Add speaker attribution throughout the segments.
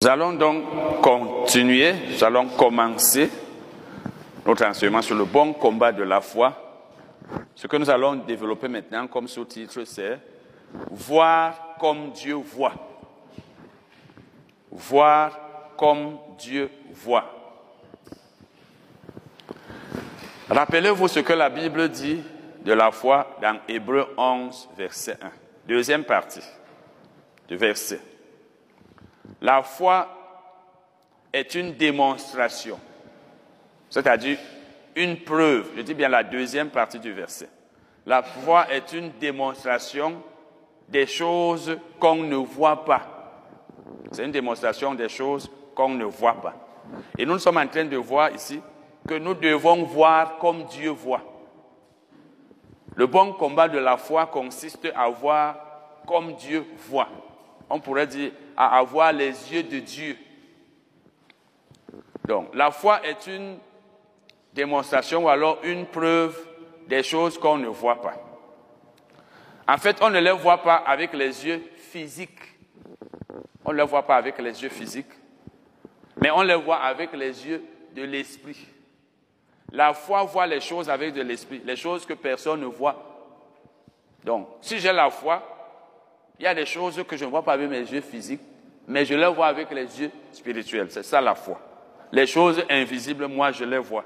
Speaker 1: Nous allons donc continuer, nous allons commencer notre enseignement sur le bon combat de la foi. Ce que nous allons développer maintenant comme sous-titre, c'est Voir comme Dieu voit. Voir comme Dieu voit. Rappelez-vous ce que la Bible dit de la foi dans Hébreu 11, verset 1. Deuxième partie du verset. La foi est une démonstration, c'est-à-dire une preuve. Je dis bien la deuxième partie du verset. La foi est une démonstration des choses qu'on ne voit pas. C'est une démonstration des choses qu'on ne voit pas. Et nous sommes en train de voir ici que nous devons voir comme Dieu voit. Le bon combat de la foi consiste à voir comme Dieu voit. On pourrait dire à avoir les yeux de Dieu. Donc, la foi est une démonstration ou alors une preuve des choses qu'on ne voit pas. En fait, on ne les voit pas avec les yeux physiques. On ne les voit pas avec les yeux physiques, mais on les voit avec les yeux de l'esprit. La foi voit les choses avec de l'esprit, les choses que personne ne voit. Donc, si j'ai la foi, il y a des choses que je ne vois pas avec mes yeux physiques, mais je les vois avec les yeux spirituels. C'est ça la foi. Les choses invisibles, moi, je les vois.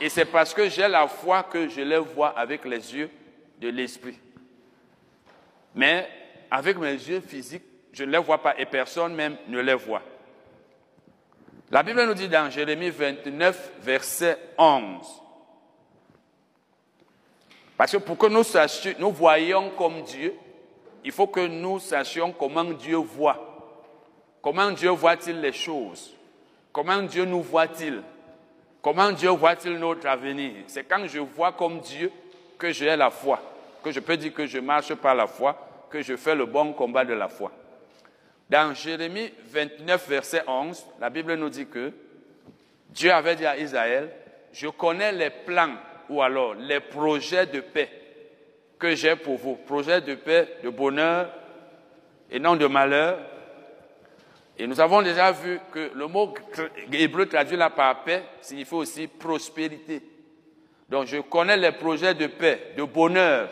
Speaker 1: Et c'est parce que j'ai la foi que je les vois avec les yeux de l'esprit. Mais avec mes yeux physiques, je ne les vois pas et personne même ne les voit. La Bible nous dit dans Jérémie 29, verset 11. Parce que pour que nous sachions, nous voyons comme Dieu, il faut que nous sachions comment Dieu voit. Comment Dieu voit-il les choses? Comment Dieu nous voit-il? Comment Dieu voit-il notre avenir? C'est quand je vois comme Dieu que j'ai la foi, que je peux dire que je marche par la foi, que je fais le bon combat de la foi. Dans Jérémie 29, verset 11, la Bible nous dit que Dieu avait dit à Israël, je connais les plans ou alors les projets de paix que j'ai pour vous, projets de paix, de bonheur et non de malheur. Et nous avons déjà vu que le mot hébreu traduit là par paix signifie aussi prospérité. Donc je connais les projets de paix, de bonheur,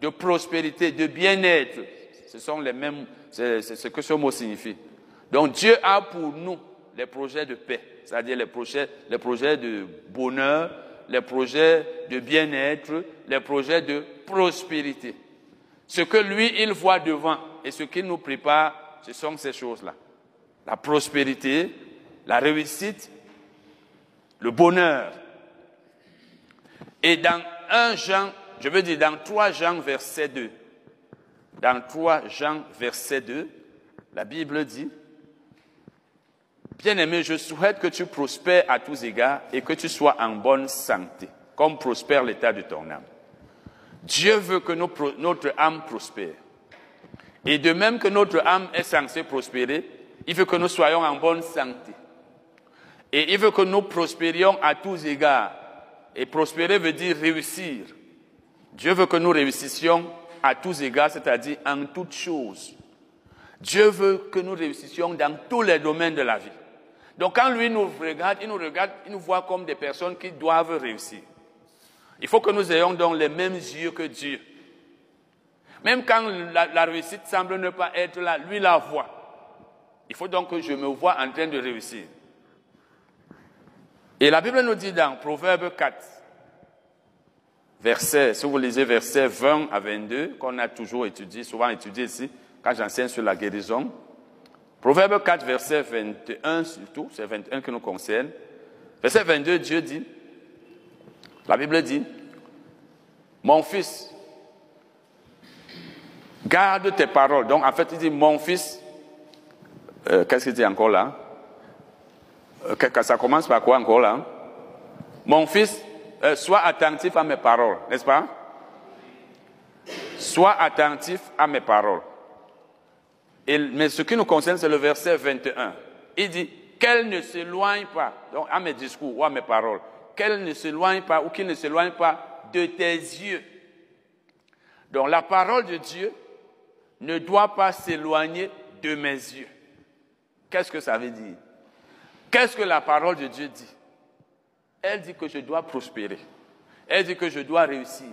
Speaker 1: de prospérité, de bien-être. Ce sont les mêmes, c'est ce que ce mot signifie. Donc Dieu a pour nous les projets de paix, c'est-à-dire les projets, les projets de bonheur, les projets de bien-être, les projets de prospérité. Ce que lui, il voit devant et ce qu'il nous prépare, ce sont ces choses-là. La prospérité, la réussite, le bonheur. Et dans un Jean, je veux dire dans 3 Jean verset 2, dans 3 Jean verset 2, la Bible dit, Bien-aimé, je souhaite que tu prospères à tous égards et que tu sois en bonne santé, comme prospère l'état de ton âme. Dieu veut que notre âme prospère. Et de même que notre âme est censée prospérer, il veut que nous soyons en bonne santé. Et il veut que nous prospérions à tous égards. Et prospérer veut dire réussir. Dieu veut que nous réussissions à tous égards, c'est-à-dire en toutes choses. Dieu veut que nous réussissions dans tous les domaines de la vie. Donc quand lui nous regarde, il nous regarde, il nous voit comme des personnes qui doivent réussir. Il faut que nous ayons donc les mêmes yeux que Dieu. Même quand la, réussite semble ne pas être là, lui la voit. Il faut donc que je me vois en train de réussir. Et la Bible nous dit dans Proverbe 4, verset, si vous lisez verset 20 à 22, qu'on a toujours étudié, souvent étudié ici, quand j'enseigne sur la guérison. Proverbe 4, verset 21 surtout, c'est 21 qui nous concerne. Verset 22, Dieu dit, la Bible dit, mon fils, garde tes paroles. Donc en fait, il dit, mon fils, euh, qu'est-ce qu'il dit encore là? Euh, Ça commence par quoi encore là? Mon fils, euh, sois attentif à mes paroles, n'est-ce pas? Sois attentif à mes paroles. Mais ce qui nous concerne, c'est le verset 21. Il dit, qu'elle ne s'éloigne pas, donc à mes discours ou à mes paroles, qu'elle ne s'éloigne pas ou qu'il ne s'éloigne pas de tes yeux. Donc la parole de Dieu ne doit pas s'éloigner de mes yeux. Qu'est-ce que ça veut dire? Qu'est-ce que la parole de Dieu dit? Elle dit que je dois prospérer. Elle dit que je dois réussir.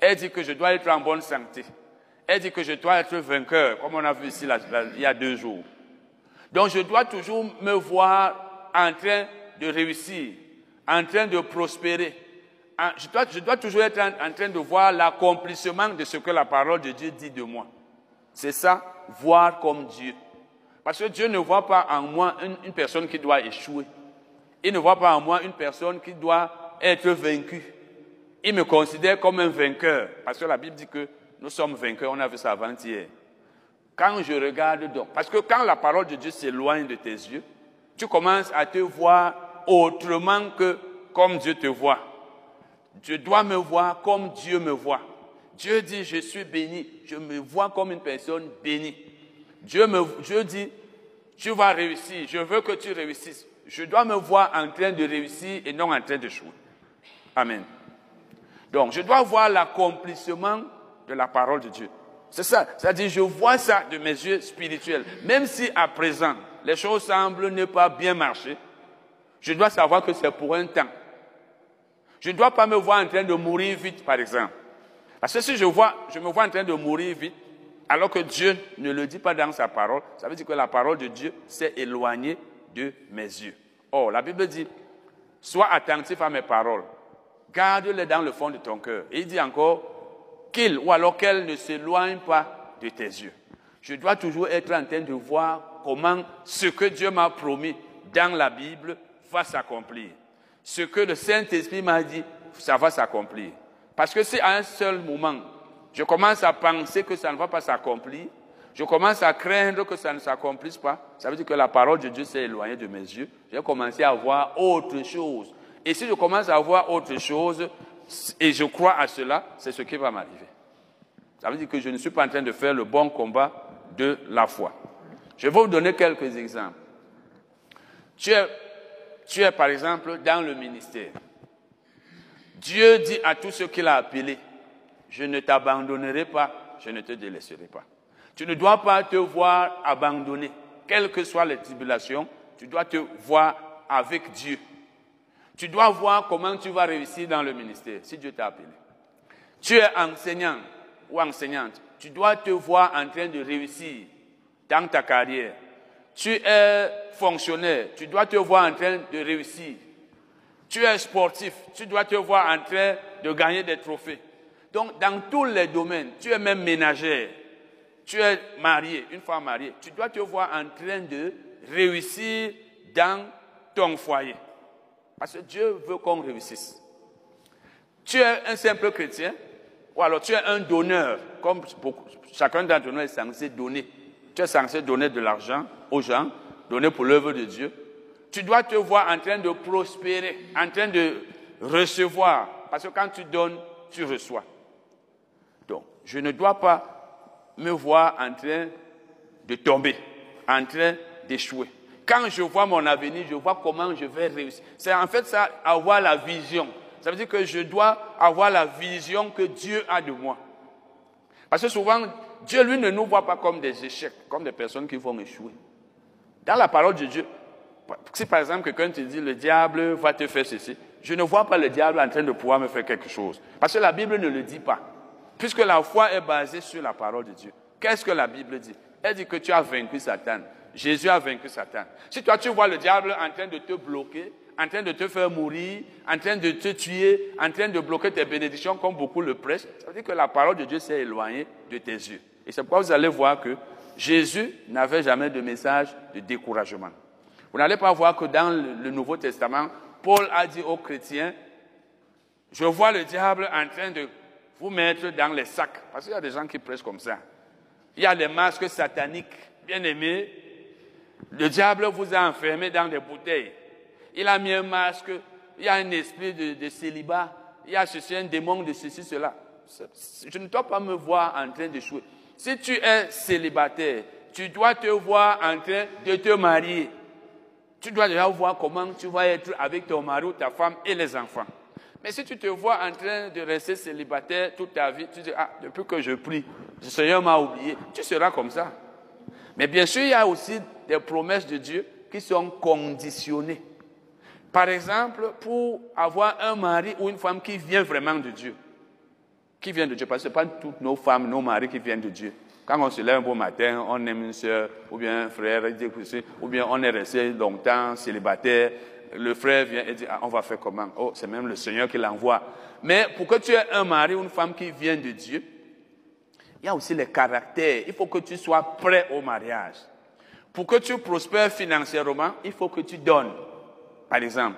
Speaker 1: Elle dit que je dois être en bonne santé. Elle dit que je dois être vainqueur, comme on a vu ici il y a deux jours. Donc je dois toujours me voir en train de réussir, en train de prospérer. Je dois, toujours être en, train de voir l'accomplissement de ce que la parole de Dieu dit de moi. C'est ça, voir comme Dieu. Parce que Dieu ne voit pas en moi une, une, personne qui doit échouer. Il ne voit pas en moi une personne qui doit être vaincue. Il me considère comme un vainqueur. Parce que la Bible dit que nous sommes vainqueurs. On a vu ça avant-hier. Quand je regarde donc, parce que quand la parole de Dieu s'éloigne de tes yeux, tu commences à te voir autrement que comme Dieu te voit. Je dois me voir comme Dieu me voit. Dieu dit, je suis béni. Je me vois comme une personne bénie. Dieu, me, Dieu dit, tu vas réussir. Je veux que tu réussisses. Je dois me voir en train de réussir et non en train de jouer. Amen. Donc, je dois voir l'accomplissement la parole de Dieu. C'est ça. C'est-à-dire, je vois ça de mes yeux spirituels. Même si à présent, les choses semblent ne pas bien marcher, je dois savoir que c'est pour un temps. Je ne dois pas me voir en train de mourir vite, par exemple. Parce que si je, vois, je me vois en train de mourir vite, alors que Dieu ne le dit pas dans sa parole, ça veut dire que la parole de Dieu s'est éloignée de mes yeux. Or, la Bible dit, sois attentif à mes paroles, garde-les dans le fond de ton cœur. Et il dit encore, qu'il ou alors qu'elle ne s'éloigne pas de tes yeux. Je dois toujours être en train de voir comment ce que Dieu m'a promis dans la Bible va s'accomplir. Ce que le Saint-Esprit m'a dit, ça va s'accomplir. Parce que si à un seul moment, je commence à penser que ça ne va pas s'accomplir, je commence à craindre que ça ne s'accomplisse pas, ça veut dire que la parole de Dieu s'est éloignée de mes yeux. J'ai commencé à voir autre chose. Et si je commence à voir autre chose, et je crois à cela, c'est ce qui va m'arriver. Ça veut dire que je ne suis pas en train de faire le bon combat de la foi. Je vais vous donner quelques exemples. Tu es, tu es par exemple dans le ministère. Dieu dit à tous ceux qu'il a appelés, je ne t'abandonnerai pas, je ne te délaisserai pas. Tu ne dois pas te voir abandonné. Quelles que soient les tribulations, tu dois te voir avec Dieu. Tu dois voir comment tu vas réussir dans le ministère, si Dieu t'a appelé. Tu es enseignant ou enseignante. Tu dois te voir en train de réussir dans ta carrière. Tu es fonctionnaire. Tu dois te voir en train de réussir. Tu es sportif. Tu dois te voir en train de gagner des trophées. Donc, dans tous les domaines, tu es même ménagère. Tu es marié, une fois marié. Tu dois te voir en train de réussir dans ton foyer. Parce que Dieu veut qu'on réussisse. Tu es un simple chrétien, ou alors tu es un donneur, comme chacun d'entre nous est censé donner. Tu es censé donner de l'argent aux gens, donner pour l'œuvre de Dieu. Tu dois te voir en train de prospérer, en train de recevoir. Parce que quand tu donnes, tu reçois. Donc, je ne dois pas me voir en train de tomber, en train d'échouer quand je vois mon avenir, je vois comment je vais réussir. C'est en fait ça, avoir la vision. Ça veut dire que je dois avoir la vision que Dieu a de moi. Parce que souvent, Dieu, lui, ne nous voit pas comme des échecs, comme des personnes qui vont échouer. Dans la parole de Dieu, si par exemple quelqu'un te dit le diable va te faire ceci, je ne vois pas le diable en train de pouvoir me faire quelque chose. Parce que la Bible ne le dit pas. Puisque la foi est basée sur la parole de Dieu. Qu'est-ce que la Bible dit? Elle dit que tu as vaincu Satan. Jésus a vaincu Satan. Si toi tu vois le diable en train de te bloquer, en train de te faire mourir, en train de te tuer, en train de bloquer tes bénédictions comme beaucoup le prêchent, ça veut dire que la parole de Dieu s'est éloignée de tes yeux. Et c'est pourquoi vous allez voir que Jésus n'avait jamais de message de découragement. Vous n'allez pas voir que dans le Nouveau Testament, Paul a dit aux chrétiens, je vois le diable en train de vous mettre dans les sacs. Parce qu'il y a des gens qui prêchent comme ça. Il y a des masques sataniques, bien aimés, le diable vous a enfermé dans des bouteilles. Il a mis un masque, il y a un esprit de, célibat, il y a ceci, un démon de ceci, cela. Je ne dois pas me voir en train d'échouer. Si tu es célibataire, tu dois te voir en train de te marier. Tu dois déjà voir comment tu vas être avec ton mari ta femme et les enfants. Mais si tu te vois en train de rester célibataire toute ta vie, tu dis, ah, depuis que je prie, le Seigneur m'a oublié, tu seras comme ça. Mais bien sûr, il y a aussi des promesses de Dieu qui sont conditionnées. Par exemple, pour avoir un mari ou une femme qui vient vraiment de Dieu. Qui vient de Dieu, parce que ce pas toutes nos femmes, nos maris qui viennent de Dieu. Quand on se lève un beau matin, on aime une soeur ou bien un frère, ou bien on est resté longtemps célibataire, le frère vient et dit, ah, on va faire comment? Oh, c'est même le Seigneur qui l'envoie. Mais pour que tu aies un mari ou une femme qui vient de Dieu, il y a aussi les caractères. Il faut que tu sois prêt au mariage. Pour que tu prospères financièrement, il faut que tu donnes, par exemple.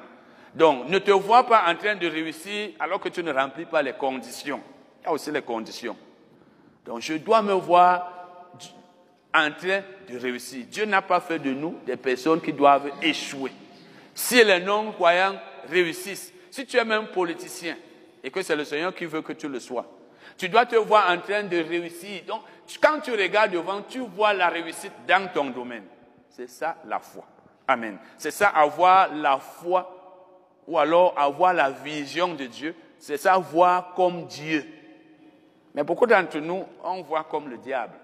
Speaker 1: Donc, ne te vois pas en train de réussir alors que tu ne remplis pas les conditions. Il y a aussi les conditions. Donc, je dois me voir en train de réussir. Dieu n'a pas fait de nous des personnes qui doivent échouer. Si les non-croyants réussissent, si tu es même politicien et que c'est le Seigneur qui veut que tu le sois, tu dois te voir en train de réussir. Donc, quand tu regardes devant, tu vois la réussite dans ton domaine. C'est ça la foi. Amen. C'est ça avoir la foi ou alors avoir la vision de Dieu. C'est ça voir comme Dieu. Mais beaucoup d'entre nous, on voit comme le diable.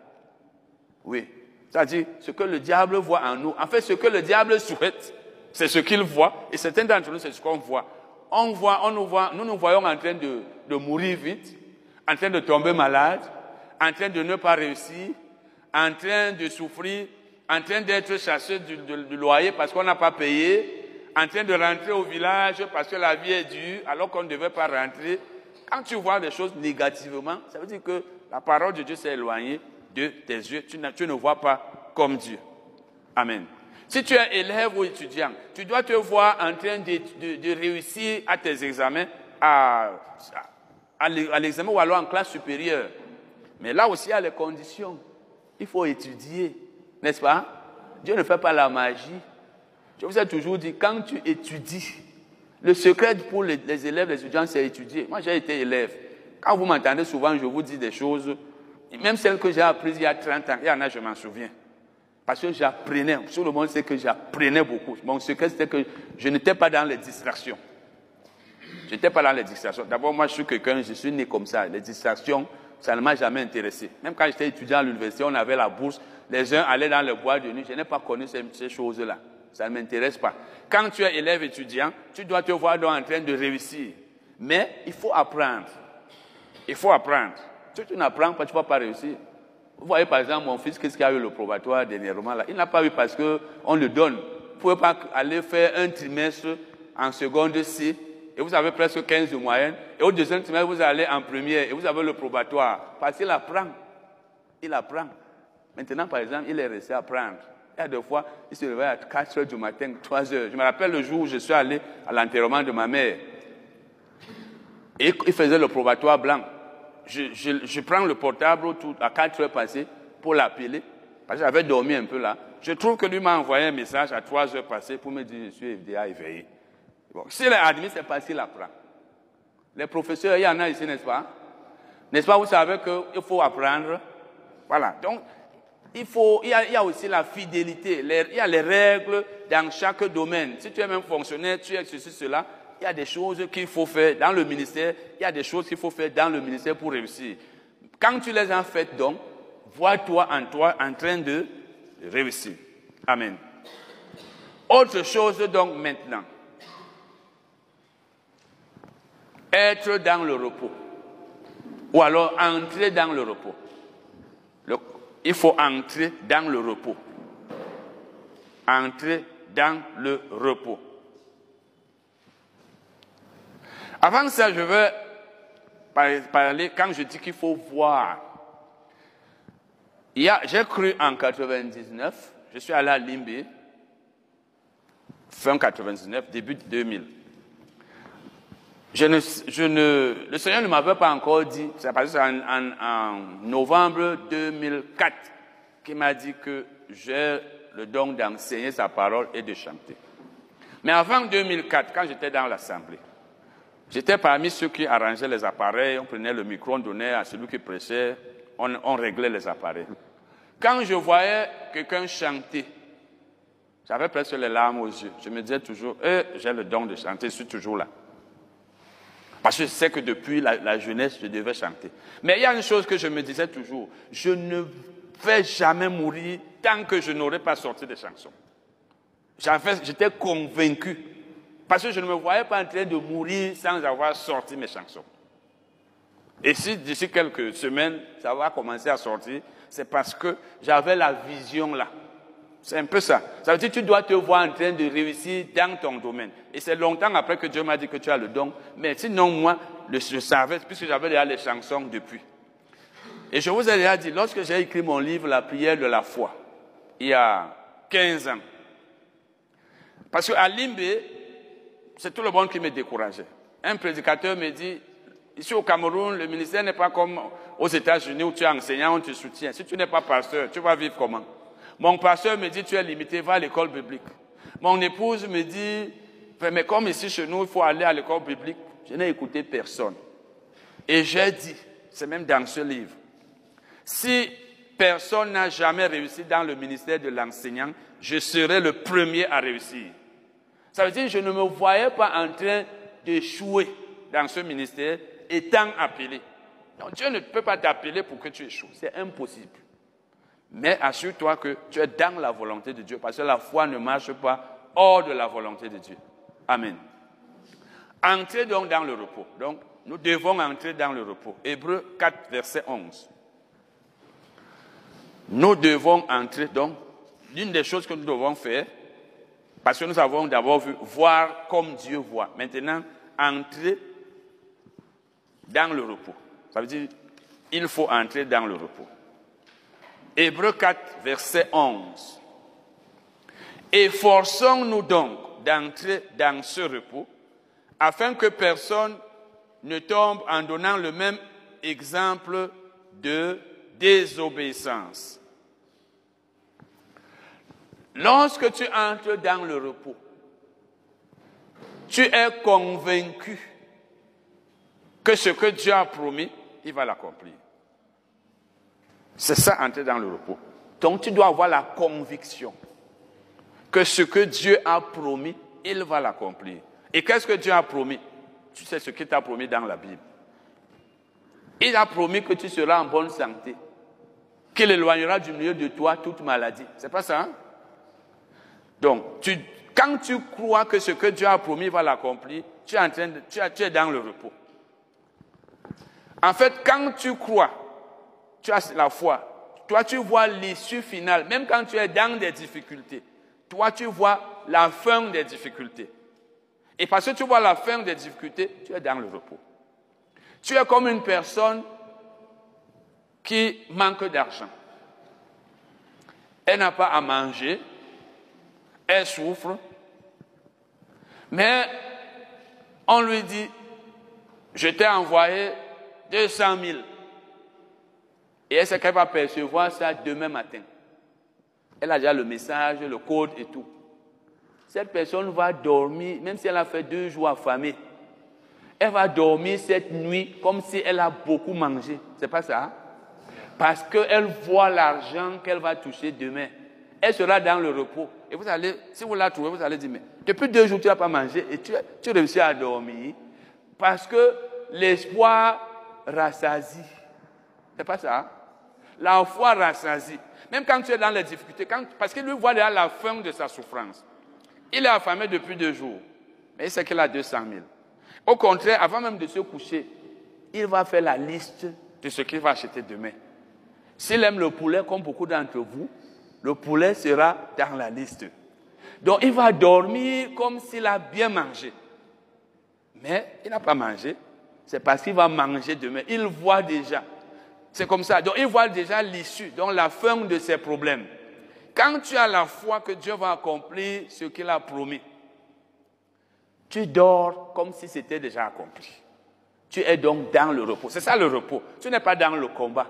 Speaker 1: Oui. C'est-à-dire, ce que le diable voit en nous. En fait, ce que le diable souhaite, c'est ce qu'il voit. Et certains d'entre nous, c'est ce qu'on voit. On voit, on nous voit, nous nous voyons en train de, de mourir vite en train de tomber malade, en train de ne pas réussir, en train de souffrir, en train d'être chassé du, loyer parce qu'on n'a pas payé, en train de rentrer au village parce que la vie est dure alors qu'on ne devait pas rentrer. Quand tu vois des choses négativement, ça veut dire que la parole de Dieu s'est éloignée de tes yeux. Tu, ne vois pas comme Dieu. Amen. Si tu es élève ou étudiant, tu dois te voir en train de, de réussir à tes examens à, à l'examen ou alors en classe supérieure. Mais là aussi, il y a les conditions. Il faut étudier, n'est-ce pas? Dieu ne fait pas la magie. Je vous ai toujours dit, quand tu étudies, le secret pour les, élèves, les étudiants, c'est étudier. Moi, j'ai été élève. Quand vous m'entendez souvent, je vous dis des choses, même celles que j'ai apprises il y a 30 ans, il y en a, je m'en souviens. Parce que j'apprenais, tout le monde sait que j'apprenais beaucoup. Mon secret, c'était que je n'étais pas dans les distractions. Je n'étais pas dans les distractions. D'abord, moi, je suis quelqu'un, je suis né comme ça. Les distractions, ça ne m'a jamais intéressé. Même quand j'étais étudiant à l'université, on avait la bourse. Les uns allaient dans le bois de nuit. Je n'ai pas connu ces, choses-là. Ça ne m'intéresse pas. Quand tu es élève étudiant, tu dois te voir donc en train de réussir. Mais il faut apprendre. Il faut apprendre. Si tu n'apprends pas, tu ne vas pas réussir. Vous voyez par exemple mon fils, qu'est-ce qu'il a eu le probatoire dernièrement là? Il n'a pas eu parce qu'on le donne. Vous ne pouvez pas aller faire un trimestre en seconde C et vous avez presque 15 de moyenne, et au deuxième trimestre, vous allez en première, et vous avez le probatoire, parce qu'il apprend. Il apprend. Maintenant, par exemple, il est resté à apprendre. Il y a des fois, il se réveille à 4 heures du matin, 3 heures. Je me rappelle le jour où je suis allé à l'enterrement de ma mère. Et il faisait le probatoire blanc. Je, prends le portable à 4 heures passées pour l'appeler, parce que j'avais dormi un peu là. Je trouve que lui m'a envoyé un message à 3 heures passées pour me dire je suis déjà éveillé. Bon, s'il est admis, c'est parce qu'il apprend. Les professeurs, il y en a ici, n'est-ce pas? N'est-ce pas, vous savez qu'il faut apprendre Voilà. Donc, il, faut, il, y a, aussi la fidélité. il y a les règles dans chaque domaine. Si tu es même fonctionnaire, tu es ceci, cela, il y a des choses qu'il faut faire dans le ministère, il y a des choses qu'il faut faire dans le ministère pour réussir. Quand tu les as faites donc, vois-toi en toi en train de réussir. Amen. Autre chose donc maintenant. Être dans le repos. Ou alors entrer dans le repos. il faut entrer dans le repos. Entrer dans le repos. Avant ça, je veux parler, quand je dis qu'il faut voir. J'ai cru en 99, je suis allé à Limbe, fin 99, début 2000. Je ne, le Seigneur ne m'avait pas encore dit, c'est passé en, en, en, novembre 2004 qu'il m'a dit que j'ai le don d'enseigner sa parole et de chanter. Mais avant 2004, quand j'étais dans l'Assemblée, j'étais parmi ceux qui arrangeaient les appareils, on prenait le micro, on donnait à celui qui prêchait, on, on réglait les appareils. Quand je voyais quelqu'un chanter, j'avais presque les larmes aux yeux. Je me disais toujours, eh, j'ai le don de chanter, je suis toujours là. Parce que je sais que depuis la, jeunesse, je devais chanter. Mais il y a une chose que je me disais toujours, je ne vais jamais mourir tant que je n'aurai pas sorti des chansons. J'étais convaincu. Parce que je ne me voyais pas en train de mourir sans avoir sorti mes chansons. Et si d'ici quelques semaines, ça va commencer à sortir, c'est parce que j'avais la vision là. C'est un peu ça. Ça veut dire que tu dois te voir en train de réussir dans ton domaine. Et c'est longtemps après que Dieu m'a dit que tu as le don. Mais sinon, moi, je savais, puisque j'avais déjà les chansons depuis. Et je vous ai déjà dit, lorsque j'ai écrit mon livre, La prière de la foi, il y a 15 ans, parce qu'à Limbe, c'est tout le monde qui me décourageait. Un prédicateur me dit, ici au Cameroun, le ministère n'est pas comme aux États-Unis où tu es enseignant, on te soutient. Si tu n'es pas pasteur, tu vas vivre comment? Mon pasteur me dit, tu es limité, va à l'école biblique. Mon épouse me dit, mais comme ici chez nous, il faut aller à l'école biblique. Je n'ai écouté personne. Et j'ai dit, c'est même dans ce livre, si personne n'a jamais réussi dans le ministère de l'enseignant, je serai le premier à réussir. Ça veut dire que je ne me voyais pas en train d'échouer dans ce ministère étant appelé. Donc Dieu ne peut pas t'appeler pour que tu échoues. C'est impossible. Mais assure-toi que tu es dans la volonté de Dieu parce que la foi ne marche pas hors de la volonté de Dieu. Amen. Entrez donc dans le repos. Donc, nous devons entrer dans le repos. Hébreu 4, verset 11. Nous devons entrer donc. L'une des choses que nous devons faire, parce que nous avons d'abord vu voir comme Dieu voit. Maintenant, entrer dans le repos. Ça veut dire, il faut entrer dans le repos. Hébreu 4, verset 11. Efforçons-nous donc d'entrer dans ce repos, afin que personne ne tombe en donnant le même exemple de désobéissance. Lorsque tu entres dans le repos, tu es convaincu que ce que Dieu a promis, il va l'accomplir. C'est ça, entrer dans le repos. Donc tu dois avoir la conviction que ce que Dieu a promis, il va l'accomplir. Et qu'est-ce que Dieu a promis? Tu sais ce qu'il t'a promis dans la Bible. Il a promis que tu seras en bonne santé, qu'il éloignera du milieu de toi toute maladie. C'est pas ça hein? Donc, quand tu crois que ce que Dieu a promis va l'accomplir, tu tu, es dans le repos. En fait, quand tu crois, tu as la foi, toi tu vois l'issue finale, même quand tu es dans des difficultés, toi tu vois la fin des difficultés. Et parce que tu vois la fin des difficultés, tu es dans le repos. Tu es comme une personne qui manque d'argent. Elle n'a pas à manger, elle souffre, mais on lui dit, je t'ai envoyé 200 000. Et elle sait qu'elle va percevoir ça demain matin. Elle a déjà le message, le code et tout. Cette personne va dormir, même si elle a fait deux jours affamée, elle va dormir cette nuit comme si elle a beaucoup mangé. C'est pas ça? Parce qu'elle voit l'argent qu'elle va toucher demain. Elle sera dans le repos. Et vous allez, si vous la trouvez, vous allez dire, mais depuis deux jours, tu n'as pas mangé et tu, tu réussis à dormir. Parce que l'espoir rassasie. C'est pas ça? La foi rassasie. Même quand tu es dans les difficultés, parce qu'il lui voit déjà la fin de sa souffrance. Il est affamé depuis deux jours, mais il sait qu'il a 200 000. Au contraire, avant même de se coucher, il va faire la liste de ce qu'il va acheter demain. S'il aime le poulet, comme beaucoup d'entre vous, le poulet sera dans la liste. Donc il va dormir comme s'il a bien mangé. Mais il n'a pas mangé. C'est parce qu'il va manger demain. Il voit déjà. C'est comme ça. Donc il voit déjà l'issue, donc la fin de ses problèmes. Quand tu as la foi que Dieu va accomplir ce qu'il a promis, tu dors comme si c'était déjà accompli. Tu es donc dans le repos. C'est ça le repos. Tu n'es pas dans le combat.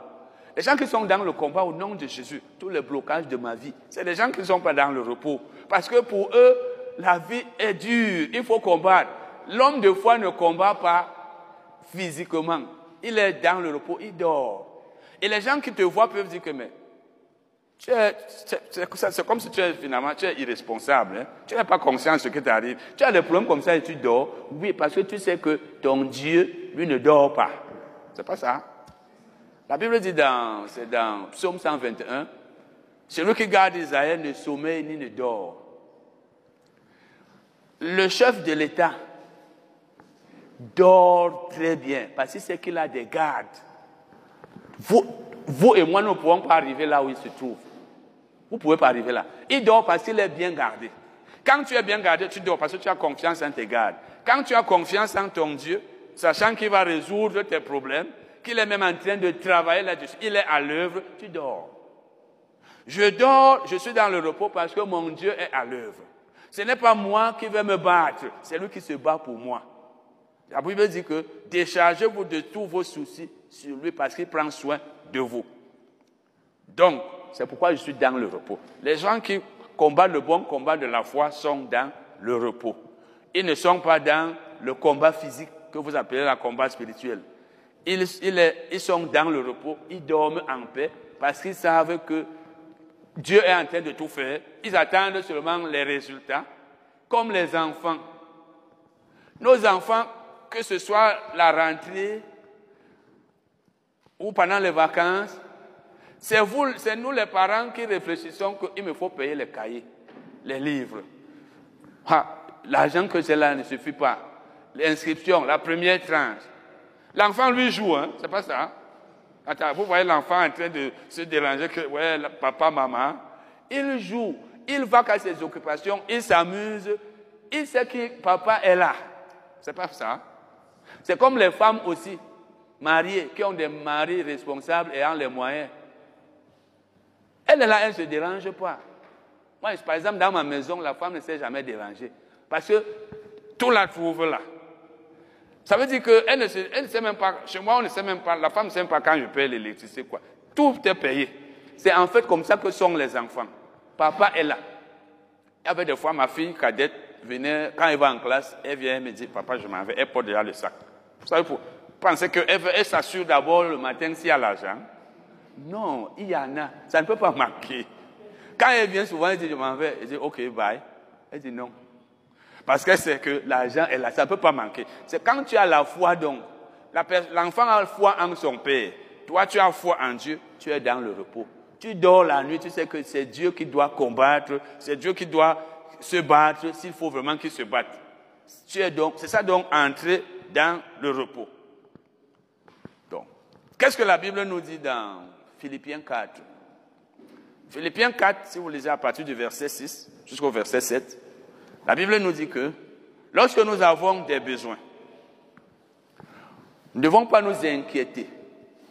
Speaker 1: Les gens qui sont dans le combat au nom de Jésus, tous les blocages de ma vie, c'est les gens qui ne sont pas dans le repos. Parce que pour eux, la vie est dure. Il faut combattre. L'homme de foi ne combat pas physiquement. Il est dans le repos, il dort. Et les gens qui te voient peuvent dire que, mais, c'est comme si tu es finalement, tu es irresponsable. Hein. Tu n'es pas conscient de ce qui t'arrive. Tu as des problèmes comme ça et tu dors. Oui, parce que tu sais que ton Dieu, lui, ne dort pas. C'est pas ça. La Bible dit dans, Psaume 121, celui qui garde Israël ne sommeille ni ne dort. Le chef de l'État dort très bien parce que c'est qu'il a des gardes. Vous, et moi, nous ne pouvons pas arriver là où il se trouve. Vous ne pouvez pas arriver là. Il dort parce qu'il est bien gardé. Quand tu es bien gardé, tu dors parce que tu as confiance en tes gardes. Quand tu as confiance en ton Dieu, sachant qu'il va résoudre tes problèmes, qu'il est même en train de travailler là-dessus, il est à l'œuvre, tu dors. Je dors, je suis dans le repos parce que mon Dieu est à l'œuvre. Ce n'est pas moi qui vais me battre, c'est lui qui se bat pour moi. La Bible dit que déchargez-vous de tous vos soucis sur lui parce qu'il prend soin de vous. Donc, c'est pourquoi je suis dans le repos. Les gens qui combattent le bon combat de la foi sont dans le repos. Ils ne sont pas dans le combat physique que vous appelez le combat spirituel. Ils, ils sont dans le repos, ils dorment en paix parce qu'ils savent que Dieu est en train de tout faire. Ils attendent seulement les résultats, comme les enfants. Nos enfants, que ce soit la rentrée ou pendant les vacances, c'est vous, c'est nous les parents qui réfléchissons qu'il me faut payer les cahiers, les livres. Ah, l'argent que j'ai là ne suffit pas. L'inscription, la première tranche. L'enfant lui joue, hein, c'est pas ça. Attends, vous voyez l'enfant en train de se déranger que, ouais, papa, maman. Il joue, il va à ses occupations, il s'amuse, il sait que papa est là. C'est pas ça. C'est comme les femmes aussi, mariées, qui ont des maris responsables et ont les moyens. Elle est là, elle ne se dérange pas. Moi, par exemple, dans ma maison, la femme ne s'est jamais dérangée. Parce que tout la trouve là. Ça veut dire qu'elle ne, elle ne sait même pas, chez moi, on ne sait même pas, la femme ne sait même pas quand je paye l'électricité, quoi. Tout est payé. C'est en fait comme ça que sont les enfants. Papa est là. Il y avait des fois, ma fille cadette venait, quand elle va en classe, elle vient me dire, papa, je m'en vais, elle porte déjà le sac. Vous savez, pour penser qu'elle elle, s'assure d'abord le matin s'il y a l'argent. Non, il y en a. Ça ne peut pas manquer. Quand elle vient souvent, elle dit, je m'en vais. Elle dit, ok, bye. Elle dit non. Parce que c'est que l'argent est là, ça ne peut pas manquer. C'est quand tu as la foi, donc, l'enfant a la foi en son père. Toi, tu as foi en Dieu, tu es dans le repos. Tu dors la nuit, tu sais que c'est Dieu qui doit combattre, c'est Dieu qui doit se battre s'il faut vraiment qu'il se batte. Tu es donc, c'est ça donc entrer dans le repos. Qu'est-ce que la Bible nous dit dans Philippiens 4 Philippiens 4, si vous lisez à partir du verset 6 jusqu'au verset 7, la Bible nous dit que lorsque nous avons des besoins, nous ne devons pas nous inquiéter,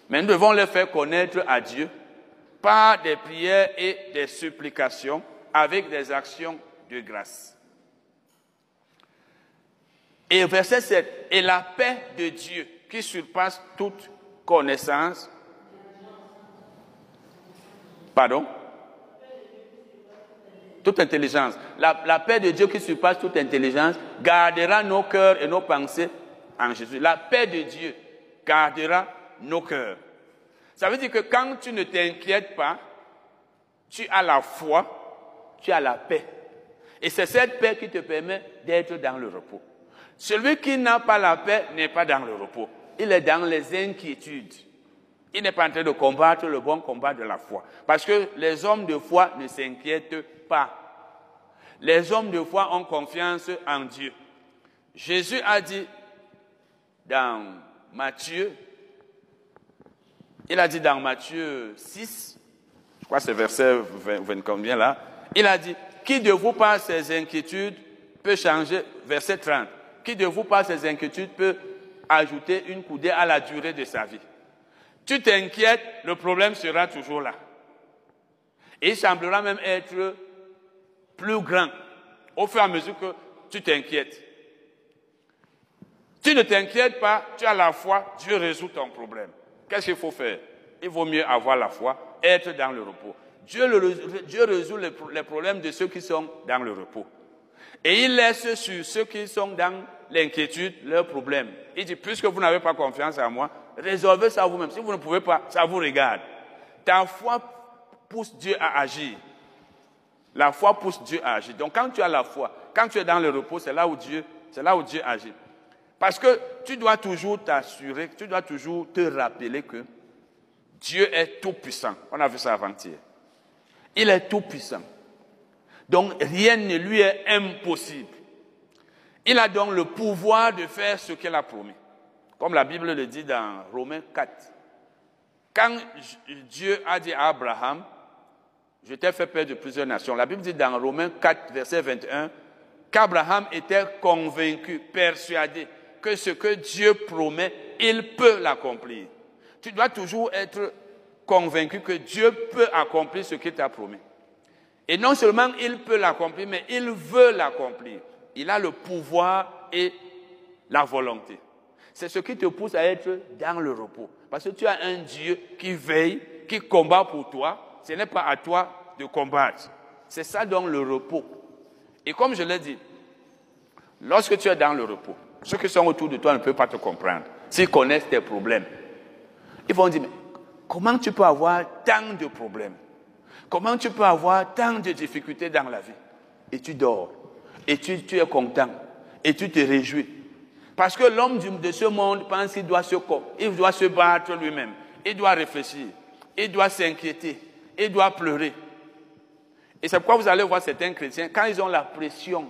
Speaker 1: mais nous devons les faire connaître à Dieu par des prières et des supplications avec des actions de grâce. Et verset 7, et la paix de Dieu qui surpasse toute connaissance. Pardon? Toute intelligence. La, paix de Dieu qui surpasse toute intelligence gardera nos cœurs et nos pensées en Jésus. La paix de Dieu gardera nos cœurs. Ça veut dire que quand tu ne t'inquiètes pas, tu as la foi, tu as la paix. Et c'est cette paix qui te permet d'être dans le repos. Celui qui n'a pas la paix n'est pas dans le repos. Il est dans les inquiétudes. Il n'est pas en train de combattre le bon combat de la foi. Parce que les hommes de foi ne s'inquiètent pas. Les hommes de foi ont confiance en Dieu. Jésus a dit dans Matthieu, il a dit dans Matthieu 6, je crois c'est verset 20, combien là, il a dit, qui de vous par ses inquiétudes peut changer, verset 30, qui de vous par ses inquiétudes peut ajouter une coudée à la durée de sa vie Tu t'inquiètes, le problème sera toujours là. Et il semblera même être plus grand au fur et à mesure que tu t'inquiètes. Tu ne t'inquiètes pas, tu as la foi, Dieu résout ton problème. Qu'est-ce qu'il faut faire? Il vaut mieux avoir la foi, être dans le repos. Dieu, résout les, les problèmes de ceux qui sont dans le repos. Et il laisse sur ceux qui sont dans l'inquiétude leurs problèmes. Il dit, puisque vous n'avez pas confiance en moi, résolvez ça vous-même. Si vous ne pouvez pas, ça vous regarde. Ta foi pousse Dieu à agir. La foi pousse Dieu à agir. Donc quand tu as la foi, quand tu es dans le repos, c'est là où Dieu, c'est là où Dieu agit. Parce que tu dois toujours t'assurer, tu dois toujours te rappeler que Dieu est tout puissant. On a vu ça avant-hier. Il est tout puissant. Donc rien ne lui est impossible. Il a donc le pouvoir de faire ce qu'il a promis. Comme la Bible le dit dans Romains 4. Quand Dieu a dit à Abraham, je t'ai fait peur de plusieurs nations. La Bible dit dans Romains 4, verset 21, qu'Abraham était convaincu, persuadé que ce que Dieu promet, il peut l'accomplir. Tu dois toujours être convaincu que Dieu peut accomplir ce qu'il t'a promis. Et non seulement il peut l'accomplir, mais il veut l'accomplir. Il a le pouvoir et la volonté. C'est ce qui te pousse à être dans le repos. Parce que tu as un Dieu qui veille, qui combat pour toi. Ce n'est pas à toi de combattre. C'est ça donc le repos. Et comme je l'ai dit, lorsque tu es dans le repos, ceux qui sont autour de toi ne peuvent pas te comprendre. S'ils connaissent tes problèmes, ils vont dire, mais comment tu peux avoir tant de problèmes? Comment tu peux avoir tant de difficultés dans la vie? Et tu dors, et tu, es content, et tu te réjouis. Parce que l'homme de ce monde pense qu'il doit se, il doit se battre lui-même, il doit réfléchir, il doit s'inquiéter, il doit pleurer. Et c'est pourquoi vous allez voir certains chrétiens, quand ils ont la pression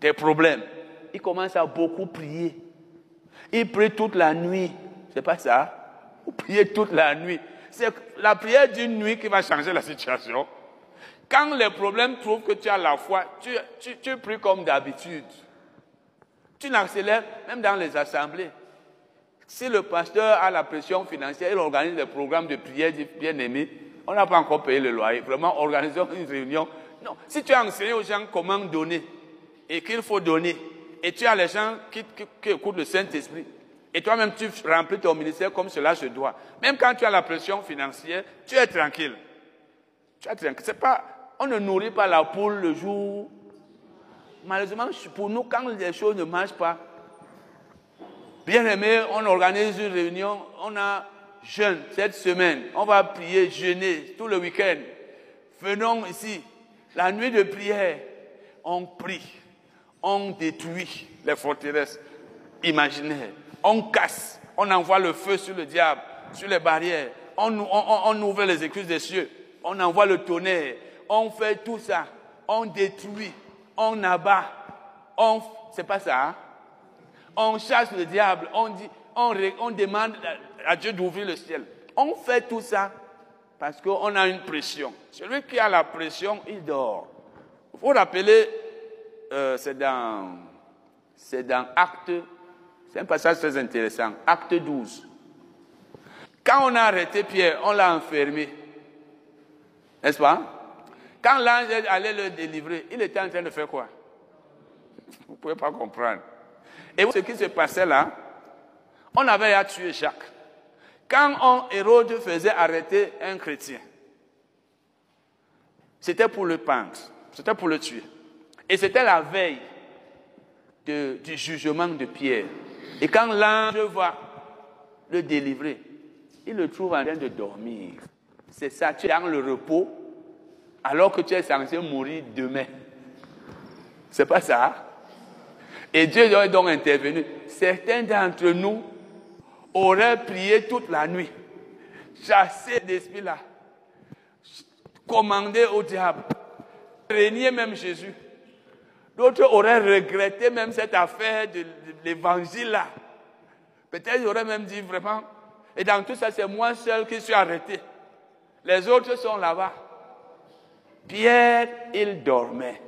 Speaker 1: des problèmes, ils commencent à beaucoup prier. Ils prient toute la nuit. C'est pas ça? Vous priez toute la nuit. C'est la prière d'une nuit qui va changer la situation. Quand les problèmes trouvent que tu as la foi, tu, pries comme d'habitude. Tu n'accélères même dans les assemblées. Si le pasteur a la pression financière, il organise des programmes de prière bien aimés, on n'a pas encore payé le loyer. Vraiment, organisons une réunion. Non, si tu as enseigné aux gens comment donner et qu'il faut donner, et tu as les gens qui, qui écoutent le Saint-Esprit, et toi-même, tu remplis ton ministère comme cela se doit. Même quand tu as la pression financière, tu es tranquille. Tu es tranquille. C'est pas, on ne nourrit pas la poule le jour. Malheureusement, pour nous, quand les choses ne marchent pas, bien aimé, on organise une réunion, on a jeûne cette semaine, on va prier, jeûner tout le week-end. Venons ici, la nuit de prière, on prie, on détruit les forteresses imaginaires. On casse, on envoie le feu sur le diable, sur les barrières, on, ouvre les excuses des cieux, on envoie le tonnerre, on fait tout ça, on détruit, on abat, on, c'est pas ça, hein? on chasse le diable, on dit, on, demande à Dieu d'ouvrir le ciel. On fait tout ça parce qu'on a une pression. Celui qui a la pression, il dort. Il faut rappeler, euh, c'est dans, c'est dans Acte c'est un passage très intéressant. Acte 12. Quand on a arrêté Pierre, on l'a enfermé. N'est-ce pas? Quand l'ange allait le délivrer, il était en train de faire quoi? Vous ne pouvez pas comprendre. Et ce qui se passait là, on avait à tuer Jacques. Quand Hérode faisait arrêter un chrétien, c'était pour le pendre, c'était pour le tuer. Et c'était la veille du jugement de Pierre. Et quand l'ange va le délivrer, il le trouve en train de dormir. C'est ça, tu es dans le repos alors que tu es censé mourir demain. C'est pas ça? Et Dieu doit donc intervenir. Certains d'entre nous auraient prié toute la nuit, chassé l'esprit là, commandé au diable, régner même Jésus. D'autres auraient regretté même cette affaire de, l'évangile là. Peut-être auraient même dit vraiment, et dans tout ça, c'est moi seul qui suis arrêté. Les autres sont là-bas. Pierre, il dormait.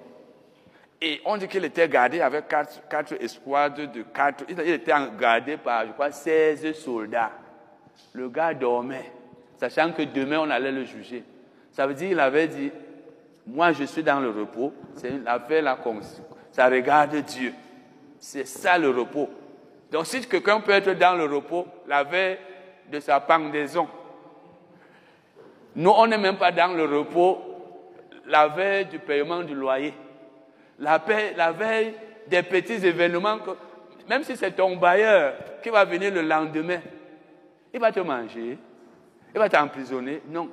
Speaker 1: Et on dit qu'il était gardé avec quatre, quatre escouades de quatre. Il était gardé par, je crois, 16 soldats. Le gars dormait, sachant que demain on allait le juger. Ça veut dire qu'il avait dit moi, je suis dans le repos. C'est une affaire là, ça regarde Dieu. C'est ça le repos. Donc, si quelqu'un peut être dans le repos la veille de sa pendaison, nous, on n'est même pas dans le repos la veille du paiement du loyer, la, veille des petits événements, même si c'est ton bailleur qui va venir le lendemain, il va te manger, il va t'emprisonner. Non,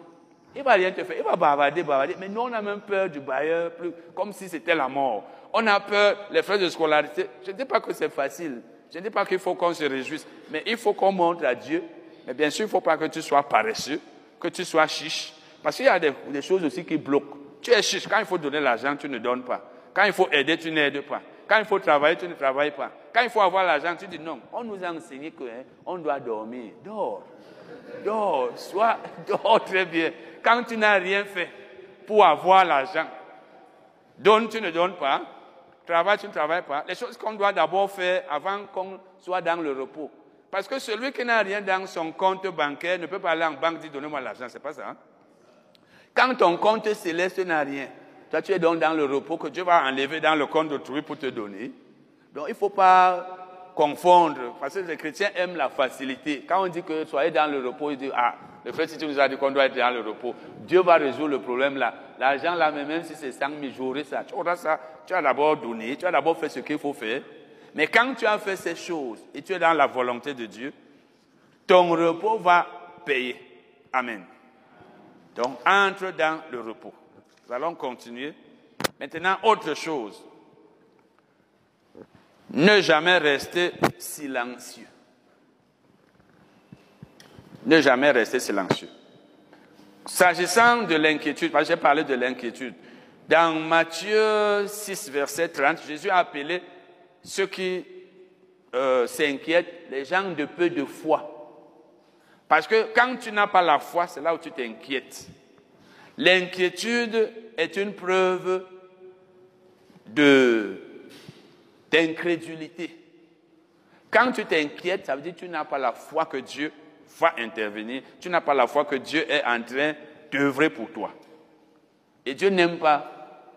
Speaker 1: il va rien te faire. Il va bavarder, bavarder. Mais nous, on a même peur du bailleur, comme si c'était la mort. On a peur, les frais de scolarité. Je ne dis pas que c'est facile. Je ne dis pas qu'il faut qu'on se réjouisse. Mais il faut qu'on montre à Dieu Mais bien sûr, il ne faut pas que tu sois paresseux, que tu sois chiche. Parce qu'il y a des, choses aussi qui bloquent. Tu es chiche. Quand il faut donner l'argent, tu ne donnes pas. Quand il faut aider, tu n'aides pas. Quand il faut travailler, tu ne travailles pas. Quand il faut avoir l'argent, tu dis non. On nous a enseigné qu'on hein, doit dormir. Dors. Dors. Sois, dors très bien. Quand tu n'as rien fait pour avoir l'argent, donne, tu ne donnes pas. Travaille, tu ne travailles pas. Les choses qu'on doit d'abord faire avant qu'on soit dans le repos. Parce que celui qui n'a rien dans son compte bancaire ne peut pas aller en banque dire donnez-moi l'argent. C'est pas ça. Hein? Quand ton compte céleste n'a rien, toi tu es donc dans le repos que Dieu va enlever dans le compte d'autrui pour te donner. Donc il ne faut pas confondre, parce que les chrétiens aiment la facilité. Quand on dit que soyez dans le repos, ils disent ah, le si tu nous as dit qu'on doit être dans le repos, Dieu va résoudre le problème là. L'argent là, même si c'est 5 000 jours, ça, tu auras ça, tu as d'abord donné, tu as d'abord fait ce qu'il faut faire. Mais quand tu as fait ces choses et tu es dans la volonté de Dieu, ton repos va payer. Amen. Donc, entre dans le repos. Nous allons continuer. Maintenant, autre chose. Ne jamais rester silencieux. Ne jamais rester silencieux. S'agissant de l'inquiétude, j'ai parlé de l'inquiétude. Dans Matthieu 6, verset 30, Jésus a appelé ceux qui euh, s'inquiètent les gens de peu de foi. Parce que quand tu n'as pas la foi, c'est là où tu t'inquiètes. L'inquiétude est une preuve d'incrédulité. Quand tu t'inquiètes, ça veut dire que tu n'as pas la foi que Dieu va intervenir. Tu n'as pas la foi que Dieu est en train d'œuvrer pour toi. Et Dieu n'aime pas.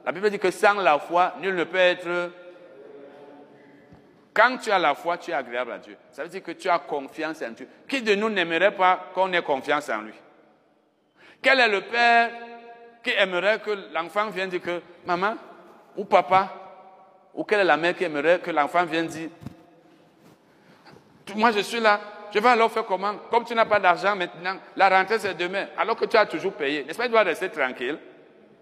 Speaker 1: La Bible dit que sans la foi, nul ne peut être. Quand tu as la foi, tu es agréable à Dieu. Ça veut dire que tu as confiance en Dieu. Qui de nous n'aimerait pas qu'on ait confiance en lui? Quel est le père qui aimerait que l'enfant vienne dire que maman ou papa, ou quelle est la mère qui aimerait que l'enfant vienne dire Moi je suis là, je vais alors faire comment? Comme tu n'as pas d'argent maintenant, la rentrée c'est demain, alors que tu as toujours payé. N'est-ce pas, tu dois rester tranquille.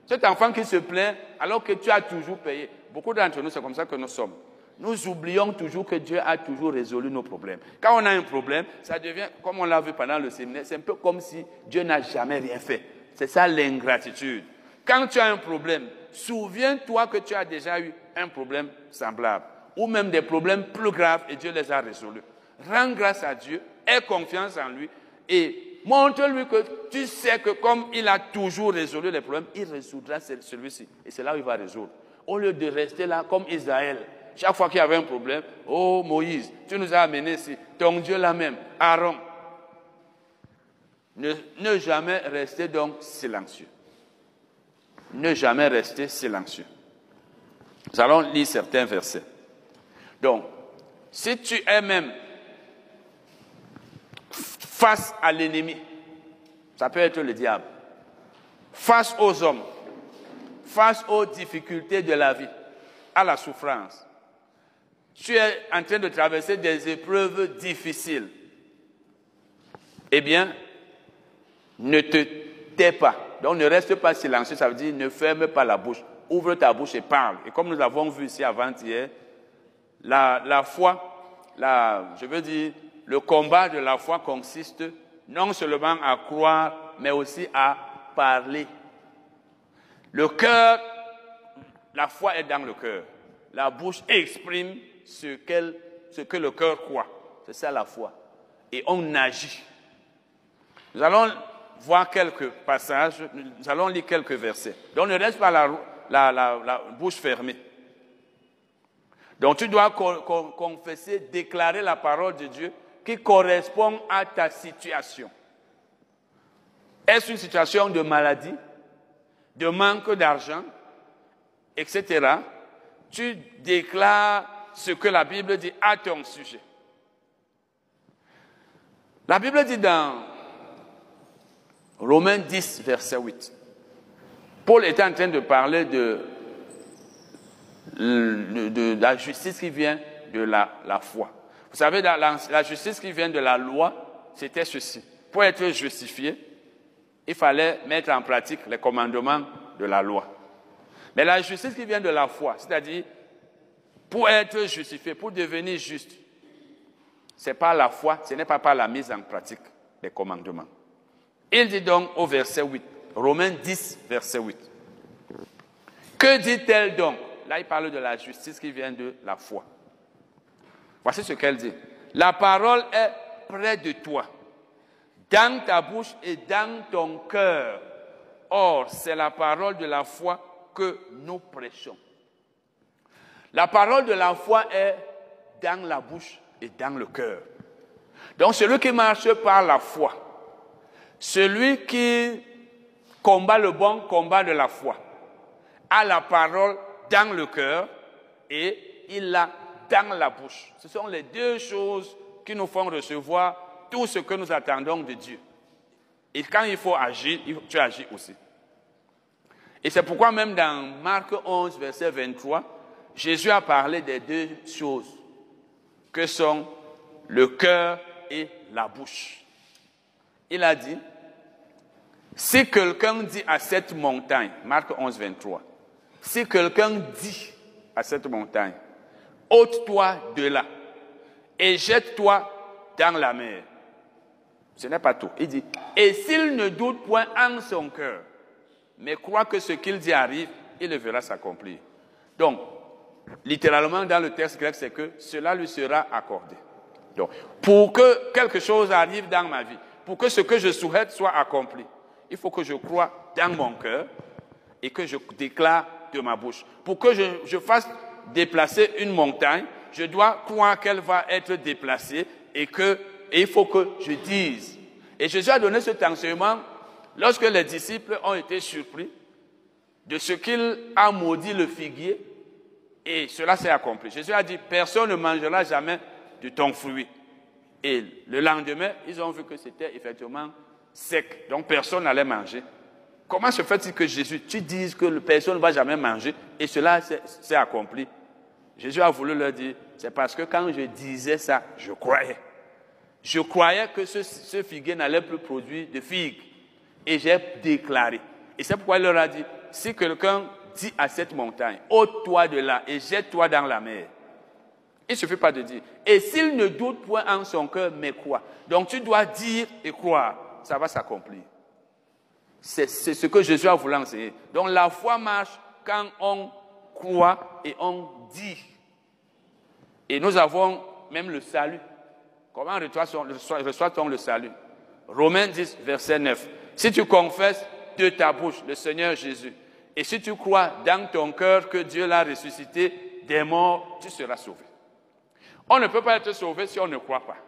Speaker 1: Cet enfant qui se plaint alors que tu as toujours payé. Beaucoup d'entre nous, c'est comme ça que nous sommes. Nous oublions toujours que Dieu a toujours résolu nos problèmes. Quand on a un problème, ça devient, comme on l'a vu pendant le séminaire, c'est un peu comme si Dieu n'a jamais rien fait. C'est ça l'ingratitude. Quand tu as un problème, souviens-toi que tu as déjà eu un problème semblable ou même des problèmes plus graves et Dieu les a résolus. Rends grâce à Dieu, aie confiance en lui et montre-lui que tu sais que comme il a toujours résolu les problèmes, il résoudra celui-ci. Et c'est là où il va résoudre. Au lieu de rester là comme Israël, chaque fois qu'il y avait un problème, oh Moïse, tu nous as amenés ici, ton Dieu là même, Aaron, ne, jamais rester donc silencieux. Ne jamais rester silencieux. Nous allons lire certains versets. Donc, si tu es même face à l'ennemi, ça peut être le diable, face aux hommes, face aux difficultés de la vie, à la souffrance, tu es en train de traverser des épreuves difficiles, eh bien, ne te tais pas. Donc ne reste pas silencieux, ça veut dire ne ferme pas la bouche. Ouvre ta bouche et parle. Et comme nous avons vu ici avant-hier, la, foi, je veux dire, le combat de la foi consiste non seulement à croire, mais aussi à parler. Le cœur, la foi est dans le cœur. La bouche exprime ce, ce que le cœur croit. C'est ça la foi. Et on agit. Nous allons voir quelques passages, nous allons lire quelques versets. Donc ne reste pas la, la, bouche fermée. Donc tu dois confesser, déclarer la parole de Dieu qui correspond à ta situation. Est-ce une situation de maladie, de manque d'argent, etc. Tu déclares ce que la Bible dit à ton sujet. La Bible dit dans Romains 10, verset 8. Paul est en train de parler de, la justice qui vient de la, foi. Vous savez, la, la, justice qui vient de la loi, c'était ceci. Pour être justifié, il fallait mettre en pratique les commandements de la loi. Mais la justice qui vient de la foi, c'est-à-dire pour être justifié, pour devenir juste, c'est pas la foi, ce n'est pas par la mise en pratique. les commandements. Il dit donc au verset 8, Romains 10, verset 8. Que dit-elle donc? Là, il parle de la justice qui vient de la foi. Voici ce qu'elle dit. La parole est près de toi, dans ta bouche et dans ton cœur. Or, c'est la parole de la foi que nous prêchons. La parole de la foi est dans la bouche et dans le cœur. Donc celui qui marche par la foi, celui qui combat le bon combat de la foi, a la parole dans le cœur et il l'a dans la bouche. Ce sont les deux choses qui nous font recevoir tout ce que nous attendons de Dieu. Et quand il faut agir, tu agis aussi. Et c'est pourquoi même dans Marc 11, verset 23, Jésus a parlé des deux choses que sont le cœur et la bouche. Il a dit, si quelqu'un dit à cette montagne, Marc 11, 23, si quelqu'un dit à cette montagne, ôte-toi de là et jette-toi dans la mer, ce n'est pas tout. Il dit, et s'il ne doute point en son cœur, mais croit que ce qu'il dit arrive, il le verra s'accomplir. Donc, littéralement dans le texte grec, c'est que cela lui sera accordé. Donc, pour que quelque chose arrive dans ma vie, pour que ce que je souhaite soit accompli, il faut que je croie dans mon cœur et que je déclare de ma bouche. Pour que je, fasse déplacer une montagne, je dois croire qu'elle va être déplacée et que il faut que je dise. Et Jésus a donné cet enseignement lorsque les disciples ont été surpris de ce qu'il a maudit le figuier et cela s'est accompli. Jésus a dit, personne ne mangera jamais de ton fruit. Et le lendemain, ils ont vu que c'était effectivement sec, donc personne n'allait manger. Comment se fait-il que Jésus, tu dises que personne ne va jamais manger et cela s'est accompli? Jésus a voulu leur dire, c'est parce que quand je disais ça, je croyais. Je croyais que ce, ce figuier n'allait plus produire de figues. Et j'ai déclaré. Et c'est pourquoi il leur a dit, si quelqu'un dit à cette montagne, ôte-toi de là et jette-toi dans la mer. Il ne suffit pas de dire. Et s'il ne doute point en son cœur, mais croit. Donc tu dois dire et croire. Ça va s'accomplir. C'est ce que Jésus a voulu enseigner. Donc la foi marche quand on croit et on dit. Et nous avons même le salut. Comment reçoit-on le salut? Romains 10, verset 9. Si tu confesses de ta bouche le Seigneur Jésus et si tu crois dans ton cœur que Dieu l'a ressuscité des morts, tu seras sauvé. On ne peut pas être sauvé si on ne croit pas.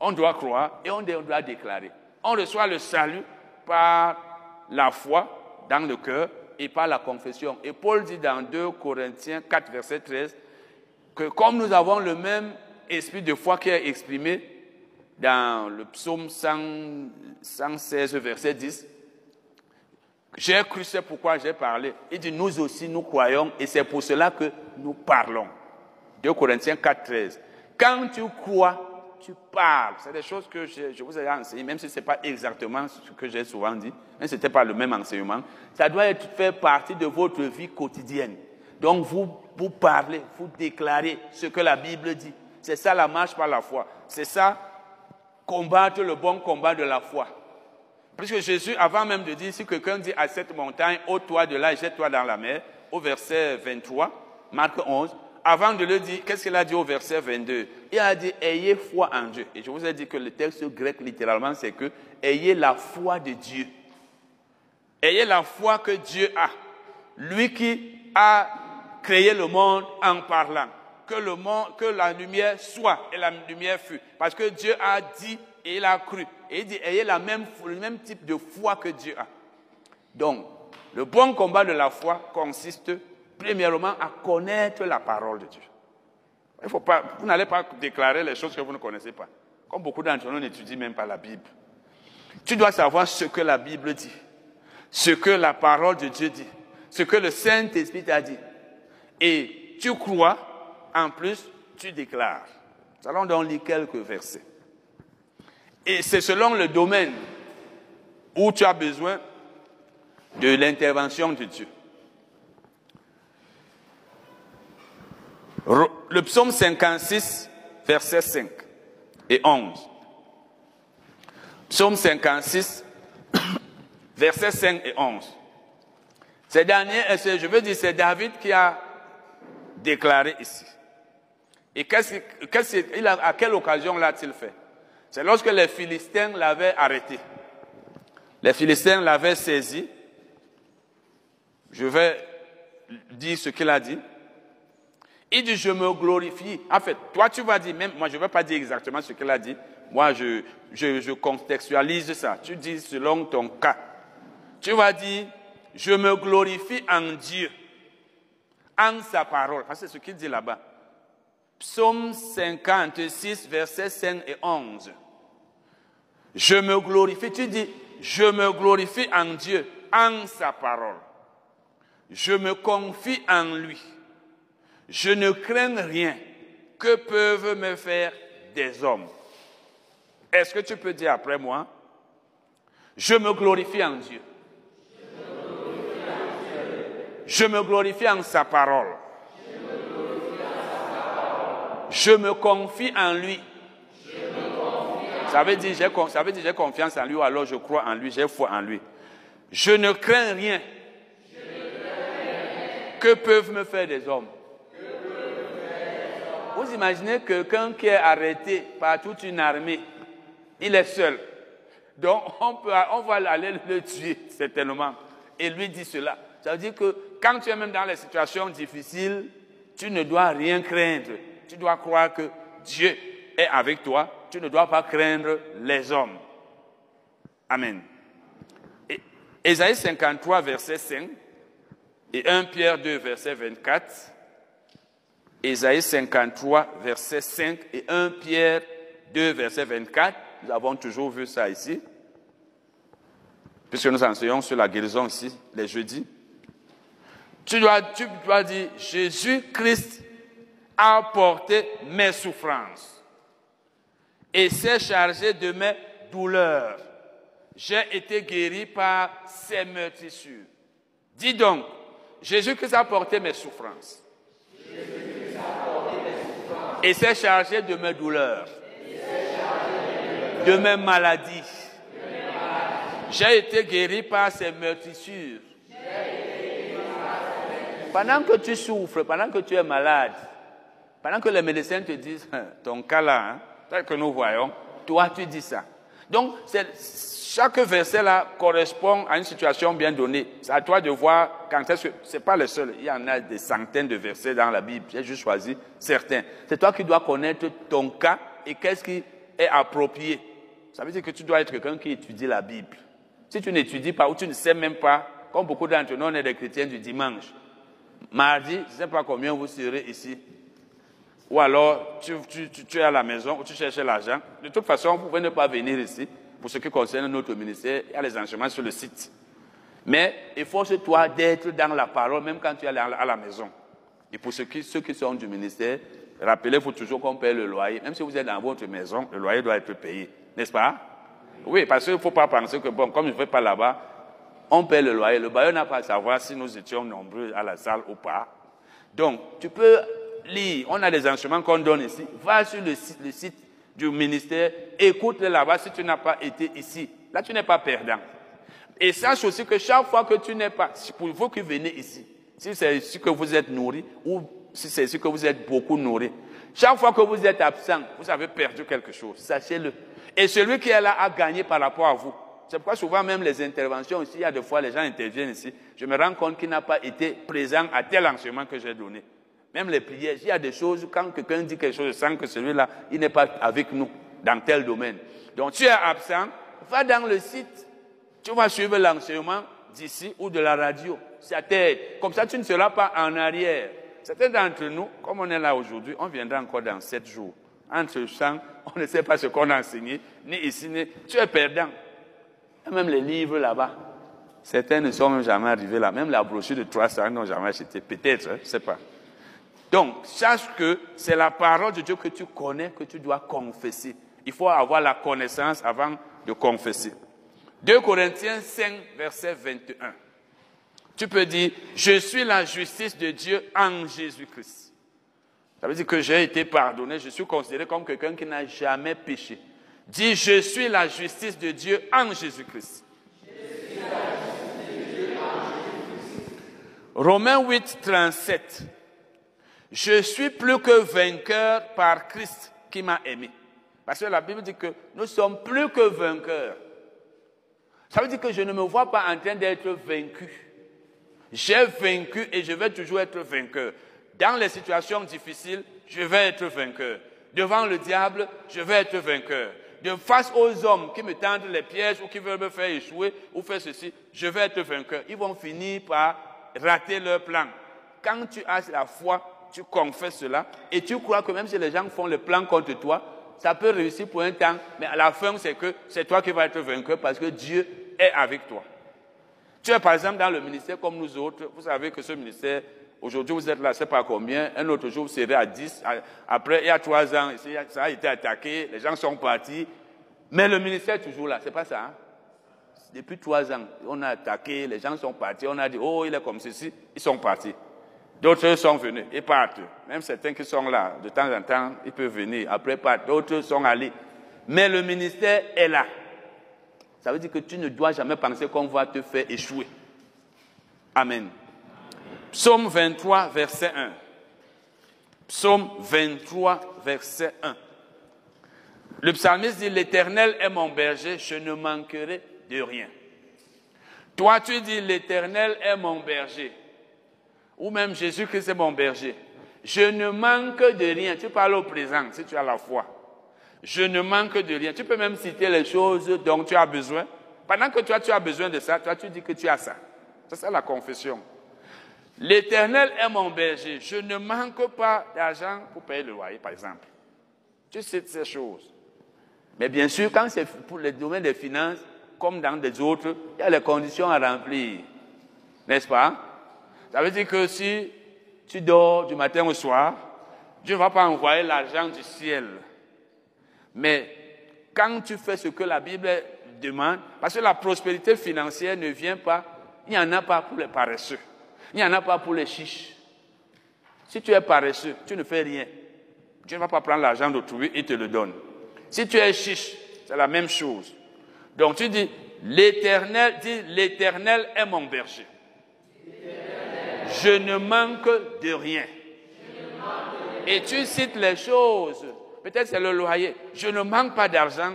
Speaker 1: On doit croire et on doit déclarer. On reçoit le salut par la foi dans le cœur et par la confession. Et Paul dit dans 2 Corinthiens 4, verset 13, que comme nous avons le même esprit de foi qui est exprimé dans le psaume 116, verset 10, j'ai cru, c'est pourquoi j'ai parlé. Il dit, nous aussi, nous croyons, et c'est pour cela que nous parlons. 2 Corinthiens 4, 13. Quand tu crois, tu parles. C'est des choses que je, vous ai enseignées, même si ce n'est pas exactement ce que j'ai souvent dit, mais ce n'était pas le même enseignement. Ça doit être, partie de votre vie quotidienne. Donc, vous, vous parlez, vous déclarez ce que la Bible dit. C'est ça la marche par la foi. C'est ça, combattre le bon combat de la foi. Puisque Jésus, avant même de dire, si quelqu'un dit à cette montagne, ôte-toi de là et jette-toi dans la mer, au verset 23, Marc 11, avant de le dire, qu'est-ce qu'il a dit au verset 22 Il a dit, ayez foi en Dieu. Et je vous ai dit que le texte grec, littéralement, c'est que, ayez la foi de Dieu. Ayez la foi que Dieu a. Lui qui a créé le monde en parlant. Que, le monde, que la lumière soit et la lumière fut. Parce que Dieu a dit et il a cru. Et il dit, ayez la le même type de foi que Dieu a. Donc, le bon combat de la foi consiste premièrement à connaître la parole de Dieu. Il faut pas, vous n'allez pas déclarer les choses que vous ne connaissez pas. Comme beaucoup d'entre nous n'étudient même pas la Bible. Tu dois savoir ce que la Bible dit, ce que la parole de Dieu dit, ce que le Saint-Esprit t'a dit. Et tu crois, en plus, tu déclares. Nous allons donc lire quelques versets. Et c'est selon le domaine où tu as besoin de l'intervention de Dieu. Le psaume 56, versets 5 et 11. Psaume 56, versets 5 et 11. Ces derniers, je veux dire, c'est David qui a déclaré ici. Et à quelle occasion l'a-t-il fait? C'est lorsque les Philistins l'avaient arrêté. Les Philistins l'avaient saisi. Je vais dire ce qu'il a dit. Il dit, je me glorifie. En fait, toi, tu vas dire, même moi, je ne vais pas dire exactement ce qu'il a dit. Moi, je, je, je contextualise ça. Tu dis selon ton cas. Tu vas dire, je me glorifie en Dieu, en sa parole. C'est ce qu'il dit là-bas. Psaume 56, versets 5 et 11. Je me glorifie, tu dis, je me glorifie en Dieu, en sa parole. Je me confie en lui. Je ne crains rien. Que peuvent me faire des hommes? Est-ce que tu peux dire après moi Je me glorifie en Dieu. Je me glorifie en sa parole. Je me confie en lui. Ça veut dire j'ai confiance en lui ou alors je crois en lui, j'ai foi en lui. Je ne crains rien. Que peuvent me faire des hommes Vous imaginez quelqu'un qui est arrêté par toute une armée, il est seul. Donc on va aller le tuer certainement. Et lui dit cela. Ça veut dire que quand tu es même dans les situations difficiles, tu ne dois rien craindre. Tu dois croire que Dieu est avec toi. Tu ne dois pas craindre les hommes. Amen. Et Ésaïe 53, verset 5, et 1 Pierre 2, verset 24. Ésaïe 53, verset 5, et 1 Pierre 2, verset 24. Nous avons toujours vu ça ici, puisque nous enseignons sur la guérison ici, les jeudis. Tu dois, tu dois dire, Jésus-Christ a porté mes souffrances et s'est chargé de mes douleurs. J'ai été guéri par ses meurtrissures. Dis donc, Jésus-Christ a porté mes souffrances. Et s'est chargé de mes douleurs, de mes maladies. J'ai été guéri par ses meurtrissures. Pendant que tu souffres, pendant que tu es malade, pendant que les médecins te disent, hein, ton cas là, hein, tel que nous voyons, toi tu dis ça. Donc, chaque verset là correspond à une situation bien donnée. C'est à toi de voir quand est-ce que, c'est pas le seul, il y en a des centaines de versets dans la Bible, j'ai juste choisi certains. C'est toi qui dois connaître ton cas et qu'est-ce qui est approprié. Ça veut dire que tu dois être quelqu'un qui étudie la Bible. Si tu n'étudies pas ou tu ne sais même pas, comme beaucoup d'entre nous, on est des chrétiens du dimanche. Mardi, je ne sais pas combien vous serez ici. Ou alors, tu, es à la maison ou tu cherches l'argent. De toute façon, vous pouvez ne pas venir ici. Pour ce qui concerne notre ministère, il y a les enseignements sur le site. Mais efforce-toi d'être dans la parole, même quand tu es à la maison. Et pour ceux qui, ceux qui sont du ministère, rappelez-vous toujours qu'on paie le loyer. Même si vous êtes dans votre maison, le loyer doit être payé. N'est-ce pas? Oui, parce qu'il ne faut pas penser que, bon, comme je ne vais pas là-bas, on paie le loyer. Le bailleur n'a pas à savoir si nous étions nombreux à la salle ou pas. Donc, tu peux On a des enseignements qu'on donne ici. Va sur le site, du ministère, écoute-le là-bas si tu n'as pas été ici. Là, tu n'es pas perdant. Et sache aussi que chaque fois que tu n'es pas, pour vous qui venez ici, si c'est ici que vous êtes nourri ou si c'est ici que vous êtes beaucoup nourri, chaque fois que vous êtes absent, vous avez perdu quelque chose. Sachez-le. Et celui qui est là a gagné par rapport à vous. C'est pourquoi souvent même les interventions ici, il y a des fois les gens interviennent ici, je me rends compte qu'il n'a pas été présent à tel enseignement que j'ai donné. Même les prières, il y a des choses, quand quelqu'un dit quelque chose, sans que celui-là, il n'est pas avec nous dans tel domaine. Donc tu es absent, va dans le site, tu vas suivre l'enseignement d'ici ou de la radio. Ça t'aide. Comme ça, tu ne seras pas en arrière. Certains d'entre nous, comme on est là aujourd'hui, on viendra encore dans sept jours. Entre champs, on ne sait pas ce qu'on a enseigné, ni ici, ni... Tu es perdant. Même les livres là-bas, certains ne sont même jamais arrivés là. Même la brochure de 300 n'ont jamais acheté. Peut-être, hein, je ne sais pas. Donc, sache que c'est la parole de Dieu que tu connais, que tu dois confesser. Il faut avoir la connaissance avant de confesser. 2 Corinthiens 5, verset 21. Tu peux dire, je suis la justice de Dieu en Jésus-Christ. Ça veut dire que j'ai été pardonné, je suis considéré comme quelqu'un qui n'a jamais péché. Dis, je suis la justice de Dieu en Jésus-Christ. Romains 8, 37. Je suis plus que vainqueur par Christ qui m'a aimé. Parce que la Bible dit que nous sommes plus que vainqueurs. Ça veut dire que je ne me vois pas en train d'être vaincu. J'ai vaincu et je vais toujours être vainqueur. Dans les situations difficiles, je vais être vainqueur. Devant le diable, je vais être vainqueur. De face aux hommes qui me tendent les pièges ou qui veulent me faire échouer ou faire ceci, je vais être vainqueur. Ils vont finir par rater leur plan. Quand tu as la foi, tu confesses cela et tu crois que même si les gens font le plan contre toi, ça peut réussir pour un temps, mais à la fin, c'est que c'est toi qui vas être vainqueur parce que Dieu est avec toi. Tu es par exemple dans le ministère comme nous autres. Vous savez que ce ministère, aujourd'hui vous êtes là, sais pas combien. Un autre jour, vous serez à 10. Après, il y a trois ans, ça a été attaqué. Les gens sont partis. Mais le ministère est toujours là. C'est pas ça. Hein? Depuis trois ans, on a attaqué. Les gens sont partis. On a dit, oh, il est comme ceci. Ils sont partis. D'autres sont venus. Ils partent. Même certains qui sont là, de temps en temps, ils peuvent venir. Après, partent. D'autres sont allés. Mais le ministère est là. Ça veut dire que tu ne dois jamais penser qu'on va te faire échouer. Amen. Psaume 23, verset 1. Psaume 23, verset 1. Le psalmiste dit, l'Éternel est mon berger, je ne manquerai de rien. Toi, tu dis, l'Éternel est mon berger. Ou même Jésus-Christ est mon berger. Je ne manque de rien. Tu parles au présent si tu as la foi. Je ne manque de rien. Tu peux même citer les choses dont tu as besoin. Pendant que toi, tu as besoin de ça, toi, tu dis que tu as ça. C'est ça la confession. L'Éternel est mon berger. Je ne manque pas d'argent pour payer le loyer, par exemple. Tu cites ces choses. Mais bien sûr, quand c'est pour le domaine des finances, comme dans des autres, il y a les conditions à remplir. N'est-ce pas? Ça veut dire que si tu dors du matin au soir, Dieu ne va pas envoyer l'argent du ciel mais quand tu fais ce que la Bible demande, parce que la prospérité financière ne vient pas, il n'y en a pas pour les paresseux, il n'y en a pas pour les chiches. Si tu es paresseux, tu ne fais rien. Dieu ne va pas prendre l'argent d'autrui et te le donne. Si tu es chiche, c'est la même chose. Donc tu dis, l'éternel, dit, l'éternel est mon berger. Je ne manque de rien. Et tu cites les choses Peut-être c'est le loyer. Je ne manque pas d'argent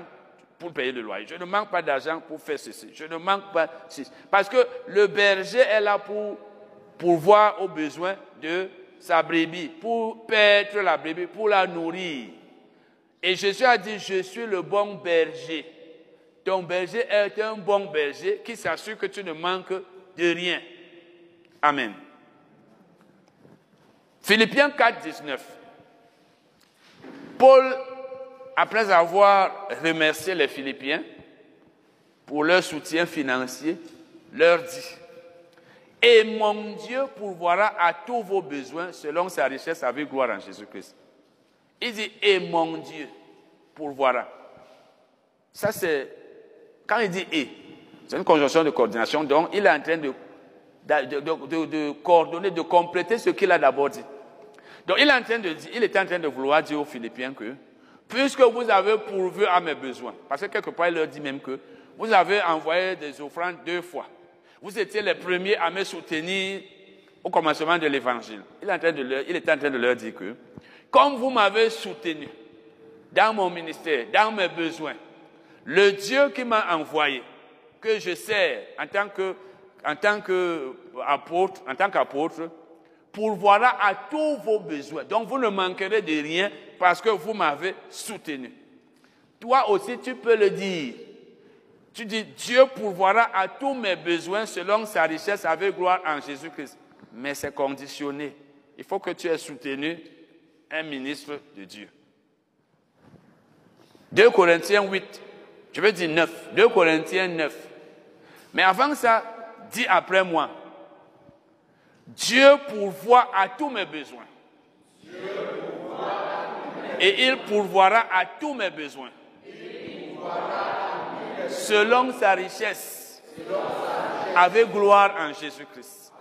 Speaker 1: pour payer le loyer. Je ne manque pas d'argent pour faire ceci. Je ne manque pas ceci. Parce que le berger est là pour pourvoir aux besoins de sa brebis, pour paître la brebis, pour la nourrir. Et Jésus a dit, je suis le bon berger. Ton berger est un bon berger qui s'assure que tu ne manques de rien. Amen. Philippiens 4, 19. Paul, après avoir remercié les Philippiens pour leur soutien financier, leur dit, et mon Dieu pourvoira à tous vos besoins selon sa richesse avec gloire en Jésus-Christ. Il dit, et mon Dieu pourvoira. Ça, c'est, quand il dit et, c'est une conjonction de coordination, donc il est en train de, de, de coordonner, de compléter ce qu'il a d'abord dit. Donc il est en train de était en train de vouloir dire aux Philippiens que, puisque vous avez pourvu à mes besoins, parce que quelque part il leur dit même que vous avez envoyé des offrandes deux fois. Vous étiez les premiers à me soutenir au commencement de l'évangile. Il, il était en train de leur dire que, comme vous m'avez soutenu dans mon ministère, dans mes besoins, le Dieu qui m'a envoyé, que je sers en tant que, en tant en tant qu'apôtre, pourvoira à tous vos besoins. Donc vous ne manquerez de rien parce que vous m'avez soutenu. Toi aussi, tu peux le dire. Tu dis, Dieu pourvoira à tous mes besoins selon sa richesse avec gloire en Jésus-Christ. Mais c'est conditionné. Il faut que tu aies soutenu un ministre de Dieu. 2 Corinthiens 8, je veux dire 9. 2 Corinthiens 9. Mais avant ça, dis après moi. Dieu pourvoit à tous mes besoins. Et il pourvoira à tous mes besoins. Selon sa richesse. Avec gloire en Jésus-Christ.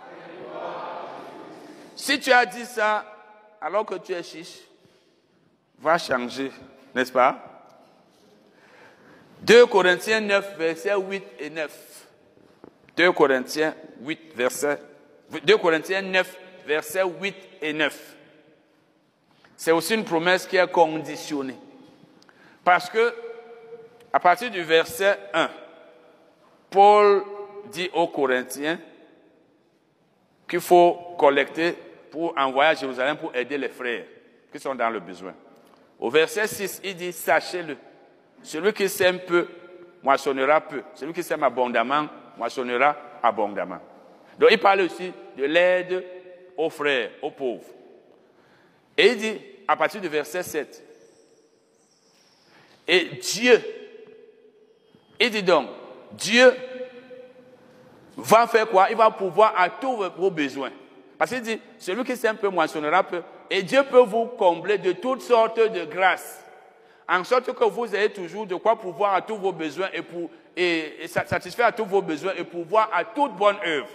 Speaker 1: Si tu as dit ça alors que tu es chiche, va changer, n'est-ce pas? 2 Corinthiens 9, versets 8 et 9. 2 Corinthiens 8, verset 2 Corinthiens 9, versets 8 et 9. C'est aussi une promesse qui est conditionnée. Parce que, à partir du verset 1, Paul dit aux Corinthiens qu'il faut collecter pour envoyer à Jérusalem pour aider les frères qui sont dans le besoin. Au verset 6, il dit, sachez-le, celui qui sème peu, moissonnera peu. Celui qui sème abondamment, moissonnera abondamment. Donc il parle aussi de l'aide aux frères, aux pauvres. Et il dit, à partir du verset 7, et Dieu, il dit donc, Dieu va faire quoi? Il va pouvoir à tous vos besoins. Parce qu'il dit, celui qui sème peu moissonnera peu. Et Dieu peut vous combler de toutes sortes de grâces. En sorte que vous ayez toujours de quoi pouvoir à tous vos besoins et, pour, et, satisfaire à tous vos besoins et pouvoir à toute bonne œuvre.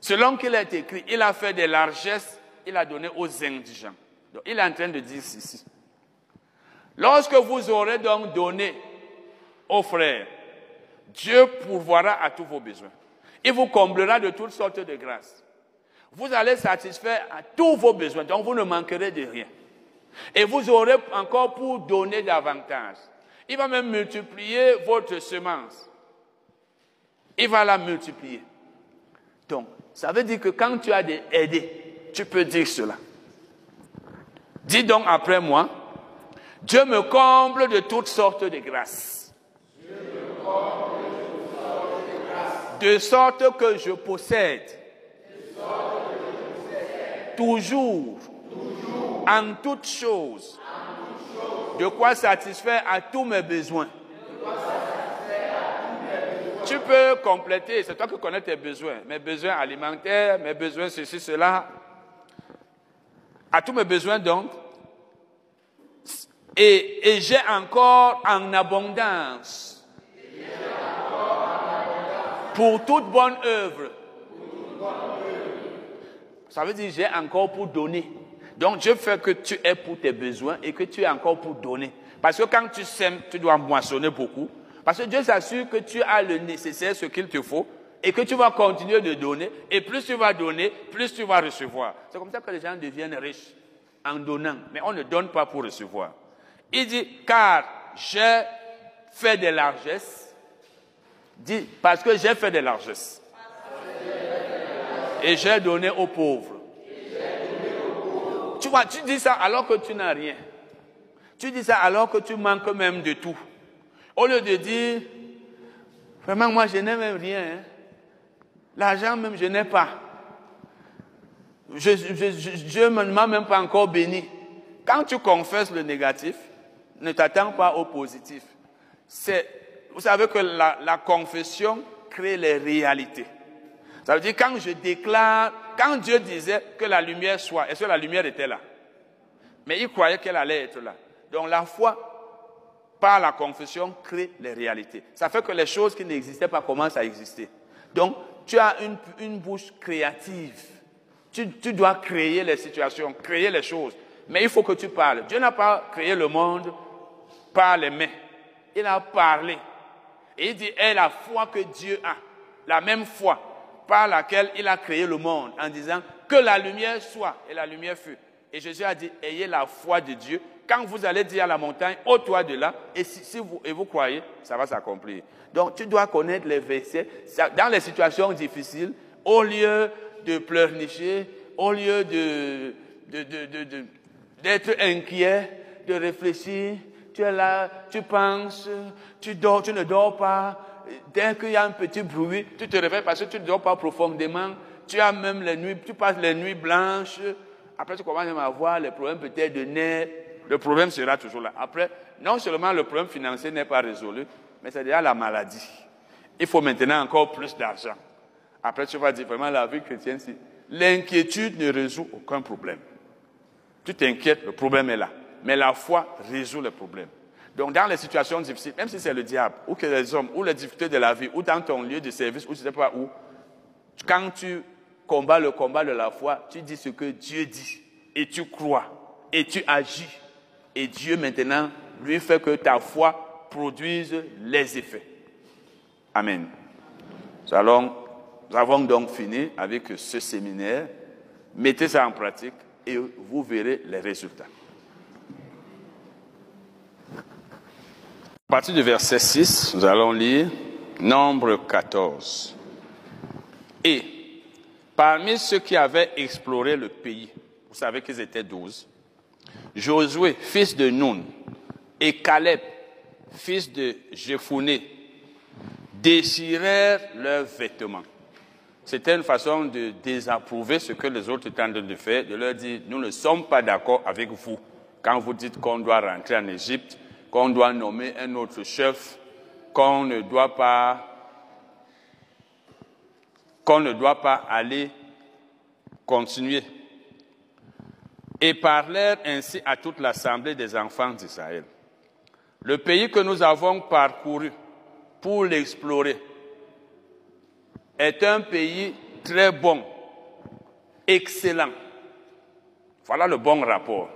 Speaker 1: Selon qu'il est écrit, il a fait des largesses, il a donné aux indigents. Donc, il est en train de dire ceci. Lorsque vous aurez donc donné aux frères, Dieu pourvoira à tous vos besoins. Il vous comblera de toutes sortes de grâces. Vous allez satisfaire à tous vos besoins, donc vous ne manquerez de rien. Et vous aurez encore pour donner davantage. Il va même multiplier votre semence. Il va la multiplier. Donc, ça veut dire que quand tu as des aidés, tu peux dire cela. Dis donc après moi, Dieu me comble de toutes sortes de grâces. De sorte que je possède toujours, en toutes choses, de quoi satisfaire à tous mes besoins. Tu peux compléter, c'est toi qui connais tes besoins, mes besoins alimentaires, mes besoins ceci, cela. À tous mes besoins donc. Et, et j'ai encore en abondance. Pour toute bonne œuvre. Ça veut dire j'ai encore pour donner. Donc Dieu fait que tu aies pour tes besoins et que tu aies encore pour donner. Parce que quand tu sèmes, tu dois moissonner beaucoup. Parce que Dieu s'assure que tu as le nécessaire, ce qu'il te faut, et que tu vas continuer de donner. Et plus tu vas donner, plus tu vas recevoir. C'est comme ça que les gens deviennent riches, en donnant. Mais on ne donne pas pour recevoir. Il dit, car j'ai fait des largesses. Dit, parce que j'ai fait des largesses. Et j'ai donné aux pauvres. Tu vois, tu dis ça alors que tu n'as rien. Tu dis ça alors que tu manques même de tout. Au lieu de dire, vraiment, moi, je n'ai même rien. Hein. L'argent même, je n'ai pas. Je, Dieu ne m'a même pas encore béni. Quand tu confesses le négatif, ne t'attends pas au positif. vous savez que la, la confession crée les réalités. Ça veut dire quand je déclare, quand Dieu disait que la lumière soit, est-ce que la lumière était là? Mais il croyait qu'elle allait être là. Donc la foi, par la confession, crée les réalités. Ça fait que les choses qui n'existaient pas commencent à exister. Donc tu as une, bouche créative. Tu, tu dois créer les situations, créer les choses. Mais il faut que tu parles. Dieu n'a pas créé le monde par les mains. Il a parlé. Et il dit, est la foi que Dieu a. La même foi par laquelle il a créé le monde en disant que la lumière soit et la lumière fut. Et Jésus a dit, ayez la foi de Dieu. Quand vous allez dire à la montagne, ôte-toi de là, et si, vous, et vous croyez, ça va s'accomplir. Donc tu dois connaître les versets. Dans les situations difficiles, au lieu de pleurnicher, au lieu de, d'être inquiet, de réfléchir, tu es là, tu penses, tu dors, tu ne dors pas, dès qu'il y a un petit bruit, tu te réveilles parce que tu ne dors pas profondément. Tu as même les nuits, tu passes les nuits blanches. Après, tu commences à avoir les problèmes peut-être de nerfs. Le problème sera toujours là. Après, non seulement le problème financier n'est pas résolu, mais c'est déjà la maladie. Il faut maintenant encore plus d'argent. Après, tu vas dire vraiment la vie chrétienne, si l'inquiétude ne résout aucun problème. Tu t'inquiètes, le problème est là. Mais la foi résout le problème. Donc, dans les situations difficiles, même si c'est le diable, ou que les hommes, ou les difficultés de la vie, ou dans ton lieu de service, ou je ne sais pas où, quand tu combats le combat de la foi, tu dis ce que Dieu dit, et tu crois, et tu agis. Et Dieu maintenant, lui fait que ta foi produisent les effets. Amen. Nous, nous avons donc fini avec ce séminaire. Mettez ça en pratique et vous verrez les résultats. À partir du verset 6, nous allons lire Nombre 14. Et parmi ceux qui avaient exploré le pays, vous savez qu'ils étaient douze, Josué, fils de Nun, et Caleb, fils de Jephuné, déchirèrent leurs vêtements. C'était une façon de désapprouver ce que les autres étaient en train de faire, de leur dire, nous ne sommes pas d'accord avec vous. Quand vous dites qu'on doit rentrer en Égypte, qu'on doit nommer un autre chef, qu'on ne doit pas qu'on ne doit pas aller continuer. Et parlèrent ainsi à toute l'assemblée des enfants d'Israël. Le pays que nous avons parcouru pour l'explorer est un pays très bon, excellent. Voilà le bon rapport.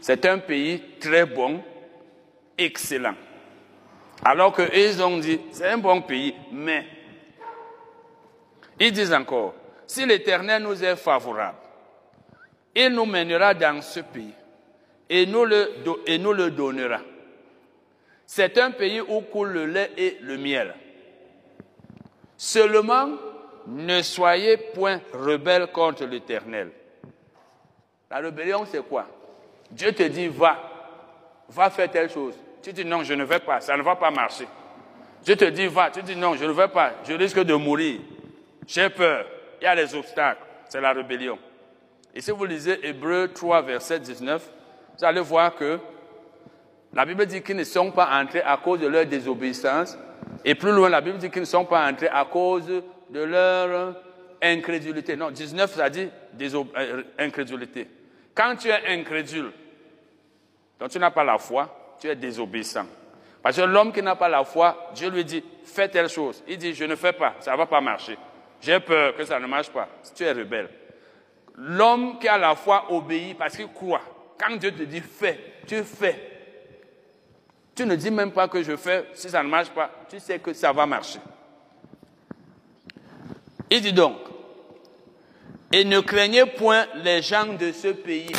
Speaker 1: C'est un pays très bon, excellent. Alors qu'ils ont dit, c'est un bon pays, mais ils disent encore, si l'Éternel nous est favorable, il nous mènera dans ce pays et nous le, et nous le donnera. C'est un pays où coule le lait et le miel. Seulement, ne soyez point rebelles contre l'Éternel. La rébellion, c'est quoi? Dieu te dit, va, va faire telle chose. Tu dis, non, je ne vais pas, ça ne va pas marcher. Dieu te dit, va, tu dis, non, je ne vais pas, je risque de mourir. J'ai peur, il y a des obstacles, c'est la rébellion. Et si vous lisez Hébreu 3, verset 19, vous allez voir que la Bible dit qu'ils ne sont pas entrés à cause de leur désobéissance. Et plus loin, la Bible dit qu'ils ne sont pas entrés à cause de leur incrédulité. Non, 19, ça dit euh, incrédulité. Quand tu es incrédule, donc tu n'as pas la foi, tu es désobéissant. Parce que l'homme qui n'a pas la foi, Dieu lui dit, fais telle chose. Il dit, je ne fais pas, ça ne va pas marcher. J'ai peur que ça ne marche pas. Tu es rebelle. L'homme qui a la foi obéit parce qu'il croit. Quand Dieu te dit fais, tu fais. Tu ne dis même pas que je fais, si ça ne marche pas, tu sais que ça va marcher. Il dit donc, et ne craignez point les gens de ce pays.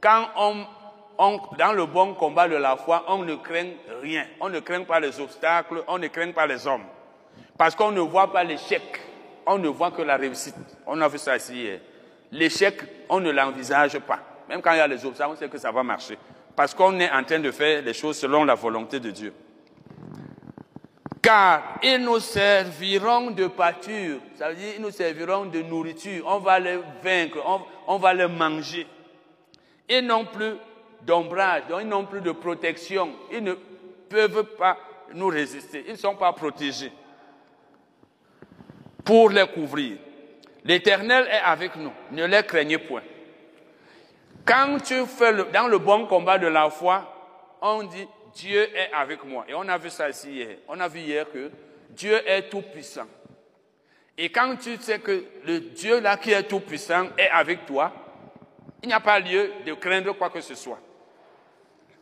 Speaker 1: Quand on, on, dans le bon combat de la foi, on ne craint rien. On ne craint pas les obstacles, on ne craint pas les hommes. Parce qu'on ne voit pas l'échec, on ne voit que la réussite. On a vu ça ici hier. L'échec, on ne l'envisage pas. Même quand il y a les obstacles, on sait que ça va marcher. Parce qu'on est en train de faire les choses selon la volonté de Dieu. Car ils nous serviront de pâture, ça veut dire ils nous serviront de nourriture, on va les vaincre, on, va les manger. Ils n'ont plus d'ombrage, ils n'ont plus de protection, ils ne peuvent pas nous résister, ils ne sont pas protégés pour les couvrir. L'Éternel est avec nous, ne les craignez point. Quand tu fais dans le bon combat de la foi, on dit Dieu est avec moi. Et on a vu ça ici hier. On a vu hier que Dieu est tout puissant. Et quand tu sais que le Dieu là qui est tout puissant est avec toi, il n'y a pas lieu de craindre quoi que ce soit.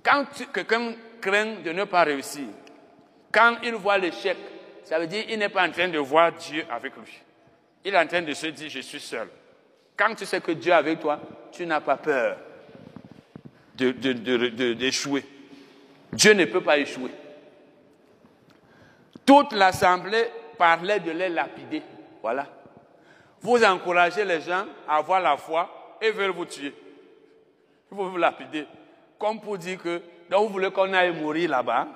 Speaker 1: Quand quelqu'un craint de ne pas réussir, quand il voit l'échec, ça veut dire qu'il n'est pas en train de voir Dieu avec lui. Il est en train de se dire, je suis seul. Quand tu sais que Dieu est avec toi, tu n'as pas peur d'échouer. Dieu ne peut pas échouer. Toute l'assemblée parlait de les lapider. Voilà. Vous encouragez les gens à avoir la foi et veulent vous tuer. Vont vous lapider. Comme pour dire que, donc vous voulez qu'on aille mourir là-bas.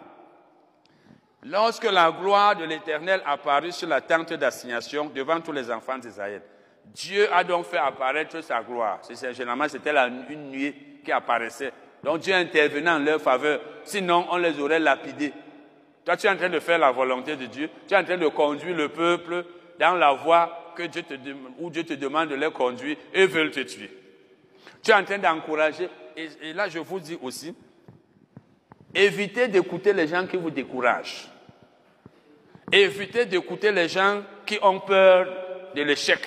Speaker 1: Lorsque la gloire de l'Éternel apparut sur la tente d'assignation devant tous les enfants d'Israël, Dieu a donc fait apparaître sa gloire. Généralement, c'était une nuit qui apparaissait. Donc Dieu intervenait en leur faveur. Sinon, on les aurait lapidés. Toi, tu es en train de faire la volonté de Dieu. Tu es en train de conduire le peuple dans la voie que Dieu te, où Dieu te demande de les conduire et veulent te tuer. Tu es en train d'encourager. et là, je vous dis aussi, Évitez d'écouter les gens qui vous découragent. Évitez d'écouter les gens qui ont peur de l'échec.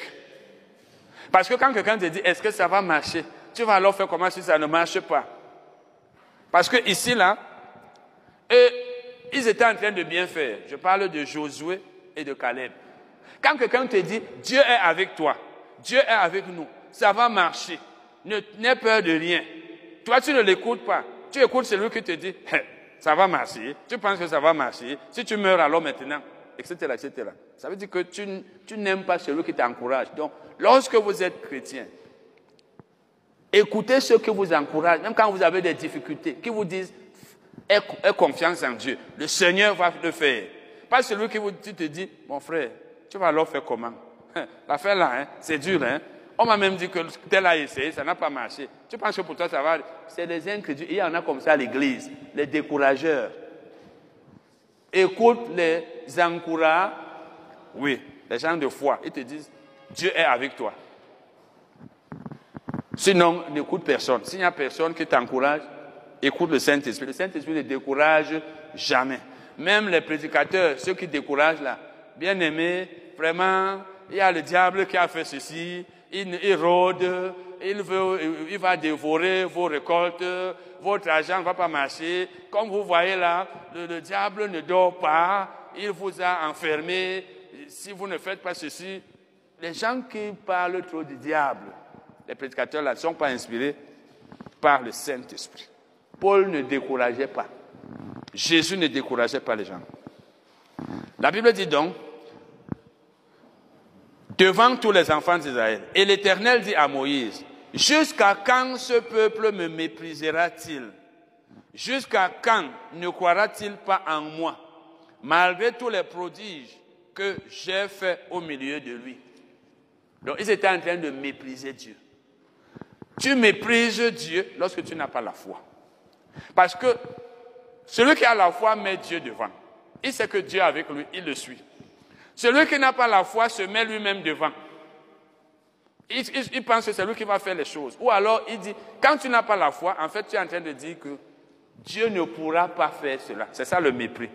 Speaker 1: Parce que quand quelqu'un te dit, est-ce que ça va marcher? Tu vas alors faire comment si ça ne marche pas? Parce que ici, là, Et ils étaient en train de bien faire. Je parle de Josué et de Caleb. Quand quelqu'un te dit, Dieu est avec toi, Dieu est avec nous, ça va marcher, n'aie peur de rien. Toi, tu ne l'écoutes pas. Tu écoutes celui qui te dit, ça va marcher, tu penses que ça va marcher, si tu meurs alors maintenant, etc., etc. Ça veut dire que tu, tu n'aimes pas celui qui t'encourage. Donc, lorsque vous êtes chrétien, écoutez ceux qui vous encouragent, même quand vous avez des difficultés, qui vous disent, aie, confiance en Dieu, le Seigneur va le faire. Pas celui qui vous, te dit, mon frère, tu vas alors faire comment? L'affaire là, hein, c'est dur. Hein? On m'a même dit que tel a essayé, ça n'a pas marché. Tu penses que pour toi ça va C'est des incrédules. Il y en a comme ça à l'église, les décourageurs. Écoute les encourages. Oui, les gens de foi. Ils te disent, Dieu est avec toi. Sinon, n'écoute personne. S'il n'y a personne qui t'encourage, écoute le Saint-Esprit. Le Saint-Esprit ne décourage jamais. Même les prédicateurs, ceux qui découragent là, bien aimés, vraiment, il y a le diable qui a fait ceci, il, rôde, il, veut, il va dévorer vos récoltes, votre argent ne va pas marcher. Comme vous voyez là, le, diable ne dort pas, il vous a enfermé. Si vous ne faites pas ceci, les gens qui parlent trop du diable, les prédicateurs là ne sont pas inspirés par le Saint-Esprit. Paul ne décourageait pas. Jésus ne décourageait pas les gens. La Bible dit donc, devant tous les enfants d'Israël. Et l'Éternel dit à Moïse, Jusqu'à quand ce peuple me méprisera-t-il? Jusqu'à quand ne croira-t-il pas en moi, malgré tous les prodiges que j'ai faits au milieu de lui? Donc ils étaient en train de mépriser Dieu. Tu méprises Dieu lorsque tu n'as pas la foi. Parce que celui qui a la foi met Dieu devant. Il sait que Dieu est avec lui, il le suit. Celui qui n'a pas la foi se met lui-même devant. Il, pense que c'est lui qui va faire les choses. Ou alors il dit, quand tu n'as pas la foi, en fait tu es en train de dire que Dieu ne pourra pas faire cela. C'est ça le mépris.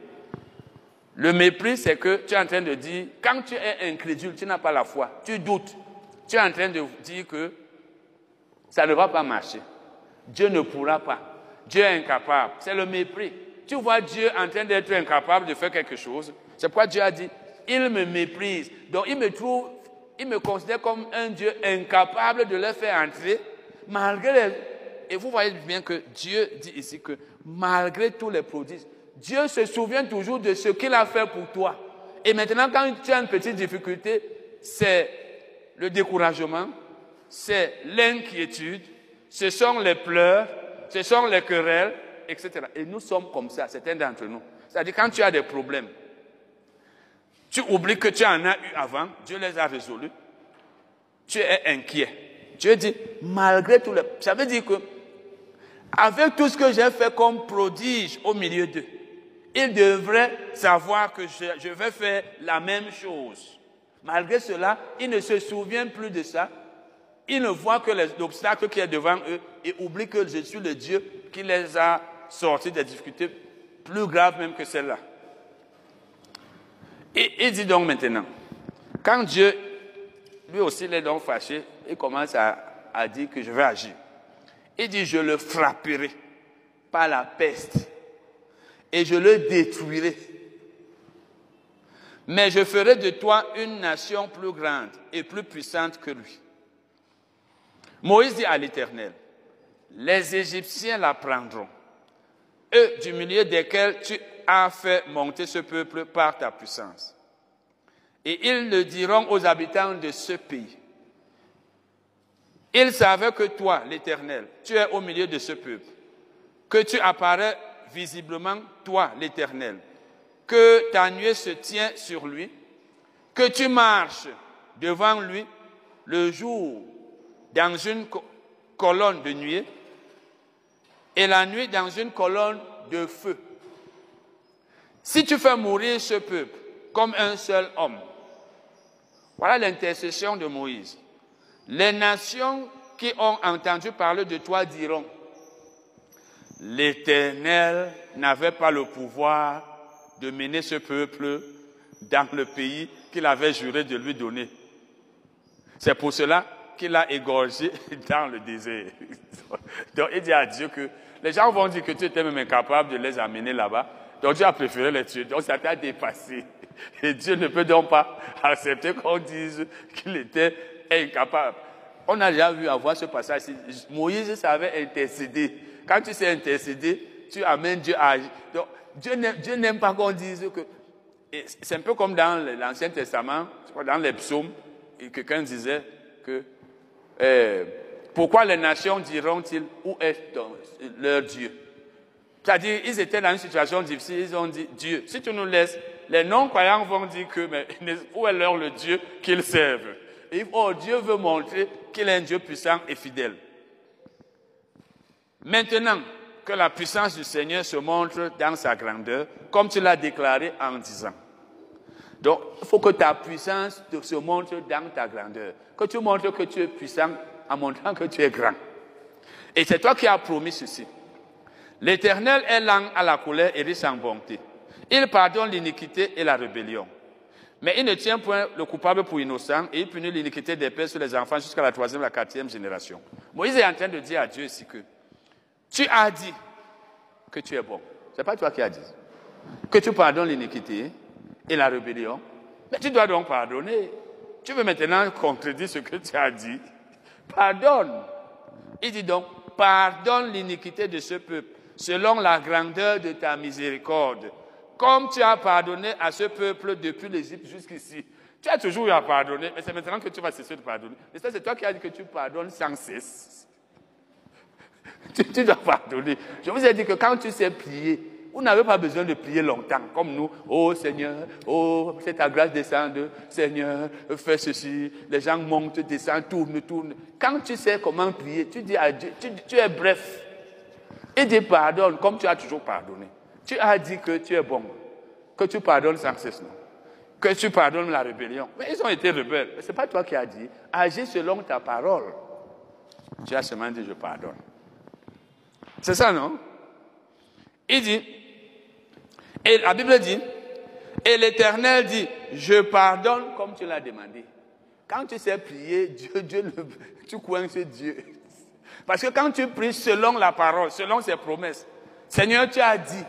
Speaker 1: Le mépris, c'est que tu es en train de dire, quand tu es incrédule, tu n'as pas la foi, tu doutes. Tu es en train de dire que ça ne va pas marcher. Dieu ne pourra pas. Dieu est incapable. C'est le mépris. Tu vois Dieu en train d'être incapable de faire quelque chose. C'est pourquoi Dieu a dit, il me méprise. Donc il me trouve, il me considère comme un Dieu incapable de les faire entrer, malgré les... Et vous voyez bien que Dieu dit ici que malgré tous les prodiges, Dieu se souvient toujours de ce qu'il a fait pour toi. Et maintenant, quand tu as une petite difficulté, c'est le découragement, c'est l'inquiétude, ce sont les pleurs, ce sont les querelles, etc. Et nous sommes comme ça, certains d'entre nous. C'est-à-dire quand tu as des problèmes, tu oublies que tu en as eu avant, Dieu les a résolus. Tu es inquiet. Dieu dit, malgré tout. Ça veut dire que, avec tout ce que j'ai fait comme prodige au milieu d'eux, ils devraient savoir que je, vais faire la même chose. Malgré cela, ils ne se souviennent plus de ça. Ils ne voient que l'obstacle qui est devant eux et oublient que je suis le Dieu qui les a sortis des difficultés plus graves même que celles-là. Et il dit donc maintenant, quand Dieu, lui aussi, il est donc fâché, il commence à, à dire que je vais agir. Il dit, je le frapperai par la peste et je le détruirai. Mais je ferai de toi une nation plus grande et plus puissante que lui. Moïse dit à l'Éternel, les Égyptiens la prendront, du milieu desquels tu a fait monter ce peuple par ta puissance. Et ils le diront aux habitants de ce pays. Ils savaient que toi, l'Éternel, tu es au milieu de ce peuple, que tu apparais visiblement, toi, l'Éternel, que ta nuée se tient sur lui, que tu marches devant lui le jour dans une colonne de nuée et la nuit dans une colonne de feu. Si tu fais mourir ce peuple comme un seul homme, voilà l'intercession de Moïse. Les nations qui ont entendu parler de toi diront, l'Éternel n'avait pas le pouvoir de mener ce peuple dans le pays qu'il avait juré de lui donner. C'est pour cela qu'il a égorgé dans le désert. Donc il dit à Dieu que les gens vont dire que tu étais même incapable de les amener là-bas Donc Dieu a préféré les tuer. Donc ça t'a dépassé. Et Dieu ne peut donc pas accepter qu'on dise qu'il était incapable. On a déjà vu avoir ce passage. Moïse savait intercéder. Quand tu sais intercéder, tu amènes Dieu à agir. Donc, Dieu n'aime pas qu'on dise que. C'est un peu comme dans l'Ancien Testament, dans les psaumes, quelqu'un disait que. Euh, pourquoi les nations diront-ils où est leur Dieu? C'est-à-dire, ils étaient dans une situation difficile, ils ont dit Dieu. Si tu nous laisses, les non-croyants vont dire que, mais où est leur le Dieu qu'ils servent? Oh, Dieu veut montrer qu'il est un Dieu puissant et fidèle. Maintenant que la puissance du Seigneur se montre dans sa grandeur, comme tu l'as déclaré en disant. Donc, il faut que ta puissance se montre dans ta grandeur. Que tu montres que tu es puissant en montrant que tu es grand. Et c'est toi qui as promis ceci. L'Éternel est lent à la colère et riche en bonté. Il pardonne l'iniquité et la rébellion. Mais il ne tient point le coupable pour innocent et il punit l'iniquité des pères sur les enfants jusqu'à la troisième la quatrième génération. Moïse est en train de dire à Dieu ici que tu as dit que tu es bon. Ce n'est pas toi qui as dit. Que tu pardonnes l'iniquité et la rébellion. Mais tu dois donc pardonner. Tu veux maintenant contredire ce que tu as dit. Pardonne. Il dit donc, pardonne l'iniquité de ce peuple selon la grandeur de ta miséricorde comme tu as pardonné à ce peuple depuis l'Égypte jusqu'ici. Tu as toujours eu à pardonner, mais c'est maintenant que tu vas cesser de pardonner. Et ça, c'est toi qui as dit que tu pardonnes sans cesse. tu, dois pardonner. Je vous ai dit que quand tu sais prier, vous n'avez pas besoin de prier longtemps, comme nous. Oh Seigneur, oh, c'est ta grâce descende. Seigneur, fais ceci. Les gens montent, descendent, tournent, tournent. Quand tu sais comment prier, tu dis à Dieu, tu, es bref. Et Dieu pardonne comme tu as toujours pardonné. Tu as dit que tu es bon, que tu pardonnes sans cesse, non? Que tu pardonnes la rébellion. Mais ils ont été rebelles. Ce n'est pas toi qui as dit. Agis selon ta parole. Tu as seulement dit je pardonne. C'est ça, non? Il dit, et la Bible dit, et l'Éternel dit, je pardonne comme tu l'as demandé. Quand tu sais prier, Dieu, Dieu, tu coinces Dieu. Parce que quand tu pries selon la parole, selon ses promesses, Seigneur, tu as dit,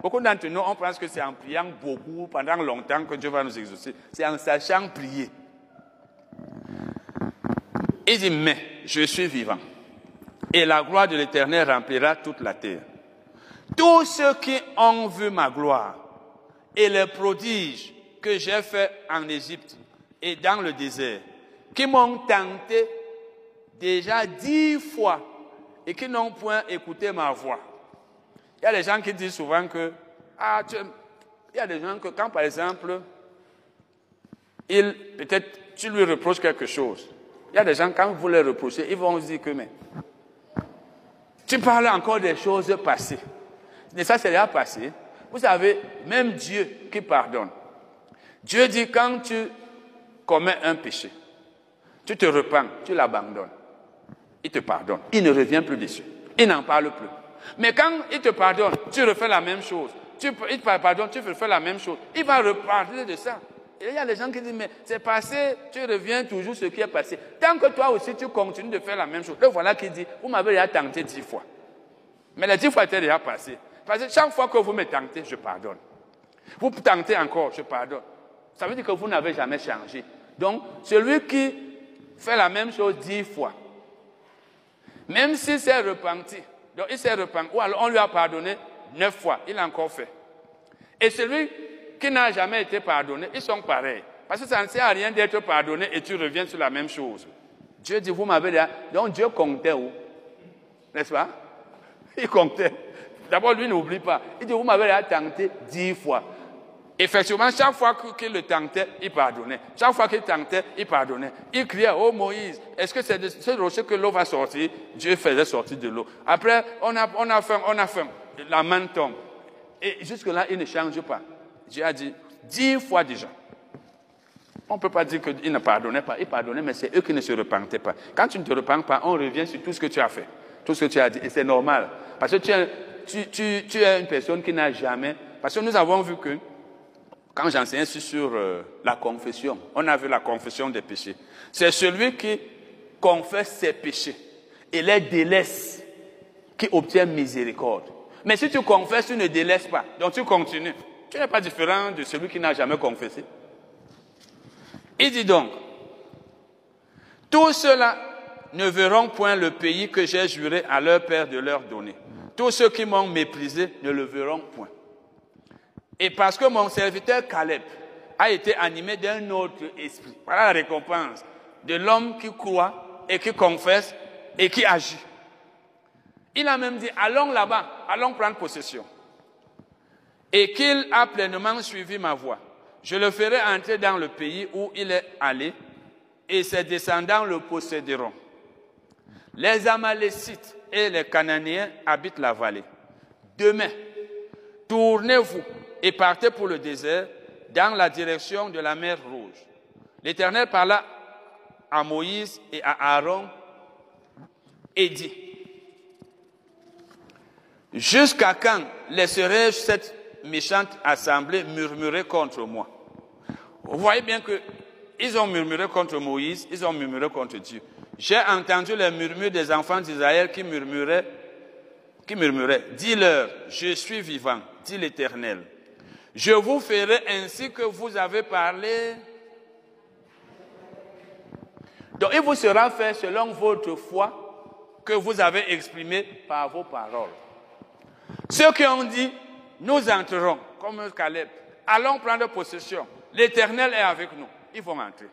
Speaker 1: Beaucoup d'entre nous, on pense que c'est en priant beaucoup, pendant longtemps, que Dieu va nous exaucer. C'est en sachant prier. Il dit, mais je suis vivant. Et la gloire de l'Éternel remplira toute la terre. Tous ceux qui ont vu ma gloire et les prodiges que j'ai faits en Égypte et dans le désert, qui m'ont tenté déjà dix fois et qui n'ont point écouté ma voix, il y a des gens qui disent souvent que, ah, il y a des gens que quand par exemple, il, peut-être, tu lui reproches quelque chose. Il y a des gens, quand vous les reprochez, ils vont dire que, mais, tu parles encore des choses passées. Mais ça, c'est déjà passé. Vous savez, même Dieu qui pardonne. Dieu dit, quand tu commets un péché, tu te repens, tu l'abandonnes. Il te pardonne. Il ne revient plus dessus. Il n'en parle plus. Mais quand il te pardonne, tu refais la même chose. Tu, il te pardonne, tu refais la même chose. Il va reparler de ça. Et il y a des gens qui disent, mais c'est passé, tu reviens toujours ce qui est passé. Tant que toi aussi tu continues de faire la même chose. Le voilà qui dit, vous m'avez déjà tenté dix fois. Mais les dix fois étaient déjà passé. Parce que chaque fois que vous me tentez, je pardonne. Vous tentez encore, je pardonne. Ça veut dire que vous n'avez jamais changé. Donc, celui qui fait la même chose dix fois, même s'il s'est repenti, donc il s'est repenti. Ou alors on lui a pardonné neuf fois. Il a encore fait. Et celui qui n'a jamais été pardonné, ils sont pareils. Parce que ça ne sert à rien d'être pardonné et tu reviens sur la même chose. Dieu dit, vous m'avez dit, donc Dieu comptait où? N'est-ce pas? Il comptait. D'abord, lui n'oublie pas. Il dit, vous m'avez tenté dix fois. Effectivement, chaque fois qu'il le tentait, il pardonnait. Chaque fois qu'il tentait, il pardonnait. Il criait, oh Moïse, est-ce que c'est de ce rocher que l'eau va sortir? Dieu faisait sortir de l'eau. Après, on a, on a faim, on a faim. La main tombe. Et jusque-là, il ne change pas. Dieu a dit, dix fois déjà. On ne peut pas dire qu'il ne pardonnait pas. Il pardonnait, mais c'est eux qui ne se repentaient pas. Quand tu ne te repens pas, on revient sur tout ce que tu as fait. Tout ce que tu as dit. Et c'est normal. Parce que tu es, tu, es une personne qui n'a jamais... Parce que nous avons vu que quand j'enseignais sur euh, la confession, on a vu la confession des péchés. C'est celui qui confesse ses péchés et les délaisse qui obtient miséricorde. Mais si tu confesses, tu ne délaisses pas. Donc tu continues. Tu n'es pas différent de celui qui n'a jamais confessé. Il dit donc, tous ceux-là ne verront point le pays que j'ai juré à leur père de leur donner. Tous ceux qui m'ont méprisé ne le verront point. Et parce que mon serviteur Caleb a été animé d'un autre esprit. Voilà la récompense de l'homme qui croit et qui confesse et qui agit. Il a même dit, allons là-bas, allons prendre possession. Et qu'il a pleinement suivi ma voie. Je le ferai entrer dans le pays où il est allé, et ses descendants le posséderont. Les Amalécites et les Cananéens habitent la vallée. Demain, tournez-vous et partez pour le désert dans la direction de la mer Rouge. L'Éternel parla à Moïse et à Aaron et dit, Jusqu'à quand laisserai-je cette méchante assemblée murmurer contre moi? Vous voyez bien que ils ont murmuré contre Moïse, ils ont murmuré contre Dieu. J'ai entendu les murmures des enfants d'Israël qui murmuraient, qui murmuraient, dis-leur, je suis vivant, dit l'Éternel. Je vous ferai ainsi que vous avez parlé. Donc il vous sera fait selon votre foi que vous avez exprimée par vos paroles. Ceux qui ont dit, nous entrerons, comme Caleb, allons prendre possession. L'Éternel est avec nous. Ils vont entrer.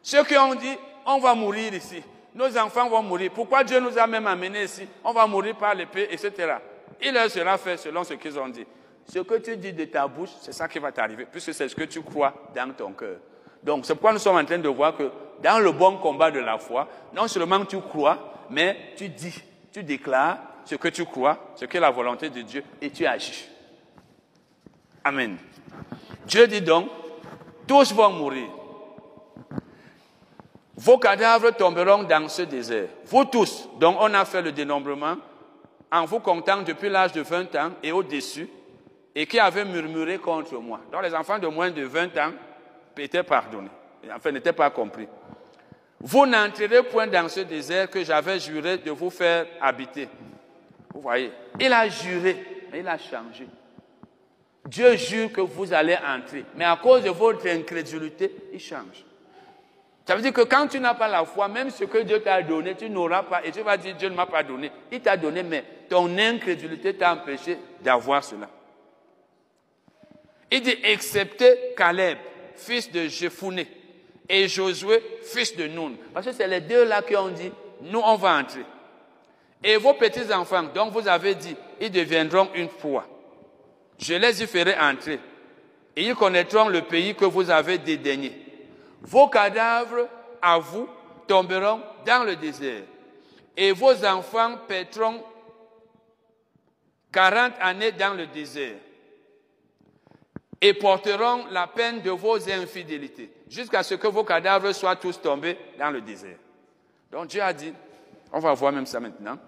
Speaker 1: Ceux qui ont dit, on va mourir ici. Nos enfants vont mourir. Pourquoi Dieu nous a même amenés ici On va mourir par l'épée, etc. Il leur sera fait selon ce qu'ils ont dit. Ce que tu dis de ta bouche, c'est ça qui va t'arriver, puisque c'est ce que tu crois dans ton cœur. Donc, c'est pourquoi nous sommes en train de voir que dans le bon combat de la foi, non seulement tu crois, mais tu dis, tu déclares ce que tu crois, ce qu'est la volonté de Dieu, et tu agis. Amen. Dieu dit donc, tous vont mourir. Vos cadavres tomberont dans ce désert. Vous tous, dont on a fait le dénombrement, en vous comptant depuis l'âge de 20 ans et au-dessus, et qui avaient murmuré contre moi. Donc les enfants de moins de 20 ans étaient pardonnés, enfin n'étaient pas compris. Vous n'entrerez point dans ce désert que j'avais juré de vous faire habiter. Vous voyez, il a juré, mais il a changé. Dieu jure que vous allez entrer, mais à cause de votre incrédulité, il change. Ça veut dire que quand tu n'as pas la foi, même ce que Dieu t'a donné, tu n'auras pas, et tu vas dire Dieu ne m'a pas donné. Il t'a donné, mais ton incrédulité t'a empêché d'avoir cela. Il dit, excepté Caleb, fils de Jephuné, et Josué, fils de Nun. Parce que c'est les deux là qui ont dit, nous, on va entrer. Et vos petits-enfants, dont vous avez dit, ils deviendront une foi. Je les y ferai entrer. Et ils connaîtront le pays que vous avez dédaigné. Vos cadavres, à vous, tomberont dans le désert. Et vos enfants pèteront 40 années dans le désert et porteront la peine de vos infidélités, jusqu'à ce que vos cadavres soient tous tombés dans le désert. Donc Dieu a dit, on va voir même ça maintenant,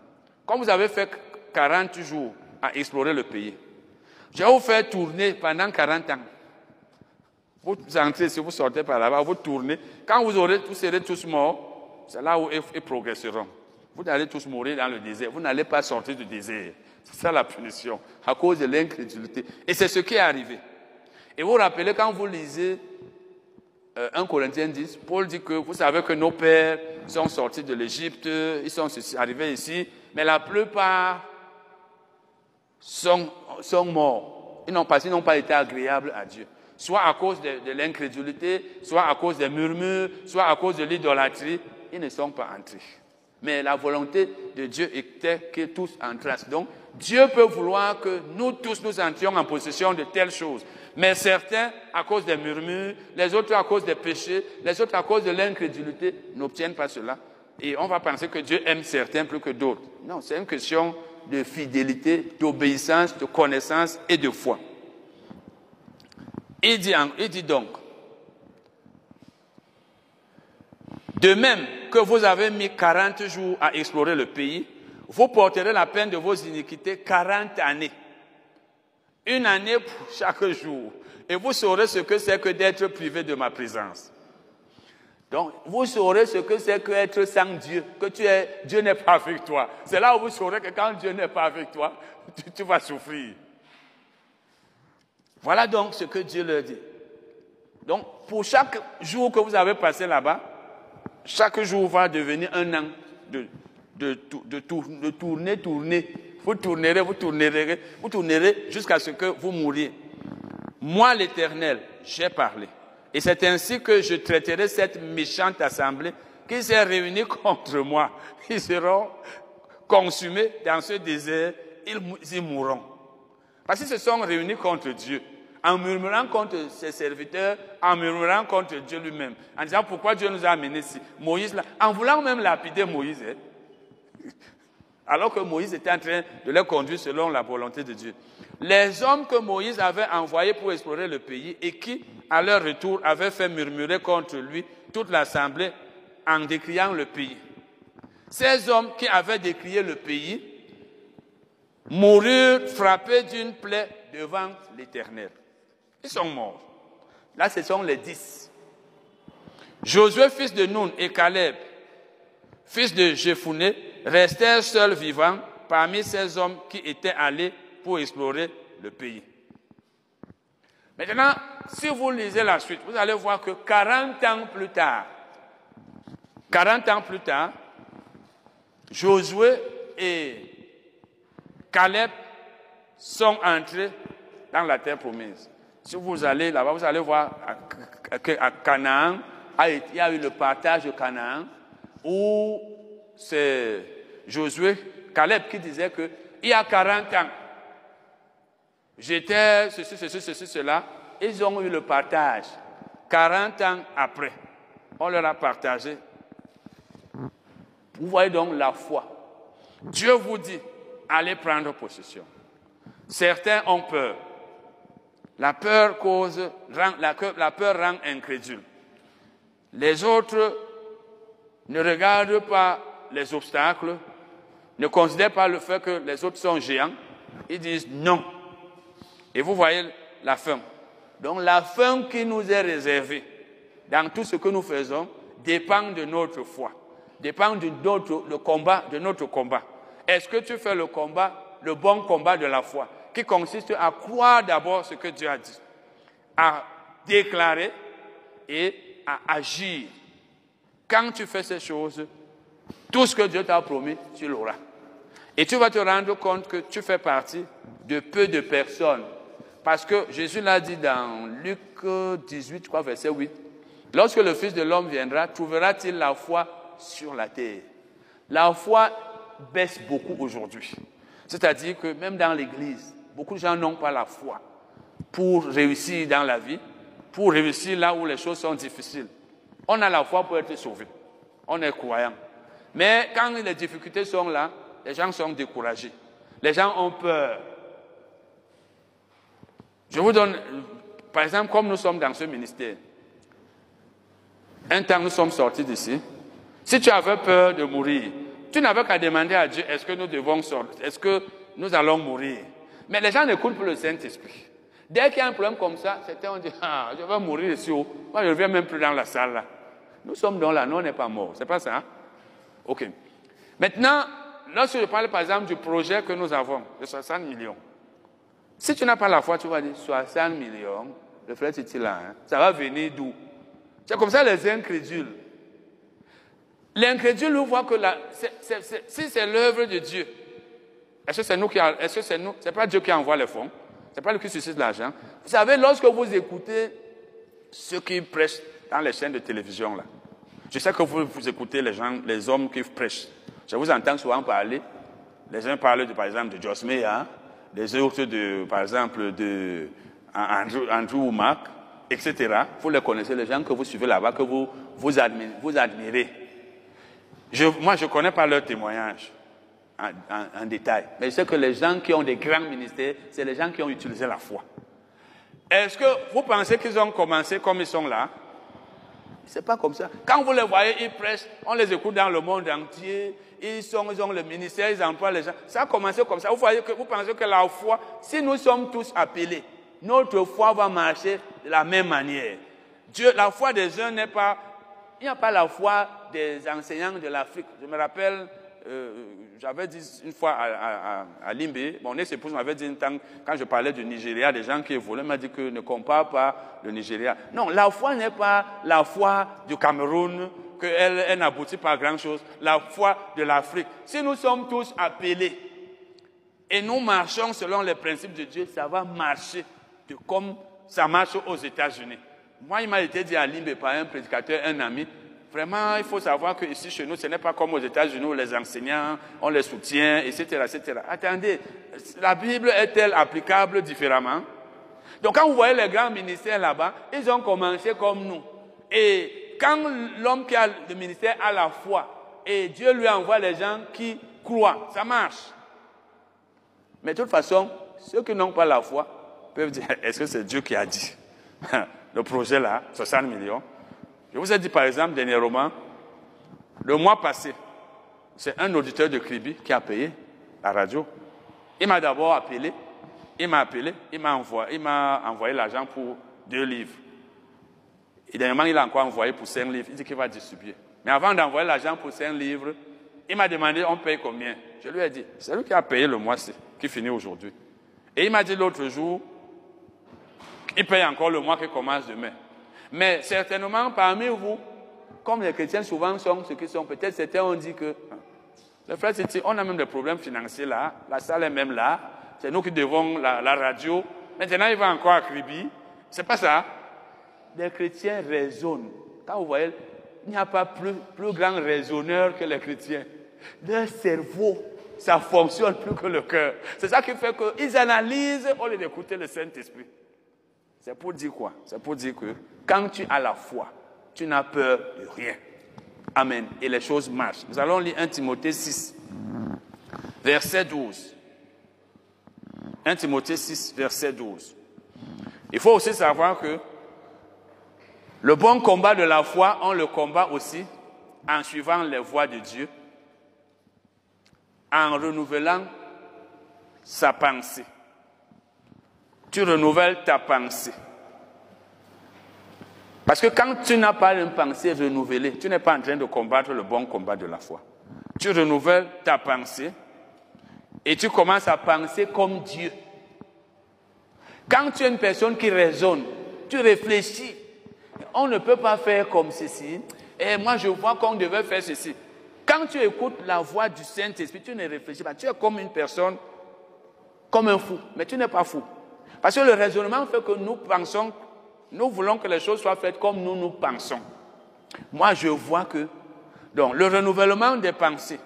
Speaker 1: comme vous avez fait 40 jours à explorer le pays, je vais vous faire tourner pendant 40 ans. Vous entrez, si vous sortez par là-bas, vous tournez. Quand vous, aurez, vous serez tous morts, c'est là où ils progresseront. Vous allez tous mourir dans le désert. Vous n'allez pas sortir du désert. C'est ça la punition, à cause de l'incrédulité. Et c'est ce qui est arrivé. Et vous vous rappelez, quand vous lisez 1 euh, Corinthiens 10, Paul dit que vous savez que nos pères sont sortis de l'Égypte, ils sont arrivés ici, mais la plupart sont, sont morts. Ils n'ont pas, ils n'ont pas été agréables à Dieu. Soit à cause de, l'incrédulité, soit à cause des murmures, soit à cause de l'idolâtrie, ils ne sont pas entrés. Mais la volonté de Dieu était que tous entrassent. Donc, Dieu peut vouloir que nous tous nous entrions en possession de telles choses. Mais certains, à cause des murmures, les autres à cause des péchés, les autres à cause de l'incrédulité, n'obtiennent pas cela. Et on va penser que Dieu aime certains plus que d'autres. Non, c'est une question de fidélité, d'obéissance, de connaissance et de foi. Il dit, donc, de même que vous avez mis 40 jours à explorer le pays, vous porterez la peine de vos iniquités 40 années. Une année pour chaque jour. Et vous saurez ce que c'est que d'être privé de ma présence. Donc, vous saurez ce que c'est qu'être sans Dieu, que Dieu n'est pas avec toi. C'est là où vous saurez que quand Dieu n'est pas avec toi, tu, vas souffrir. Voilà donc ce que Dieu leur dit. Donc, pour chaque jour que vous avez passé là-bas, chaque jour va devenir un an de, de, de, tourner, tourner. Vous tournerez, vous tournerez, vous tournerez jusqu'à ce que vous mouriez. Moi, l'Éternel, j'ai parlé. Et c'est ainsi que je traiterai cette méchante assemblée qui s'est réunie contre moi. Ils seront consumés dans ce désert, ils, mourront. Parce qu'ils se sont réunis contre Dieu, en murmurant contre ses serviteurs, en murmurant contre Dieu lui-même, en disant pourquoi Dieu nous a amenés ici. Moïse, là, en voulant même lapider Moïse, hein. alors que Moïse était en train de les conduire selon la volonté de Dieu. Les hommes que Moïse avait envoyés pour explorer le pays et qui, à leur retour, avait fait murmurer contre lui toute l'assemblée en décriant le pays. Ces hommes qui avaient décrié le pays moururent frappés d'une plaie devant l'Éternel. Ils sont morts. Là, ce sont les dix. Josué, fils de Nun, et Caleb, fils de Jephuné, restèrent seuls vivants parmi ces hommes qui étaient allés pour explorer le pays. Maintenant, si vous lisez la suite, vous allez voir que 40 ans plus tard, 40 ans plus tard, Josué et Caleb sont entrés dans la terre promise. Si vous allez là-bas, vous allez voir qu'à Canaan, il y a eu le partage de Canaan où c'est Josué, Caleb qui disait qu'il y a 40 ans, j'étais ceci, ceci, ceci, cela, ils ont eu le partage. 40 ans après, on leur a partagé. Vous voyez donc la foi. Dieu vous dit, allez prendre possession. Certains ont peur. La peur rend incrédule. Les autres ne regardent pas les obstacles, ne considèrent pas le fait que les autres sont géants. Ils disent non. Et vous voyez la fin. Donc la fin qui nous est réservée dans tout ce que nous faisons dépend de notre foi, dépend de notre, le combat, de notre combat. Est-ce que tu fais le combat, le bon combat de la foi, qui consiste à croire d'abord ce que Dieu a dit, à déclarer et à agir. Quand tu fais ces choses, tout ce que Dieu t'a promis, tu l'auras. Et tu vas te rendre compte que tu fais partie de peu de personnes parce que Jésus l'a dit dans Luc 18, je crois, verset 8. Lorsque le Fils de l'homme viendra, trouvera-t-il la foi sur la terre? La foi baisse beaucoup aujourd'hui. C'est-à-dire que même dans l'Église, beaucoup de gens n'ont pas la foi pour réussir dans la vie, pour réussir là où les choses sont difficiles. On a la foi pour être sauvé. On est croyant. Mais quand les difficultés sont là, les gens sont découragés. Les gens ont peur. Je vous donne, par exemple, comme nous sommes dans ce ministère, un temps nous sommes sortis d'ici. Si tu avais peur de mourir, tu n'avais qu'à demander à Dieu, est-ce que nous devons sortir, est-ce que nous allons mourir? Mais les gens n'écoutent plus le Saint-Esprit. Dès qu'il y a un problème comme ça, c'était on dit, ah, je vais mourir ici haut. Moi, je ne viens même plus dans la salle là. Nous sommes dans là, nous, on n'est pas morts. C'est pas ça hein? Ok. Maintenant, lorsque je parle par exemple du projet que nous avons, de 60 millions, si tu n'as pas la foi, tu vas dire 60 millions, le frère Titi là, hein, ça va venir d'où? C'est comme ça les incrédules. L'incrédule voit que la, si c'est l'œuvre de Dieu, est-ce que c'est nous qui, est-ce que c'est nous, c'est pas Dieu qui envoie les fonds, c'est pas lui qui suscite l'argent. Vous savez, lorsque vous écoutez ceux qui prêchent dans les chaînes de télévision là, je sais que vous, vous écoutez les gens, les hommes qui prêchent. Je vous entends souvent parler. Les uns parlent de, par exemple de Joss Meyer, les autres, de, par exemple, de Andrew, Andrew Mark, etc. Vous les connaissez, les gens que vous suivez là-bas, que vous, vous, admirez. Moi, je ne connais pas leur témoignage en, détail, mais je sais que les gens qui ont des grands ministères, c'est les gens qui ont utilisé la foi. Est-ce que vous pensez qu'ils ont commencé comme ils sont là? C'est pas comme ça. Quand vous les voyez, ils prêchent, on les écoute dans le monde entier, ils, sont, ils ont le ministère, ils emploient les gens. Ça a commencé comme ça. Vous, voyez que, vous pensez que la foi, si nous sommes tous appelés, notre foi va marcher de la même manière. Dieu, la foi des uns n'est pas Il n'y a pas la foi des enseignants de l'Afrique. Je me rappelle, euh, j'avais dit une fois à, à, à Limbe, mon ex-épouse m'avait dit temps, quand je parlais du Nigeria, des gens qui voulaient, m'a dit que ne compare pas le Nigeria. Non, la foi n'est pas la foi du Cameroun, qu'elle elle, n'aboutit pas à grand-chose. La foi de l'Afrique. Si nous sommes tous appelés et nous marchons selon les principes de Dieu, ça va marcher comme ça marche aux États-Unis. Moi, il m'a été dit à Limbe par un prédicateur, un ami, Vraiment, il faut savoir qu'ici, chez nous, ce n'est pas comme aux États-Unis où les enseignants, on les soutient, etc., etc. Attendez, la Bible est-elle applicable différemment? Donc, quand vous voyez les grands ministères là-bas, ils ont commencé comme nous. Et quand l'homme qui a le ministère a la foi, et Dieu lui envoie les gens qui croient, ça marche. Mais de toute façon, ceux qui n'ont pas la foi peuvent dire, est-ce que c'est Dieu qui a dit? Le projet là, 60 millions, je vous ai dit par exemple dernièrement, le mois passé, c'est un auditeur de Kribi qui a payé la radio. Il m'a d'abord appelé, il m'a appelé, il m'a envoyé, envoyé l'argent pour deux livres. Et dernièrement, il a encore envoyé pour cinq livres. Il dit qu'il va distribuer. Mais avant d'envoyer l'argent pour cinq livres, il m'a demandé on paye combien? Je lui ai dit, c'est lui qui a payé le mois qui finit aujourd'hui. Et il m'a dit l'autre jour, il paye encore le mois qui commence demain. Mais certainement, parmi vous, comme les chrétiens souvent sont ce qu'ils sont, peut-être certains ont dit que, le frère on a même des problèmes financiers là, la salle est même là, c'est nous qui devons la, radio. Maintenant, il va encore à Kribi. C'est pas ça. Les chrétiens raisonnent. Quand vous voyez, il n'y a pas plus, plus grand raisonneur que les chrétiens. Leur cerveau, ça fonctionne plus que le cœur. C'est ça qui fait qu'ils analysent au lieu d'écouter le Saint-Esprit. C'est pour dire quoi? C'est pour dire que quand tu as la foi, tu n'as peur de rien. Amen. Et les choses marchent. Nous allons lire 1 Timothée 6, verset 12. 1 Timothée 6, verset 12. Il faut aussi savoir que le bon combat de la foi, on le combat aussi en suivant les voies de Dieu, en renouvelant sa pensée. Tu renouvelles ta pensée. Parce que quand tu n'as pas une pensée renouvelée, tu n'es pas en train de combattre le bon combat de la foi. Tu renouvelles ta pensée et tu commences à penser comme Dieu. Quand tu es une personne qui raisonne, tu réfléchis. On ne peut pas faire comme ceci. Et moi, je vois qu'on devait faire ceci. Quand tu écoutes la voix du Saint-Esprit, tu ne réfléchis pas. Tu es comme une personne, comme un fou. Mais tu n'es pas fou. Parce que le raisonnement fait que nous pensons nous voulons que les choses soient faites comme nous nous pensons. Moi, je vois que donc, le renouvellement des pensées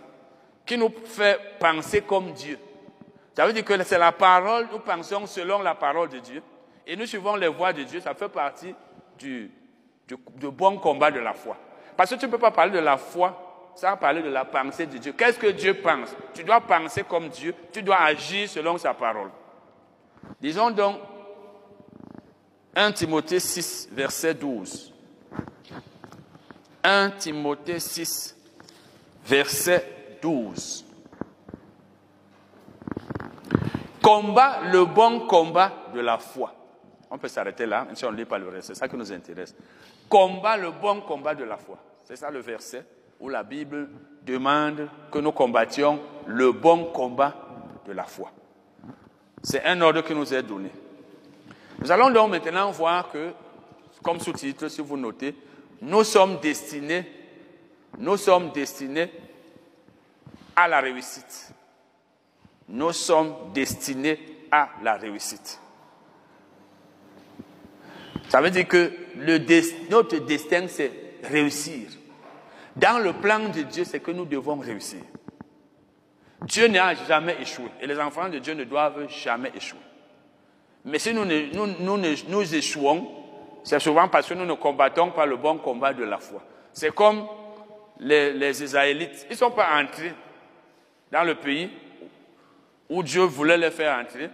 Speaker 1: qui nous fait penser comme Dieu. Ça veut dire que c'est la parole, nous pensons selon la parole de Dieu. Et nous suivons les voies de Dieu. Ça fait partie du, du, bon combat de la foi. Parce que tu ne peux pas parler de la foi sans parler de la pensée de Dieu. Qu'est-ce que Dieu pense? Tu dois penser comme Dieu. Tu dois agir selon sa parole. Disons donc 1 Timothée 6, verset 12. 1 Timothée 6, verset 12. Combat le bon combat de la foi. On peut s'arrêter là, même si on ne lit pas le reste. C'est ça qui nous intéresse. Combat le bon combat de la foi. C'est ça le verset où la Bible demande que nous combattions le bon combat de la foi. C'est un ordre qui nous est donné. Nous allons donc maintenant voir que, comme sous-titre, si vous notez, nous sommes destinés, nous sommes destinés à la réussite. Nous sommes destinés à la réussite. Ça veut dire que notre destin, c'est réussir. Dans le plan de Dieu, c'est que nous devons réussir. Dieu n'a jamais échoué et les enfants de Dieu ne doivent jamais échouer. Mais si nous, nous, nous, échouons, c'est souvent parce que nous ne combattons pas le bon combat de la foi. C'est comme les, les Israélites. Ils ne sont pas entrés dans le pays où Dieu voulait les faire entrer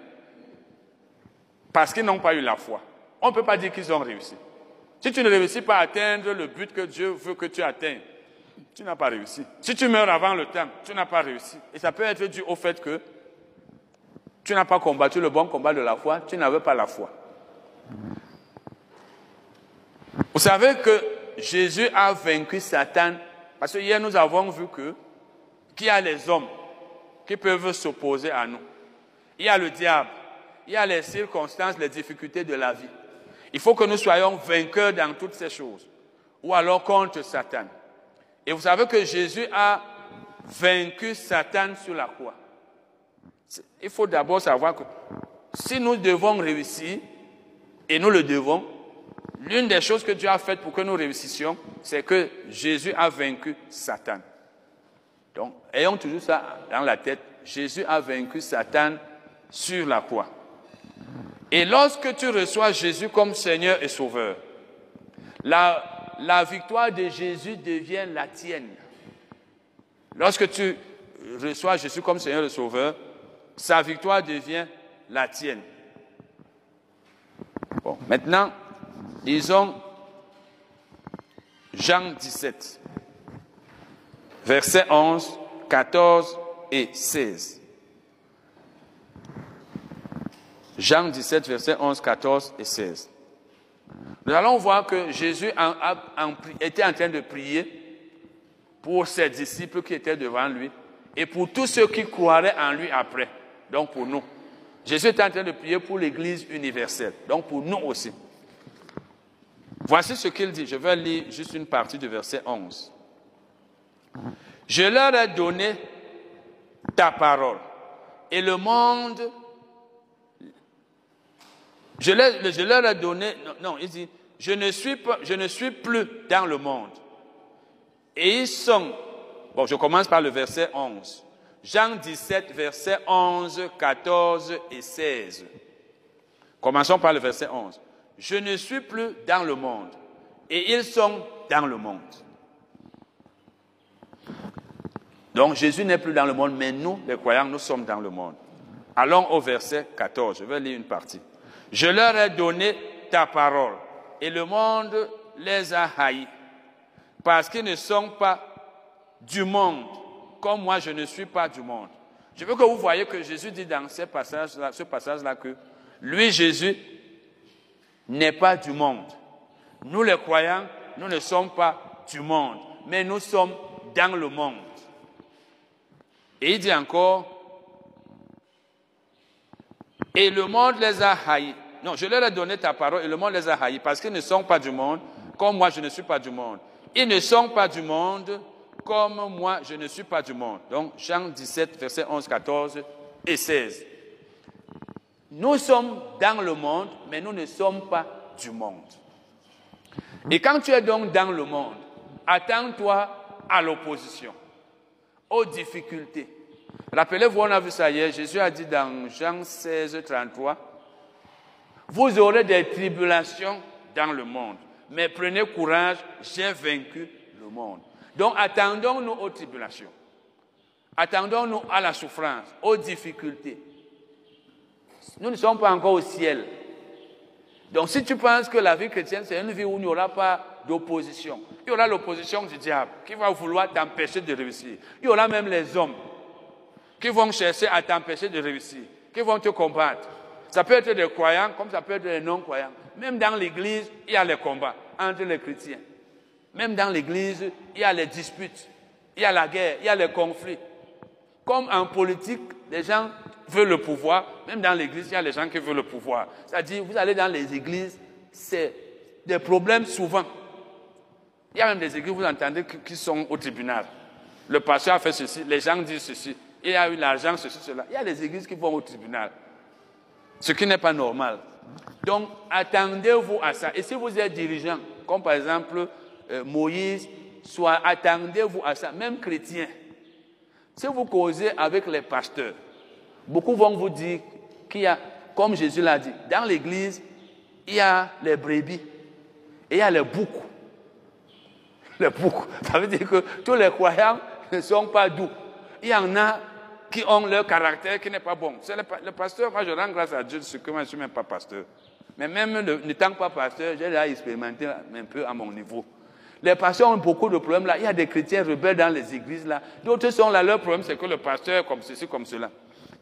Speaker 1: parce qu'ils n'ont pas eu la foi. On ne peut pas dire qu'ils ont réussi. Si tu ne réussis pas à atteindre le but que Dieu veut que tu atteignes, tu n'as pas réussi. Si tu meurs avant le temps, tu n'as pas réussi. Et ça peut être dû au fait que tu n'as pas combattu le bon combat de la foi, tu n'avais pas la foi. Vous savez que Jésus a vaincu Satan, parce que hier nous avons vu que qu'il y a les hommes qui peuvent s'opposer à nous. Il y a le diable, il y a les circonstances, les difficultés de la vie. Il faut que nous soyons vainqueurs dans toutes ces choses, ou alors contre Satan. Et vous savez que Jésus a vaincu Satan sur la croix. Il faut d'abord savoir que si nous devons réussir, et nous le devons, l'une des choses que Dieu a faites pour que nous réussissions, c'est que Jésus a vaincu Satan. Donc, ayons toujours ça dans la tête. Jésus a vaincu Satan sur la croix. Et lorsque tu reçois Jésus comme Seigneur et Sauveur, la, la victoire de Jésus devient la tienne. Lorsque tu reçois Jésus comme Seigneur et Sauveur, sa victoire devient la tienne. Bon, maintenant, disons Jean 17, versets 11, 14 et 16. Jean 17, versets 11, 14 et 16. Nous allons voir que Jésus était en train de prier pour ses disciples qui étaient devant lui et pour tous ceux qui croiraient en lui après, donc pour nous. Jésus est en train de prier pour l'Église universelle, donc pour nous aussi. Voici ce qu'il dit. Je vais lire juste une partie du verset 11. Je leur ai donné ta parole. Et le monde, je leur, ai donné, non, non, il dit, je ne, suis pas, je ne suis plus dans le monde. Et ils sont, bon, je commence par le verset 11. Jean 17, versets 11, 14 et 16. Commençons par le verset 11. Je ne suis plus dans le monde et ils sont dans le monde. Donc Jésus n'est plus dans le monde, mais nous, les croyants, nous sommes dans le monde. Allons au verset 14, je vais lire une partie. Je leur ai donné ta parole et le monde les a haïs parce qu'ils ne sont pas du monde comme moi je ne suis pas du monde. Je veux que vous voyez que Jésus dit dans ce passage-là, que lui, Jésus, n'est pas du monde. Nous les croyants, nous ne sommes pas du monde, mais nous sommes dans le monde. Et il dit encore, et le monde les a haïs. Non, je leur ai donné ta parole et le monde les a haïs parce qu'ils ne sont pas du monde, comme moi je ne suis pas du monde. Ils ne sont pas du monde, comme moi, je ne suis pas du monde. Donc, Jean 17, versets 11, 14 et 16. Nous sommes dans le monde, mais nous ne sommes pas du monde. Et quand tu es donc dans le monde, attends-toi à l'opposition, aux difficultés. Rappelez-vous, on a vu ça hier, Jésus a dit dans Jean 16, 33, vous aurez des tribulations dans le monde, mais prenez courage, j'ai vaincu le monde. Donc attendons-nous aux tribulations. Attendons-nous à la souffrance, aux difficultés. Nous ne sommes pas encore au ciel. Donc si tu penses que la vie chrétienne, c'est une vie où il n'y aura pas d'opposition, il y aura l'opposition du diable qui va vouloir t'empêcher de réussir. Il y aura même les hommes qui vont chercher à t'empêcher de réussir, qui vont te combattre. Ça peut être des croyants comme ça peut être des non-croyants. Même dans l'église, il y a les combats entre les chrétiens. Même dans l'Église, il y a les disputes, il y a la guerre, il y a les conflits. Comme en politique, les gens veulent le pouvoir, même dans l'Église, il y a les gens qui veulent le pouvoir. C'est-à-dire, vous allez dans les églises, c'est des problèmes souvent. Il y a même des églises, vous entendez, qui sont au tribunal. Le pasteur a fait ceci, les gens disent ceci, il y a eu l'argent, ceci, cela. Il y a des églises qui vont au tribunal, ce qui n'est pas normal. Donc, attendez-vous à ça. Et si vous êtes dirigeant, comme par exemple euh, Moïse, soit attendez-vous à ça, même chrétien. Si vous causez avec les pasteurs, beaucoup vont vous dire qu'il y a, comme Jésus l'a dit, dans l'église, il y a les brebis et il y a les boucs. Les boucs, ça veut dire que tous les croyants ne sont pas doux. Il y en a qui ont leur caractère qui n'est pas bon. C'est le, pasteur, moi je rends grâce à Dieu ce que moi je ne suis même pas pasteur. Mais même n'étant pas pasteur, j'ai déjà expérimenté un peu à mon niveau. Les pasteurs ont beaucoup de problèmes là. Il y a des chrétiens rebelles dans les églises là. D'autres sont là. Leur problème, c'est que le pasteur est comme ceci, comme cela.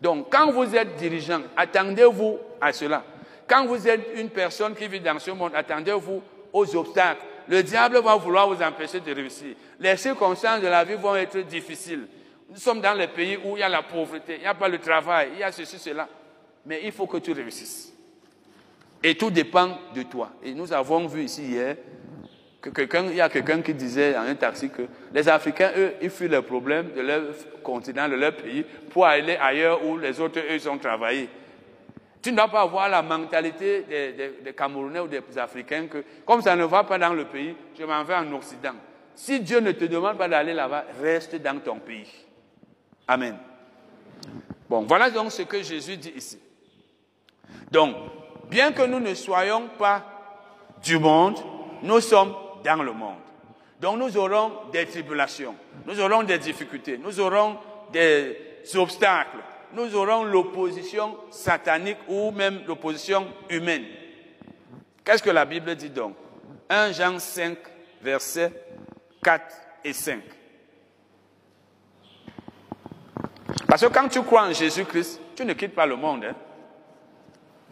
Speaker 1: Donc, quand vous êtes dirigeant, attendez-vous à cela. Quand vous êtes une personne qui vit dans ce monde, attendez-vous aux obstacles, le diable va vouloir vous empêcher de réussir. Les circonstances de la vie vont être difficiles. Nous sommes dans les pays où il y a la pauvreté, il n'y a pas le travail, il y a ceci, cela. Mais il faut que tu réussisses. Et tout dépend de toi. Et nous avons vu ici hier que quelqu'un, il y a quelqu'un qui disait dans un taxi que les Africains, eux, ils fuient les problèmes de leur continent, de leur pays, pour aller ailleurs où les autres, eux, ils ont travaillé. Tu ne dois pas avoir la mentalité des, Camerounais ou des Africains que, comme ça ne va pas dans le pays, je m'en vais en Occident. Si Dieu ne te demande pas d'aller là-bas, reste dans ton pays. Amen. Bon, voilà donc ce que Jésus dit ici. Donc, bien que nous ne soyons pas du monde, nous sommes dans le monde. Donc nous aurons des tribulations, nous aurons des difficultés, nous aurons des obstacles, nous aurons l'opposition satanique ou même l'opposition humaine. Qu'est-ce que la Bible dit donc? 1 Jean 5, versets 4 et 5. Parce que quand tu crois en Jésus-Christ, tu ne quittes pas le monde. Hein?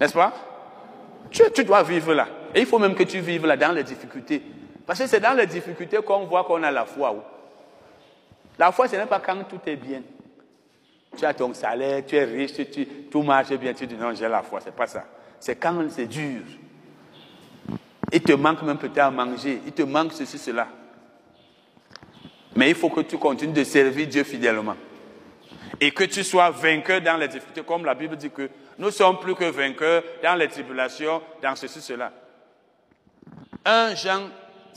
Speaker 1: N'est-ce pas? Tu, tu, dois vivre là. Et il faut même que tu vives là dans les difficultés. Parce que c'est dans les difficultés qu'on voit qu'on a la foi. La foi, ce n'est pas quand tout est bien tu as ton salaire, tu es riche, tout marche bien, tu dis non, j'ai la foi. C'est pas ça. C'est quand c'est dur. Il te manque même peut-être à manger, il te manque ceci, cela. Mais il faut que tu continues de servir Dieu fidèlement. Et que tu sois vainqueur dans les difficultés, comme la Bible dit que nous sommes plus que vainqueurs dans les tribulations, dans ceci, cela. 1 Jean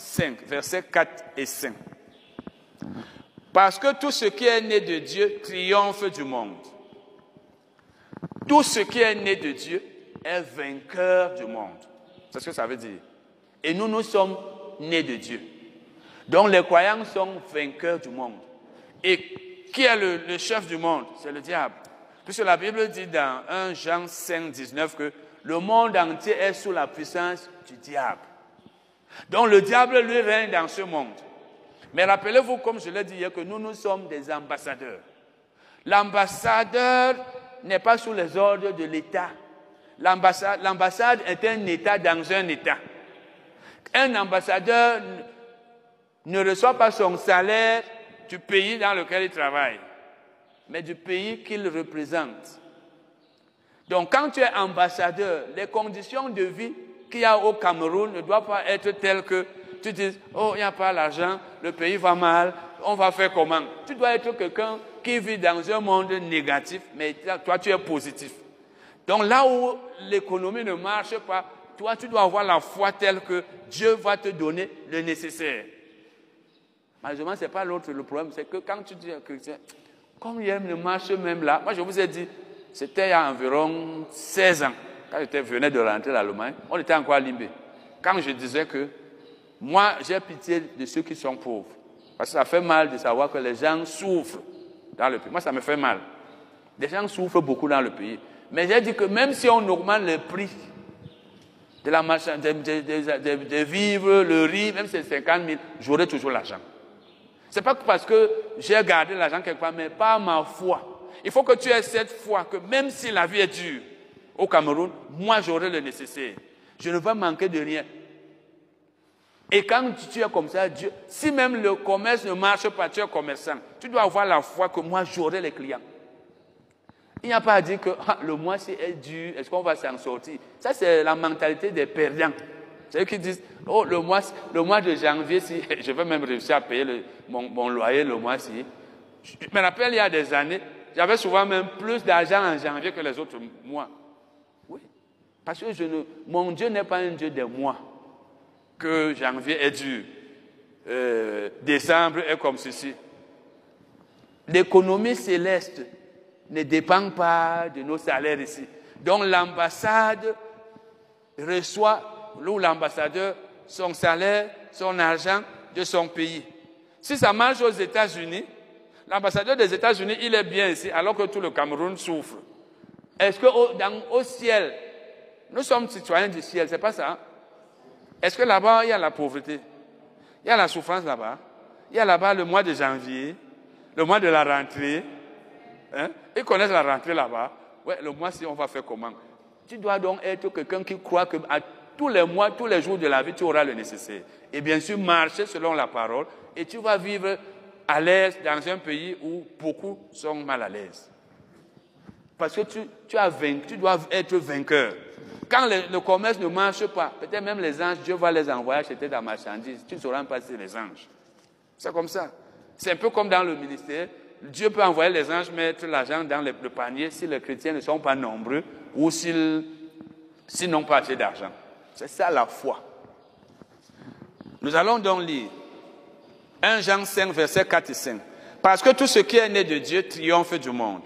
Speaker 1: 5, versets 4 et 5. Parce que tout ce qui est né de Dieu triomphe du monde. Tout ce qui est né de Dieu est vainqueur du monde. C'est ce que ça veut dire. Et nous, nous sommes nés de Dieu. Donc les croyants sont vainqueurs du monde. Et qui est le, chef du monde? C'est le diable. Puisque la Bible dit dans 1 Jean 5, 19 que le monde entier est sous la puissance du diable. Donc le diable lui règne dans ce monde. Mais rappelez-vous, comme je l'ai dit hier, que nous, nous sommes des ambassadeurs. L'ambassadeur n'est pas sous les ordres de l'État. L'ambassade est un État dans un État. Un ambassadeur ne reçoit pas son salaire du pays dans lequel il travaille, mais du pays qu'il représente. Donc quand tu es ambassadeur, les conditions de vie qu'il y a au Cameroun ne doivent pas être telles que tu dis, oh, il n'y a pas l'argent, le pays va mal, on va faire comment? Tu dois être quelqu'un qui vit dans un monde négatif, mais toi, tu es positif. Donc là où l'économie ne marche pas, toi, tu dois avoir la foi telle que Dieu va te donner le nécessaire. Malheureusement, ce n'est pas l'autre le problème, c'est que quand tu dis à chrétien, comme il ne marche même là, moi je vous ai dit, c'était il y a environ 16 ans, quand je venais de rentrer l'Allemagne, on était encore à Limbé. Quand je disais que moi, j'ai pitié de ceux qui sont pauvres. Parce que ça fait mal de savoir que les gens souffrent dans le pays. Moi, ça me fait mal. Les gens souffrent beaucoup dans le pays. Mais j'ai dit que même si on augmente le prix de la de, de, vivre, le riz, même si c'est 50 000, j'aurai toujours l'argent. C'est pas parce que j'ai gardé l'argent quelque part, mais pas ma foi. Il faut que tu aies cette foi que même si la vie est dure au Cameroun, moi j'aurai le nécessaire. Je ne vais manquer de rien. Et quand tu es comme ça, si même le commerce ne marche pas, tu es commerçant, tu dois avoir la foi que moi j'aurai les clients. Il n'y a pas à dire que ah, le mois ci est dur, est-ce qu'on va s'en sortir? Ça, c'est la mentalité des perdants. C'est eux qui disent Oh, le mois, le mois de janvier, si, je vais même réussir à payer mon, mon, loyer le mois-ci. Je me rappelle, il y a des années, j'avais souvent même plus d'argent en janvier que les autres mois. Parce que mon Dieu n'est pas un Dieu des mois que janvier est dur, euh, décembre est comme ceci. L'économie céleste ne dépend pas de nos salaires ici. Donc l'ambassade reçoit, ou l'ambassadeur, son salaire, son argent de son pays. Si ça marche aux États-Unis, l'ambassadeur des États-Unis, il est bien ici, alors que tout le Cameroun souffre. Est-ce que au, ciel, nous sommes citoyens du ciel, c'est pas ça hein? Est-ce que là-bas, il y a la pauvreté? Il y a la souffrance là-bas? Il y a là-bas le mois de janvier, le mois de la rentrée. Hein? Ils connaissent la rentrée là-bas. Ouais, le mois-ci, on va faire comment? Tu dois donc être quelqu'un qui croit que à tous les mois, tous les jours de la vie, tu auras le nécessaire. Et bien sûr, marcher selon la parole et tu vas vivre à l'aise dans un pays où beaucoup sont mal à l'aise. Parce que tu, tu, as vaincu, tu dois être vainqueur. Quand le, commerce ne marche pas, peut-être même les anges, Dieu va les envoyer acheter ta marchandise. Tu ne sauras pas si les anges. C'est comme ça. C'est un peu comme dans le ministère. Dieu peut envoyer les anges mettre l'argent dans le, panier si les chrétiens ne sont pas nombreux ou s'ils n'ont pas assez d'argent. C'est ça la foi. Nous allons donc lire 1 Jean 5, verset 4 et 5. Parce que tout ce qui est né de Dieu triomphe du monde.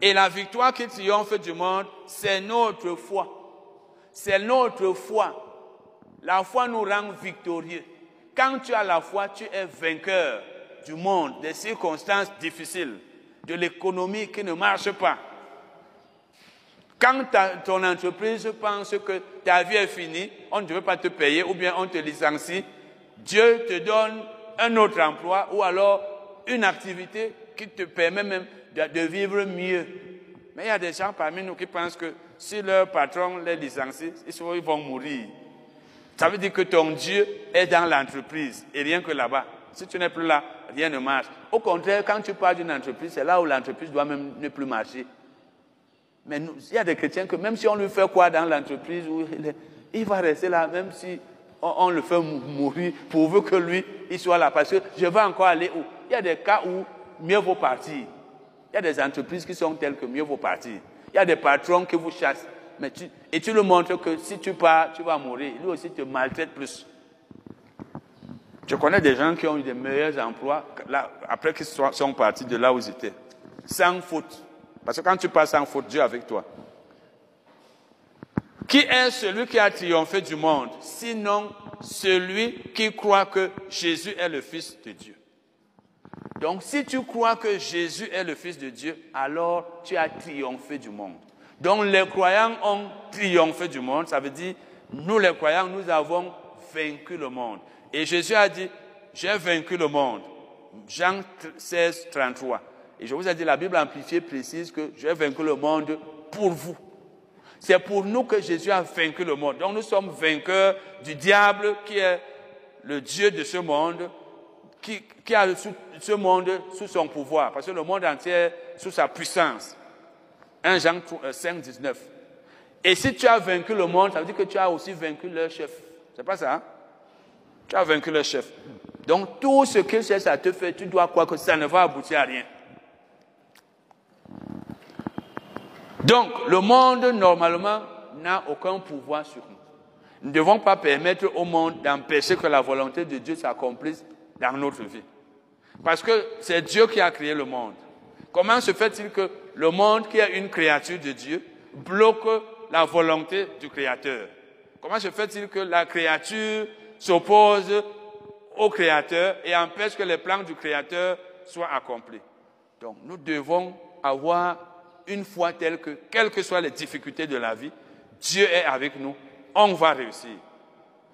Speaker 1: Et la victoire qui triomphe du monde, c'est notre foi. C'est notre foi. La foi nous rend victorieux. Quand tu as la foi, tu es vainqueur du monde, des circonstances difficiles, de l'économie qui ne marche pas. Quand ton entreprise pense que ta vie est finie, on ne veut pas te payer ou bien on te licencie, Dieu te donne un autre emploi ou alors une activité qui te permet même de, vivre mieux. Mais il y a des gens parmi nous qui pensent que si leur patron les licencie, ils vont mourir. Ça veut dire que ton Dieu est dans l'entreprise et rien que là-bas. Si tu n'es plus là, rien ne marche. Au contraire, quand tu parles d'une entreprise, c'est là où l'entreprise doit même ne plus marcher. Mais il y a des chrétiens que même si on lui fait quoi dans l'entreprise, il va rester là, même si on, le fait mourir, pourvu que lui, il soit là. Parce que je vais encore aller où? Il y a des cas où mieux vaut partir. Il y a des entreprises qui sont telles que mieux vaut partir. Il y a des patrons qui vous chassent. Mais et tu lui montres que si tu pars, tu vas mourir. Lui aussi te maltraite plus. Je connais des gens qui ont eu des meilleurs emplois là, après qu'ils sont partis de là où ils étaient. Sans faute. Parce que quand tu pars sans faute, Dieu est avec toi. Qui est celui qui a triomphé du monde, sinon celui qui croit que Jésus est le Fils de Dieu? Donc si tu crois que Jésus est le Fils de Dieu, alors tu as triomphé du monde. Donc les croyants ont triomphé du monde, ça veut dire nous les croyants, nous avons vaincu le monde. Et Jésus a dit, j'ai vaincu le monde. Jean 16, 33. Et je vous ai dit, la Bible amplifiée précise que j'ai vaincu le monde pour vous. C'est pour nous que Jésus a vaincu le monde. Donc nous sommes vainqueurs du diable qui est le Dieu de ce monde, qui, a ce monde sous son pouvoir, parce que le monde entier sous sa puissance. 1 Jean 5, 19. Euh, Et si tu as vaincu le monde, ça veut dire que tu as aussi vaincu leur chef. C'est pas ça? Hein? Tu as vaincu leur chef. Donc tout ce qu'il cherche à te faire, tu dois croire que ça ne va aboutir à rien. Donc, le monde, normalement, n'a aucun pouvoir sur nous. Nous ne devons pas permettre au monde d'empêcher que la volonté de Dieu s'accomplisse dans notre vie. Parce que c'est Dieu qui a créé le monde. Comment se fait-il que le monde, qui est une créature de Dieu, bloque la volonté du Créateur? Comment se fait-il que la créature s'oppose au Créateur et empêche que les plans du Créateur soient accomplis? Donc, nous devons avoir une foi telle que, quelles que soient les difficultés de la vie, Dieu est avec nous, on va réussir.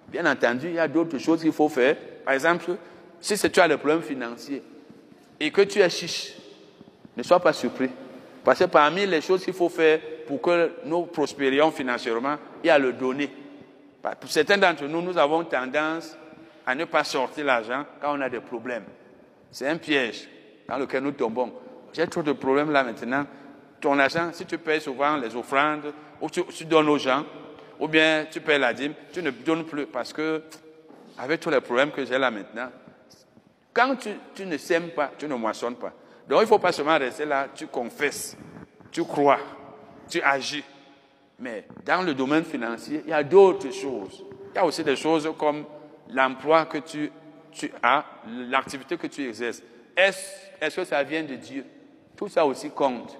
Speaker 1: Bien entendu, il y a d'autres choses qu'il faut faire. Par exemple, si tu as des problèmes financiers et que tu es chiche, ne sois pas surpris. Parce que parmi les choses qu'il faut faire pour que nous prospérions financièrement, il y a le donner. Pour certains d'entre nous, nous avons tendance à ne pas sortir l'argent quand on a des problèmes. C'est un piège dans lequel nous tombons. J'ai trop de problèmes là maintenant ton argent, si tu payes souvent les offrandes, ou tu, donnes aux gens, ou bien tu payes la dîme, tu ne donnes plus parce que, avec tous les problèmes que j'ai là maintenant, quand tu, ne sèmes pas, tu ne moissonnes pas. Donc il ne faut pas seulement rester là, tu confesses, tu crois, tu agis. Mais dans le domaine financier, il y a d'autres choses. Il y a aussi des choses comme l'emploi que tu, as, l'activité que tu exerces. Est-ce que ça vient de Dieu? Tout ça aussi compte.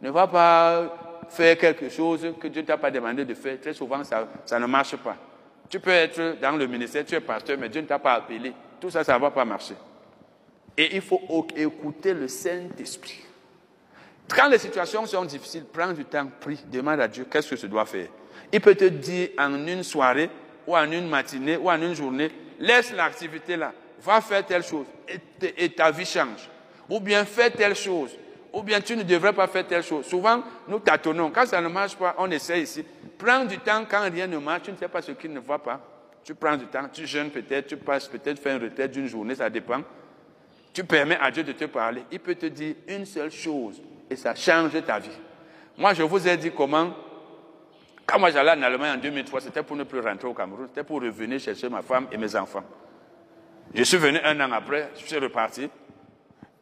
Speaker 1: Ne va pas faire quelque chose que Dieu ne t'a pas demandé de faire. Très souvent, ça ne marche pas. Tu peux être dans le ministère, tu es pasteur, mais Dieu ne t'a pas appelé. Tout ça, ça ne va pas marcher. Et il faut écouter le Saint-Esprit. Quand les situations sont difficiles, prends du temps, prie, demande à Dieu qu'est-ce que je dois faire? Il peut te dire en une soirée, ou en une matinée, ou en une journée, laisse l'activité là, va faire telle chose, et, et ta vie change. Ou bien fais telle chose, Ou bien tu ne devrais pas faire telle chose. Souvent, nous tâtonnons. Quand ça ne marche pas, on essaie ici. Prends du temps quand rien ne marche, tu ne sais pas ce qu'il ne voit pas. Tu prends du temps, tu jeûnes peut-être, tu passes peut-être faire une retraite d'une journée, ça dépend. Tu permets à Dieu de te parler. Il peut te dire une seule chose et ça change ta vie. Moi, je vous ai dit comment, quand moi j'allais en Allemagne en 2003, c'était pour ne plus rentrer au Cameroun, c'était pour revenir chercher ma femme et mes enfants. Je suis venu un an après, je suis reparti.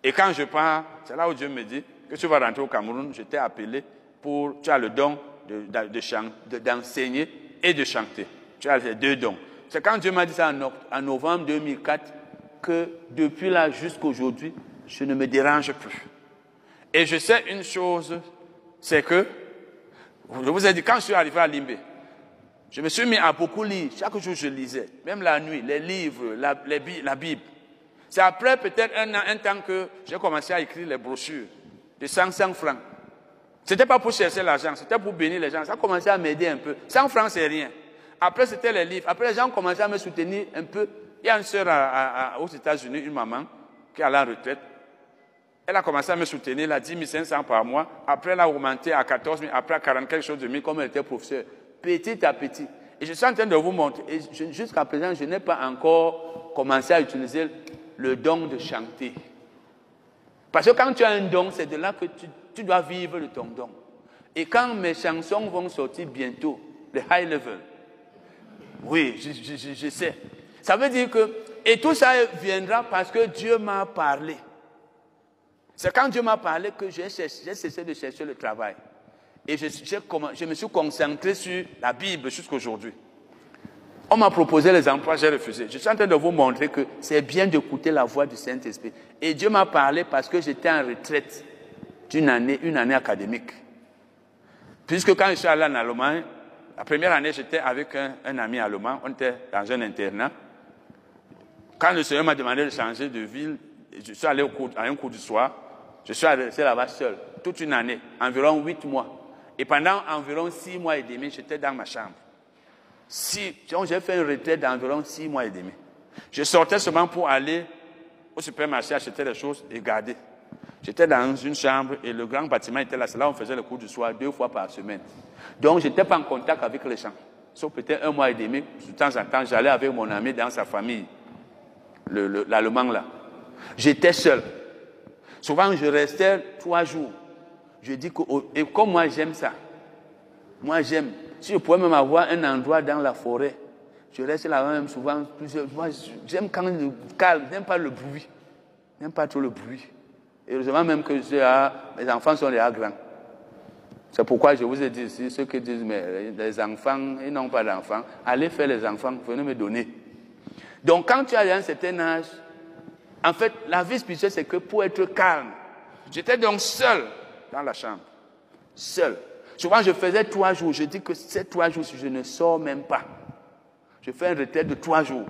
Speaker 1: Et quand je pars, c'est là où Dieu me dit que tu vas rentrer au Cameroun. Je t'ai appelé pour, tu as le don d'enseigner de, et de chanter. Tu as les deux dons. C'est quand Dieu m'a dit ça en, novembre 2004 que depuis là jusqu'à aujourd'hui, je ne me dérange plus. Et je sais une chose, c'est que, je vous ai dit, quand je suis arrivé à Limbé, je me suis mis à beaucoup lire. Chaque jour, je lisais. Même la nuit, les livres, la, Bible. C'est après peut-être un, un temps que j'ai commencé à écrire les brochures de 100, 100 francs. Ce n'était pas pour chercher l'argent, c'était pour bénir les gens. Ça a commencé à m'aider un peu. 100 francs, c'est rien. Après, c'était les livres. Après, les gens ont commencé à me soutenir un peu. Il y a une sœur aux États-Unis, une maman, qui est à la retraite. Elle a commencé à me soutenir, a 10 500 par mois. Après, elle a augmenté à 14 000, après à 40 quelque chose de 1000, comme elle était professeur. Petit à petit. Et je suis en train de vous montrer. Et jusqu'à présent, je n'ai pas encore commencé à utiliser le don de chanter. Parce que quand tu as un don, c'est de là que tu, dois vivre de ton don. Et quand mes chansons vont sortir bientôt, le high level, oui, je, je, sais. Ça veut dire que, et tout ça viendra parce que Dieu m'a parlé. C'est quand Dieu m'a parlé que j'ai cessé de chercher le travail. Et je, je me suis concentré sur la Bible jusqu'à aujourd'hui. On m'a proposé les emplois, j'ai refusé. Je suis en train de vous montrer que c'est bien d'écouter la voix du Saint-Esprit. Et Dieu m'a parlé parce que j'étais en retraite d'une année, une année académique. Puisque quand je suis allé en Allemagne, la première année, j'étais avec un, ami allemand, on était dans un internat. Quand le Seigneur m'a demandé de changer de ville, je suis allé à un cours du soir, je suis resté là-bas seul, toute une année, environ huit mois. Et pendant environ six mois et demi, j'étais dans ma chambre. J'ai fait une retraite d'environ six mois et demi. Je sortais seulement pour aller au supermarché acheter des choses et garder. J'étais dans une chambre et le grand bâtiment était là. C'est là où on faisait le cours du soir deux fois par semaine. Donc, je n'étais pas en contact avec les gens. Sauf peut-être un mois et demi, de temps en temps, j'allais avec mon ami dans sa famille, l'Allemand là. J'étais seul. Souvent, je restais trois jours. Je dis que, oh, et comme moi j'aime ça, moi j'aime si je pouvais même avoir un endroit dans la forêt, je reste là même souvent plusieurs Moi, j'aime quand le calme, j'aime pas le bruit. J'aime pas trop le bruit. Heureusement même que mes enfants sont déjà grands. C'est pourquoi je vous ai dit ceux qui disent, mais les enfants, ils n'ont pas d'enfants, allez faire les enfants, venez me donner. Donc quand tu as un certain âge, en fait, la vie spirituelle, c'est que pour être calme, j'étais donc seul dans la chambre. Seul. Souvent, je faisais trois jours. Je dis que ces trois jours, je ne sors même pas. Je fais un retraite de trois jours.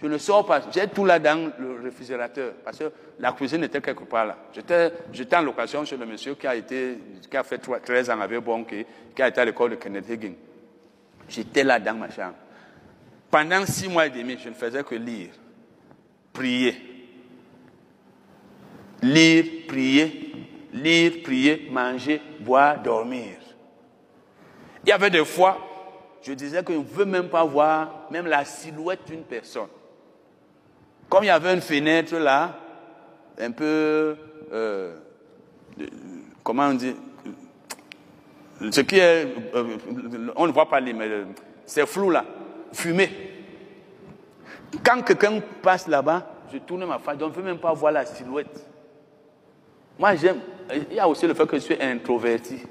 Speaker 1: Je ne sors pas. J'ai tout là dans le réfrigérateur parce que la cuisine était quelque part là. J'étais en location chez le monsieur qui a, été, qui a fait 13 ans avec Bonke, qui a été à l'école de Kenneth Higgins. J'étais là dans ma chambre. Pendant six mois et demi, je ne faisais que lire, prier. Lire, prier, lire, prier, manger, boire, dormir. Il y avait des fois, je disais que ne veux même pas voir même la silhouette d'une personne. Comme il y avait une fenêtre là, un peu, euh, comment on dit, ce qui est, euh, on ne voit pas les, mais c'est flou là, fumé. Quand quelqu'un passe là-bas, je tourne ma face, je ne veux même pas voir la silhouette. Moi, j'aime, il y a aussi le fait que je suis introverti.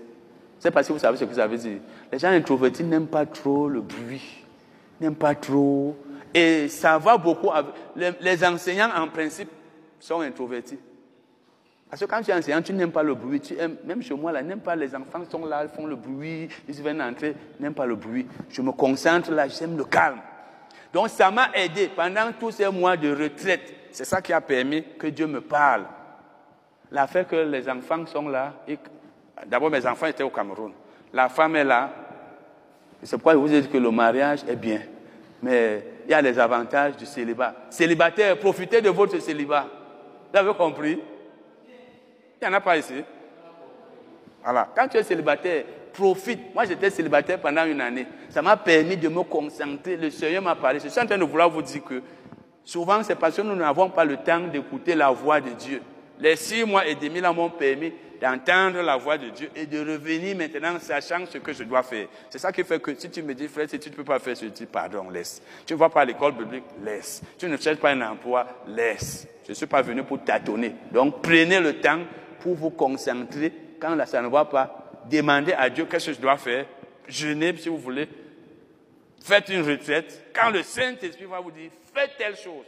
Speaker 1: C'est parce que vous savez ce que ça veut dire. Les gens introvertis n'aiment pas trop le bruit, n'aiment pas trop. Et ça va beaucoup avec. Les, enseignants, en principe, sont introvertis. Parce que quand tu es enseignant, tu n'aimes pas le bruit. Tu aimes, même chez moi, là, n'aime pas les enfants sont là, ils font le bruit, ils viennent entrer, n'aiment pas le bruit. Je me concentre là, j'aime le calme. Donc ça m'a aidé pendant tous ces mois de retraite. C'est ça qui a permis que Dieu me parle. L'affaire que les enfants sont là, D'abord, mes enfants étaient au Cameroun. La femme est là. C'est pourquoi je vous ai dit que le mariage est bien. Mais il y a les avantages du célibat. Célibataire, profitez de votre célibat. Vous avez compris? Il n'y en a pas ici. Voilà. Quand tu es célibataire, profite. Moi, j'étais célibataire pendant une année. Ça m'a permis de me concentrer. Le Seigneur m'a parlé. Je suis en train de vouloir vous dire que souvent, c'est parce que nous n'avons pas le temps d'écouter la voix de Dieu. Les six mois et demi là m'ont permis d'entendre la voix de Dieu et de revenir maintenant sachant ce que je dois faire. C'est ça qui fait que si tu me dis, frère, si tu ne peux pas faire ce, tu pardon, laisse. Tu ne vas pas à l'école publique, laisse. Tu ne cherches pas un emploi, laisse. Je ne suis pas venu pour tâtonner. Donc prenez le temps pour vous concentrer. Quand ça ne va pas, demandez à Dieu qu'est-ce que je dois faire. Jeûnez si vous voulez. Faites une retraite. Quand le Saint-Esprit va vous dire, faites telle chose,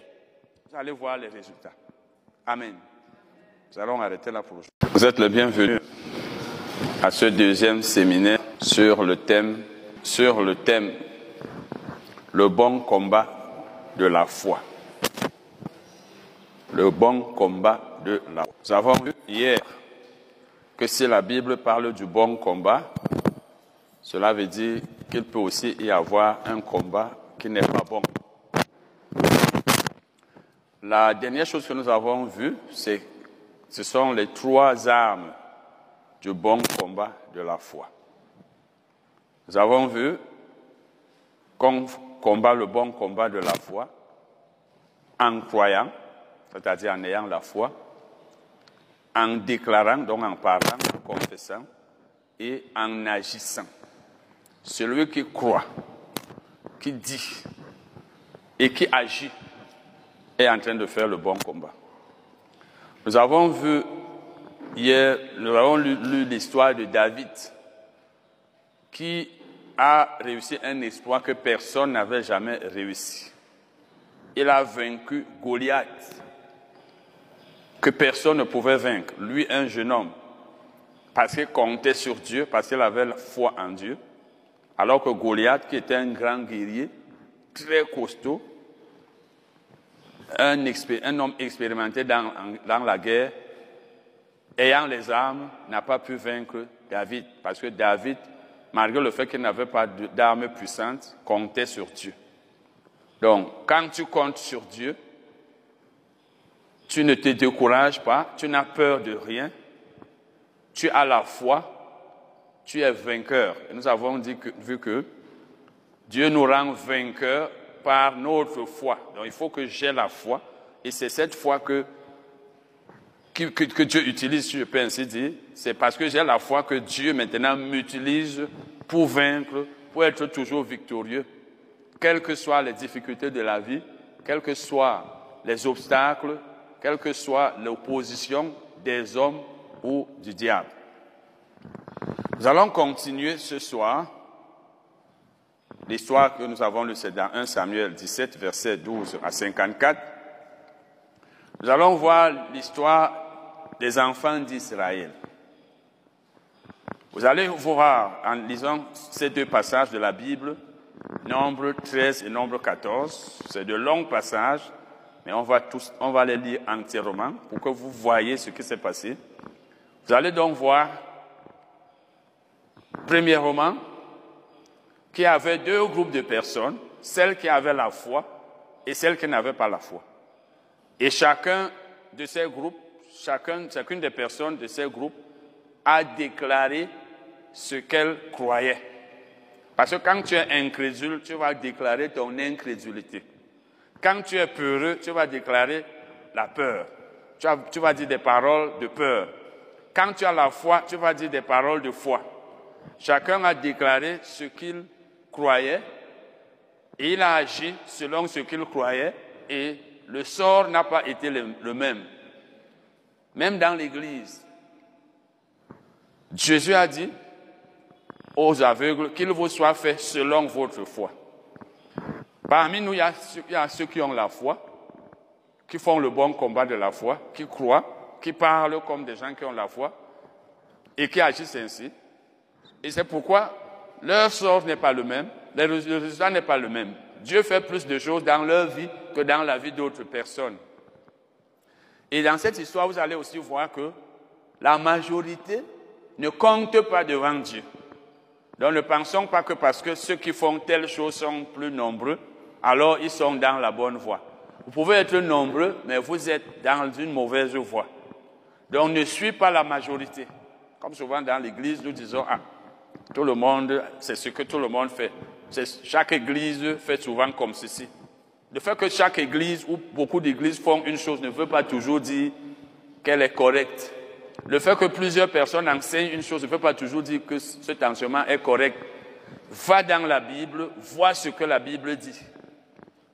Speaker 1: vous allez voir les résultats. Amen. Nous allons arrêter là pour Vous êtes le bienvenu à ce deuxième séminaire sur le thème, sur le thème, le bon combat de la foi. Le bon combat de la foi. Nous avons vu hier que si la Bible parle du bon combat, cela veut dire qu'il peut aussi y avoir un combat qui n'est pas bon. La dernière chose que nous avons vue, c'est ce sont les trois armes du bon combat de la foi. Nous avons vu qu'on combat le bon combat de la foi en croyant, c'est-à-dire en ayant la foi, en déclarant, donc en parlant, en confessant, et en agissant. Celui qui croit, qui dit et qui agit est en train de faire le bon combat. Nous avons vu hier, nous avons lu, l'histoire de David qui a réussi un exploit que personne n'avait jamais réussi. Il a vaincu Goliath, que personne ne pouvait vaincre. Lui, un jeune homme, parce qu'il comptait sur Dieu, parce qu'il avait la foi en Dieu, alors que Goliath, qui était un grand guerrier, très costaud, un, homme expérimenté dans, la guerre, ayant les armes, n'a pas pu vaincre David, parce que David, malgré le fait qu'il n'avait pas d'armes puissantes, comptait sur Dieu. Donc, quand tu comptes sur Dieu, tu ne te décourages pas, tu n'as peur de rien, tu as la foi, tu es vainqueur. Et nous avons vu que Dieu nous rend vainqueurs par notre foi. Donc il faut que j'ai la foi. Et c'est cette foi que, que, Dieu utilise, si je peux ainsi dire. C'est parce que j'ai la foi que Dieu maintenant m'utilise pour vaincre, pour être toujours victorieux. Quelles que soient les difficultés de la vie, quels que soient les obstacles, quelle que soit l'opposition des hommes ou du diable. Nous allons continuer ce soir L'histoire que nous avons lue, c'est dans 1 Samuel 17, verset 12 à 54. Nous allons voir l'histoire des enfants d'Israël. Vous allez voir, en lisant ces deux passages de la Bible, Nombre 13 et Nombre 14, c'est de longs passages, mais on va, tous, on va les lire entièrement pour que vous voyez ce qui s'est passé. Vous allez donc voir, premièrement, qui avait deux groupes de personnes, celles qui avaient la foi et celles qui n'avaient pas la foi. Et chacun de ces groupes, chacun, chacune des personnes de ces groupes a déclaré ce qu'elle croyait. Parce que quand tu es incrédule, tu vas déclarer ton incrédulité. Quand tu es peureux, tu vas déclarer la peur. Tu tu vas dire des paroles de peur. Quand tu as la foi, tu vas dire des paroles de foi. Chacun a déclaré ce qu'il croyait, il a agi selon ce qu'il croyait, et le sort n'a pas été le, même. Même dans l'Église, Jésus a dit aux aveugles qu'il vous soit fait selon votre foi. Parmi nous, il y, a, il y a ceux qui ont la foi, qui font le bon combat de la foi, qui croient, qui parlent comme des gens qui ont la foi et qui agissent ainsi. Et c'est pourquoi leur sort n'est pas le même, le résultat n'est pas le même. Dieu fait plus de choses dans leur vie que dans la vie d'autres personnes. Et dans cette histoire, vous allez aussi voir que la majorité ne compte pas devant Dieu. Donc ne pensons pas que parce que ceux qui font telle chose sont plus nombreux, alors ils sont dans la bonne voie. Vous pouvez être nombreux, mais vous êtes dans une mauvaise voie. Donc ne suis pas la majorité. Comme souvent dans l'église, nous disons, ah, tout le monde, c'est ce que tout le monde fait. Chaque église fait souvent comme ceci. Le fait que chaque église ou beaucoup d'églises font une chose ne veut pas toujours dire qu'elle est correcte. Le fait que plusieurs personnes enseignent une chose ne veut pas toujours dire que cet enseignement est correct. Va dans la Bible, vois ce que la Bible dit.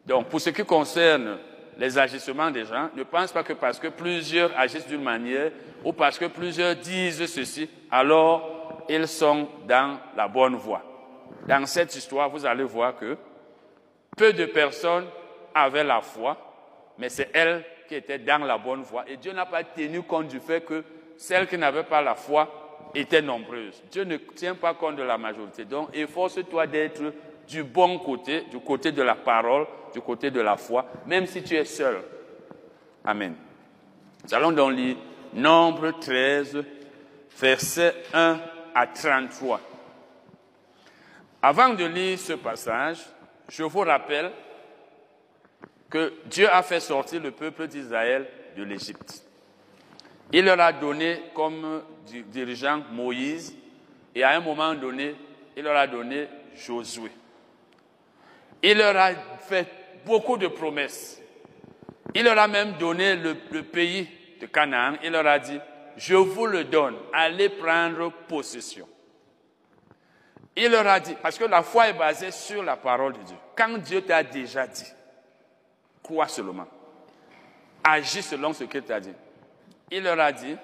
Speaker 1: Donc, pour ce qui concerne les agissements des gens, ne pense pas que parce que plusieurs agissent d'une manière ou parce que plusieurs disent ceci, alors ils sont dans la bonne voie. Dans cette histoire, vous allez voir que peu de personnes avaient la foi, mais c'est elles qui étaient dans la bonne voie. Et Dieu n'a pas tenu compte du fait que celles qui n'avaient pas la foi étaient nombreuses. Dieu ne tient pas compte de la majorité. Donc, efforce-toi d'être du bon côté, du côté de la parole, du côté de la foi, même si tu es seul. Amen. Nous allons donc lire Nombre 13, versets 1 à 33. Avant de lire ce passage, je vous rappelle que Dieu a fait sortir le peuple d'Israël de l'Égypte. Il leur a donné comme dirigeant Moïse et à un moment donné, il leur a donné Josué. Il leur a fait beaucoup de promesses. Il leur a même donné le, pays de Canaan. Il leur a dit, je vous le donne, allez prendre possession. Il leur a dit, parce que la foi est basée sur la parole de Dieu. Quand Dieu t'a déjà dit, crois seulement. Agis selon ce qu'il t'a dit. Il leur a dit,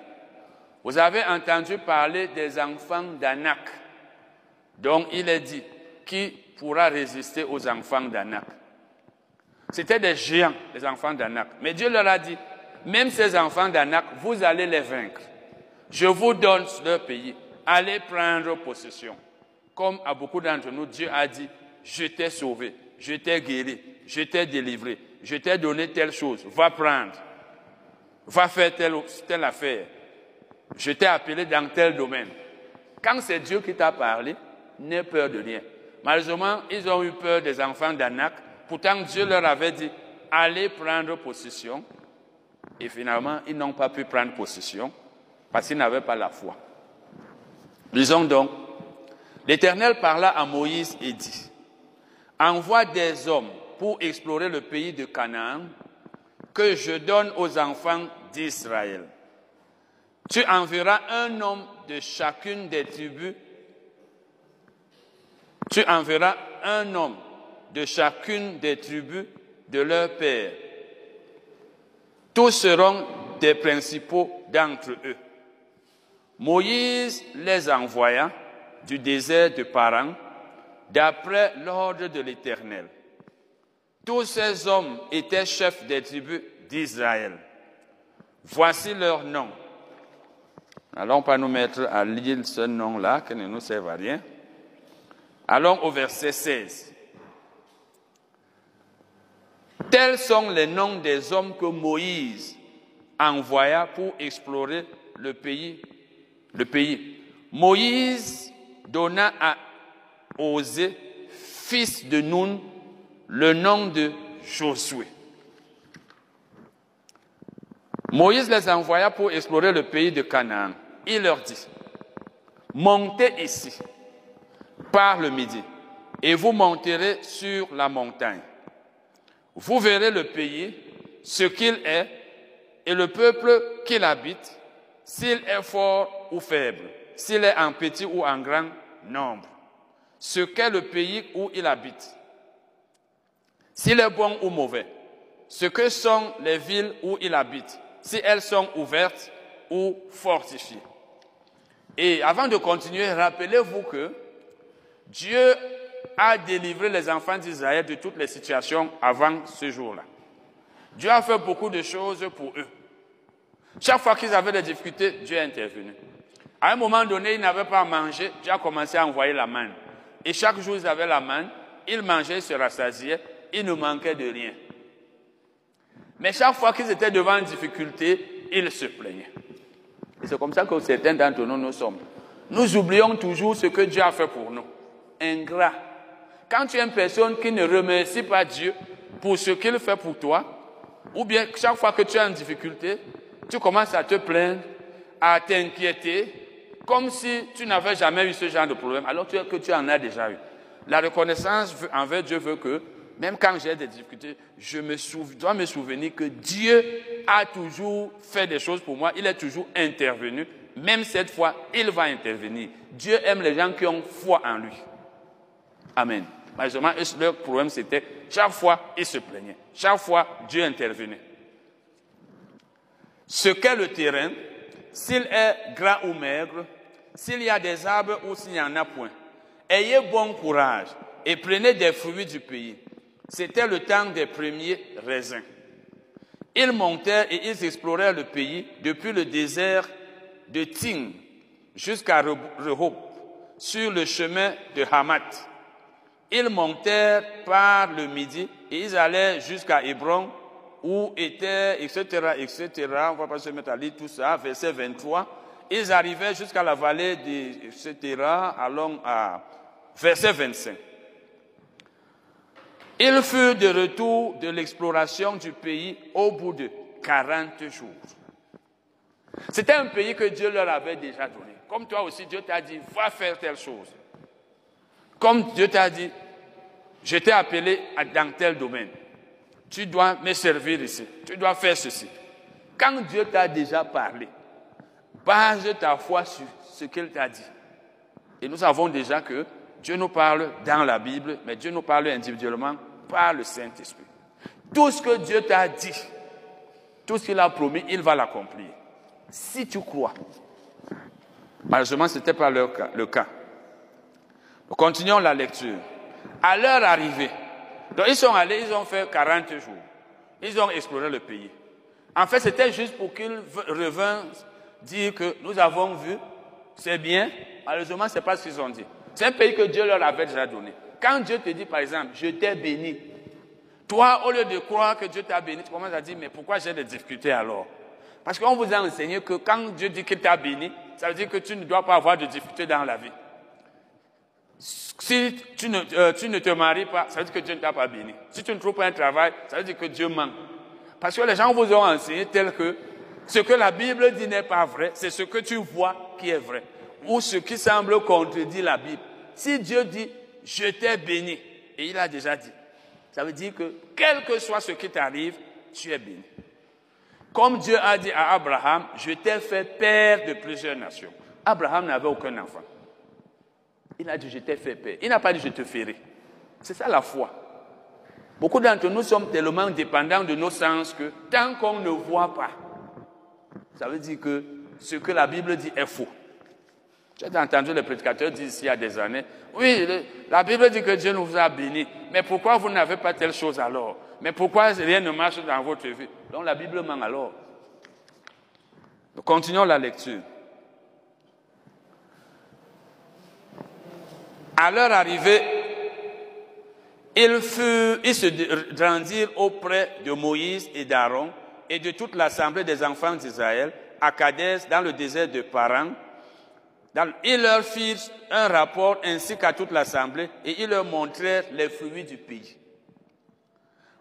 Speaker 1: vous avez entendu parler des enfants d'Anak. Donc il est dit, qui pourra résister aux enfants d'Anak? C'était des géants, les enfants d'Anak. Mais Dieu leur a dit, même ces enfants d'Anak, vous allez les vaincre. Je vous donne leur pays. Allez prendre possession. Comme à beaucoup d'entre nous, Dieu a dit, je t'ai sauvé, je t'ai guéri, je t'ai délivré, je t'ai donné telle chose, va prendre, va faire telle, telle affaire. Je t'ai appelé dans tel domaine. Quand c'est Dieu qui t'a parlé, n'aie peur de rien. Malheureusement, ils ont eu peur des enfants d'Anak. Pourtant, Dieu leur avait dit, allez prendre possession. Et finalement, ils n'ont pas pu prendre possession parce qu'ils n'avaient pas la foi. Disons donc, l'Éternel parla à Moïse et dit, envoie des hommes pour explorer le pays de Canaan que je donne aux enfants d'Israël. Tu enverras un homme de chacune des tribus tu enverras un homme de chacune des tribus de leur père. Tous seront des principaux d'entre eux. Moïse les envoya du désert de Paran d'après l'ordre de l'Éternel. Tous ces hommes étaient chefs des tribus d'Israël. Voici leurs noms. Allons pas nous mettre à lire ce nom-là qui ne nous sert à rien. Allons au verset 16. Tels sont les noms des hommes que Moïse envoya pour explorer le pays. Le pays. Moïse donna à Osée, fils de Nun, le nom de Josué. Moïse les envoya pour explorer le pays de Canaan. Il leur dit, montez ici par le midi, et vous monterez sur la montagne. Vous verrez le pays, ce qu'il est, et le peuple qu'il habite, s'il est fort ou faible, s'il est en petit ou en grand nombre, ce qu'est le pays où il habite, s'il est bon ou mauvais, ce que sont les villes où il habite, si elles sont ouvertes ou fortifiées. Et avant de continuer, rappelez-vous que Dieu a délivré les enfants d'Israël de toutes les situations avant ce jour-là. Dieu a fait beaucoup de choses pour eux. Chaque fois qu'ils avaient des difficultés, Dieu est intervenu. À un moment donné, ils n'avaient pas à manger, Dieu a commencé à envoyer la manne. Et chaque jour, ils avaient la manne, ils mangeaient, ils se rassasiaient, ils ne manquaient de rien. Mais chaque fois qu'ils étaient devant une difficulté, ils se plaignaient. Et c'est comme ça que certains d'entre nous nous sommes. Nous oublions toujours ce que Dieu a fait pour nous ingrat. Quand tu es une personne qui ne remercie pas Dieu pour ce qu'il fait pour toi, ou bien chaque fois que tu as une difficulté, tu commences à te plaindre, à t'inquiéter comme si tu n'avais jamais eu ce genre de problème, alors que tu en as déjà eu. La reconnaissance envers Dieu veut que, même quand j'ai des difficultés, je me dois me souvenir que Dieu a toujours fait des choses pour moi, il est toujours intervenu. Même cette fois, il va intervenir. Dieu aime les gens qui ont foi en lui. Amen. Malheureusement, leur problème, c'était chaque fois, ils se plaignaient. Chaque fois, Dieu intervenait. Ce qu'est le terrain, s'il est gras ou maigre, s'il y a des arbres ou s'il n'y en a point, ayez bon courage et prenez des fruits du pays. C'était le temps des premiers raisins. Ils montèrent et ils explorèrent le pays depuis le désert de Ting jusqu'à Rehob, sur le chemin de Hamat. Ils montèrent par le midi et ils allaient jusqu'à Hébron, où étaient, etc., etc. On va pas se mettre à lire tout ça, verset 23. Ils arrivaient jusqu'à la vallée, de, etc., allons à verset 25. Ils furent de retour de l'exploration du pays au bout de 40 jours. C'était un pays que Dieu leur avait déjà donné. Comme toi aussi, Dieu t'a dit, va faire telle chose. Comme Dieu t'a dit, je t'ai appelé dans tel domaine. Tu dois me servir ici. Tu dois faire ceci. Quand Dieu t'a déjà parlé, base ta foi sur ce qu'il t'a dit. Et nous savons déjà que Dieu nous parle dans la Bible, mais Dieu nous parle individuellement par le Saint-Esprit. Tout ce que Dieu t'a dit, tout ce qu'il a promis, il va l'accomplir. Si tu crois. Malheureusement, ce n'était pas le cas. Continuons la lecture. À leur arrivée, donc ils sont allés, ils ont fait 40 jours. Ils ont exploré le pays. En fait, c'était juste pour qu'ils revinrent dire que nous avons vu, c'est bien. Malheureusement, ce n'est pas ce qu'ils ont dit. C'est un pays que Dieu leur avait déjà donné. Quand Dieu te dit, par exemple, je t'ai béni, toi, au lieu de croire que Dieu t'a béni, tu commences à dire, mais pourquoi j'ai des difficultés alors? Parce qu'on vous a enseigné que quand Dieu dit qu'il t'a béni, ça veut dire que tu ne dois pas avoir de difficultés dans la vie. Si tu ne, euh, tu ne te maries pas, ça veut dire que Dieu ne t'a pas béni. Si tu ne trouves pas un travail, ça veut dire que Dieu manque. Parce que les gens vous ont enseigné tel que ce que la Bible dit n'est pas vrai, c'est ce que tu vois qui est vrai. Ou ce qui semble contredire la Bible. Si Dieu dit, je t'ai béni, et il a déjà dit, ça veut dire que quel que soit ce qui t'arrive, tu es béni. Comme Dieu a dit à Abraham, je t'ai fait père de plusieurs nations. Abraham n'avait aucun enfant. Il a dit, je t'ai fait père. Il n'a pas dit, je te ferai. C'est ça la foi. Beaucoup d'entre nous sommes tellement dépendants de nos sens que tant qu'on ne voit pas, ça veut dire que ce que la Bible dit est faux. J'ai entendu les prédicateurs dire ici il y a des années, oui, la Bible dit que Dieu nous a bénis, mais pourquoi vous n'avez pas telle chose alors? Mais pourquoi rien ne marche dans votre vie? Donc la Bible ment alors. continuons la lecture. À leur arrivée, ils, se rendirent auprès de Moïse et d'Aaron et de toute l'assemblée des enfants d'Israël à Kadès, dans le désert de Paran. ils leur firent un rapport ainsi qu'à toute l'assemblée et ils leur montrèrent les fruits du pays.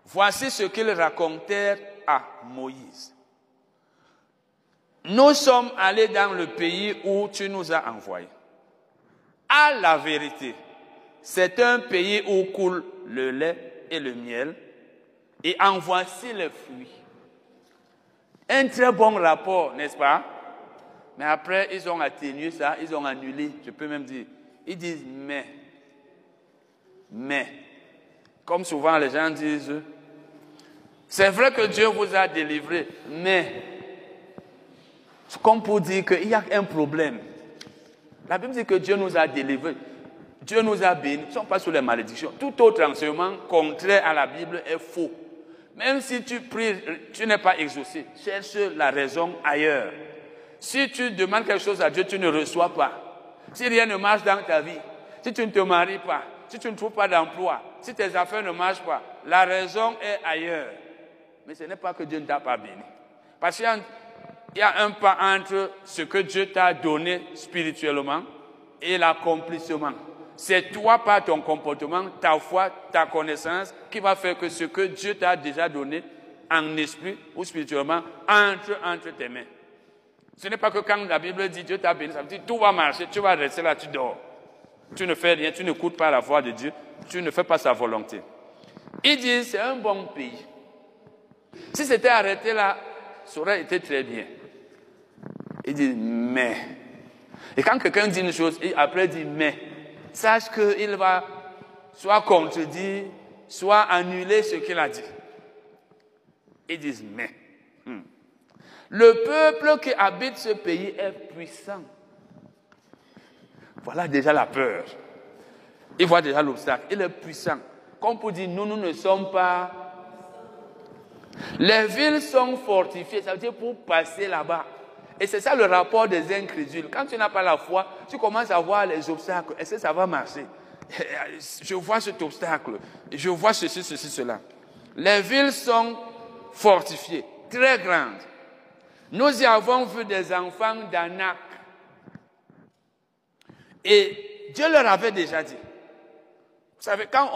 Speaker 1: Voici ce qu'ils racontèrent à Moïse. Nous sommes allés dans le pays où tu nous as envoyés à la vérité. C'est un pays où coule le lait et le miel, et en voici les fruits. Un très bon rapport, n'est-ce pas? Mais après, ils ont atténué ça, ils ont annulé, je peux même dire. Ils disent mais. Mais. Comme souvent les gens disent, c'est vrai que Dieu vous a délivré, mais. Comme pour dire qu'il y a un problème. La Bible dit que Dieu nous a délivrés. Dieu nous a bénis. Nous ne sommes pas sous les malédictions. Tout autre enseignement contraire à la Bible est faux. Même si tu pries, tu n'es pas exaucé. Cherche la raison ailleurs. Si tu demandes quelque chose à Dieu, tu ne reçois pas. Si rien ne marche dans ta vie, si tu ne te maries pas, si tu ne trouves pas d'emploi, si tes affaires ne marchent pas, la raison est ailleurs. Mais ce n'est pas que Dieu ne t'a pas béni. Parce qu'il il y a un pas entre ce que Dieu t'a donné spirituellement et l'accomplissement. C'est toi, par ton comportement, ta foi, ta connaissance, qui va faire que ce que Dieu t'a déjà donné en esprit ou spirituellement entre entre tes mains. Ce n'est pas que quand la Bible dit Dieu t'a béni, ça veut dire tout va marcher, tu vas rester là, tu dors. Tu ne fais rien, tu n'écoutes pas la voix de Dieu, tu ne fais pas sa volonté. Il dit c'est un bon pays. Si c'était arrêté là, ça aurait été très bien. Il dit mais. Et quand quelqu'un dit une chose, et après dit mais, sache qu'il va soit contredire, soit annuler ce qu'il a dit. Ils disent mais. Hmm. Le peuple qui habite ce pays est puissant. Voilà déjà la peur. Il voit déjà l'obstacle. Il est puissant. Comme pour dire, nous, nous ne sommes pas. Les villes sont fortifiées, ça veut dire pour passer là-bas. Et c'est ça le rapport des incrédules. Quand tu n'as pas la foi, tu commences à voir les obstacles. Est-ce que ça va marcher? Je vois cet obstacle. Je vois ceci, ceci, cela. Les villes sont fortifiées, très grandes. Nous y avons vu des enfants d'Anak. Et Dieu leur avait déjà dit. Vous savez, quand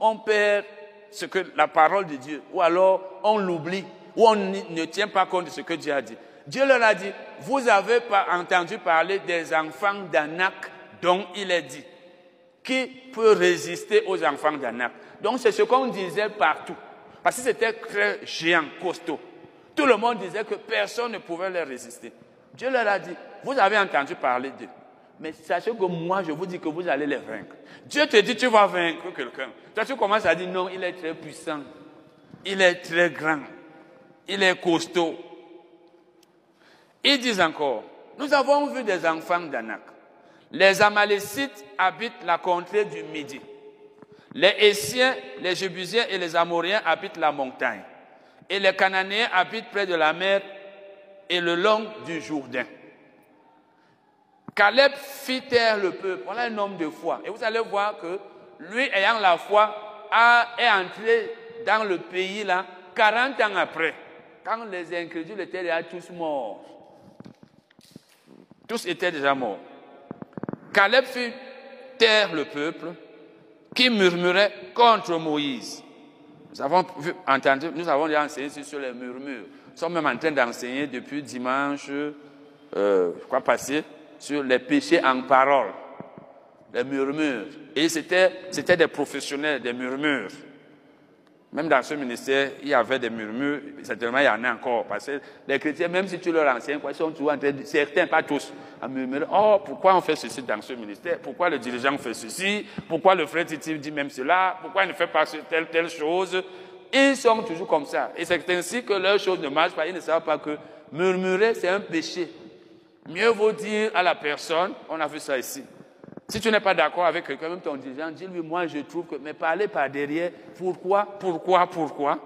Speaker 1: on, perd la parole de Dieu, ou alors on l'oublie, ou on ne tient pas compte de ce que Dieu a dit, Dieu leur a dit, vous avez pas entendu parler des enfants d'Anak dont il est dit. Qui peut résister aux enfants d'Anak? Donc c'est ce qu'on disait partout. Parce que c'était très géant, costaud. Tout le monde disait que personne ne pouvait leur résister. Dieu leur a dit, vous avez entendu parler d'eux. Mais sachez que moi, je vous dis que vous allez les vaincre. Dieu te dit, tu vas vaincre quelqu'un. Toi, tu commences à dire, non, il est très puissant. Il est très grand. Il est costaud. Ils disent encore, nous avons vu des enfants d'Anak. Les Amalécites habitent la contrée du Midi. Les Essiens, les Jébusiens et les Amoriens habitent la montagne. Et les Cananéens habitent près de la mer et le long du Jourdain. Caleb fit taire le peuple. Voilà un homme de foi. Et vous allez voir que lui, ayant la foi, a, est entré dans le pays là 40 ans après, quand les incrédules étaient déjà tous morts. Tous étaient déjà morts. Caleb fit taire le peuple qui murmurait contre Moïse. Nous avons entendu, nous avons déjà enseigné sur les murmures. Nous sommes même en train d'enseigner depuis dimanche, euh, quoi passé, sur les péchés en parole, les murmures. Et c'était, c'était des professionnels, des murmures. Même dans ce ministère, il y avait des murmures, certainement il y en a encore, parce que les chrétiens, même si tu leur enseignes, ils sont toujours en train de, certains, pas tous, à murmurer, oh, pourquoi on fait ceci dans ce ministère, pourquoi le dirigeant fait ceci, pourquoi le frère Titi dit même cela, pourquoi il ne fait pas telle, telle chose? Ils sont toujours comme ça. Et c'est ainsi que leur chose ne marche pas, ils ne savent pas que murmurer, c'est un péché. Mieux vaut dire à la personne, on a vu ça ici. Si tu n'es pas d'accord avec quelqu'un, même ton dirigeant, dis-lui, moi je trouve que, mais parler par derrière, pourquoi, pourquoi, pourquoi?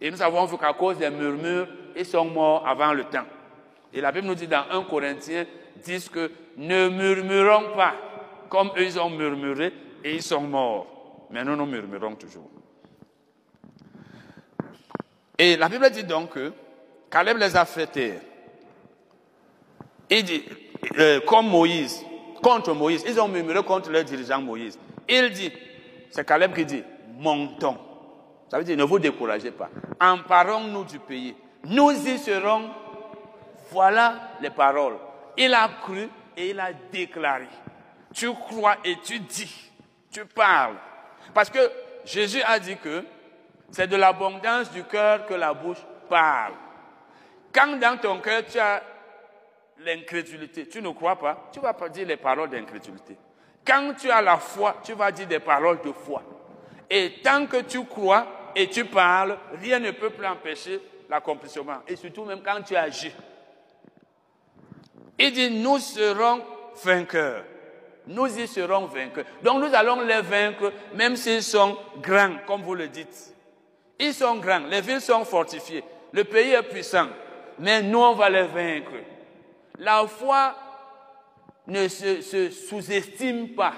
Speaker 1: Et nous avons vu qu'à cause des murmures, ils sont morts avant le temps. Et la Bible nous dit dans 1 Corinthiens 10 que ne murmurons pas comme eux ils ont murmuré et ils sont morts. Mais nous, nous murmurons toujours. Et la Bible dit donc que Caleb les a taire. Il dit, euh, comme Moïse, contre Moïse, ils ont murmuré contre leur dirigeant Moïse. Il dit, c'est Caleb qui dit, montons. Ça veut dire, ne vous découragez pas. Emparons-nous du pays. Nous y serons. Voilà les paroles. Il a cru et il a déclaré. Tu crois et tu dis. Tu parles. Parce que Jésus a dit que c'est de l'abondance du cœur que la bouche parle. Quand dans ton cœur tu as l'incrédulité, tu ne crois pas, tu vas pas dire les paroles d'incrédulité. Quand tu as la foi, tu vas dire des paroles de foi. Et tant que tu crois et tu parles, rien ne peut plus empêcher l'accomplissement. Et surtout même quand tu agis. Il dit, nous serons vainqueurs. Nous y serons vainqueurs. Donc nous allons les vaincre, même s'ils sont grands, comme vous le dites. Ils sont grands, les villes sont fortifiées, le pays est puissant, mais nous on va les vaincre. La foi ne se, sous-estime pas.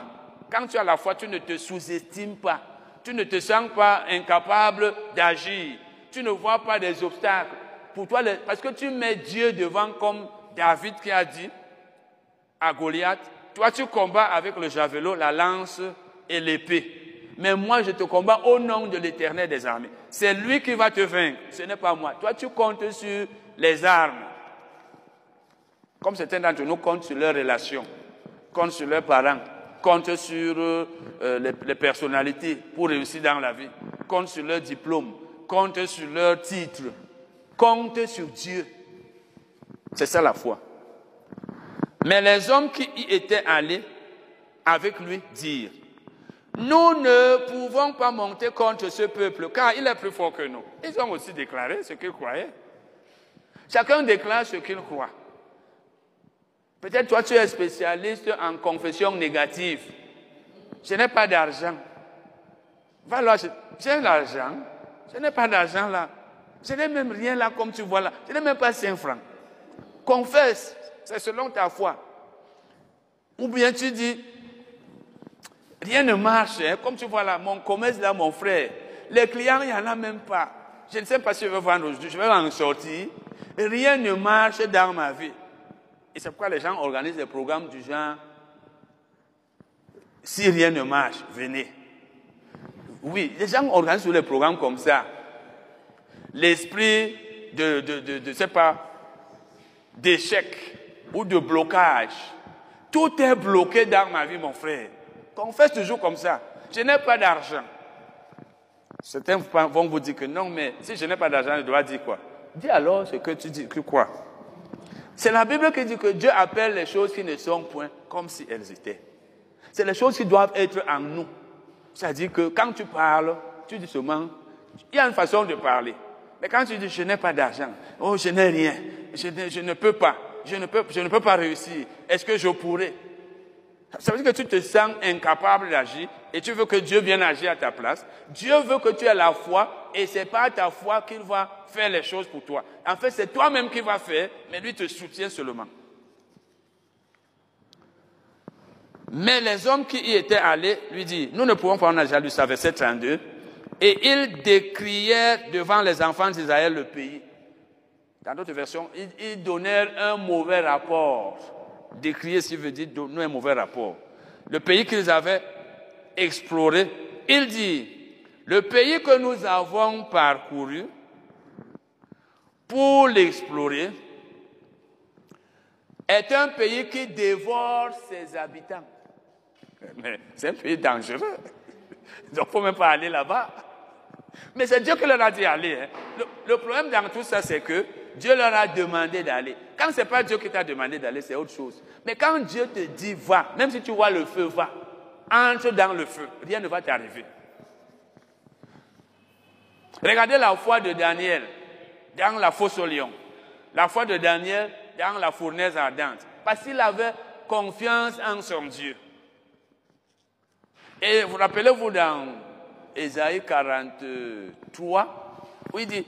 Speaker 1: Quand tu as la foi, tu ne te sous-estimes pas. Tu ne te sens pas incapable d'agir. Tu ne vois pas des obstacles. Pour toi, parce que tu mets Dieu devant comme David qui a dit à Goliath, toi tu combats avec le javelot, la lance et l'épée. Mais moi je te combats au nom de l'éternel des armées. C'est lui qui va te vaincre, ce n'est pas moi. Toi tu comptes sur les armes. Comme certains d'entre nous comptent sur leurs relations, comptent sur leurs parents, comptent sur euh, les, personnalités pour réussir dans la vie, comptent sur leur diplôme, comptent sur leur titre, comptent sur Dieu. C'est ça la foi. Mais les hommes qui y étaient allés avec lui dirent, nous ne pouvons pas monter contre ce peuple car il est plus fort que nous. Ils ont aussi déclaré ce qu'ils croyaient. Chacun déclare ce qu'il croit. Peut-être toi tu es spécialiste en confession négative. Je n'ai pas d'argent. Va là, j'ai l'argent. Je n'ai pas d'argent là. Je n'ai même rien là comme tu vois là. Je n'ai même pas 5 francs. Confesse, c'est selon ta foi. Ou bien tu dis, rien ne marche. Hein. Comme tu vois là, mon commerce là, mon frère, les clients, il n'y en a même pas. Je ne sais pas si je vais vendre aujourd'hui, je vais en sortir. Rien ne marche dans ma vie. Et c'est pourquoi les gens organisent des programmes du genre, si rien ne marche, venez. Oui, les gens organisent des programmes comme ça. L'esprit de, de, de, de, sais pas, d'échec ou de blocage. Tout est bloqué dans ma vie, mon frère. Confesse toujours comme ça. Je n'ai pas d'argent. Certains vont vous dire que non, mais si je n'ai pas d'argent, je dois dire quoi? Dis alors ce que tu dis, que quoi C'est la Bible qui dit que Dieu appelle les choses qui ne sont point comme si elles étaient. C'est les choses qui doivent être en nous. C'est-à-dire que quand tu parles, tu dis seulement, il y a une façon de parler. Mais quand tu dis je n'ai pas d'argent, oh je n'ai rien, je ne, je ne, peux pas, je ne peux, je ne peux pas réussir, est-ce que je pourrais? Ça veut dire que tu te sens incapable d'agir et tu veux que Dieu vienne agir à ta place. Dieu veut que tu aies la foi et c'est pas ta foi qu'il va faire les choses pour toi. En fait, c'est toi-même qui va faire, mais lui te soutient seulement. Mais les hommes qui y étaient allés lui disent, nous ne pouvons pas en agir, lui, ça verset 32. Et ils décrièrent devant les enfants d'Israël le pays. Dans d'autres versions, ils, donnèrent un mauvais rapport. Décrier, ce veut dire donner un mauvais rapport. Le pays qu'ils avaient exploré, il dit, le pays que nous avons parcouru pour l'explorer est un pays qui dévore ses habitants. C'est un pays dangereux. Donc, il ne faut même pas aller là-bas. Mais c'est Dieu qui leur a dit aller. Hein. Le, problème dans tout ça, c'est que Dieu leur a demandé d'aller. Quand ce n'est pas Dieu qui t'a demandé d'aller, c'est autre chose. Mais quand Dieu te dit va, même si tu vois le feu, va. Entre dans le feu. Rien ne va t'arriver. Regardez la foi de Daniel dans la fosse au lion. La foi de Daniel dans la fournaise ardente. Parce qu'il avait confiance en son Dieu. Et vous rappelez-vous dans Ésaïe 43, où il dit,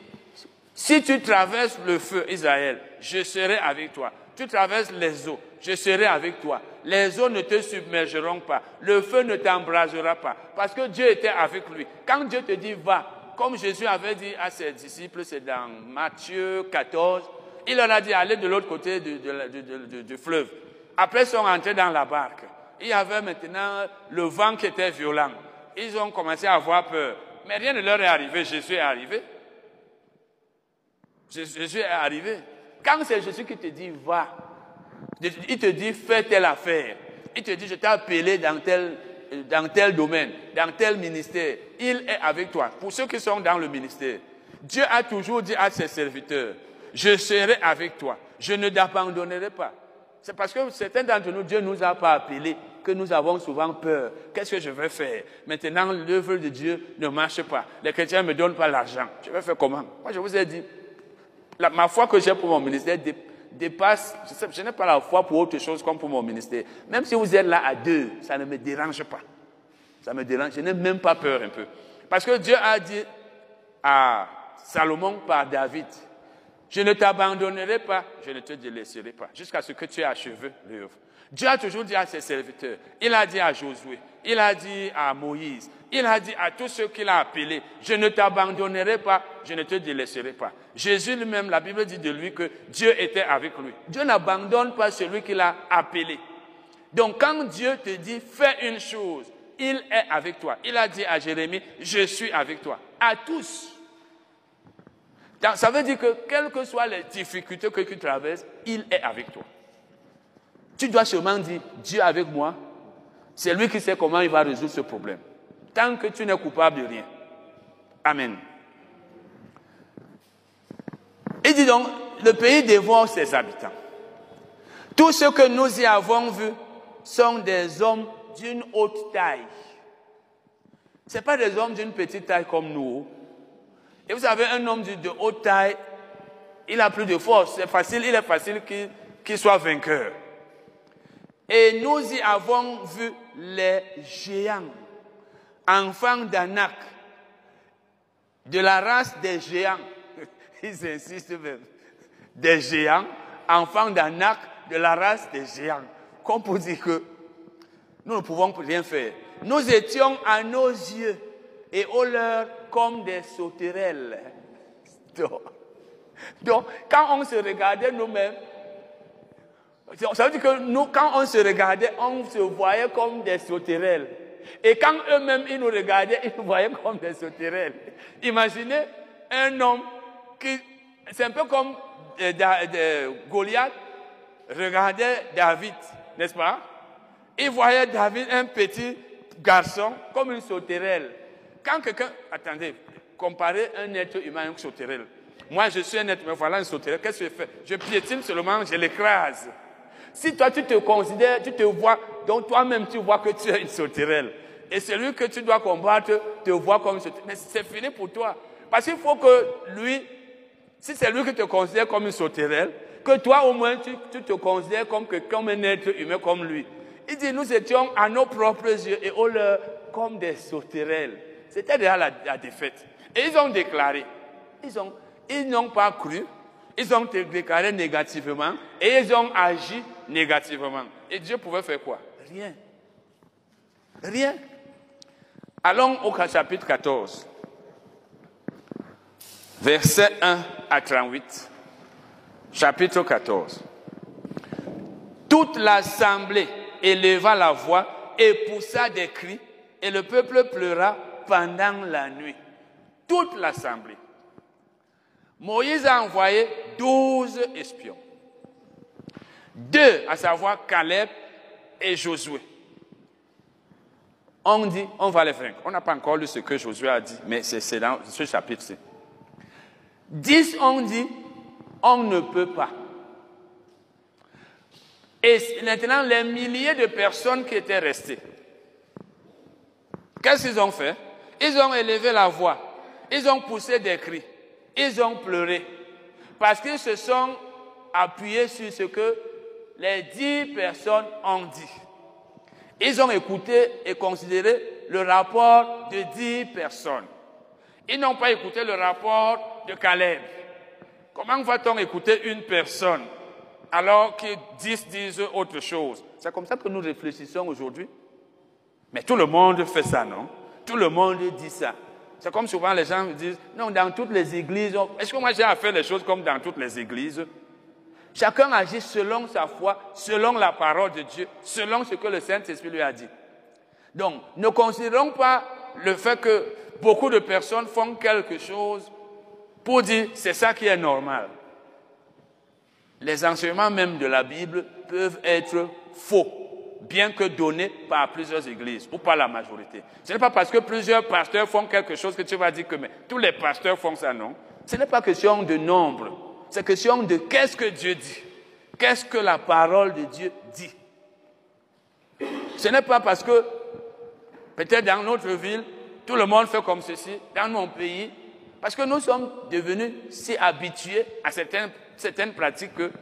Speaker 1: si tu traverses le feu, Israël, je serai avec toi. Tu traverses les eaux, je serai avec toi. Les eaux ne te submergeront pas. Le feu ne t'embrasera pas. Parce que Dieu était avec lui. Quand Dieu te dit va, comme Jésus avait dit à ses disciples, c'est dans Matthieu 14, il leur a dit allez de l'autre côté du, fleuve. Après, ils sont rentrés dans la barque. Il y avait maintenant le vent qui était violent ils ont commencé à avoir peur. Mais rien ne leur est arrivé. Jésus est arrivé. Jésus est arrivé. Quand c'est Jésus qui te dit va, il te dit fais telle affaire. Il te dit je t'ai appelé dans tel, dans tel domaine, dans tel ministère. Il est avec toi. Pour ceux qui sont dans le ministère, Dieu a toujours dit à ses serviteurs, je serai avec toi. Je ne t'abandonnerai pas. C'est parce que certains d'entre nous, Dieu ne nous a pas appelés que nous avons souvent peur. Qu'est-ce que je vais faire? Maintenant, l'œuvre de Dieu ne marche pas. Les chrétiens ne me donnent pas l'argent. Je vais faire comment? Moi, je vous ai dit, ma foi que j'ai pour mon ministère dépasse, je, n'ai pas la foi pour autre chose comme pour mon ministère. Même si vous êtes là à deux, ça ne me dérange pas. Ça me dérange, je n'ai même pas peur un peu. Parce que Dieu a dit à Salomon par David, je ne t'abandonnerai pas, je ne te délaisserai pas, jusqu'à ce que tu aies achevé l'œuvre. Dieu a toujours dit à ses serviteurs, il a dit à Josué, il a dit à Moïse, il a dit à tous ceux qu'il a appelés, je ne t'abandonnerai pas, je ne te délaisserai pas. Jésus lui-même, la Bible dit de lui que Dieu était avec lui. Dieu n'abandonne pas celui qu'il a appelé. Donc quand Dieu te dit, fais une chose, il est avec toi. Il a dit à Jérémie, je suis avec toi. À tous. Ça veut dire que quelles que soient les difficultés que tu traverses, il est avec toi. tu dois seulement dire Dieu avec moi. C'est lui qui sait comment il va résoudre ce problème. Tant que tu n'es coupable de rien. Amen. Il dit donc, le pays dévore ses habitants. Tous ceux que nous y avons vus sont des hommes d'une haute taille. Ce pas des hommes d'une petite taille comme nous. Et vous savez, un homme de haute taille, il a plus de force. C'est facile, il est facile qu'il soit vainqueur. Et nous y avons vu les géants, enfants d'Anak, de la race des géants. Ils insistent même. Des géants, enfants d'Anak, de la race des géants. Comme pour dire que nous ne pouvons rien faire. Nous étions à nos yeux et au leur comme des sauterelles. Donc, quand on se regardait nous-mêmes, ça veut dire que nous, quand on se regardait, on se voyait comme des sauterelles. Et quand eux-mêmes, ils nous regardaient, ils nous voyaient comme des sauterelles. Imaginez un homme qui, c'est un peu comme euh, Goliath regardait David, n'est-ce pas? Il voyait David, un petit garçon, comme une sauterelle. Quand quelqu'un, attendez, comparez un être humain à une sauterelle. Moi, je suis un être humain, voilà une sauterelle. Qu'est-ce que je fais? Je piétine seulement, je l'écrase. Si toi, tu te considères, tu te vois, donc toi-même, tu vois que tu es une sauterelle. Et celui que tu dois combattre te voit comme une sauterelle. Mais c'est fini pour toi. Parce qu'il faut que lui, si c'est lui qui te considère comme une sauterelle, que toi au moins tu, te considères comme, comme un être humain comme lui. Il dit, nous étions à nos propres yeux et au leur comme des sauterelles. C'était déjà la, défaite. Et ils ont déclaré, ils n'ont ils n'ont pas cru, ils ont déclaré négativement et ils ont agi négativement. Et Dieu pouvait faire quoi? Rien. Rien. Allons au chapitre 14, verset 1 à 38. Chapitre 14. Toute l'assemblée éleva la voix et poussa des cris, et le peuple pleura pendant la nuit. Toute l'assemblée. Moïse a envoyé douze espions. Deux, à savoir Caleb et Josué. On dit, on va les vaincre. On n'a pas encore lu ce que Josué a dit, mais c'est dans ce chapitre-ci. Dix, on dit, on ne peut pas. Et maintenant, les milliers de personnes qui étaient restées, qu'est-ce qu'ils ont fait? Ils ont élevé la voix, ils ont poussé des cris, ils ont pleuré, parce qu'ils se sont appuyés sur ce que les dix personnes ont dit. Ils ont écouté et considéré le rapport de dix personnes. Ils n'ont pas écouté le rapport de Caleb. Comment va-t-on écouter une personne alors que dix disent autre chose? C'est comme ça que nous réfléchissons aujourd'hui. Mais tout le monde fait ça, non? Tout le monde dit ça. C'est comme souvent les gens disent, non, dans toutes les églises, est-ce que moi j'ai à faire les choses comme dans toutes les églises? Chacun agit selon sa foi, selon la parole de Dieu, selon ce que le Saint-Esprit lui a dit. Donc, ne considérons pas le fait que beaucoup de personnes font quelque chose pour dire c'est ça qui est normal. Les enseignements même de la Bible peuvent être faux bien que donné par plusieurs églises ou par la majorité. Ce n'est pas parce que plusieurs pasteurs font quelque chose que tu vas dire que tous les pasteurs font ça, non. Ce n'est pas question de nombre, c'est question de qu'est-ce que Dieu dit, qu'est-ce que la parole de Dieu dit. Ce n'est pas parce que peut-être dans notre ville, tout le monde fait comme ceci, dans mon pays, parce que nous sommes devenus si habitués à certaines, certaines pratiques que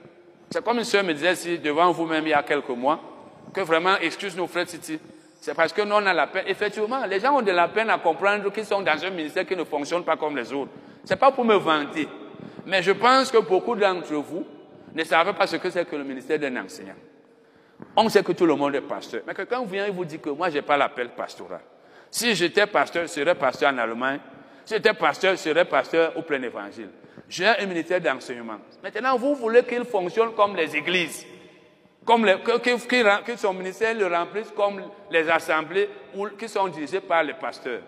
Speaker 1: c'est comme une soeur me disait si devant vous-même il y a quelques mois, que vraiment, excuse-nous, frère Titi, c'est parce que nous, on a la peine. Effectivement, les gens ont de la peine à comprendre qu'ils sont dans un ministère qui ne fonctionne pas comme les autres. Ce n'est pas pour me vanter. Mais je pense que beaucoup d'entre vous ne savent pas ce que c'est que le ministère d'un enseignant. On sait que tout le monde est pasteur. Mais quelqu'un vient et vous dit que moi, je n'ai pas l'appel pastoral. Si j'étais pasteur, je serais pasteur en Allemagne. Si j'étais pasteur, je serais pasteur au plein évangile. J'ai un ministère d'enseignement. Maintenant, vous voulez qu'il fonctionne comme les églises comme les, que, son ministère le remplisse comme les assemblées qui sont dirigées par les pasteurs,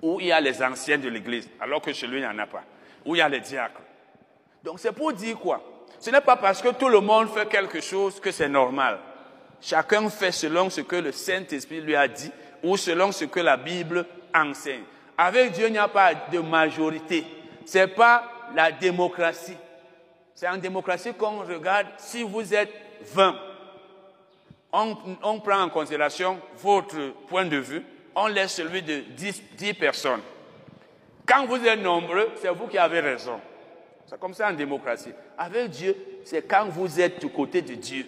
Speaker 1: où il y a les anciens de l'église, alors que chez lui, il n'y en a pas, où il y a les diacres. Donc c'est pour dire quoi? Ce n'est pas parce que tout le monde fait quelque chose que c'est normal. Chacun fait selon ce que le Saint-Esprit lui a dit ou selon ce que la Bible enseigne. Avec Dieu, il n'y a pas de majorité. Ce n'est pas la démocratie. C'est en démocratie qu'on regarde si vous êtes 20. On, prend en considération votre point de vue, on laisse celui de 10, 10 personnes. Quand vous êtes nombreux, c'est vous qui avez raison. C'est comme ça en démocratie. Avec Dieu, c'est quand vous êtes du côté de Dieu,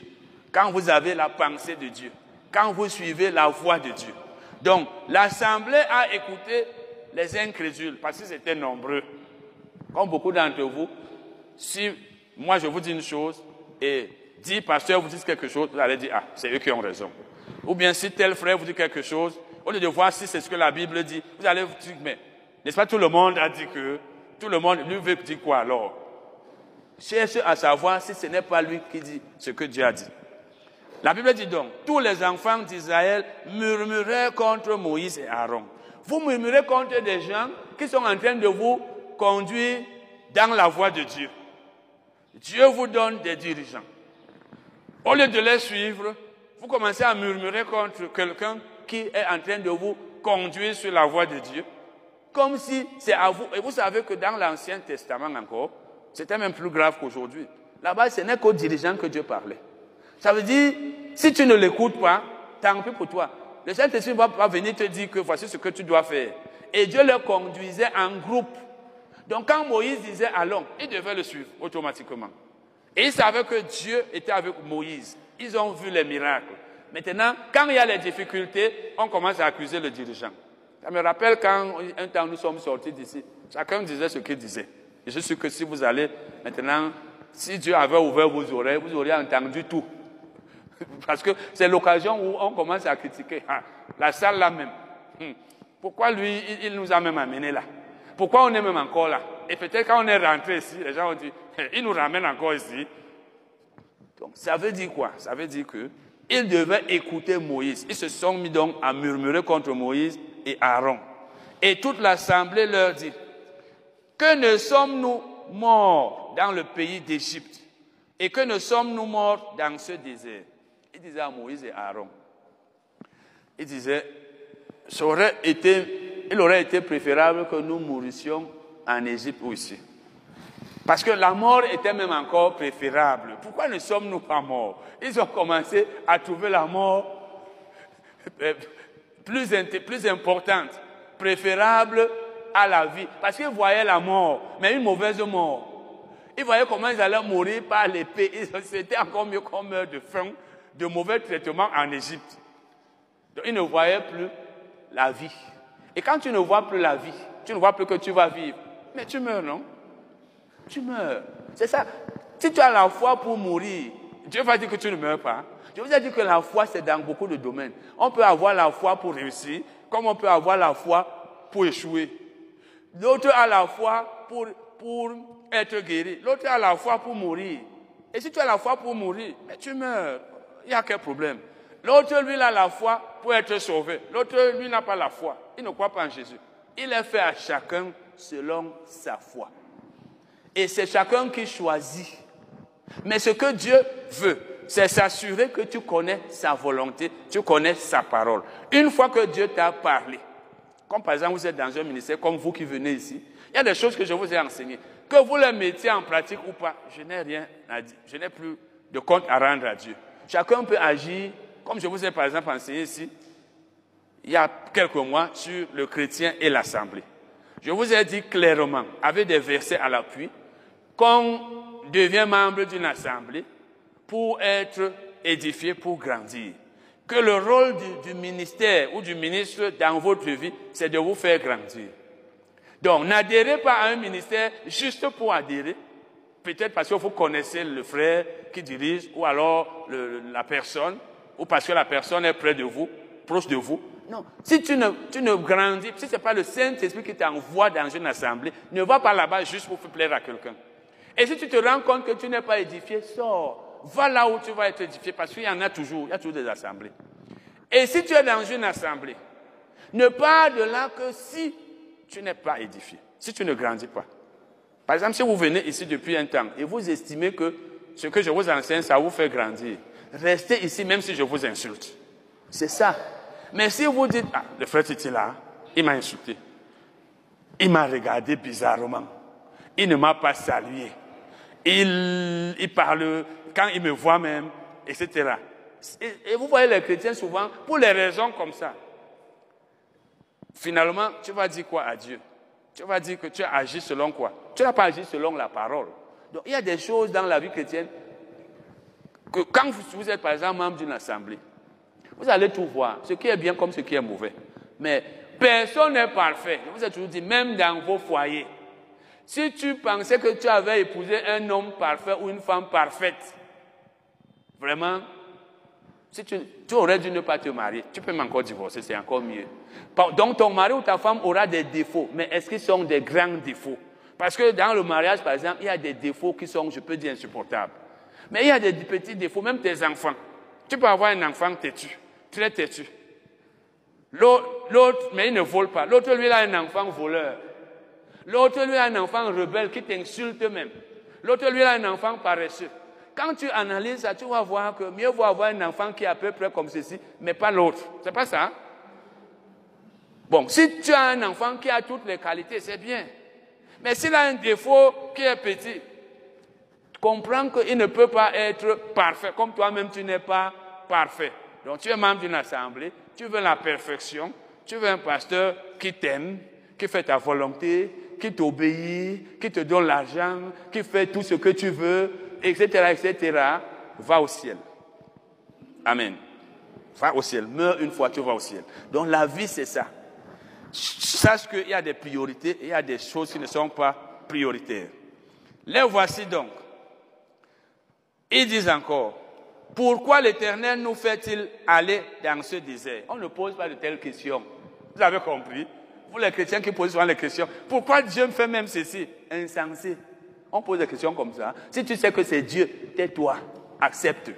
Speaker 1: quand vous avez la pensée de Dieu, quand vous suivez la voix de Dieu. Donc, l'Assemblée a écouté les incrédules parce qu'ils étaient nombreux. Comme beaucoup d'entre vous, si moi je vous dis une chose et dix pasteurs vous disent quelque chose, vous allez dire, ah, c'est eux qui ont raison. Ou bien si tel frère vous dit quelque chose, au lieu de voir si c'est ce que la Bible dit, vous allez vous dire, mais n'est-ce pas? Tout le monde a dit que, tout le monde, lui veut dire quoi alors? Cherchez à savoir si ce n'est pas lui qui dit ce que Dieu a dit. La Bible dit donc, tous les enfants d'Israël murmuraient contre Moïse et Aaron. Vous murmurez contre des gens qui sont en train de vous conduire dans la voie de Dieu. Dieu vous donne des dirigeants. Au lieu de les suivre, vous commencez à murmurer contre quelqu'un qui est en train de vous conduire sur la voie de Dieu, comme si c'est à vous. Et vous savez que dans l'Ancien Testament encore, c'était même plus grave qu'aujourd'hui. Là-bas, ce n'est qu'aux dirigeants que Dieu parlait. Ça veut dire, si tu ne l'écoutes pas, tant pis pour toi. Le Saint-Esprit va pas venir te dire que voici ce que tu dois faire. Et Dieu le conduisait en groupe. Donc quand Moïse disait allons, ils devaient le suivre automatiquement. Et ils savaient que Dieu était avec Moïse. Ils ont vu les miracles. Maintenant, quand il y a les difficultés, on commence à accuser le dirigeant. Ça me rappelle quand un temps nous sommes sortis d'ici, chacun disait ce qu'il disait. Et je suis que si vous allez maintenant, si Dieu avait ouvert vos oreilles, vous auriez entendu tout. Parce que c'est l'occasion où on commence à critiquer. Ah, la salle là même. Hmm. Pourquoi lui, il nous a même amené là? Pourquoi on est même encore là? Et peut-être quand on est rentré ici, les gens ont dit, il nous ramène encore ici. Donc ça veut dire quoi? Ça veut dire que ils devaient écouter Moïse. Ils se sont mis donc à murmurer contre Moïse et Aaron. Et toute l'assemblée leur dit, que ne sommes-nous morts dans le pays d'Égypte et que ne sommes-nous morts dans ce désert? Il disait à Moïse et Aaron, il disait, ça été, il aurait été préférable que nous mourissions en Égypte ou ici. Parce que la mort était même encore préférable. Pourquoi ne sommes-nous pas morts? Ils ont commencé à trouver la mort euh, plus, plus importante, préférable à la vie. Parce qu'ils voyaient la mort, mais une mauvaise mort. Ils voyaient comment ils allaient mourir par l'épée. C'était encore mieux qu'on meurt de faim, de mauvais traitements en Égypte. Donc ils ne voyaient plus la vie. Et quand tu ne vois plus la vie, tu ne vois plus que tu vas vivre. Mais tu meurs, non? Tu meurs. C'est ça. Si tu as la foi pour mourir, Dieu va dire que tu ne meurs pas. Je vous ai dit que la foi, c'est dans beaucoup de domaines. On peut avoir la foi pour réussir, comme on peut avoir la foi pour échouer. L'autre a la foi pour, pour être guéri. L'autre a la foi pour mourir. Et si tu as la foi pour mourir, mais tu meurs. Il y a quel problème? L'autre, lui, a la foi pour être sauvé. L'autre, lui, n'a pas la foi. Il ne croit pas en Jésus. Il est fait à chacun selon sa foi. Et c'est chacun qui choisit. Mais ce que Dieu veut, c'est s'assurer que tu connais sa volonté, tu connais sa parole. Une fois que Dieu t'a parlé, comme par exemple vous êtes dans un ministère, comme vous qui venez ici, il y a des choses que je vous ai enseignées. Que vous les mettiez en pratique ou pas, je n'ai rien à dire. Je n'ai plus de compte à rendre à Dieu. Chacun peut agir, comme je vous ai par exemple enseigné ici, il y a quelques mois, sur le chrétien et l'assemblée. Je vous ai dit clairement, avec des versets à l'appui, qu'on devient membre d'une assemblée pour être édifié, pour grandir. Que le rôle du, ministère ou du ministre dans votre vie, c'est de vous faire grandir. Donc, n'adhérez pas à un ministère juste pour adhérer. Peut-être parce que vous connaissez le frère qui dirige, ou alors la personne, ou parce que la personne est près de vous, proche de vous. Non. Si tu ne, tu ne grandis, si ce n'est pas le Saint-Esprit qui t'envoie dans une assemblée, ne va pas là-bas juste pour plaire à quelqu'un. Et si tu te rends compte que tu n'es pas édifié, sors. Va là où tu vas être édifié parce qu'il y en a toujours. Il y a toujours des assemblées. Et si tu es dans une assemblée, ne pars de là que si tu n'es pas édifié, si tu ne grandis pas. Par exemple, si vous venez ici depuis un temps et vous estimez que ce que je vous enseigne, ça vous fait grandir. Restez ici même si je vous insulte. C'est ça. Mais si vous dites, ah, le frère Titi là, il m'a insulté. Il m'a regardé bizarrement. Il ne m'a pas salué. Il, il parle, quand il me voit même, etc. Et, vous voyez les chrétiens souvent, pour les raisons comme ça. Finalement, tu vas dire quoi à Dieu? Tu vas dire que tu as agi selon quoi? Tu n'as pas agi selon la parole. Donc il y a des choses dans la vie chrétienne que quand vous êtes par exemple membre d'une assemblée, vous allez tout voir, ce qui est bien comme ce qui est mauvais. Mais personne n'est parfait. Je vous ai toujours dit, même dans vos foyers, si tu pensais que tu avais épousé un homme parfait ou une femme parfaite, vraiment, si tu, aurais dû ne pas te marier, tu peux encore divorcer, c'est encore mieux. Donc ton mari ou ta femme aura des défauts, mais est-ce qu'ils sont des grands défauts? Parce que dans le mariage, par exemple, il y a des défauts qui sont, je peux dire, insupportables. Mais il y a des petits défauts, même tes enfants. Tu peux avoir un enfant têtu, très têtu. L'autre, mais il ne vole pas. L'autre, lui, a un enfant voleur. L'autre, lui, a un enfant rebelle qui t'insulte même. L'autre, lui, a un enfant paresseux. Quand tu analyses ça, tu vas voir que mieux vaut avoir un enfant qui est à peu près comme ceci, mais pas l'autre. C'est pas ça? Bon, si tu as un enfant qui a toutes les qualités, c'est bien. Mais s'il a un défaut qui est petit, comprends qu'il ne peut pas être parfait, comme toi-même tu n'es pas parfait. Donc tu es membre d'une assemblée, tu veux la perfection, tu veux un pasteur qui t'aime, qui fait ta volonté, qui t'obéit, qui te donne l'argent, qui fait tout ce que tu veux, etc., etc., va au ciel. Amen. Va au ciel. Meurs une fois, tu vas au ciel. Donc la vie, c'est ça. Sache qu'il y a des priorités et il y a des choses qui ne sont pas prioritaires. Les voici donc. Ils disent encore, pourquoi l'Éternel nous fait-il aller dans ce désert? On ne pose pas de telles questions. Vous avez compris? Vous les chrétiens qui posent souvent les questions, pourquoi Dieu me fait même ceci? Insensé. On pose des questions comme ça. Si tu sais que c'est Dieu, tais-toi, accepte.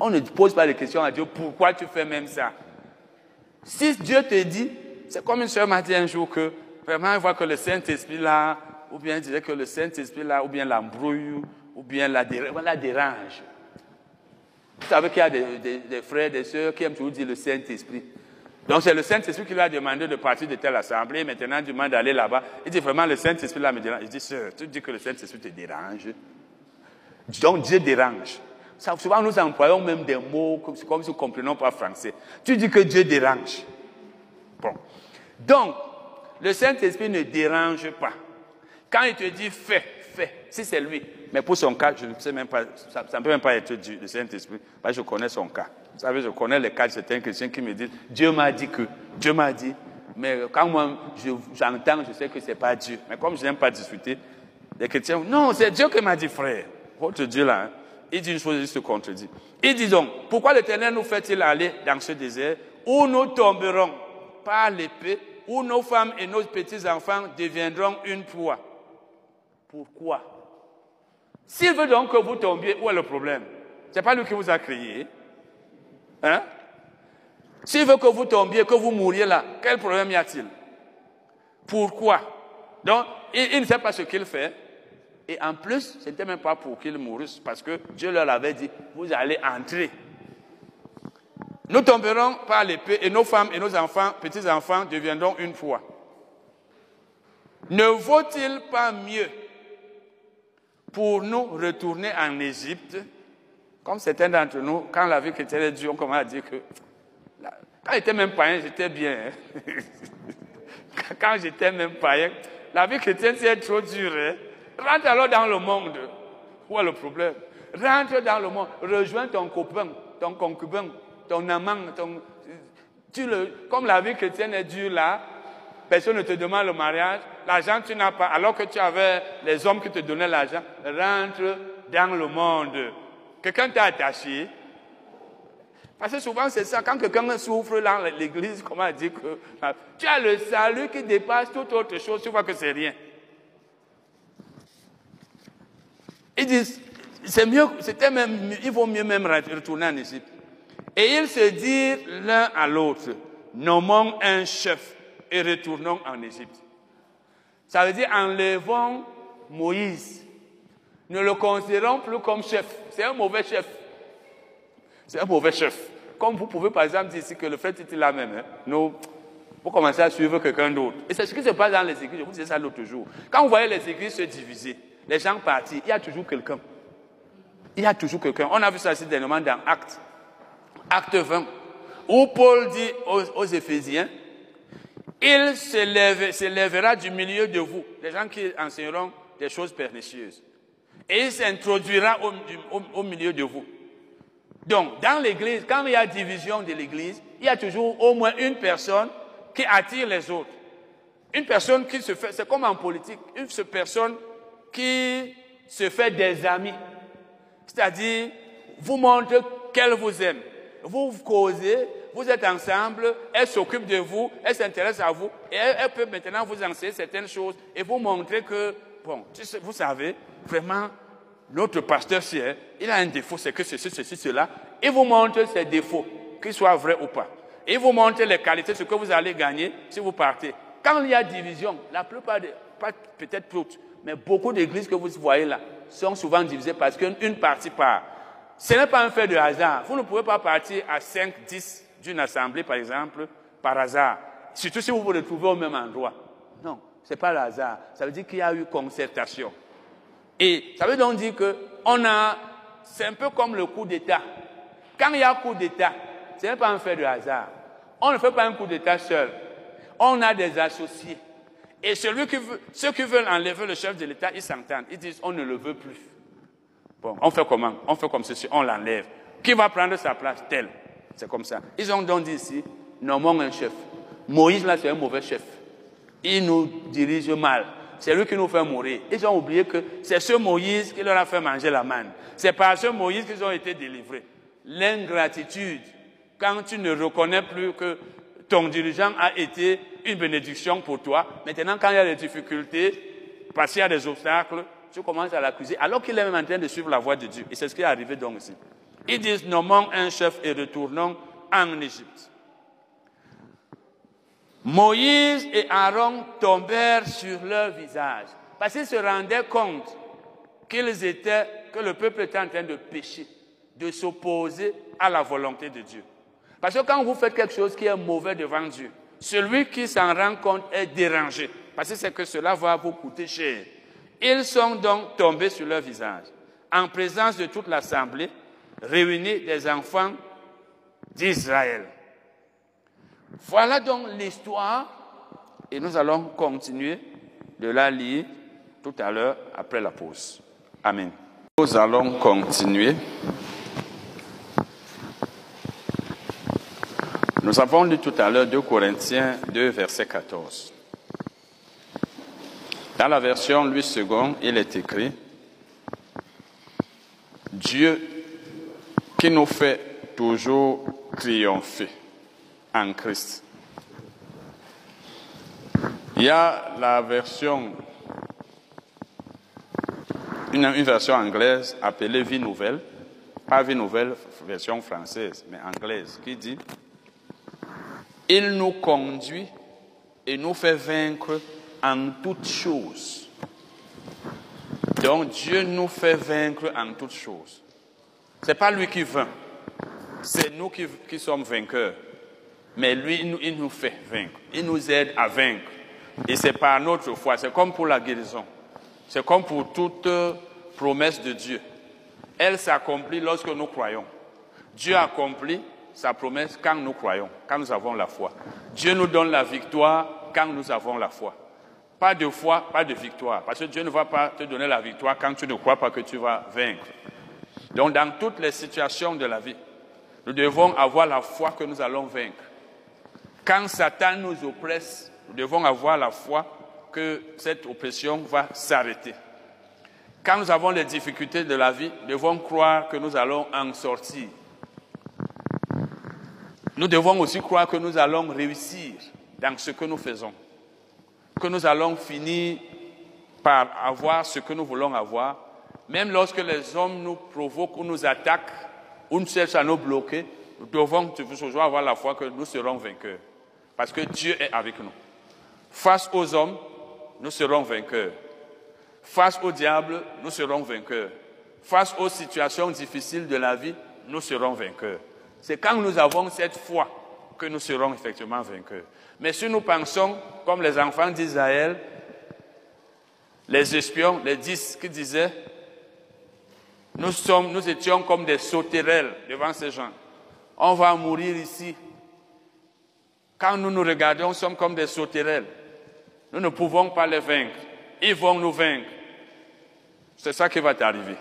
Speaker 1: On ne pose pas de questions à Dieu, pourquoi tu fais même ça? Si Dieu te dit, c'est comme une soeur m'a dit un jour que vraiment elle voit que le Saint-Esprit là, ou bien disait que le Saint-Esprit là, ou bien l'embrouille, ou bien la, la dérange. Vous savez qu'il y a des, frères, des sœurs qui aiment toujours dire le Saint-Esprit. Donc c'est le Saint-Esprit qui lui a demandé de partir de telle assemblée. Maintenant, il demande d'aller là-bas. Il dit vraiment, le Saint-Esprit là me dérange. Il dit, sœur, tu dis que le Saint-Esprit te dérange. Donc Dieu dérange. souvent, nous employons même des mots comme, si nous ne comprenons pas français. Tu dis que Dieu dérange. Bon. Donc, le Saint-Esprit ne dérange pas. Quand il te dit fais, fais, si c'est lui. Mais pour son cas, je ne sais même pas, ça ne peut même pas être Dieu, le Saint-Esprit, parce je connais son cas. Vous savez, je connais les cas de certains chrétiens qui me disent Dieu m'a dit que, Dieu m'a dit. Mais quand moi j'entends, je, sais que ce n'est pas Dieu. Mais comme je n'aime pas discuter, les chrétiens, non, c'est Dieu qui m'a dit, frère. Votre Dieu là, hein. il dit une chose, il se contredit. Il dit donc, pourquoi l'Éternel nous fait-il aller dans ce désert où nous tomberons par l'épée, où nos femmes et nos petits-enfants deviendront une proie? Pourquoi? S'il veut donc que vous tombiez, où est le problème? Ce n'est pas lui qui vous a créé. Hein? S'il veut que vous tombiez, que vous mouriez là, quel problème y a-t-il? Pourquoi? Donc, il, ne sait pas ce qu'il fait. Et en plus, ce n'était même pas pour qu'il mourisse, parce que Dieu leur avait dit, vous allez entrer. Nous tomberons par l'épée, et nos femmes et nos enfants, petits-enfants, deviendront une foi. Ne vaut-il pas mieux pour nous retourner en Égypte comme certains d'entre nous, quand la vie chrétienne est dure, on commence à dire que quand j'étais même païen, j'étais bien. Hein. quand j'étais même païen, la vie chrétienne c'est trop dure. Hein. Rentre alors dans le monde. Où est le problème? Rentre dans le monde. Rejoins ton copain, ton concubin, ton amant. Tu le... Comme la vie chrétienne est dure là, personne ne te demande le mariage. L'argent, tu n'as pas. Alors que tu avais les hommes qui te donnaient l'argent. Rentre dans le monde. Quelqu'un t'a attaché. Parce que souvent, c'est ça. Quand quelqu'un souffre dans l'église, comment dire que ah, tu as le salut qui dépasse toute autre chose, tu vois que c'est rien. Ils disent, c'est mieux, c'était même, il vaut mieux même retourner en Égypte. Et ils se disent l'un à l'autre, nommons un chef et retournons en Égypte. Ça veut dire enlevons Moïse ne le considérons plus comme chef. C'est un mauvais chef. C'est un mauvais chef. Comme vous pouvez par exemple dire ici que le fait est la même. Hein? Nous, pour commencer à suivre quelqu'un d'autre. Et c'est ce qui se passe dans les églises. Je vous disais ça l'autre jour. Quand vous voyez les églises se diviser, les gens partir, il y a toujours quelqu'un. Il y a toujours quelqu'un. On a vu ça aussi dernièrement dans Acte. Acte 20. Où Paul dit aux, aux Éphésiens, il s'élèvera du milieu de vous, les gens qui enseigneront des choses pernicieuses. Et il s'introduira au, milieu de vous. Donc, dans l'église, quand il y a division de l'église, il y a toujours au moins une personne qui attire les autres. Une personne qui se fait, c'est comme en politique, une personne qui se fait des amis. C'est-à-dire, vous montre qu'elle vous aime. Vous causez, vous êtes ensemble, elle s'occupe de vous, elle s'intéresse à vous, et elle, peut maintenant vous enseigner certaines choses et vous montrer que, bon, vous savez, vraiment, notre pasteur, il a un défaut, c'est que ceci, ceci, cela. Il vous montre ses défauts, qu'ils soient vrais ou pas. Il vous montre les qualités, ce que vous allez gagner si vous partez. Quand il y a division, la plupart, pas peut-être toutes, mais beaucoup d'églises que vous voyez là, sont souvent divisées parce qu'une partie part. Ce n'est pas un fait de hasard. Vous ne pouvez pas partir à 5, 10, d'une assemblée, par exemple, par hasard. Surtout si vous vous retrouvez au même endroit. Non, ce n'est pas le hasard. Ça veut dire qu'il y a eu concertation. Et ça veut donc dire que on a, c'est un peu comme le coup d'État. Quand il y a coup d'État, ce n'est pas un fait de hasard. On ne fait pas un coup d'État seul. On a des associés. Et celui qui veut, ceux qui veulent enlever le chef de l'État, ils s'entendent. Ils disent, on ne le veut plus. Bon, on fait comment? On fait comme ceci, on l'enlève. Qui va prendre sa place? Tel. C'est comme ça. Ils ont donc dit ici, nommons un chef. Moïse, là, c'est un mauvais chef. Il nous dirige mal. C'est lui qui nous fait mourir. Ils ont oublié que c'est ce Moïse qui leur a fait manger la manne. C'est par ce Moïse qu'ils ont été délivrés. L'ingratitude, quand tu ne reconnais plus que ton dirigeant a été une bénédiction pour toi, maintenant quand il y a des difficultés, parce qu'il y a des obstacles, tu commences à l'accuser, alors qu'il est même en train de suivre la voie de Dieu. Et c'est ce qui est arrivé donc ici. Ils disent, nommons un chef et retournons en Égypte. Moïse et Aaron tombèrent sur leur visage parce qu'ils se rendaient compte qu'ils étaient, que le peuple était en train de pécher, de s'opposer à la volonté de Dieu. Parce que quand vous faites quelque chose qui est mauvais devant Dieu, celui qui s'en rend compte est dérangé. Parce que c'est que cela va vous coûter cher. Ils sont donc tombés sur leur visage. En présence de toute l'assemblée, réunir des enfants d'Israël. Voilà donc l'histoire et nous allons continuer de la lire tout à l'heure après la pause. Amen. Nous allons continuer. Nous avons lu tout à l'heure 2 Corinthiens 2, verset 14. Dans la version Louis II, il est écrit Dieu qui nous fait toujours triompher en Christ. Il y a la version, une, version anglaise appelée Vie Nouvelle, pas Vie Nouvelle, version française, mais anglaise, qui dit Il nous conduit et nous fait vaincre en toutes choses. Donc Dieu nous fait vaincre en toutes choses. Ce n'est pas lui qui vainc, c'est nous qui, sommes vainqueurs. Mais lui, il nous, fait vaincre. Il nous aide à vaincre. Et c'est par notre foi. C'est comme pour la guérison. C'est comme pour toute promesse de Dieu. Elle s'accomplit lorsque nous croyons. Dieu accomplit sa promesse quand nous croyons, quand nous avons la foi. Dieu nous donne la victoire quand nous avons la foi. Pas de foi, pas de victoire. Parce que Dieu ne va pas te donner la victoire quand tu ne crois pas que tu vas vaincre. Donc dans toutes les situations de la vie, nous devons avoir la foi que nous allons vaincre. Quand Satan nous oppresse, nous devons avoir la foi que cette oppression va s'arrêter. Quand nous avons les difficultés de la vie, nous devons croire que nous allons en sortir. Nous devons aussi croire que nous allons réussir dans ce que nous faisons, que nous allons finir par avoir ce que nous voulons avoir même lorsque les hommes nous provoquent ou nous attaquent ou nous cherchent à nous bloquer, nous devons toujours avoir la foi que nous serons vainqueurs. Parce que Dieu est avec nous. Face aux hommes, nous serons vainqueurs. Face au diable, nous serons vainqueurs. Face aux situations difficiles de la vie, nous serons vainqueurs. C'est quand nous avons cette foi que nous serons effectivement vainqueurs. Mais si nous pensons, comme les enfants d'Israël, les espions, les dix qui disaient, nous, sommes, nous étions comme des sauterelles devant ces gens. On va mourir ici. Quand nous nous regardons, nous sommes comme des sauterelles. Nous ne pouvons pas les vaincre. Ils vont nous vaincre. C'est ça qui va t'arriver.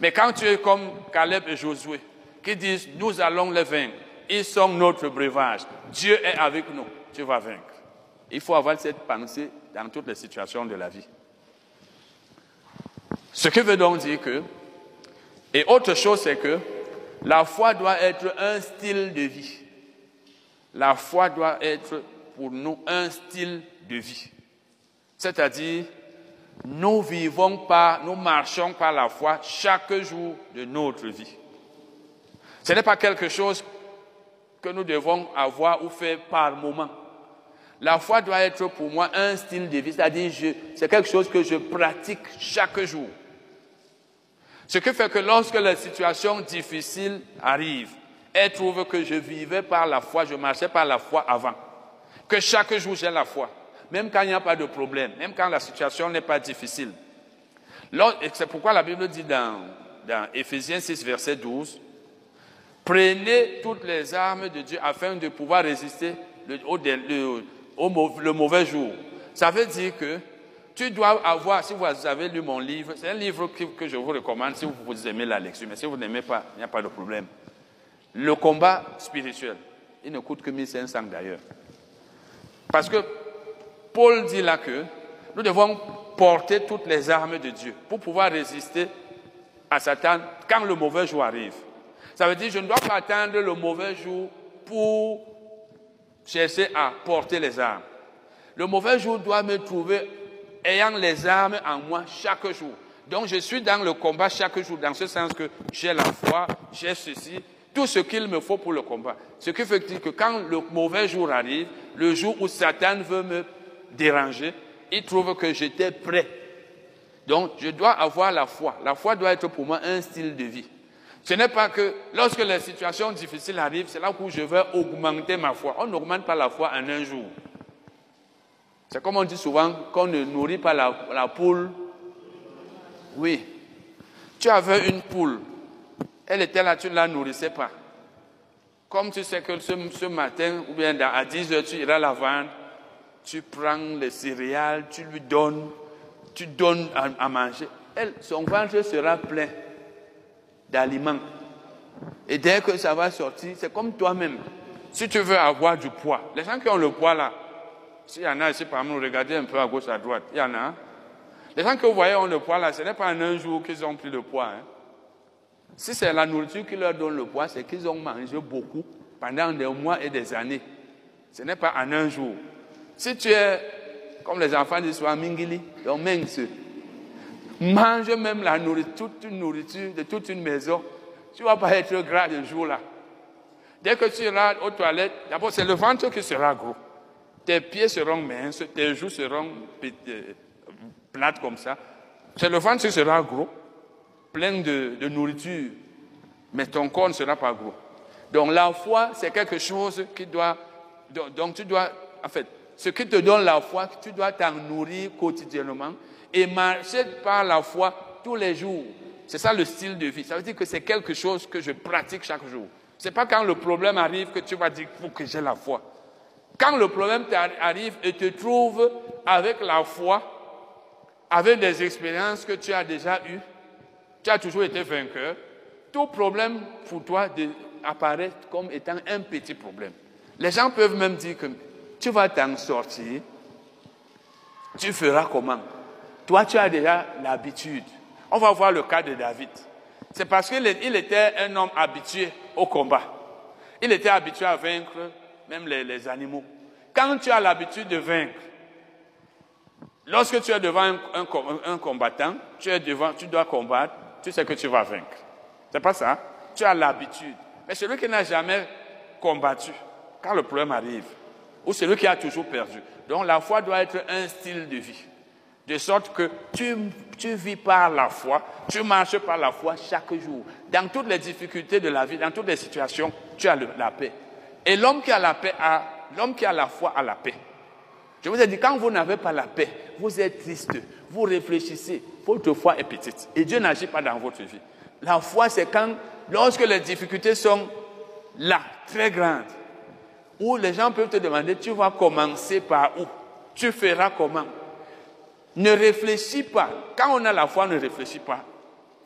Speaker 1: Mais quand tu es comme Caleb et Josué, qui disent, nous allons les vaincre. Ils sont notre breuvage. Dieu est avec nous. Tu vas vaincre. Il faut avoir cette pensée dans toutes les situations de la vie. Ce qui veut donc dire que, et autre chose, c'est que la foi doit être un style de vie. La foi doit être pour nous un style de vie. C'est-à-dire, nous vivons pas, nous marchons par la foi chaque jour de notre vie. Ce n'est pas quelque chose que nous devons avoir ou faire par moment. La foi doit être pour moi un style de vie, c'est-à-dire c'est quelque chose que je pratique chaque jour. Ce qui fait que lorsque les situations difficiles arrivent, elle trouve que je vivais par la foi, je marchais par la foi avant. Que chaque jour j'ai la foi, même quand il n'y a pas de problème, même quand la situation n'est pas difficile. C'est pourquoi la Bible dit dans, dans Éphésiens 6, verset 12, Prenez toutes les armes de Dieu afin de pouvoir résister au, mauvais jour. Ça veut dire que tu dois avoir, si vous avez lu mon livre, c'est un livre que, je vous recommande si vous aimez la lecture, mais si vous n'aimez pas, il n'y a pas de problème. Le combat spirituel, il ne coûte que 1500 d'ailleurs. Parce que Paul dit là que nous devons porter toutes les armes de Dieu pour pouvoir résister à Satan quand le mauvais jour arrive. Ça veut dire que je ne dois pas attendre le mauvais jour pour chercher à porter les armes. Le mauvais jour doit me trouver ayant les armes en moi chaque jour. Donc je suis dans le combat chaque jour, dans ce sens que j'ai la foi, j'ai ceci, tout ce qu'il me faut pour le combat. Ce qui fait que quand le mauvais jour arrive, le jour où Satan veut me déranger, il trouve que j'étais prêt. Donc je dois avoir la foi. La foi doit être pour moi un style de vie. Ce n'est pas que lorsque les situations difficiles arrivent, c'est là où je vais augmenter ma foi. On n'augmente pas la foi en un jour. C'est comme on dit souvent qu'on ne nourrit pas la, poule. Oui. Tu avais une poule. Elle était là, tu ne la nourrissais pas. Comme tu sais que ce, matin, ou bien à 10 heures, tu iras la vendre, tu prends les céréales, tu lui donnes, tu donnes à, manger. Elle, son ventre sera plein d'aliments. Et dès que ça va sortir, c'est comme toi-même. Si tu veux avoir du poids, les gens qui ont le poids là, s'il y en a ici parmi nous, regardez un peu à gauche, à droite. Il y en a. Les gens que vous voyez ont le poids là, ce n'est pas en un jour qu'ils ont pris le poids. Hein. Si c'est la nourriture qui leur donne le poids, c'est qu'ils ont mangé beaucoup pendant des mois et des années. Ce n'est pas en un jour. Si tu es, comme les enfants disent souvent, mingili, donc mince, mange même la nourriture, toute une nourriture de toute une maison, tu ne vas pas être gras le jour là. Dès que tu iras aux toilettes, d'abord c'est le ventre qui sera gros. Tes pieds seront minces, tes joues seront euh, plates comme ça. C'est le ventre qui sera gros, plein de, nourriture, mais ton corps ne sera pas gros. Donc la foi, c'est quelque chose qui doit... Donc tu dois, en fait, ce qui te donne la foi, tu dois t'en nourrir quotidiennement et marcher par la foi tous les jours. C'est ça le style de vie. Ça veut dire que c'est quelque chose que je pratique chaque jour. Ce n'est pas quand le problème arrive que tu vas dire, faut que j'ai la foi. Quand le problème arrive et te trouve avec la foi, avec des expériences que tu as déjà eues, tu as toujours été vainqueur, tout problème pour toi apparaît comme étant un petit problème. Les gens peuvent même dire que tu vas t'en sortir, tu feras comment? Toi, tu as déjà l'habitude. On va voir le cas de David. C'est parce qu'il était un homme habitué au combat. Il était habitué à vaincre même les, animaux. Quand tu as l'habitude de vaincre, lorsque tu es devant un, combattant, tu, es devant, tu dois combattre, tu sais que tu vas vaincre. C'est pas ça. Tu as l'habitude. Mais celui qui n'a jamais combattu, quand le problème arrive, ou celui qui a toujours perdu. Donc la foi doit être un style de vie. De sorte que tu, tu vis par la foi, tu marches par la foi chaque jour. Dans toutes les difficultés de la vie, dans toutes les situations, tu as la paix. Et l'homme qui a la paix a, l'homme qui a la foi a la paix. Je vous ai dit, quand vous n'avez pas la paix, vous êtes triste, vous réfléchissez, votre foi est petite. Et Dieu n'agit pas dans votre vie. La foi, c'est quand, lorsque les difficultés sont là, très grandes, où les gens peuvent te demander, tu vas commencer par où? Tu feras comment? Ne réfléchis pas. Quand on a la foi, ne réfléchis pas.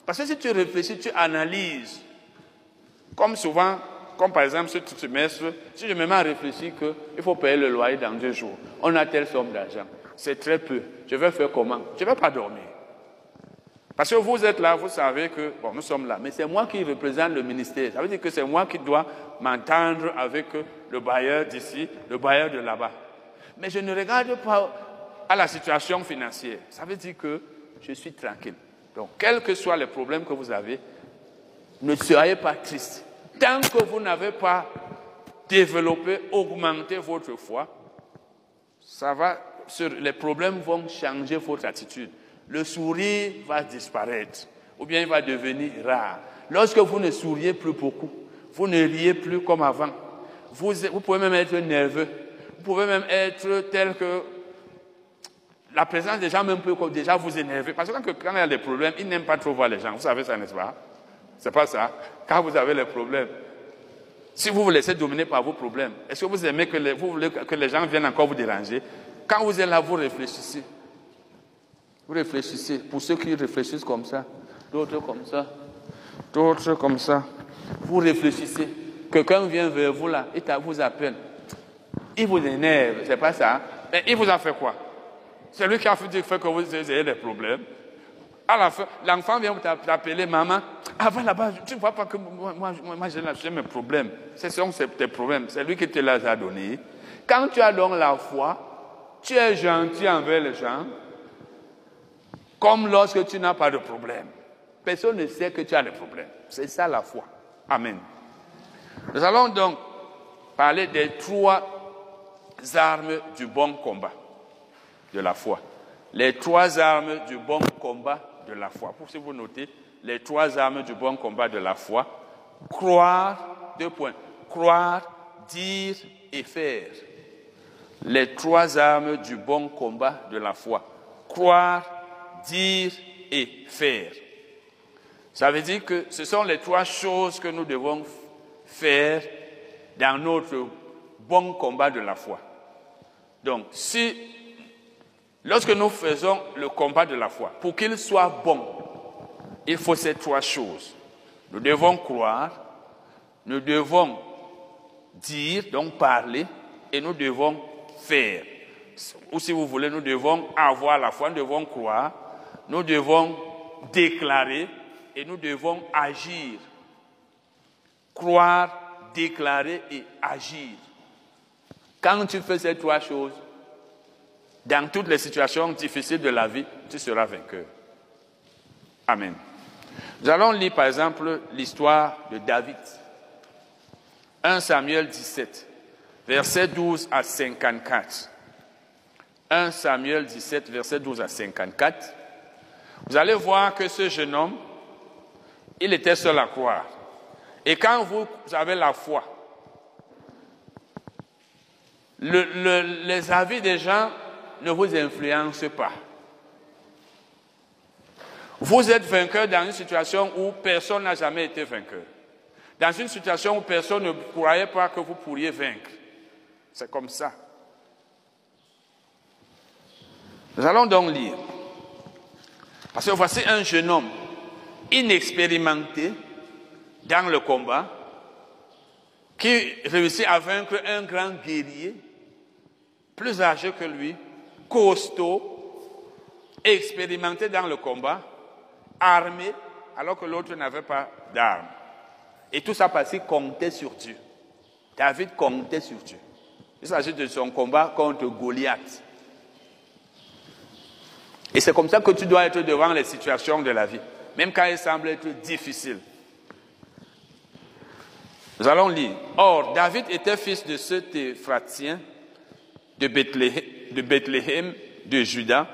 Speaker 1: Parce que si tu réfléchis, tu analyses. Comme souvent, comme par exemple ce trimestre, si je me mets à réfléchir qu'il faut payer le loyer dans deux jours, on a telle somme d'argent, c'est très peu. Je vais faire comment? Je ne vais pas dormir. Parce que vous êtes là, vous savez que, bon, nous sommes là, mais c'est moi qui représente le ministère. Ça veut dire que c'est moi qui dois m'entendre avec le bailleur d'ici, le bailleur de là-bas. Mais je ne regarde pas à la situation financière. Ça veut dire que je suis tranquille. Donc, quels que soient les problèmes que vous avez, ne soyez pas triste. Tant que vous n'avez pas développé, augmenté votre foi, ça va, les problèmes vont changer votre attitude le sourire va disparaître ou bien il va devenir rare. Lorsque vous ne souriez plus beaucoup, vous ne riez plus comme avant, vous, pouvez même être nerveux, vous pouvez même être tel que la présence des gens même peut déjà vous énerver. Parce que quand, il y a des problèmes, ils n'aiment pas trop voir les gens. Vous savez ça, n'est-ce pas? C'est pas ça. Quand vous avez les problèmes, si vous vous laissez dominer par vos problèmes, est-ce que vous aimez vous voulez que les gens viennent encore vous déranger? Quand vous êtes là, vous réfléchissez. Vous réfléchissez. Pour ceux qui réfléchissent comme ça, d'autres comme ça, d'autres comme ça. Vous réfléchissez. Quelqu'un vient vers vous là, il vous appelle. Il vous énerve, c'est pas ça. Mais il vous en fait quoi? C'est lui qui a fait que vous ayez des problèmes. À la fin, l'enfant vient vous t'appeler maman. Avant là-bas, tu ne vois pas que moi, moi, moi j'ai mes problèmes. Ce sont tes problèmes. C'est lui qui te les a donnés. Quand tu as donc la foi, tu es gentil envers les gens, comme lorsque tu n'as pas de problème. Personne ne sait que tu as des problèmes. C'est ça la foi. Amen. Nous allons donc parler des trois armes du bon combat de la foi. Les trois armes du bon combat de la foi. Pour si vous notez, les trois armes du bon combat de la foi. Croire, deux points. Croire, dire et faire. Les trois armes du bon combat de la foi. Croire, dire et faire. Ça veut dire que ce sont les trois choses que nous devons faire dans notre bon combat de la foi. Donc, si, lorsque nous faisons le combat de la foi, pour qu'il soit bon, il faut ces trois choses. Nous devons croire, nous devons dire, donc parler, et nous devons faire. Ou si vous voulez, nous devons avoir la foi, nous devons croire, nous devons déclarer et nous devons agir. Croire, déclarer et agir. Quand tu fais ces trois choses, dans toutes les situations difficiles de la vie, tu seras vainqueur. Amen. Nous allons lire par exemple l'histoire de David. 1 Samuel 17, versets 12 à 54. 1 Samuel 17, versets 12 à 54. Vous allez voir que ce jeune homme, il était seul à croire. Et quand vous avez la foi, les avis des gens ne vous influencent pas. Vous êtes vainqueur dans une situation où personne n'a jamais été vainqueur. Dans une situation où personne ne croyait pas que vous pourriez vaincre. C'est comme ça. Nous allons donc lire. Parce que voici un jeune homme inexpérimenté dans le combat qui réussit à vaincre un grand guerrier plus âgé que lui, costaud, expérimenté dans le combat, armé alors que l'autre n'avait pas d'armes. Et tout ça parce qu'il comptait sur Dieu. David comptait sur Dieu. Il s'agit de son combat contre Goliath. Et c'est comme ça que tu dois être devant les situations de la vie, même quand elles semblent être difficiles. Nous allons lire. Or, David était fils de cet Éphratien de Bethléem, de de Juda,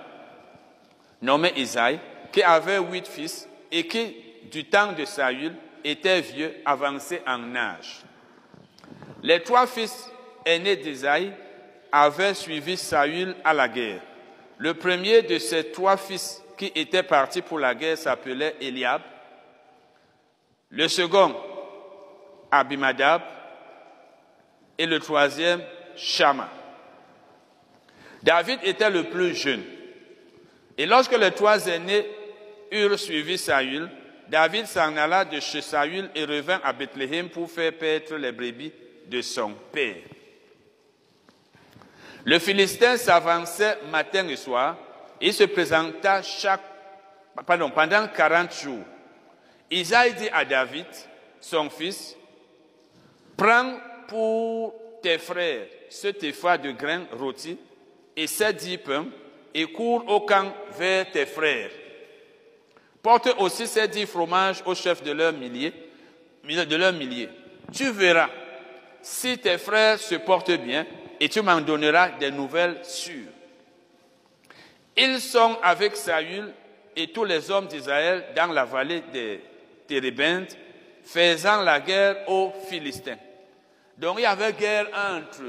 Speaker 1: nommé Isaïe, qui avait huit fils et qui, du temps de Saül, était vieux, avancé en âge. Les trois fils aînés d'Isaïe avaient suivi Saül à la guerre. Le premier de ces trois fils qui étaient partis pour la guerre s'appelait Eliab. Le second, Abimadab. Et le troisième, Shama. David était le plus jeune. Et lorsque les trois aînés eurent suivi Saül, David s'en alla de chez Saül et revint à Bethléem pour faire paître les brebis de son père. Le Philistin s'avançait matin et soir et se présenta chaque, pardon, pendant 40 jours. Isaïe dit à David, son fils, prends pour tes frères ce téfa de grains rôtis et ces dix pains et cours au camp vers tes frères. Porte aussi ces dix fromages au chef de leur millier, de leur millier. Tu verras si tes frères se portent bien et tu m'en donneras des nouvelles sûres. Ils sont avec Saül et tous les hommes d'Israël dans la vallée des Térébintes, faisant la guerre aux Philistins. Donc il y avait guerre entre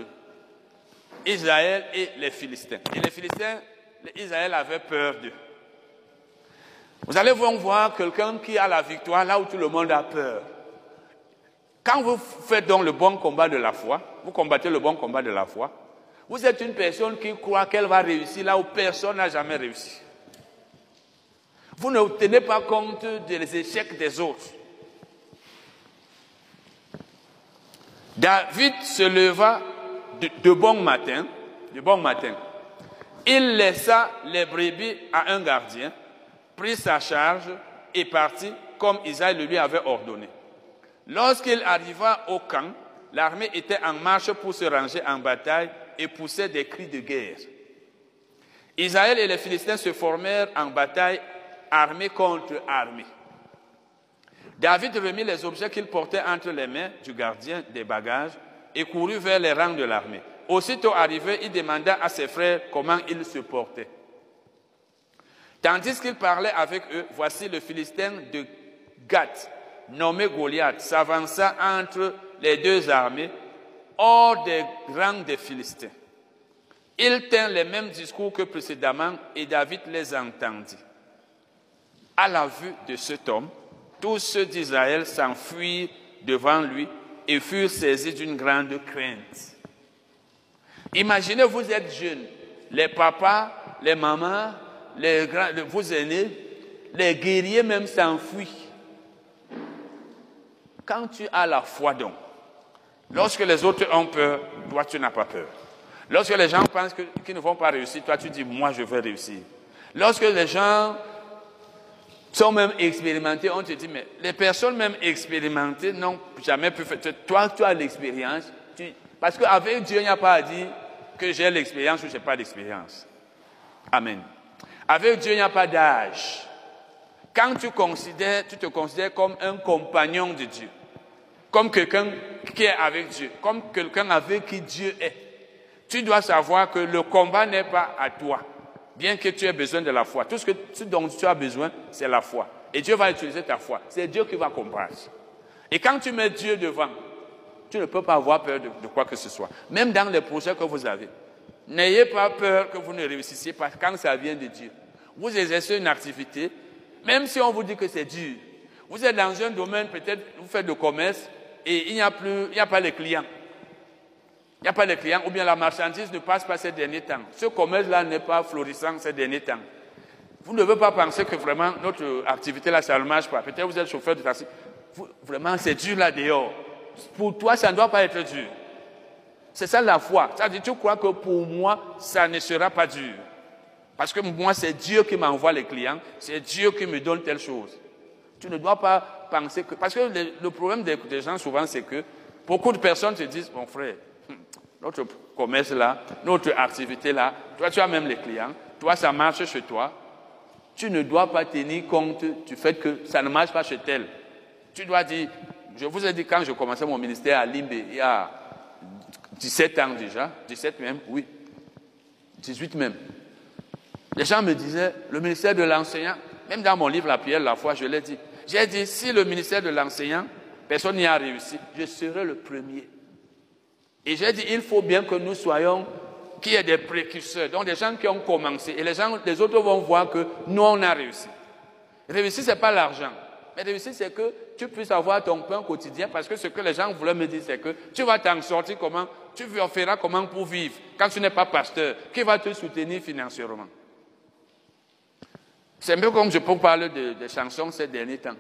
Speaker 1: Israël et les Philistins. Et les Philistins, Israël avait peur d'eux. Vous allez voir quelqu'un qui a la victoire là où tout le monde a peur. Quand vous faites donc le bon combat de la foi, vous combattez le bon combat de la foi, vous êtes une personne qui croit qu'elle va réussir là où personne n'a jamais réussi. Vous ne tenez pas compte des échecs des autres. David se leva de, bon matin, de bon matin. Il laissa les brebis à un gardien, prit sa charge et partit comme Isaïe le lui avait ordonné. Lorsqu'il arriva au camp, l'armée était en marche pour se ranger en bataille et poussait des cris de guerre. Israël et les Philistins se formèrent en bataille armée contre armée. David remit les objets qu'il portait entre les mains du gardien des bagages et courut vers les rangs de l'armée. Aussitôt arrivé, il demanda à ses frères comment ils se portaient. Tandis qu'il parlait avec eux, voici le Philistin de Gath, nommé Goliath, s'avança entre les deux armées, hors des rangs des Philistins. Il tint les mêmes discours que précédemment et David les entendit. À la vue de cet homme, tous ceux d'Israël s'enfuirent devant lui et furent saisis d'une grande crainte. Imaginez, vous êtes jeunes, les papas, les mamans, les grands, vos aînés, les guerriers même s'enfuient. Quand tu as la foi donc, lorsque les autres ont peur, toi tu n'as pas peur. Lorsque les gens pensent qu'ils ne vont pas réussir, toi tu dis, moi je vais réussir. Lorsque les gens sont même expérimentés, on te dit, mais les personnes même expérimentées n'ont jamais pu faire. Toi, tu as l'expérience. Parce qu'avec Dieu, il n'y a pas à dire que j'ai l'expérience ou je n'ai pas d'expérience. Amen. Avec Dieu, il n'y a pas d'âge. Quand tu, considères, tu te considères comme un compagnon de Dieu, comme quelqu'un qui est avec Dieu, comme quelqu'un avec qui Dieu est, tu dois savoir que le combat n'est pas à toi bien que tu aies besoin de la foi. Tout ce, que, dont tu as besoin, c'est la foi. Et Dieu va utiliser ta foi. C'est Dieu qui va combattre. Et quand tu mets Dieu devant, tu ne peux pas avoir peur de, quoi que ce soit. Même dans les projets que vous avez. N'ayez pas peur que vous ne réussissiez pas quand ça vient de Dieu. Vous exercez une activité, même si on vous dit que c'est dur. Vous êtes dans un domaine, peut-être, vous faites du commerce et il n'y a plus, il n'y a pas les clients. Il n'y a pas de clients, ou bien la marchandise ne passe pas ces derniers temps. Ce commerce-là n'est pas florissant ces derniers temps. Vous ne devez pas penser que vraiment notre activité là, ça ne marche pas. Peut-être vous êtes chauffeur de taxi. vraiment, c'est dur là dehors. Pour toi, ça ne doit pas être dur. C'est ça la foi. Ça dit, tu crois que pour moi, ça ne sera pas dur. Parce que moi, c'est Dieu qui m'envoie les clients. C'est Dieu qui me donne telle chose. Tu ne dois pas penser que. Parce que le, problème des, gens, souvent, c'est que beaucoup de personnes se disent, mon frère, notre commerce là, notre activité là, toi tu as même les clients, toi ça marche chez toi, tu ne dois pas tenir compte du fait que ça ne marche pas chez tel. Tu dois dire, je vous ai dit quand je commençais mon ministère à Limbe, il y a 17 ans déjà, 17 même, oui, 18 même. Les gens me disaient, le ministère de l'enseignant, même dans mon livre La prière la foi, je l'ai dit. J'ai dit, si le ministère de l'enseignant, personne n'y a réussi, je serai le premier. Et j'ai dit, il faut bien que nous soyons, qu'il y ait des précurseurs, donc des gens qui ont commencé. Et les, gens, les autres vont voir que nous, on a réussi. Réussir, ce n'est pas l'argent. Mais réussir, c'est que tu puisses avoir ton pain quotidien, parce que ce que les gens voulaient me dire, c'est que tu vas t'en sortir comment, tu feras comment pour vivre quand tu n'es pas pasteur, qui va te soutenir financièrement? C'est un peu comme je peux parler de, chansons ces derniers temps.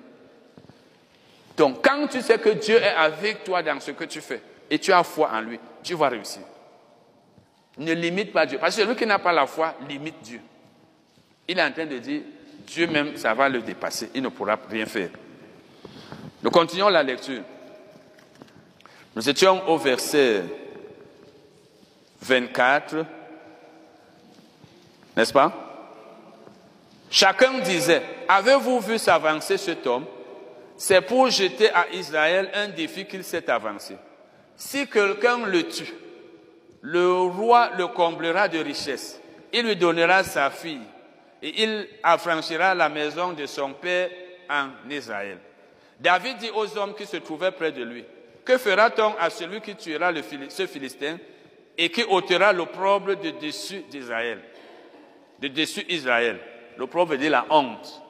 Speaker 1: Donc, quand tu sais que Dieu est avec toi dans ce que tu fais et tu as foi en lui, tu vas réussir. Ne limite pas Dieu. Parce que celui qui n'a pas la foi limite Dieu. Il est en train de dire, Dieu même, ça va le dépasser. Il ne pourra rien faire. Nous continuons la lecture. Nous étions au verset 24, n'est-ce pas? Chacun disait, avez-vous vu s'avancer cet homme? C'est pour jeter à Israël un défi qu'il s'est avancé. Si quelqu'un le tue, le roi le comblera de richesses. Il lui donnera sa fille et il affranchira la maison de son père en Israël. David dit aux hommes qui se trouvaient près de lui, que fera-t-on à celui qui tuera ce Philistin et qui ôtera l'opprobre de dessus d'Israël De dessus Israël? L'opprobre veut dire la honte.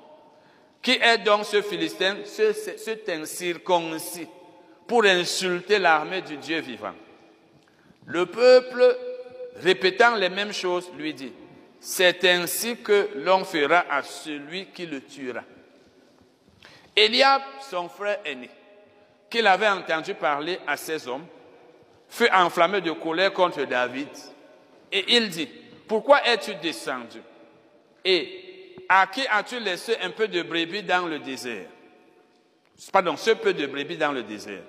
Speaker 1: Qui est donc ce Philistin, cet incirconcis, pour insulter l'armée du Dieu vivant? Le peuple, répétant les mêmes choses, lui dit, c'est ainsi que l'on fera à celui qui le tuera. Eliab, son frère aîné, qu'il avait entendu parler à ses hommes, fut enflammé de colère contre David. Et il dit, pourquoi es-tu descendu à qui as-tu laissé un peu de brebis dans le désert? Pardon, ce peu de brebis dans le désert.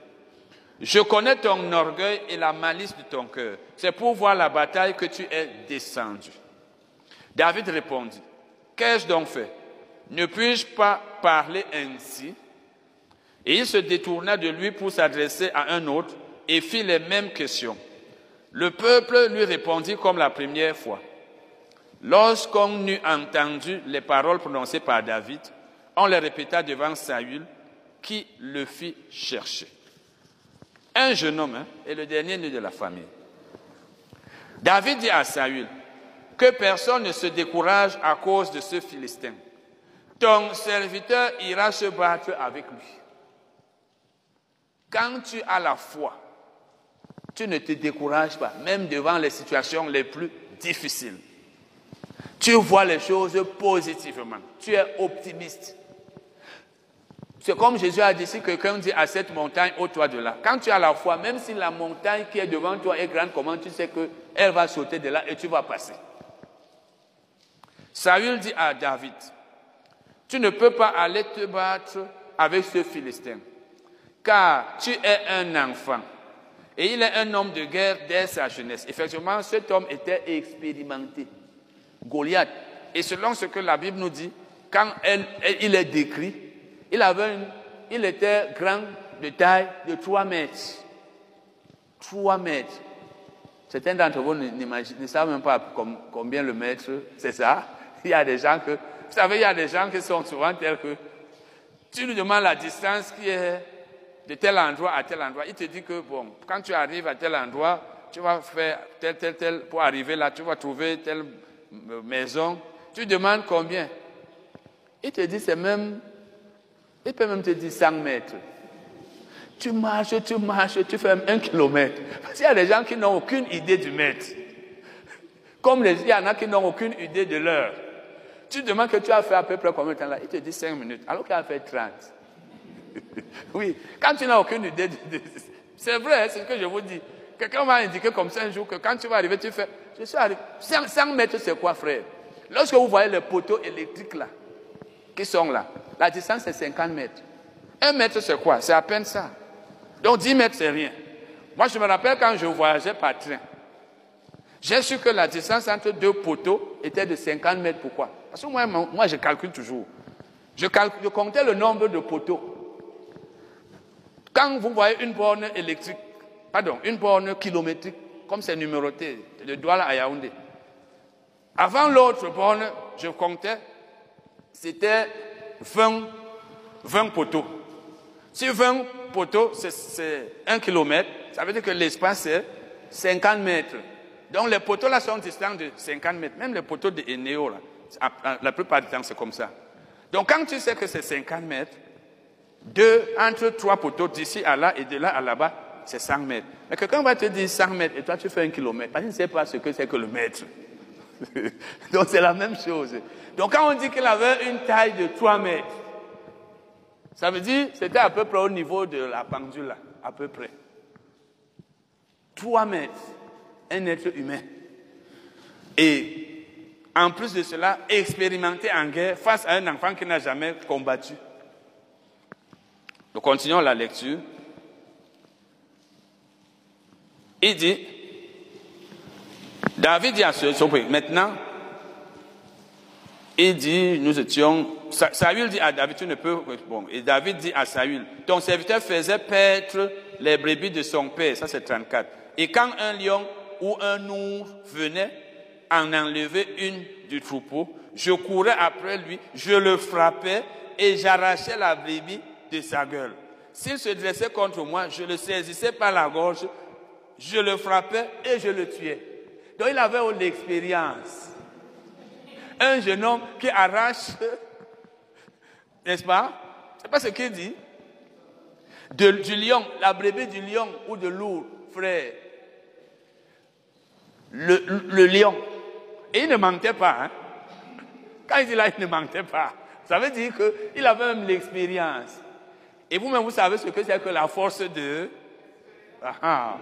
Speaker 1: Je connais ton orgueil et la malice de ton cœur. C'est pour voir la bataille que tu es descendu. David répondit, Qu'ai-je donc fait? Ne puis-je pas parler ainsi? Et il se détourna de lui pour s'adresser à un autre et fit les mêmes questions. Le peuple lui répondit comme la première fois. Lorsqu'on eut entendu les paroles prononcées par David, on les répéta devant Saül, qui le fit chercher. Un jeune homme hein, et le dernier né de la famille. David dit à Saül, que personne ne se décourage à cause de ce Philistin. Ton serviteur ira se battre avec lui. Quand tu as la foi, tu ne te décourages pas, même devant les situations les plus difficiles. Tu vois les choses positivement. Tu es optimiste. C'est comme Jésus a dit, si quelqu'un dit à cette montagne, au toi de là. Quand tu as la foi, même si la montagne qui est devant toi est grande, comment tu sais qu'elle va sauter de là et tu vas passer? Saül dit à David, tu ne peux pas aller te battre avec ce Philistin, car tu es un enfant. Et il est un homme de guerre dès sa jeunesse. Effectivement, cet homme était expérimenté. Goliath. Et selon ce que la Bible nous dit, quand il est décrit, il, avait il était grand de taille de 3 mètres. 3 mètres. Certains d'entre vous ne savent même pas combien le mètre, c'est ça. Il y a des gens que, vous savez, il y a des gens qui sont souvent tels que tu lui demandes la distance qui est de tel endroit à tel endroit. Il te dit que, bon, quand tu arrives à tel endroit, tu vas faire tel, tel, tel, pour arriver là, tu vas trouver telle maison. Tu demandes combien Il te dit, c'est même, il peut même te dire 100 mètres. Tu marches, tu marches, tu fais un kilomètre. Parce qu'il y a des gens qui n'ont aucune idée du mètre. Comme il y en a qui n'ont aucune idée de l'heure. Tu demandes que tu as fait à peu près combien de temps là? Il te dit 5 minutes, alors qu'il a fait 30. oui, quand tu n'as aucune idée, de, c'est vrai, c'est ce que je vous dis. Quelqu'un m'a indiqué comme ça un jour que quand tu vas arriver, tu fais, je suis arrivé. 100, mètres, c'est quoi, frère? Lorsque vous voyez les poteaux électriques là, qui sont là, la distance c'est 50 mètres. Un mètre, c'est quoi? C'est à peine ça. Donc 10 mètres, c'est rien. Moi, je me rappelle quand je voyageais par train. J'ai su que la distance entre deux poteaux était de 50 mètres. Pourquoi? Parce que moi, moi je calcule toujours. Je, calcule, comptais le nombre de poteaux. Quand vous voyez une borne électrique, pardon, une borne kilométrique, comme c'est numéroté, de Douala à Yaoundé, Avant l'autre borne, je comptais, c'était 20, 20 poteaux. Si 20 poteaux, c'est 1 km, ça veut dire que l'espace c'est 50 mètres. Donc les poteaux là sont distants de 50 mètres. Même les poteaux de Eneo, la plupart du temps c'est comme ça. Donc quand tu sais que c'est 50 mètres, deux, entre trois poteaux d'ici à là et de là à là-bas, c'est 100 mètres. Mais quelqu'un va te dire 100 mètres et toi tu fais un kilomètre. Parce qu'il ne sait pas ce que c'est que le mètre. Donc c'est la même chose. Donc quand on dit qu'il avait une taille de 3 mètres, ça veut dire c'était à peu près au niveau de la pendule, à peu près. 3 mètres, un être humain. Et en plus de cela, expérimenter en guerre face à un enfant qui n'a jamais combattu. Nous continuons la lecture. Il dit, David dit à ce, maintenant, il dit, nous étions, Saül dit à David, tu ne peux, bon, et David dit à Saül, ton serviteur faisait paître les brebis de son père, ça c'est 34. Et quand un lion ou un ours venait en enlever une du troupeau, je courais après lui, je le frappais et j'arrachais la brebis de sa gueule. S'il se dressait contre moi, je le saisissais par la gorge, je le frappais et je le tuais. Donc il avait l'expérience. Un jeune homme qui arrache, n'est-ce pas? C'est pas ce qu'il dit. Du lion, la brebis du lion ou de l'ours, frère. Le, le, lion. Et il ne mentait pas. Hein? Quand il dit là, il ne mentait pas. Ça veut dire qu'il avait même l'expérience. Et vous-même, vous savez ce que c'est que la force de... Ah, ah.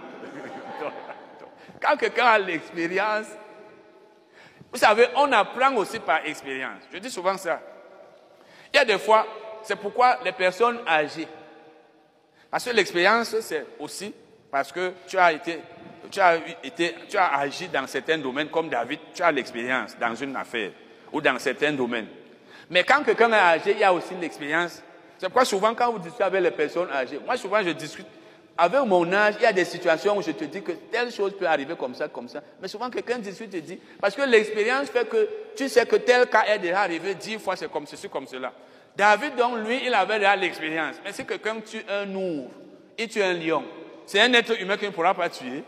Speaker 1: Quand quelqu'un a l'expérience, vous savez, on apprend aussi par expérience. Je dis souvent ça. Il y a des fois, c'est pourquoi les personnes âgées. Parce que l'expérience, c'est aussi parce que tu as été, tu as été, tu as agi dans certains domaines comme David, tu as l'expérience dans une affaire ou dans certains domaines. Mais quand quelqu'un est âgé, il y a aussi l'expérience. C'est pourquoi souvent quand vous discutez avec les personnes âgées, moi souvent je discute avec mon âge, il y a des situations où je te dis que telle chose peut arriver comme ça, comme ça. Mais souvent, quelqu'un discute te dit, parce que l'expérience fait que tu sais que tel cas est déjà arrivé dix fois, c'est comme ceci, comme cela. David, donc, lui, il avait déjà l'expérience. Mais si quelqu'un tue un ours et tue un lion, c'est un être humain qui ne pourra pas tuer.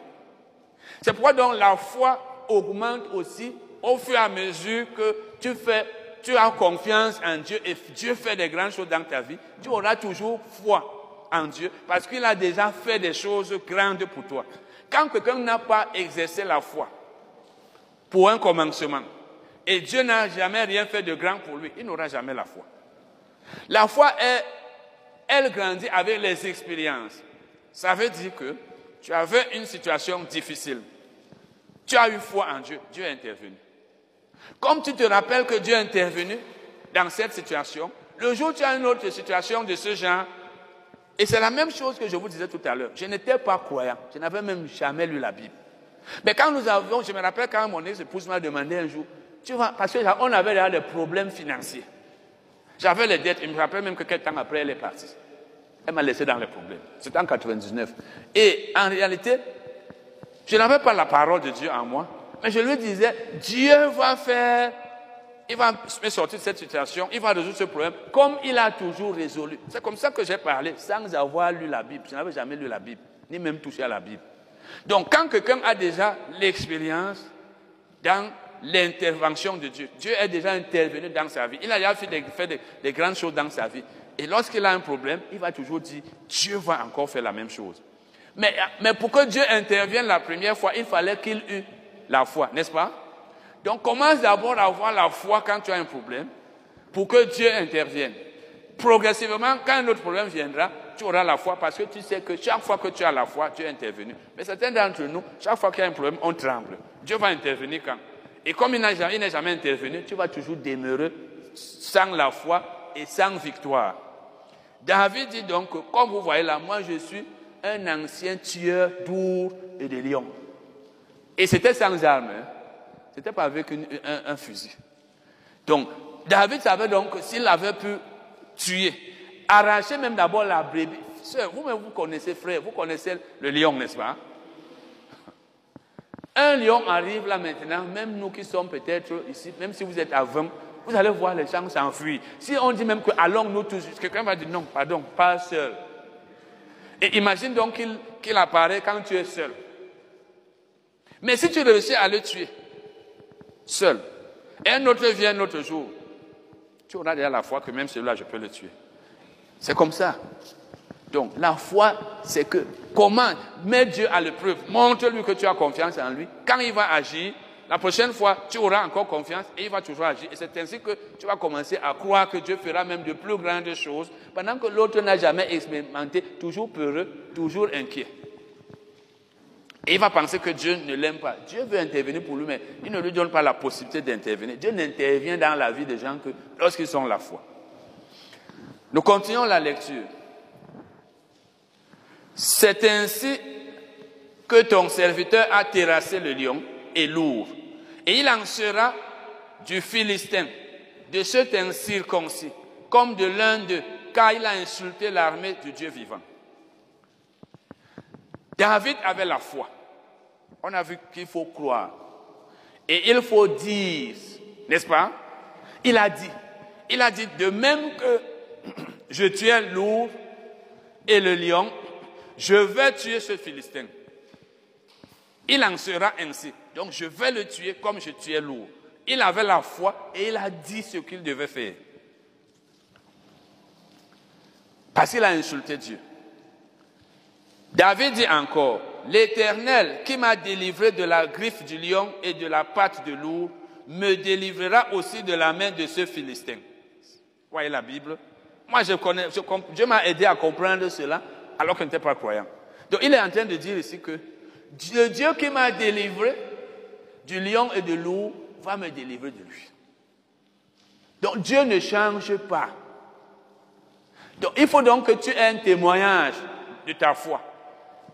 Speaker 1: C'est pourquoi, donc, la foi augmente aussi au fur et à mesure que tu fais, tu as confiance en Dieu et Dieu fait des grandes choses dans ta vie. Tu auras toujours foi en Dieu parce qu'il a déjà fait des choses grandes pour toi. Quand quelqu'un n'a pas exercé la foi pour un commencement, et Dieu n'a jamais rien fait de grand pour lui, il n'aura jamais la foi. La foi, est, elle grandit avec les expériences. Ça veut dire que tu avais une situation difficile. Tu as eu foi en Dieu, Dieu est intervenu. Comme tu te rappelles que Dieu est intervenu dans cette situation, le jour où tu as une autre situation de ce genre, et c'est la même chose que je vous disais tout à l'heure. Je n'étais pas croyant. Je n'avais même jamais lu la Bible. Mais quand nous avions, je me rappelle quand mon ex-épouse m'a demandé un jour, tu vois, parce qu'on avait déjà des problèmes financiers. J'avais les dettes, il me rappelle même que quelques temps après, elle est partie. Elle m'a laissé dans les problèmes. C'était en 99. Et en réalité, je n'avais pas la parole de Dieu en moi, mais je lui disais, Dieu va faire il va me sortir de cette situation, il va résoudre ce problème comme il a toujours résolu. C'est comme ça que j'ai parlé, sans avoir lu la Bible. Je n'avais jamais lu la Bible, ni même touché à la Bible. Donc, quand quelqu'un a déjà l'expérience dans l'intervention de Dieu, Dieu est déjà intervenu dans sa vie. Il a déjà fait des, grandes choses dans sa vie. Et lorsqu'il a un problème, il va toujours dire, Dieu va encore faire la même chose. Mais, mais pour que Dieu intervienne la première fois, il fallait qu'il eût la foi, n'est-ce pas? Donc commence d'abord à avoir la foi quand tu as un problème pour que Dieu intervienne. Progressivement, quand un autre problème viendra, tu auras la foi parce que tu sais que chaque fois que tu as la foi, Dieu est intervenu. Mais certains d'entre nous, chaque fois qu'il y a un problème, on tremble. Dieu va intervenir quand? Et comme il n'est jamais, intervenu, tu vas toujours demeurer sans la foi et sans victoire. David dit donc, comme vous voyez là, moi je suis un ancien tueur d'ours et de lions. Et c'était sans armes. Hein. C'était pas avec un, fusil. Donc, David savait donc s'il avait pu tuer, arracher même d'abord la brebis. vous-même, vous connaissez, frère, vous connaissez le lion, n'est-ce pas? Un lion arrive là maintenant, même nous qui sommes peut-être ici, même si vous êtes à 20, vous allez voir les gens s'enfuir. Si on dit même que allons nous tous, quelqu'un va dire non, pardon, pas seul. Et imagine donc qu'il apparaît quand tu es seul. Mais si tu réussis à le tuer, seul, un autre vient un autre jour, tu auras déjà la foi que même celui-là, je peux le tuer. C'est comme ça. Donc, la foi, c'est que comment mettre Dieu à l'épreuve? Montre-lui que tu as confiance en lui. Quand il va agir, la prochaine fois, tu auras encore confiance et il va toujours agir. Et c'est ainsi que tu vas commencer à croire que Dieu fera même de plus grandes choses, pendant que l'autre n'a jamais expérimenté, toujours peureux, toujours inquiet. Et il va penser que Dieu ne l'aime pas. Dieu veut intervenir pour lui, mais il ne lui donne pas la possibilité d'intervenir. Dieu n'intervient dans la vie des gens que lorsqu'ils ont la foi. Nous continuons la lecture. C'est ainsi que ton serviteur a terrassé le lion et lourd. Et il en sera du Philistin, de cet incirconcis, comme de l'un d'eux, car il a insulté l'armée du Dieu vivant. David avait la foi. On a vu qu'il faut croire. Et il faut dire, n'est-ce pas? Il a dit, il a dit, de même que je tuais lourd et le lion, je vais tuer ce Philistin. Il en sera ainsi. Donc je vais le tuer comme je tuais lourd. Il avait la foi et il a dit ce qu'il devait faire. Parce qu'il a insulté Dieu. David dit encore, l'Éternel qui m'a délivré de la griffe du lion et de la patte de loup, me délivrera aussi de la main de ce Philistin. Voyez la Bible. Moi, je connais, Dieu m'a aidé à comprendre cela alors qu'il n'était pas croyant. Donc, il est en train de dire ici que le Dieu qui m'a délivré du lion et de loup va me délivrer de lui. Donc, Dieu ne change pas. Donc, il faut donc que tu aies un témoignage de ta foi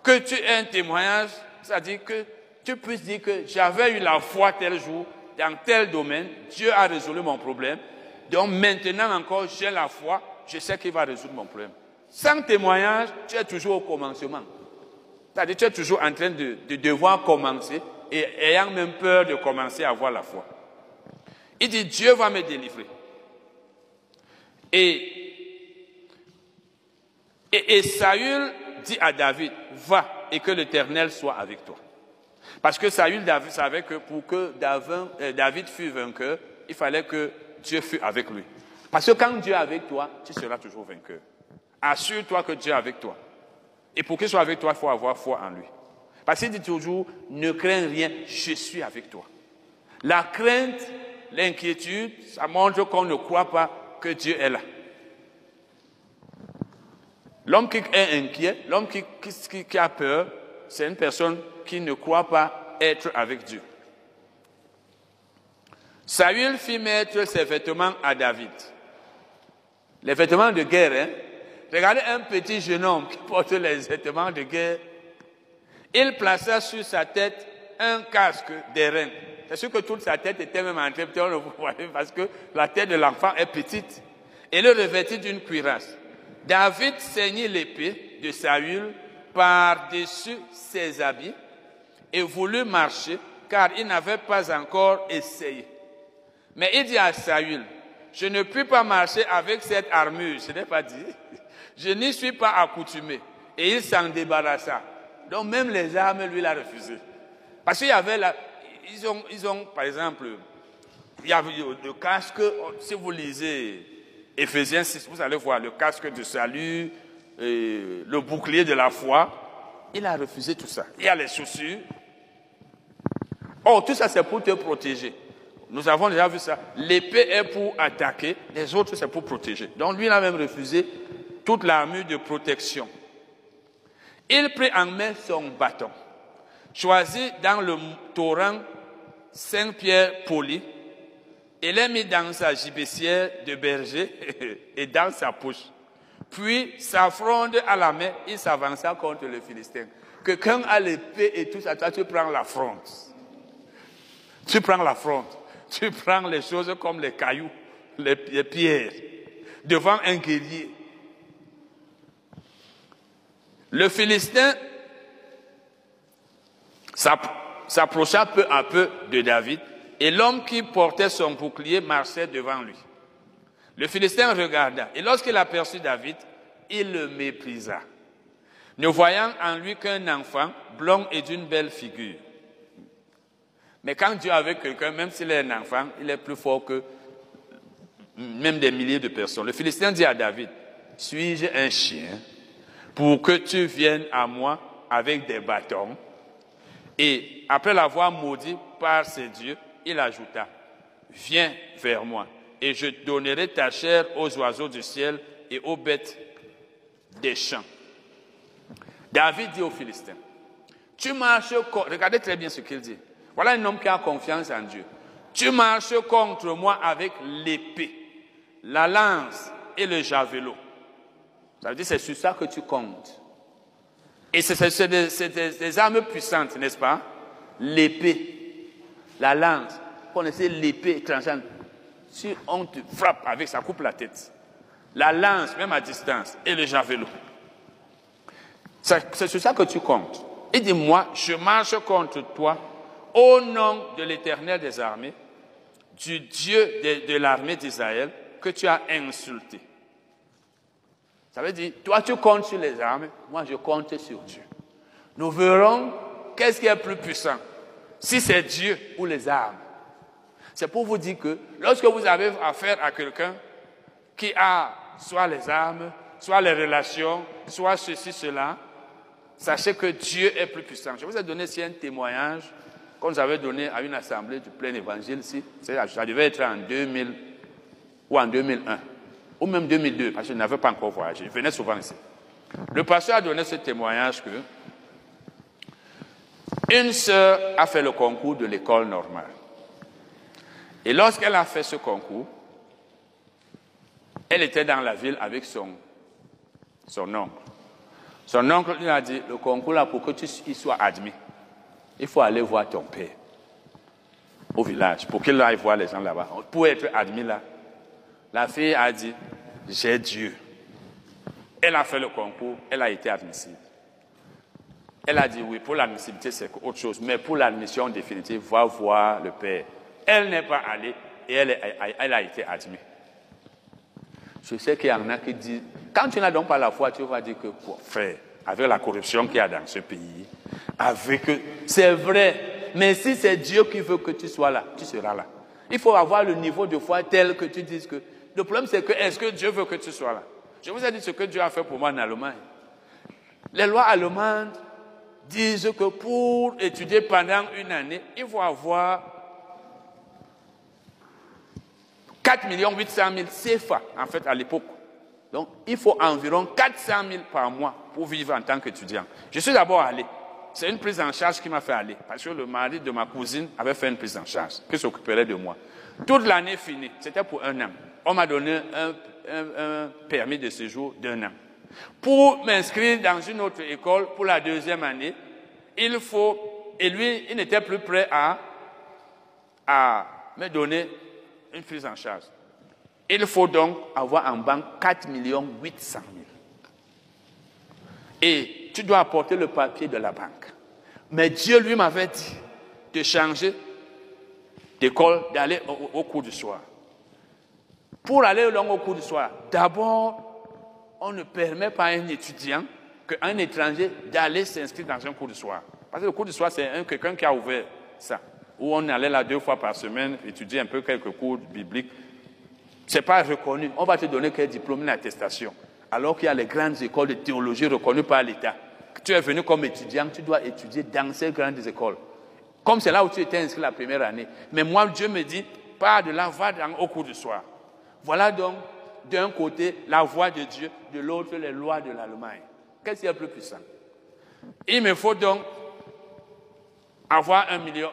Speaker 1: que tu aies un témoignage, c'est-à-dire que tu puisses dire que j'avais eu la foi tel jour, dans tel domaine, Dieu a résolu mon problème. Donc maintenant encore, j'ai la foi, je sais qu'il va résoudre mon problème. Sans témoignage, tu es toujours au commencement. C'est-à-dire tu es toujours en train de, de devoir commencer et ayant même peur de commencer à avoir la foi. Il dit, Dieu va me délivrer. Et, et, et Saül dit à David, va et que l'Éternel soit avec toi. Parce que Saül savait que pour que euh, David fût vainqueur, il fallait que Dieu fût avec lui. Parce que quand Dieu est avec toi, tu seras toujours vainqueur. Assure-toi que Dieu est avec toi. Et pour qu'il soit avec toi, il faut avoir foi en lui. Parce qu'il dit toujours, ne crains rien, je suis avec toi. La crainte, l'inquiétude, ça montre qu'on ne croit pas que Dieu est là. L'homme qui est inquiet, l'homme qui, a peur, c'est une personne qui ne croit pas être avec Dieu. Saül fit mettre ses vêtements à David. Les vêtements de guerre, hein? Regardez un petit jeune homme qui porte les vêtements de guerre. Il plaça sur sa tête un casque d'airain. C'est sûr que toute sa tête était même en train de parce que la tête de l'enfant est petite. Et le revêtit d'une cuirasse. David saignit l'épée de Saül par-dessus ses habits et voulut marcher car il n'avait pas encore essayé. Mais il dit à Saül, je ne puis pas marcher avec cette armure, je n'ai pas dit. Je n'y suis pas accoutumé. Et il s'en débarrassa. Donc même les armes, lui, l'a refusé. Parce qu'il y avait là, ils ont, ils ont, par exemple, il y avait le casque, si vous lisez Éphésiens 6, vous allez voir le casque de salut, le bouclier de la foi. Il a refusé tout ça. Il y a les chaussures. Oh, tout ça, c'est pour te protéger. Nous avons déjà vu ça. L'épée est pour attaquer, les autres, c'est pour protéger. Donc lui, il a même refusé toute l'armure de protection. Il prit en main son bâton, choisi dans le torrent cinq pierres polies, il l'a mis dans sa gibecière de berger et dans sa poche. Puis, sa fronde à la main, il s'avança contre le Philistin. Quelqu'un a l'épée et tout ça, toi tu prends la fronde. Tu prends la fronde. Tu prends les choses comme les cailloux, les, pierres, devant un guerrier. Le Philistin s'approcha peu à peu de David, et l'homme qui portait son bouclier marchait devant lui. Le Philistin regarda, et lorsqu'il aperçut David, il le méprisa, ne voyant en lui qu'un enfant blond et d'une belle figure. Mais quand Dieu est avec quelqu'un, même s'il est un enfant, il est plus fort que même des milliers de personnes. Le Philistin dit à David, suis-je un chien pour que tu viennes à moi avec des bâtons Et après l'avoir maudit par ses dieux, il ajouta, viens vers moi et je donnerai ta chair aux oiseaux du ciel et aux bêtes des champs. David dit aux Philistins, tu marches, regardez très bien ce qu'il dit. Voilà un homme qui a confiance en Dieu. Tu marches contre moi avec l'épée, la lance et le javelot. Ça veut dire c'est sur ça que tu comptes. Et c'est des, armes puissantes, n'est-ce pas? L'épée, la lance. Connaissez l'épée tranchante. Si on te frappe avec, ça coupe la tête. La lance, même à distance, et le javelot. C'est sur ça que tu comptes. Et dis-moi, je marche contre toi au nom de l'Éternel des armées, du Dieu de, l'armée d'Israël, que tu as insulté. Ça veut dire, toi tu comptes sur les armes, moi je compte sur Dieu. Nous verrons qu'est-ce qui est plus puissant, si c'est Dieu ou les armes. C'est pour vous dire que lorsque vous avez affaire à quelqu'un qui a soit les armes, soit les relations, soit ceci, cela, sachez que Dieu est plus puissant. Je vous ai donné ici un témoignage qu'on nous avait donné à une assemblée du plein évangile ici. Ça devait être en 2000 ou en 2001, ou même 2002, parce que je n'avais pas encore voyagé. Je venais souvent ici. Le pasteur a donné ce témoignage que une sœur a fait le concours de l'école normale. Et lorsqu'elle a fait ce concours, elle était dans la ville avec son, son oncle. Son oncle lui a dit, le concours là, pour que tu y sois admis, il faut aller voir ton père au village pour qu'il aille voir les gens là-bas. Pour être admis là, la fille a dit, j'ai Dieu. Elle a fait le concours, elle a été admissible. Elle a dit oui, pour l'admissibilité c'est autre chose, mais pour l'admission définitive, va voir le père. Elle n'est pas allée et elle, a été admise. Je sais qu'il y en a qui disent, quand tu n'as donc pas la foi, tu vas dire que, quoi, frère, avec la corruption qu'il y a dans ce pays, avec, c'est vrai, mais si c'est Dieu qui veut que tu sois là, tu seras là. Il faut avoir le niveau de foi tel que tu dises que, le problème c'est que, est-ce que Dieu veut que tu sois là? Je vous ai dit ce que Dieu a fait pour moi en Allemagne. Les lois allemandes disent que pour étudier pendant une année, il faut avoir 4 800 000 CFA, en fait, à l'époque. Donc, il faut environ 400 000 par mois pour vivre en tant qu'étudiant. Je suis d'abord allé. C'est une prise en charge qui m'a fait aller. Parce que le mari de ma cousine avait fait une prise en charge, qui s'occuperait de moi. Toute l'année finie, c'était pour un an. On m'a donné un, un permis de séjour d'un an. Pour m'inscrire dans une autre école pour la deuxième année, il faut, et lui, il n'était plus prêt à, à me donner une prise en charge. Il faut donc avoir en banque 4 800 000. Et tu dois apporter le papier de la banque. Mais Dieu lui m'avait dit de changer d'école, d'aller au, cours du soir. Pour aller au cours du soir, d'abord, on ne permet pas à un étudiant, qu'un étranger, d'aller s'inscrire dans un cours du soir. Parce que le cours du soir, c'est quelqu'un qui a ouvert ça où on allait là deux fois par semaine étudier un peu quelques cours bibliques, ce n'est pas reconnu. On va te donner quel diplôme, une attestation. Alors qu'il y a les grandes écoles de théologie reconnues par l'État. Tu es venu comme étudiant, tu dois étudier dans ces grandes écoles. Comme c'est là où tu étais inscrit la première année. Mais moi, Dieu me dit, pas de là, va dans, au cours du soir. Voilà donc, d'un côté, la voix de Dieu, de l'autre, les lois de l'Allemagne. Qu'est-ce qui est plus puissant? Il me faut donc avoir 1 million,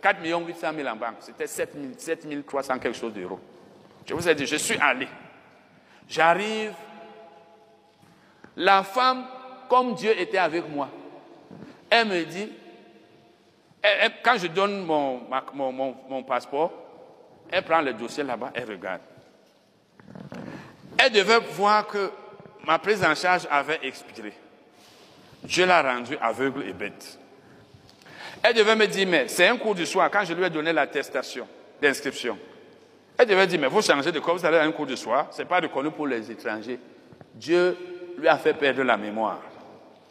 Speaker 1: 4 800 000 en banque. C'était 7, 300 quelque chose d'euros. Je vous ai dit, je suis allé. J'arrive. La femme, comme Dieu était avec moi, elle me dit, quand je donne mon, mon, mon, passeport, elle prend le dossier là-bas, elle regarde. Elle devait voir que ma prise en charge avait expiré. Je l'ai rendu aveugle et bête. Elle devait me dire, mais c'est un cours du soir, quand je lui ai donné l'attestation d'inscription. Elle devait dire, mais vous changez de corps, vous allez à un cours du soir, ce n'est pas reconnu pour les étrangers. Dieu lui a fait perdre la mémoire.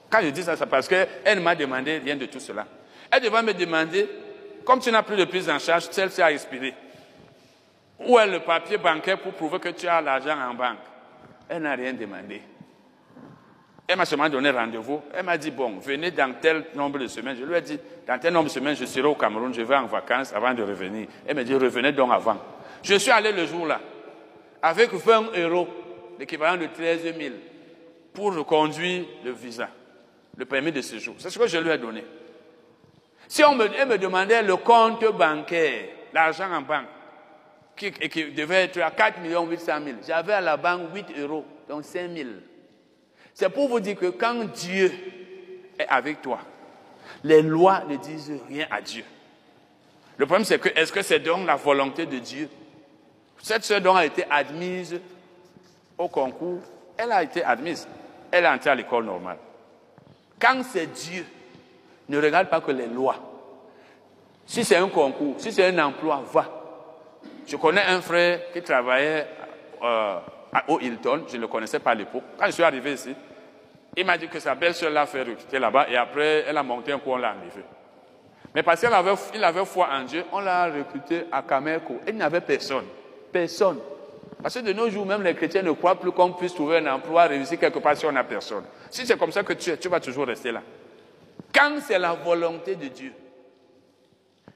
Speaker 1: Quand je dis ça, c'est parce qu'elle m'a demandé rien de tout cela. Elle devait me demander, comme tu n'as plus de prise en charge, celle-ci a expiré. Où est le papier bancaire pour prouver que tu as l'argent en banque Elle n'a rien demandé. Elle m'a seulement donné rendez-vous. Elle m'a dit, bon, venez dans tel nombre de semaines. Je lui ai dit, dans tel nombre de semaines, je serai au Cameroun, je vais en vacances avant de revenir. Elle m'a dit, revenez donc avant. Je suis allé le jour-là, avec 20 euros, l'équivalent de 13 000, pour reconduire le visa, le permis de séjour. C'est ce que je lui ai donné. Si on elle me demandait le compte bancaire, l'argent en banque, qui, devait être à 4 800 000, j'avais à la banque 8 euros, donc 5 000. C'est pour vous dire que quand Dieu est avec toi, les lois ne disent rien à Dieu. Le problème, c'est que est-ce que c'est donc la volonté de Dieu? Cette sœur dont a été admise au concours, elle a été admise. Elle est entrée à l'école normale. Quand c'est Dieu, ne regarde pas que les lois. Si c'est un concours, si c'est un emploi, va. Je connais un frère qui travaillait euh, au Hilton, je ne le connaissais pas à l'époque. Quand je suis arrivé ici, il m'a dit que sa belle-sœur l'a fait recruter là-bas et après, elle a monté un coup, on l'a enlevé. Mais parce qu'il avait, foi en Dieu, on l'a recruté à Camerco. Il n'y avait personne. Personne. Parce que de nos jours, même les chrétiens ne croient plus qu'on puisse trouver un emploi, réussir quelque part si on n'a personne. Si c'est comme ça que tu es, tu vas toujours rester là. Quand c'est la volonté de Dieu,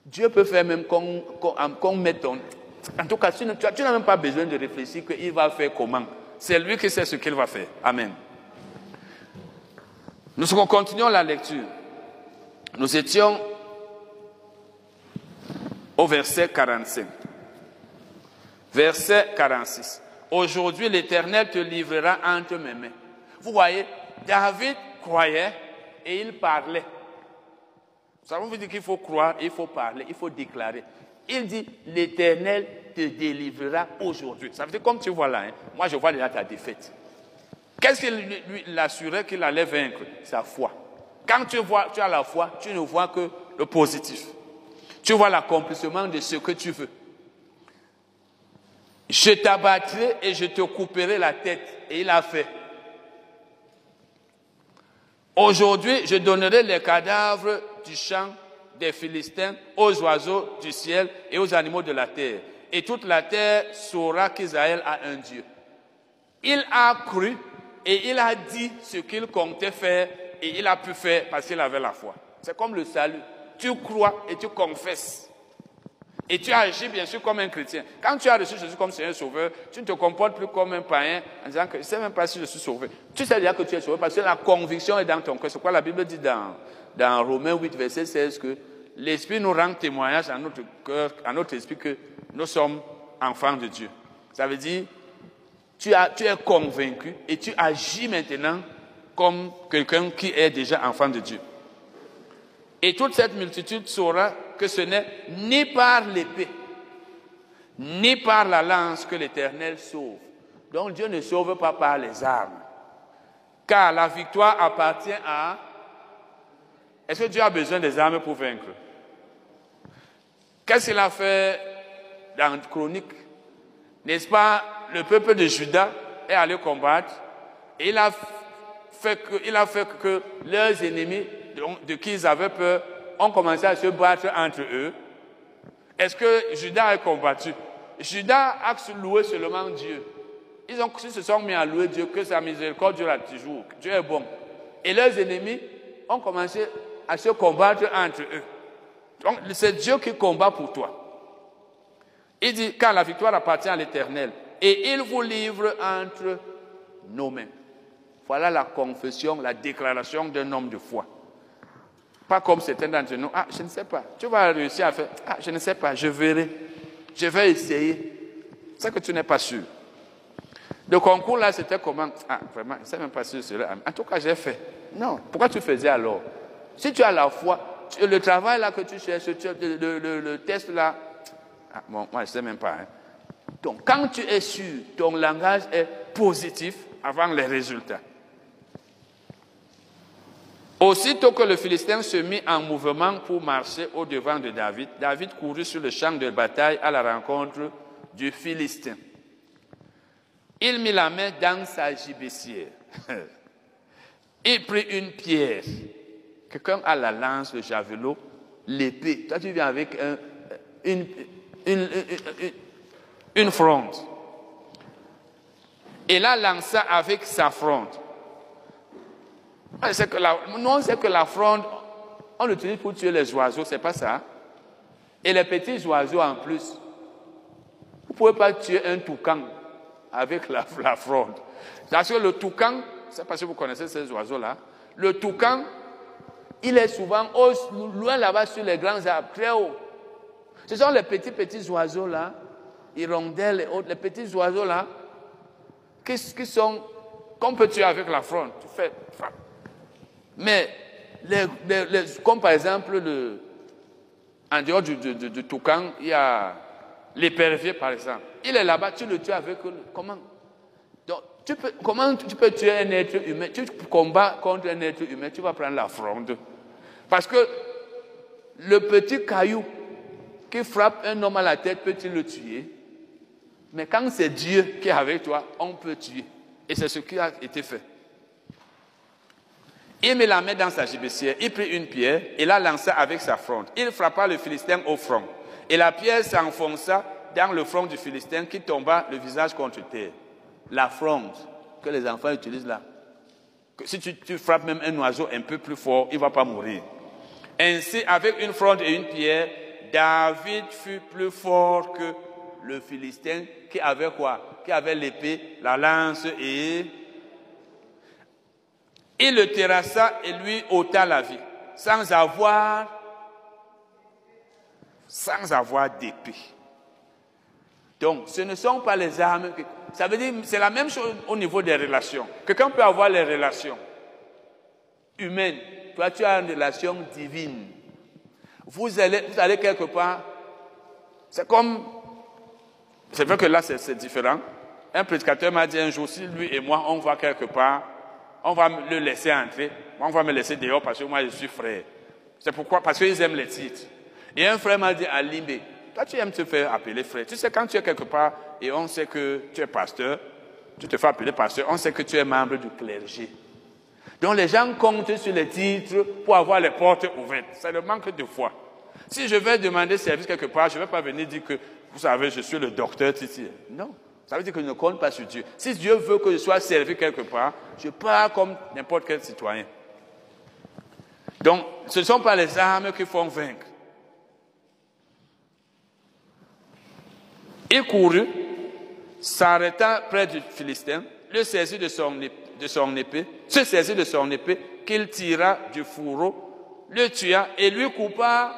Speaker 1: Dieu peut faire même qu'on mette ton, en tout cas, tu n'as même pas besoin de réfléchir qu'il va faire comment. C'est lui qui sait ce qu'il va faire. Amen. Nous continuons la lecture. Nous étions au verset 45. Verset 46. Aujourd'hui, l'Éternel te livrera entre mes mains. Vous voyez, David croyait et il parlait. Ça veut dire qu'il faut croire, il faut parler, il faut déclarer. Il dit, l'Éternel te délivrera aujourd'hui. Ça veut dire, comme tu vois là, hein, moi je vois déjà ta défaite. Qu'est-ce qui lui l'assurait qu'il allait vaincre? Sa foi. Quand tu, vois, tu as la foi, tu ne vois que le positif. Tu vois l'accomplissement de ce que tu veux. Je t'abattrai et je te couperai la tête. Et il a fait. Aujourd'hui, je donnerai les cadavres du champ des Philistins aux oiseaux du ciel et aux animaux de la terre. Et toute la terre saura qu'Israël a un Dieu. Il a cru et il a dit ce qu'il comptait faire et il a pu faire parce qu'il avait la foi. C'est comme le salut. Tu crois et tu confesses. Et tu agis bien sûr comme un chrétien. Quand tu as reçu Jésus comme Seigneur Sauveur, tu ne te comportes plus comme un païen en disant que je ne sais même pas si je suis sauvé. Tu sais déjà que tu es sauvé parce que la conviction est dans ton cœur. C'est quoi la Bible dit dans, dans Romains 8, verset 16 que l'Esprit nous rend témoignage à notre cœur, à notre esprit que nous sommes enfants de Dieu. Ça veut dire, tu, es convaincu et tu agis maintenant comme quelqu'un qui est déjà enfant de Dieu. Et toute cette multitude saura que ce n'est ni par l'épée, ni par la lance que l'Éternel sauve. Donc Dieu ne sauve pas par les armes. Car la victoire appartient à... Est-ce que Dieu a besoin des armes pour vaincre? Qu'est-ce qu'il a fait dans Chronique? N'est-ce pas le peuple de Juda est allé combattre et il a fait que, leurs ennemis de qui ils avaient peur ont commencé à se battre entre eux. Est-ce que Judas a combattu? Judas a loué seulement Dieu. Ils, se sont mis à louer Dieu, que sa miséricorde dure toujours. Dieu est bon. Et leurs ennemis ont commencé à se combattre entre eux. Donc, c'est Dieu qui combat pour toi. Il dit, car la victoire appartient à l'Éternel, et il vous livre entre nos mains. Voilà la confession, la déclaration d'un homme de foi. Pas comme certains d'entre nous. Ah, je ne sais pas. Tu vas réussir à faire. Ah, je ne sais pas. Je verrai. Je vais essayer. C'est que tu n'es pas sûr. Le concours là, c'était comment? Ah, vraiment, je ne sais même pas si cela. En tout cas, j'ai fait. Non. Pourquoi tu faisais alors? Si tu as la foi, le travail là que tu cherches, le, test là. Ah, bon, moi, je ne sais même pas. Hein. Donc, quand tu es sûr, ton langage est positif avant les résultats. Aussitôt que le Philistin se mit en mouvement pour marcher au devant de David, David courut sur le champ de bataille à la rencontre du Philistin. Il mit la main dans sa gibecière. Il prit une pierre. Quelqu'un a la lance, le javelot, l'épée. Toi, tu viens avec une, une, une fronde. Et la lança avec sa fronde. Que la, non, c'est que la fronde, on l'utilise pour tuer les oiseaux, c'est pas ça? Et les petits oiseaux en plus. Vous ne pouvez pas tuer un toucan avec la, la fronde. Parce que le toucan, c'est parce que vous connaissez ces oiseaux-là, le toucan, il est souvent loin là-bas sur les grands arbres, très haut. Ce sont les petits, petits oiseaux-là, hirondelles et autres, les petits oiseaux-là, qui, qui sont, qu'on peut tuer avec la fronde. Tu fais, mais, comme par exemple, le, en dehors du, toucan, il y a l'épervier, par exemple. Il est là-bas, tu le tues avec comment? Comment tu peux tuer un être humain? Tu combats contre un être humain, tu vas prendre la fronde. Parce que le petit caillou qui frappe un homme à la tête peut-il le tuer? Mais quand c'est Dieu qui est avec toi, on peut tuer. Et c'est ce qui a été fait. Il mit la main dans sa gibecière, il prit une pierre et la lança avec sa fronde. Il frappa le Philistin au front. Et la pierre s'enfonça dans le front du Philistin qui tomba le visage contre terre. La fronde que les enfants utilisent là. Si tu, frappes même un oiseau un peu plus fort, il ne va pas mourir. Ainsi, avec une fronde et une pierre, David fut plus fort que le Philistin qui avait quoi? Qui avait l'épée, la lance et il le terrassa et lui ôta la vie, sans avoir, sans avoir d'épée. Donc, ce ne sont pas les armes. ça veut dire, c'est la même chose au niveau des relations. Quelqu'un peut avoir les relations humaines. Toi, tu as une relation divine. Vous allez, quelque part. C'est comme, c'est vrai que là, c'est différent. Un prédicateur m'a dit un jour, si lui et moi, on va quelque part, on va le laisser entrer, on va me laisser dehors parce que moi je suis frère. C'est pourquoi Parce qu'ils aiment les titres. Et un frère m'a dit à Limbe, toi tu aimes te faire appeler frère. Tu sais, quand tu es quelque part et on sait que tu es pasteur, tu te fais appeler pasteur, on sait que tu es membre du clergé. Donc les gens comptent sur les titres pour avoir les portes ouvertes. C'est le manque de foi. Si je vais demander service quelque part, je ne vais pas venir dire que, vous savez, je suis le docteur Titi. Non. Ça veut dire que je ne compte pas sur Dieu. Si Dieu veut que je sois servi quelque part, je pars comme n'importe quel citoyen. Donc, ce ne sont pas les armes qui font vaincre. Il courut, s'arrêta près du Philistin, le saisit de son, de son épée, se saisit de son épée, qu'il tira du fourreau, le tua et lui coupa.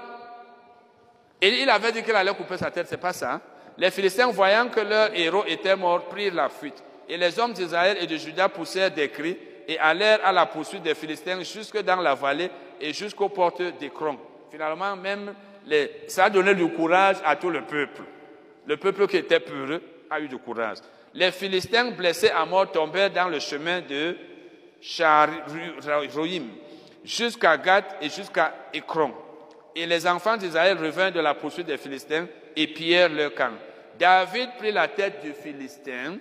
Speaker 1: Et il avait dit qu'il allait couper sa tête, c'est pas ça. Hein? Les Philistins, voyant que leur héros était mort, prirent la fuite. Et les hommes d'Israël et de Juda poussèrent des cris et allèrent à la poursuite des Philistins jusque dans la vallée et jusqu'aux portes d'Écron. Finalement, même ça a donné du courage à tout le peuple. Le peuple qui était peureux a eu du courage. Les Philistins blessés à mort tombèrent dans le chemin de Charoïm jusqu'à Gath et jusqu'à Écron. Et les enfants d'Israël revinrent de la poursuite des Philistins et pillèrent leur camp. David prit la tête du Philistin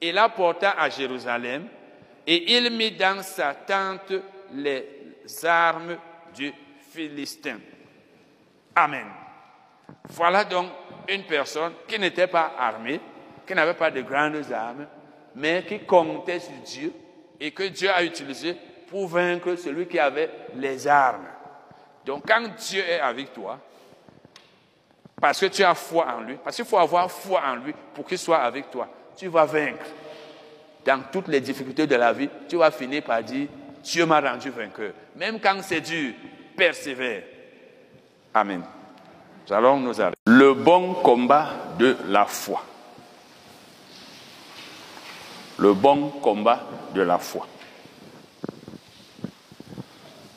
Speaker 1: et la porta à Jérusalem, et il mit dans sa tente les armes du Philistin. Amen. Voilà donc une personne qui n'était pas armée, qui n'avait pas de grandes armes, mais qui comptait sur Dieu et que Dieu a utilisé pour vaincre celui qui avait les armes. Donc quand Dieu est avec toi, parce que tu as foi en lui. Parce qu'il faut avoir foi en lui pour qu'il soit avec toi. Tu vas vaincre. Dans toutes les difficultés de la vie, tu vas finir par dire, Dieu m'a rendu vainqueur. Même quand c'est dur, persévère. Amen. Nous allons nous arrêter. Le bon combat de la foi. Le bon combat de la foi.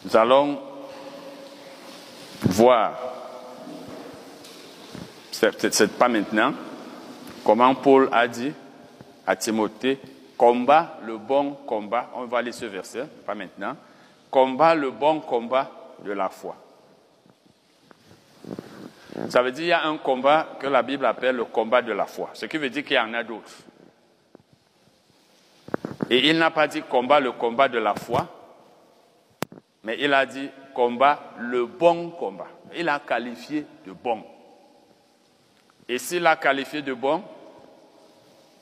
Speaker 1: Nous allons voir c'est pas maintenant. Comment Paul a dit à Timothée, combat le bon combat. On va aller ce verset, pas maintenant. combat le bon combat de la foi. Ça veut dire qu'il y a un combat que la Bible appelle le combat de la foi, ce qui veut dire qu'il y en a d'autres. Et il n'a pas dit combat le combat de la foi, mais il a dit combat le bon combat. Il a qualifié de bon. Et s'il a qualifié de bon,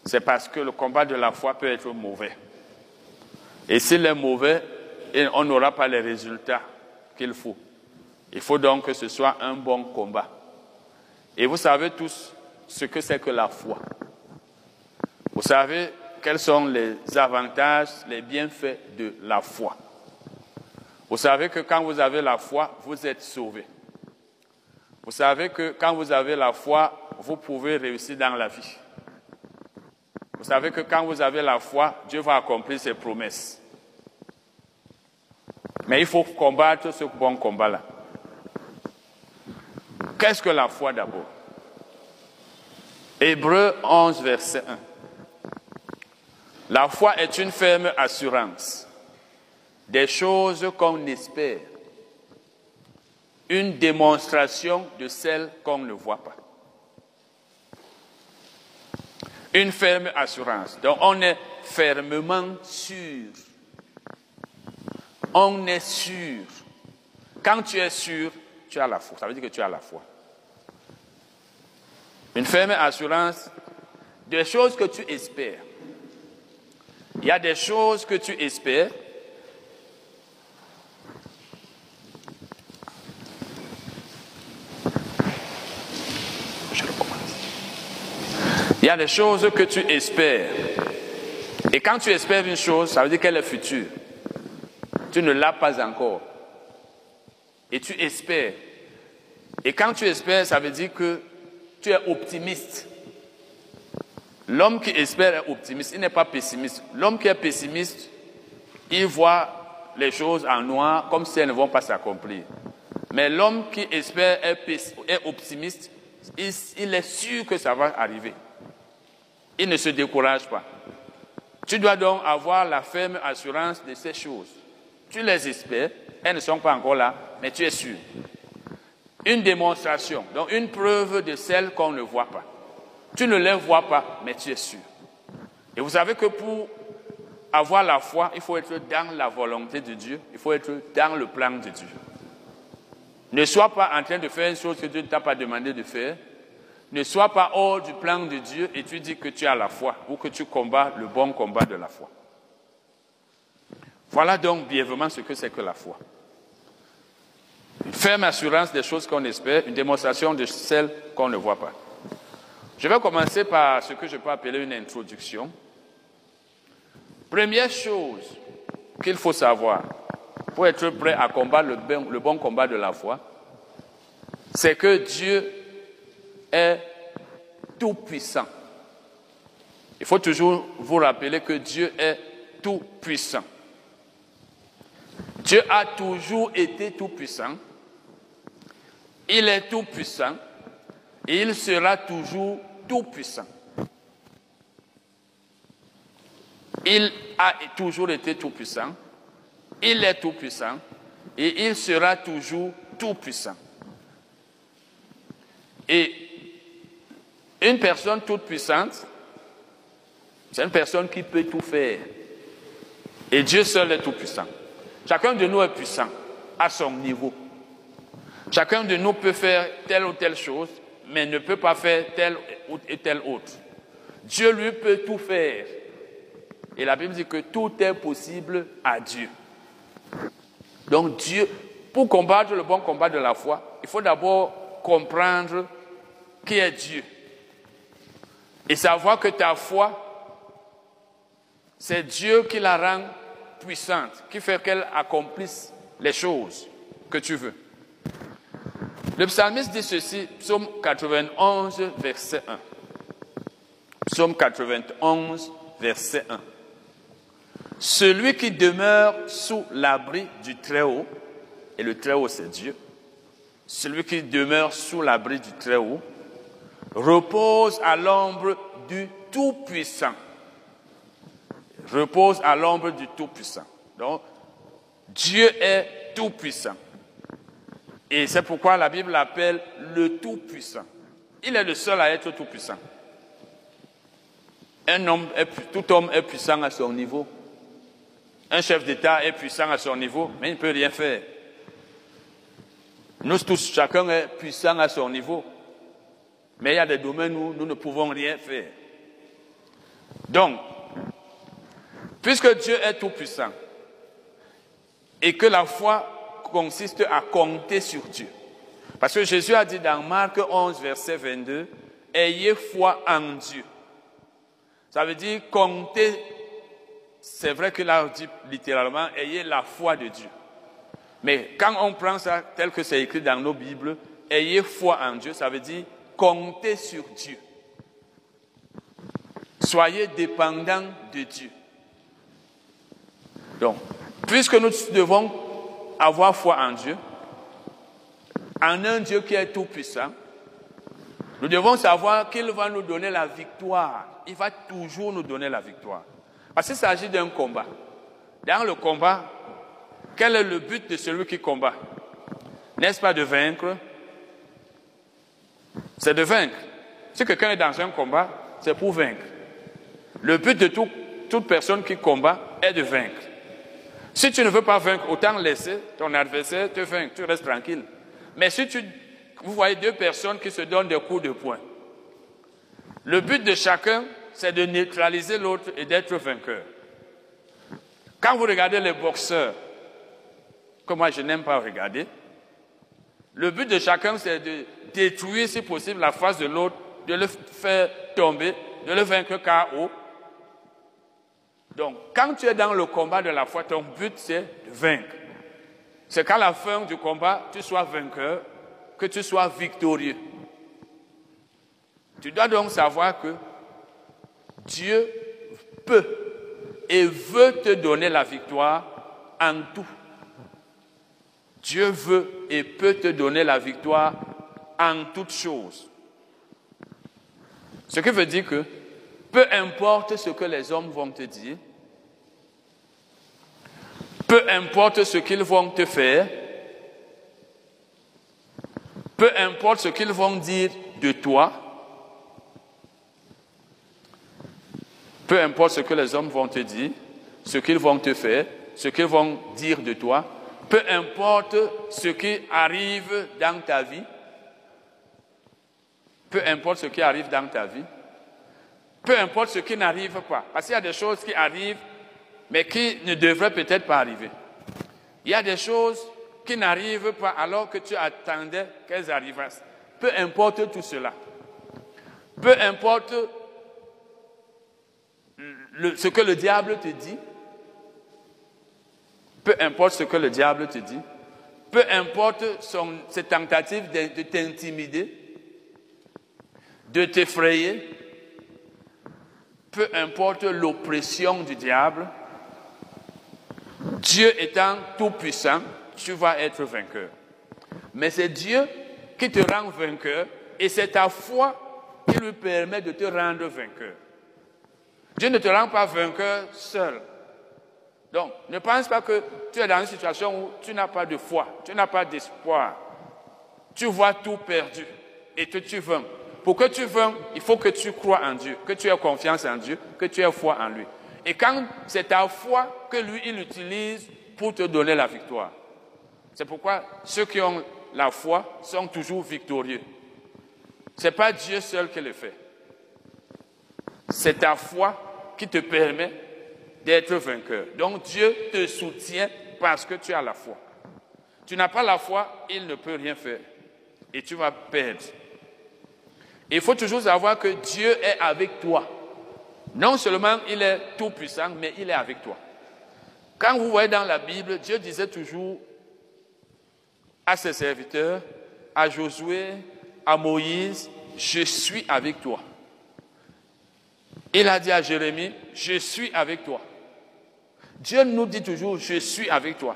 Speaker 1: c'est parce que le combat de la foi peut être mauvais. Et s'il est mauvais, on n'aura pas les résultats qu'il faut. Il faut donc que ce soit un bon combat. Et vous savez tous ce que c'est que la foi. Vous savez quels sont les avantages, les bienfaits de la foi. Vous savez que quand vous avez la foi, vous êtes sauvé. Vous savez que quand vous avez la foi, vous pouvez réussir dans la vie. Vous savez que quand vous avez la foi, Dieu va accomplir ses promesses. Mais il faut combattre ce bon combat-là. Qu'est-ce que la foi d'abord? Hébreu 11, verset 1. La foi est une ferme assurance des choses qu'on espère, une démonstration de celles qu'on ne voit pas. Une ferme assurance. Donc on est fermement sûr. On est sûr. Quand tu es sûr, tu as la foi. Ça veut dire que tu as la foi. Une ferme assurance des choses que tu espères. Il y a des choses que tu espères. Il y a des choses que tu espères. Et quand tu espères une chose, ça veut dire qu'elle est future. Tu ne l'as pas encore. Et tu espères. Et quand tu espères, ça veut dire que tu es optimiste. L'homme qui espère est optimiste, il n'est pas pessimiste. L'homme qui est pessimiste, il voit les choses en noir comme si elles ne vont pas s'accomplir. Mais l'homme qui espère est, optimiste, il, est sûr que ça va arriver. Il ne se décourage pas. Tu dois donc avoir la ferme assurance de ces choses. Tu les espères, elles ne sont pas encore là, mais tu es sûr. Une démonstration, donc une preuve de celle qu'on ne voit pas. Tu ne les vois pas, mais tu es sûr. Et vous savez que pour avoir la foi, il faut être dans la volonté de Dieu, il faut être dans le plan de Dieu. Ne sois pas en train de faire une chose que Dieu ne t'a pas demandé de faire. Ne sois pas hors du plan de Dieu et tu dis que tu as la foi ou que tu combats le bon combat de la foi. Voilà donc brièvement ce que c'est que la foi. Une ferme assurance des choses qu'on espère, une démonstration de celles qu'on ne voit pas. Je vais commencer par ce que je peux appeler une introduction. Première chose qu'il faut savoir pour être prêt à combattre le bon, combat de la foi, c'est que Dieu est tout puissant. Il faut toujours vous rappeler que Dieu est tout puissant. Dieu a toujours été tout puissant. Il est tout puissant et il sera toujours tout-puissant. Il a toujours été tout-puissant, il est tout-puissant et il sera toujours tout-puissant. Et une personne toute puissante, c'est une personne qui peut tout faire. Et Dieu seul est tout puissant. Chacun de nous est puissant à son niveau. Chacun de nous peut faire telle ou telle chose mais ne peut pas faire tel ou tel autre. Dieu lui peut tout faire. Et la Bible dit que tout est possible à Dieu. Donc Dieu, pour combattre le bon combat de la foi, il faut d'abord comprendre qui est Dieu. Et savoir que ta foi, c'est Dieu qui la rend puissante, qui fait qu'elle accomplisse les choses que tu veux. Le psalmiste dit ceci, psaume 91, verset 1. Psaume 91, verset 1. Celui qui demeure sous l'abri du Très-Haut, et le Très-Haut c'est Dieu, celui qui demeure sous l'abri du Très-Haut, repose à l'ombre du Tout-Puissant. Repose à l'ombre du Tout-Puissant. Donc, Dieu est tout-puissant. Et c'est pourquoi la Bible l'appelle le Tout-Puissant. Il est le seul à être Tout-Puissant. Un homme tout homme est puissant à son niveau. Un chef d'État est puissant à son niveau, mais il ne peut rien faire. Nous tous, chacun est puissant à son niveau. Mais il y a des domaines où nous ne pouvons rien faire. Donc, puisque Dieu est tout puissant et que la foi consiste à compter sur Dieu. Parce que Jésus a dit dans Marc 11, verset 22, Ayez foi en Dieu. Ça veut dire compter. C'est vrai que là, dit littéralement, ayez la foi de Dieu. Mais quand on prend ça tel que c'est écrit dans nos Bibles, ayez foi en Dieu, ça veut dire comptez sur Dieu. Soyez dépendants de Dieu. Donc, puisque nous devons avoir foi en Dieu, en un Dieu qui est tout puissant, nous devons savoir qu'il va nous donner la victoire. Il va toujours nous donner la victoire. Parce qu'il s'agit d'un combat. Dans le combat, quel est le but de celui qui combat? N'est-ce pas de vaincre? C'est de vaincre. Si quelqu'un est dans un combat, c'est pour vaincre. Le but de toute personne qui combat est de vaincre. Si tu ne veux pas vaincre, autant laisser ton adversaire te vaincre, tu restes tranquille. Mais si tu, vous voyez deux personnes qui se donnent des coups de poing, le but de chacun, c'est de neutraliser l'autre et d'être vainqueur. Quand vous regardez les boxeurs, que moi je n'aime pas regarder. Le but de chacun, c'est de détruire, si possible, la face de l'autre, de le faire tomber, de le vaincre KO. Donc, quand tu es dans le combat de la foi, ton but, c'est de vaincre. C'est qu'à la fin du combat, tu sois vainqueur, que tu sois victorieux. Tu dois donc savoir que Dieu peut et veut te donner la victoire en tout. Dieu veut et peut te donner la victoire en toutes choses. Ce qui veut dire que peu importe ce que les hommes vont te dire, peu importe ce qu'ils vont te faire, peu importe ce qu'ils vont dire de toi, peu importe ce que les hommes vont te dire, ce qu'ils vont te faire, ce qu'ils vont dire de toi, peu importe ce qui arrive dans ta vie, peu importe ce qui arrive dans ta vie, peu importe ce qui n'arrive pas. Parce qu'il y a des choses qui arrivent, mais qui ne devraient peut-être pas arriver. Il y a des choses qui n'arrivent pas alors que tu attendais qu'elles arrivassent. Peu importe tout cela. Peu importe ce que le diable te dit, peu importe ce que le diable te dit, peu importe ses tentatives de, t'intimider, de t'effrayer, peu importe l'oppression du diable, Dieu étant tout puissant, tu vas être vainqueur. Mais c'est Dieu qui te rend vainqueur et c'est ta foi qui lui permet de te rendre vainqueur. Dieu ne te rend pas vainqueur seul. Donc, ne pense pas que tu es dans une situation où tu n'as pas de foi, tu n'as pas d'espoir. Tu vois tout perdu et que tu veux. Pour que tu veux, il faut que tu crois en Dieu, que tu aies confiance en Dieu, que tu aies foi en lui. Et quand c'est ta foi que lui, il utilise pour te donner la victoire. C'est pourquoi ceux qui ont la foi sont toujours victorieux. Ce n'est pas Dieu seul qui le fait. C'est ta foi qui te permet d'être vainqueur. Donc Dieu te soutient parce que tu as la foi. Tu n'as pas la foi, il ne peut rien faire. Et tu vas perdre. Il faut toujours savoir que Dieu est avec toi. Non seulement il est tout puissant, mais il est avec toi. Quand vous voyez dans la Bible, Dieu disait toujours à ses serviteurs, à Josué, à Moïse, je suis avec toi. Il a dit à Jérémie, je suis avec toi. Dieu nous dit toujours, je suis avec toi.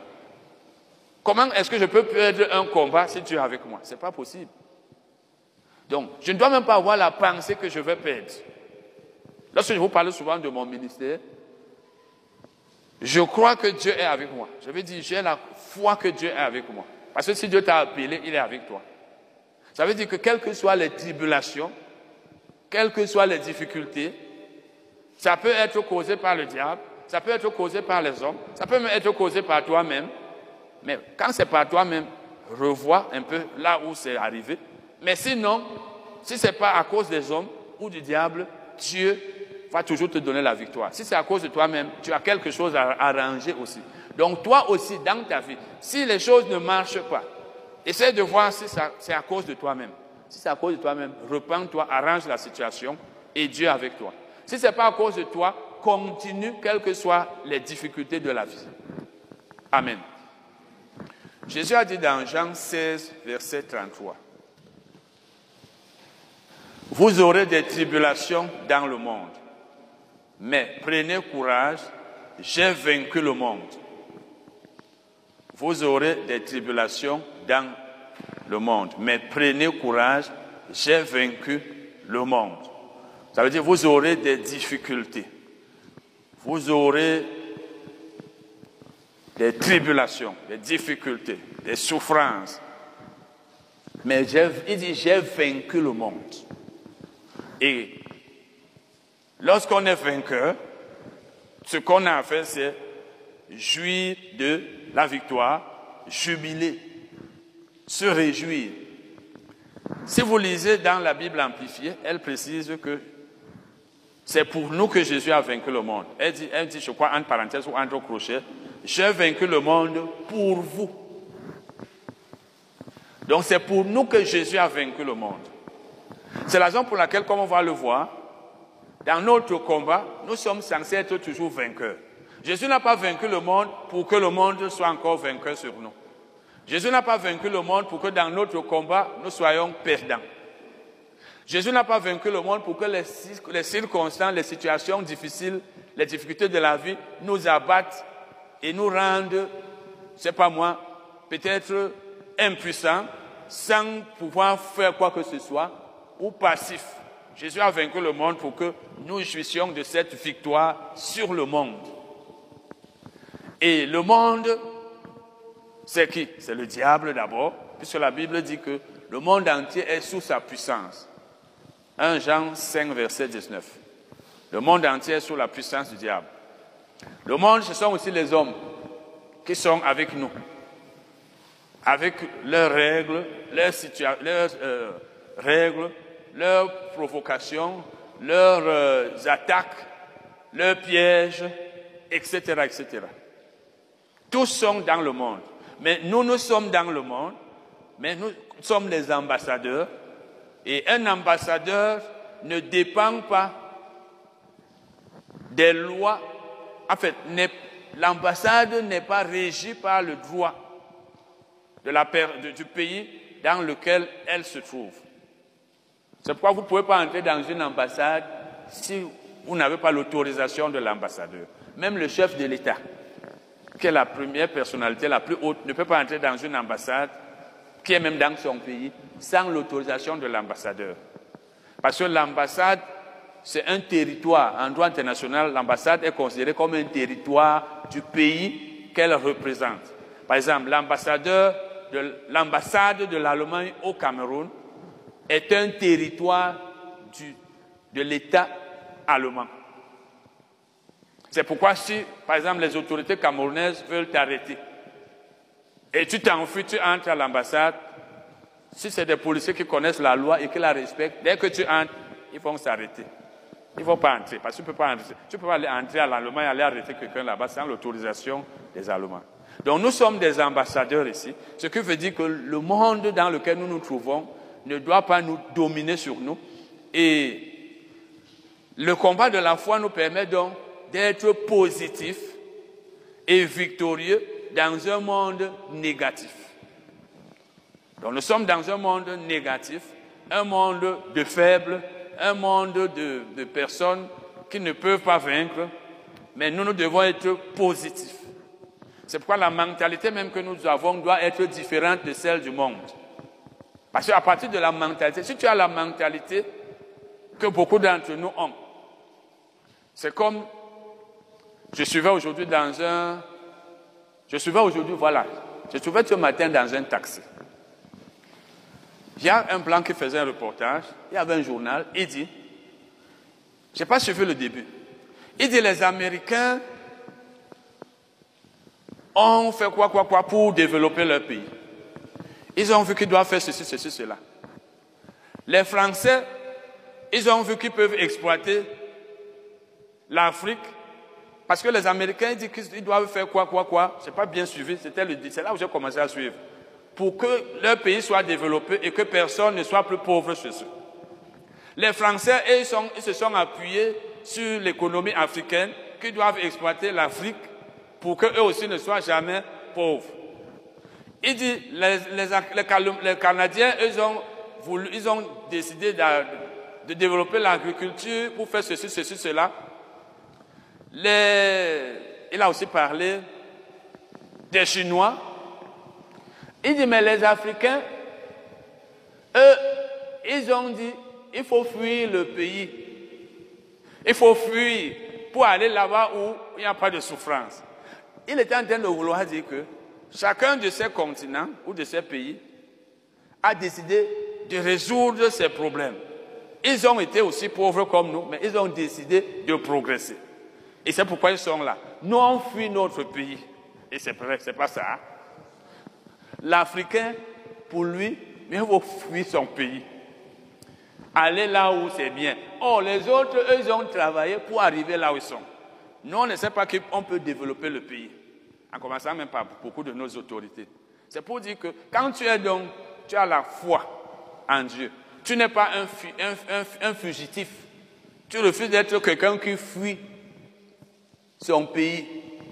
Speaker 1: Comment est-ce que je peux perdre un combat si tu es avec moi? Ce pas possible. Donc, je ne dois même pas avoir la pensée que je vais perdre. Lorsque je vous parle souvent de mon ministère, Je crois que Dieu est avec moi. Je veux dire, j'ai la foi que Dieu est avec moi. Parce que si Dieu t'a appelé, il est avec toi. Ça veut dire que quelles que soient les tribulations, quelles que soient les difficultés, ça peut être causé par le diable, ça peut être causé par les hommes, ça peut même être causé par toi-même. Mais quand c'est par toi-même, revois un peu là où c'est arrivé. Mais sinon, si ce n'est pas à cause des hommes ou du diable, Dieu va toujours te donner la victoire. Si c'est à cause de toi-même, tu as quelque chose à arranger aussi. Donc toi aussi, dans ta vie, si les choses ne marchent pas, essaie de voir si c'est à cause de toi-même. Si c'est à cause de toi-même, repends-toi, arrange la situation et Dieu avec toi. Si ce n'est pas à cause de toi, continue quelles que soient les difficultés de la vie. Amen. Jésus a dit dans Jean 16, verset 33, Vous aurez des tribulations dans le monde, mais prenez courage, j'ai vaincu le monde. Vous aurez des tribulations dans le monde, mais prenez courage, j'ai vaincu le monde. Ça veut dire vous aurez des difficultés, vous aurez des tribulations, des difficultés, des souffrances. Mais il dit, j'ai vaincu le monde. Et lorsqu'on est vainqueur, ce qu'on a à faire, c'est jouir de la victoire, jubiler, se réjouir. Si vous lisez dans la Bible amplifiée, elle précise que c'est pour nous que Jésus a vaincu le monde. Elle dit, elle dit je crois, entre parenthèses ou entre crochets, j'ai vaincu le monde pour vous. Donc c'est pour nous que Jésus a vaincu le monde. C'est la raison pour laquelle, comme on va le voir, dans notre combat, nous sommes censés être toujours vainqueurs. Jésus n'a pas vaincu le monde pour que le monde soit encore vainqueur sur nous. Jésus n'a pas vaincu le monde pour que dans notre combat, nous soyons perdants. Jésus n'a pas vaincu le monde pour que les, circonstances, les situations difficiles, les difficultés de la vie nous abattent et nous rendent, c'est pas moi, peut-être impuissants, sans pouvoir faire quoi que ce soit, ou passifs. Jésus a vaincu le monde pour que nous jouissions de cette victoire sur le monde. Et le monde, c'est qui? C'est le diable d'abord, puisque la Bible dit que le monde entier est sous sa puissance. 1 Jean 5, verset 19. Le monde entier est sous la puissance du diable. Le monde, ce sont aussi les hommes qui sont avec nous, avec leurs règles, leurs, leurs euh, règles, leurs provocations, leurs euh, attaques, leurs pièges, etc., etc. Tous sont dans le monde. Mais nous, nous sommes dans le monde, mais nous sommes les ambassadeurs. Et un ambassadeur ne dépend pas des lois. En fait, l'ambassade n'est pas régie par le droit du pays dans lequel elle se trouve. C'est pourquoi vous ne pouvez pas entrer dans une ambassade si vous n'avez pas l'autorisation de l'ambassadeur. Même le chef de l'État, qui est la première personnalité la plus haute, ne peut pas entrer dans une ambassade qui est même dans son pays sans l'autorisation de l'ambassadeur. Parce que l'ambassade, c'est un territoire. En droit international, l'ambassade est considérée comme un territoire du pays qu'elle représente. Par exemple, l'ambassadeur de l'ambassade de l'Allemagne au Cameroun est un territoire de l'État allemand. C'est pourquoi si, par exemple, les autorités camerounaises veulent t'arrêter et tu t'enfuis, tu entres à l'ambassade, si c'est des policiers qui connaissent la loi et qui la respectent, dès que tu entres, ils vont s'arrêter. Ils ne vont pas entrer, parce que tu ne peux pas entrer. Tu peux pas aller entrer à l'Allemagne et aller arrêter quelqu'un là-bas sans l'autorisation des Allemands. Donc nous sommes des ambassadeurs ici, ce qui veut dire que le monde dans lequel nous nous trouvons ne doit pas nous dominer sur nous. Et le combat de la foi nous permet donc d'être positifs et victorieux dans un monde négatif. Donc nous sommes dans un monde négatif, un monde de faibles, un monde de, de personnes qui ne peuvent pas vaincre, mais nous, nous devons être positifs. C'est pourquoi la mentalité même que nous avons doit être différente de celle du monde. Parce qu'à partir de la mentalité, si tu as la mentalité que beaucoup d'entre nous ont, c'est comme Je suivais aujourd'hui dans un... Je suivais aujourd'hui, voilà. Je suivais ce matin dans un taxi. Il y a un blanc qui faisait un reportage, il y avait un journal, il dit, je n'ai pas suivi le début, il dit les Américains ont fait quoi, quoi, quoi pour développer leur pays. Ils ont vu qu'ils doivent faire ceci, ceci, cela. Les Français, ils ont vu qu'ils peuvent exploiter l'Afrique parce que les Américains disent qu'ils doivent faire quoi, quoi, quoi. N'ai pas bien suivi, c'était le, c'est là où j'ai commencé à suivre. Pour que leur pays soit développé et que personne ne soit plus pauvre chez eux. Les Français, ils, ils se sont appuyés sur l'économie africaine qui doivent exploiter l'Afrique pour qu'eux aussi ne soient jamais pauvres. Il dit, les, Canadiens, ils ont, ils ont décidé de, développer l'agriculture pour faire ceci, ceci, cela. Il a aussi parlé des Chinois. Il dit, mais les Africains, eux, ils ont dit, il faut fuir le pays. Il faut fuir pour aller là-bas où il n'y a pas de souffrance. Il était en train de vouloir dire que chacun de ces continents ou de ces pays a décidé de résoudre ses problèmes. Ils ont été aussi pauvres comme nous, mais ils ont décidé de progresser. Et c'est pourquoi ils sont là. Nous, on fuit notre pays. Et c'est pas ça. Hein. L'Africain, pour lui, il faut fuir son pays. Aller là où c'est bien. Oh, les autres, eux, ils ont travaillé pour arriver là où ils sont. Nous, on ne sait pas qu'on peut développer le pays. En commençant même par beaucoup de nos autorités. C'est pour dire que quand tu es donc, tu as la foi en Dieu. Tu n'es pas un, un fugitif. Tu refuses d'être quelqu'un qui fuit son pays,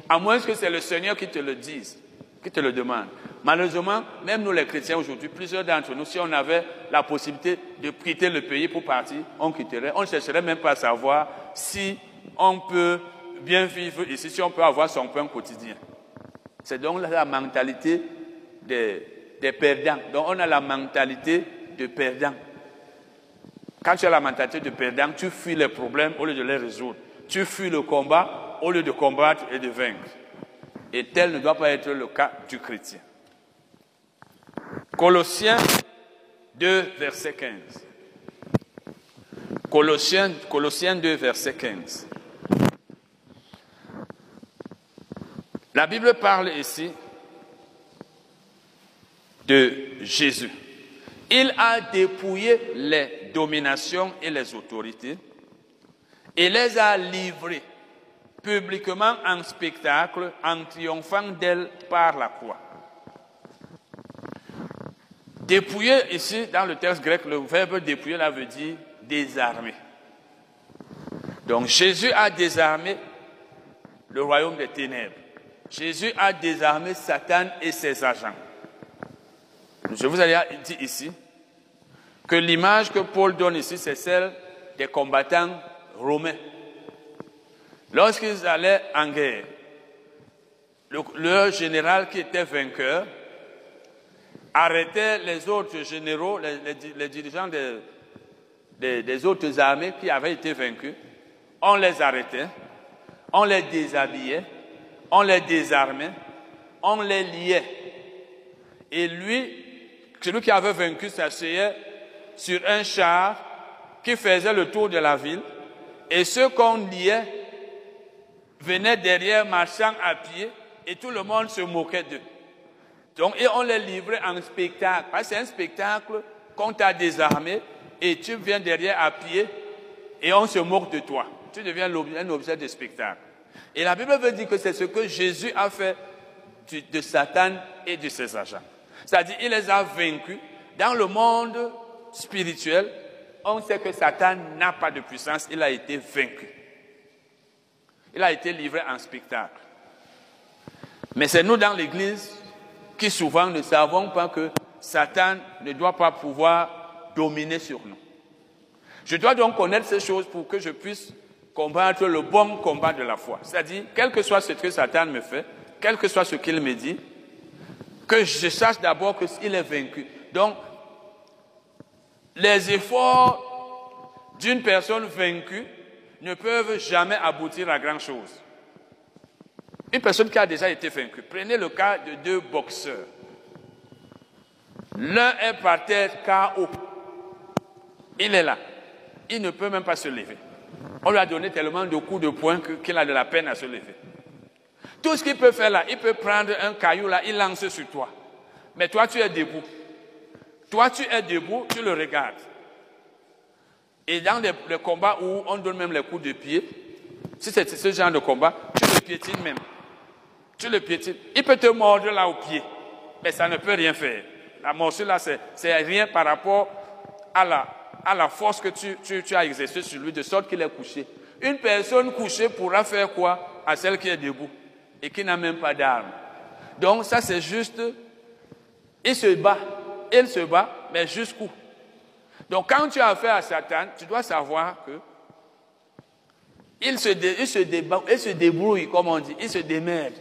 Speaker 1: à moins que c'est le Seigneur qui te le dise, qui te le demande. Malheureusement, même nous les chrétiens aujourd'hui, plusieurs d'entre nous, si on avait la possibilité de quitter le pays pour partir, on quitterait. On ne chercherait même pas à savoir si on peut bien vivre ici, si on peut avoir son pain quotidien. C'est donc la mentalité des, perdants. Donc on a la mentalité de perdant. Quand tu as la mentalité de perdant, tu fuis les problèmes au lieu de les résoudre. Tu fuis le combat au lieu de combattre et de vaincre. Et tel ne doit pas être le cas du chrétien. Colossiens 2, verset 15. Colossiens, Colossiens 2, verset 15. La Bible parle ici de Jésus. Il a dépouillé les dominations et les autorités et les a livrées publiquement en spectacle en triomphant d'elle par la croix. Dépouiller, ici, dans le texte grec, le verbe dépouiller là veut dire désarmer. Donc Jésus a désarmé le royaume des ténèbres. Jésus a désarmé Satan et ses agents. Je vous ai dit ici que l'image que Paul donne ici, c'est celle des combattants romains Lorsqu'ils allaient en guerre, le, général qui était vainqueur arrêtait les autres généraux, les, dirigeants des, autres armées qui avaient été vaincus. On les arrêtait, on les déshabillait, on les désarmait, on les liait. Et lui, celui qui avait vaincu, s'asseyait sur un char qui faisait le tour de la ville. Et ceux qu'on liait venaient derrière marchant à pied et tout le monde se moquait d'eux. Donc, et on les livrait en spectacle. c'est un spectacle qu'on t'a désarmé et tu viens derrière à pied et on se moque de toi. Tu deviens un objet de spectacle. Et la Bible veut dire que c'est ce que Jésus a fait de Satan et de ses agents. C'est-à-dire, il les a vaincus. Dans le monde spirituel, on sait que Satan n'a pas de puissance, il a été vaincu il a été livré en spectacle. Mais c'est nous dans l'Église qui souvent ne savons pas que Satan ne doit pas pouvoir dominer sur nous. Je dois donc connaître ces choses pour que je puisse combattre le bon combat de la foi. C'est-à-dire, quel que soit ce que Satan me fait, quel que soit ce qu'il me dit, que je sache d'abord qu'il est vaincu. Donc, les efforts d'une personne vaincue ne peuvent jamais aboutir à grand chose. Une personne qui a déjà été vaincue. Prenez le cas de deux boxeurs. L'un est par terre KO. Il est là. Il ne peut même pas se lever. On lui a donné tellement de coups de poing qu'il a de la peine à se lever. Tout ce qu'il peut faire là, il peut prendre un caillou là, il lance sur toi. Mais toi, tu es debout. Toi, tu es debout, tu le regardes. Et dans les, combats où on donne même les coups de pied, si c'est ce genre de combat, tu le piétines même. Tu le piétines. Il peut te mordre là au pied, mais ça ne peut rien faire. La morsure là, c'est rien par rapport à la, à la force que tu, as exercée sur lui, de sorte qu'il est couché. Une personne couchée pourra faire quoi à celle qui est debout et qui n'a même pas d'arme. Donc ça, c'est juste, il se bat, il se bat, mais jusqu'où? Donc quand tu as affaire à Satan, tu dois savoir que il se, il se débrouille, comme on dit, il se démerde.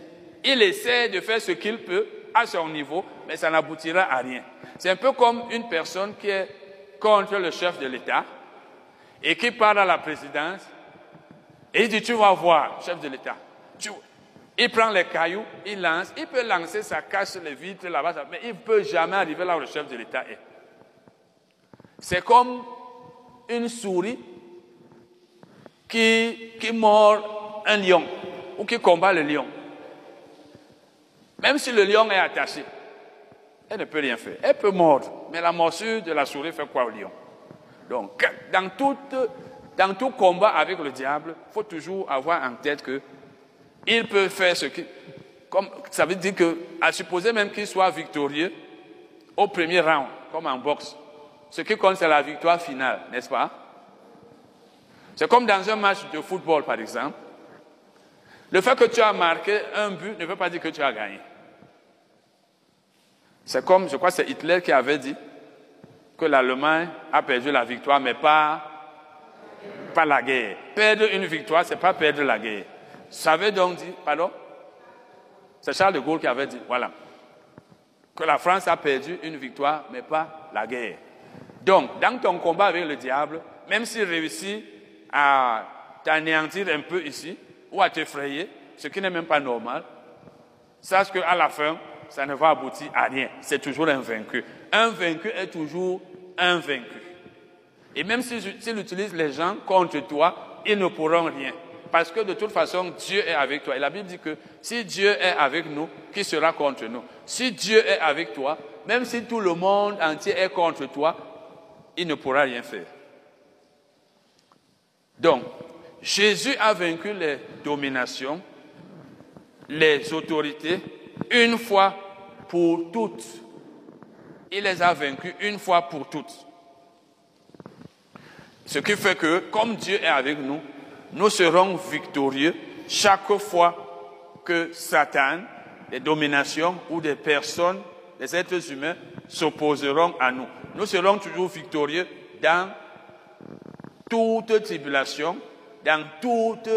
Speaker 1: Il essaie de faire ce qu'il peut à son niveau, mais ça n'aboutira à rien. C'est un peu comme une personne qui est contre le chef de l'État et qui part à la présidence et il dit, tu vas voir, chef de l'État. Il prend les cailloux, il lance, il peut lancer sa cache sur les vitres là-bas, mais il ne peut jamais arriver là où le chef de l'État est. C'est comme une souris qui, qui mord un lion ou qui combat le lion. Même si le lion est attaché, elle ne peut rien faire. Elle peut mordre, mais la morsure de la souris fait quoi au lion? Donc, dans, tout combat avec le diable, il faut toujours avoir en tête que il peut faire ce qui. Comme, ça veut dire que, à supposer même qu'il soit victorieux au premier round, comme en boxe, ce qui compte, c'est la victoire finale, n'est-ce pas? C'est comme dans un match de football, par exemple. Le fait que tu as marqué un but ne veut pas dire que tu as gagné. C'est comme, je crois c'est Hitler qui avait dit que l'Allemagne a perdu la victoire, mais pas, pas la guerre. Perdre une victoire, c'est pas perdre la guerre. Ça veut donc dire, pardon? C'est Charles de Gaulle qui avait dit, voilà, que la France a perdu une victoire, mais pas la guerre. Donc, dans ton combat avec le diable, même s'il réussit à t'anéantir un peu ici, ou à t'effrayer, ce qui n'est même pas normal, sache qu'à la fin, ça ne va aboutir à rien. C'est toujours un vaincu. Un vaincu est toujours un vaincu. Et même s'il utilise les gens contre toi, ils ne pourront rien. Parce que de toute façon, Dieu est avec toi. Et la Bible dit que si Dieu est avec nous, qui sera contre nous? Si Dieu est avec toi, même si tout le monde entier est contre toi, il ne pourra rien faire. Donc, Jésus a vaincu les dominations, les autorités, une fois pour toutes. Il les a vaincus une fois pour toutes. Ce qui fait que, comme Dieu est avec nous, nous serons victorieux chaque fois que Satan, les dominations ou des personnes, des êtres humains s'opposeront à nous. Nous serons toujours victorieux dans toute tribulation, dans toute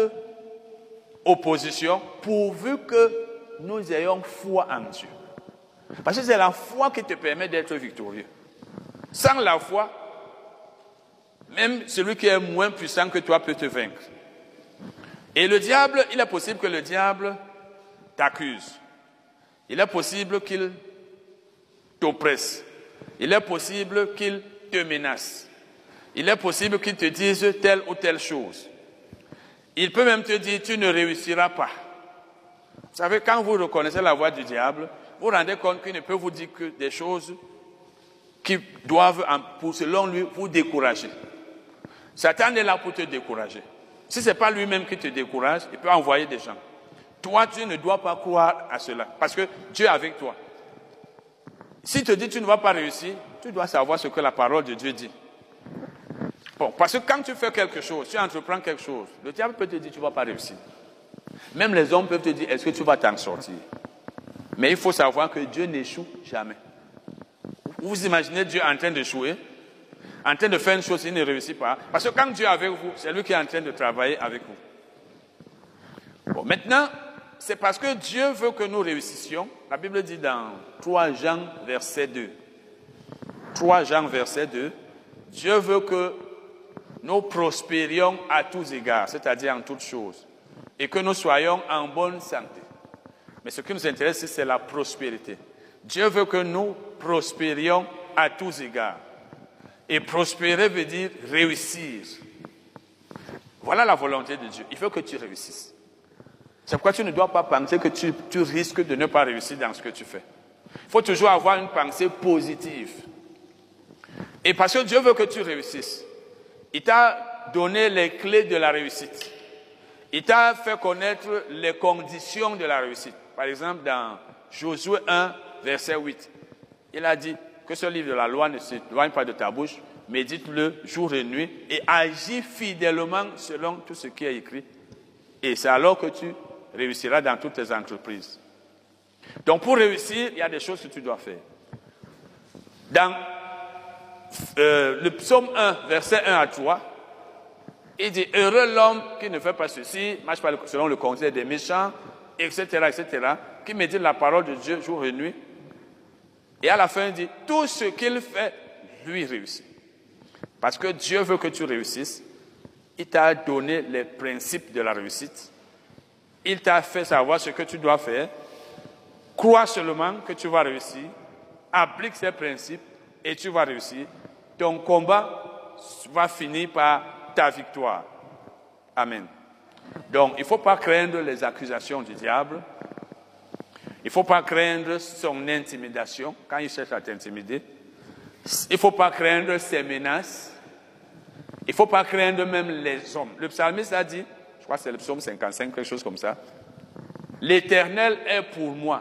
Speaker 1: opposition, pourvu que nous ayons foi en Dieu. Parce que c'est la foi qui te permet d'être victorieux. Sans la foi, même celui qui est moins puissant que toi peut te vaincre. Et le diable, il est possible que le diable t'accuse. Il est possible qu'il t'oppresse. Il est possible qu'il te menace. Il est possible qu'il te dise telle ou telle chose. Il peut même te dire, tu ne réussiras pas. Vous savez, quand vous reconnaissez la voix du diable, vous vous rendez compte qu'il ne peut vous dire que des choses qui doivent, pour selon lui, vous décourager. Satan est là pour te décourager. Si ce n'est pas lui-même qui te décourage, il peut envoyer des gens. Toi, tu ne dois pas croire à cela, parce que Dieu est avec toi. Si te dit tu ne vas pas réussir, tu dois savoir ce que la parole de Dieu dit. Bon, parce que quand tu fais quelque chose, tu entreprends quelque chose, le diable peut te dire tu ne vas pas réussir. Même les hommes peuvent te dire est-ce que tu vas t'en sortir? Mais il faut savoir que Dieu n'échoue jamais. Vous imaginez Dieu en train d'échouer, en train de faire une chose, il ne réussit pas. Parce que quand Dieu est avec vous, c'est lui qui est en train de travailler avec vous. Bon, maintenant, c'est parce que Dieu veut que nous réussissions. La Bible dit dans 3 Jean, verset 2. 3 Jean, verset 2. Dieu veut que nous prospérions à tous égards, c'est-à-dire en toutes choses, et que nous soyons en bonne santé. Mais ce qui nous intéresse, c'est la prospérité. Dieu veut que nous prospérions à tous égards. Et prospérer veut dire réussir. Voilà la volonté de Dieu. Il faut que tu réussisses. C'est pourquoi tu ne dois pas penser que tu, risques de ne pas réussir dans ce que tu fais. Il faut toujours avoir une pensée positive. Et parce que Dieu veut que tu réussisses, il t'a donné les clés de la réussite. Il t'a fait connaître les conditions de la réussite. Par exemple, dans Josué 1, verset 8, il a dit que ce livre de la loi ne s'éloigne pas de ta bouche, médite-le jour et nuit et agis fidèlement selon tout ce qui est écrit. Et c'est alors que tu réussiras dans toutes tes entreprises. Donc pour réussir, il y a des choses que tu dois faire. Dans euh, le psaume 1, verset 1 à 3, il dit Heureux l'homme qui ne fait pas ceci, marche pas selon le conseil des méchants, etc., etc., qui médite la parole de Dieu jour et nuit. Et à la fin, il dit Tout ce qu'il fait, lui réussit. Parce que Dieu veut que tu réussisses. Il t'a donné les principes de la réussite. Il t'a fait savoir ce que tu dois faire. Crois seulement que tu vas réussir. Applique ces principes et tu vas réussir. Ton combat va finir par ta victoire. Amen. Donc, il ne faut pas craindre les accusations du diable. Il ne faut pas craindre son intimidation quand il cherche à t'intimider. Il ne faut pas craindre ses menaces. Il ne faut pas craindre même les hommes. Le psalmiste a dit, je crois que c'est le psaume 55, quelque chose comme ça. L'Éternel est pour moi.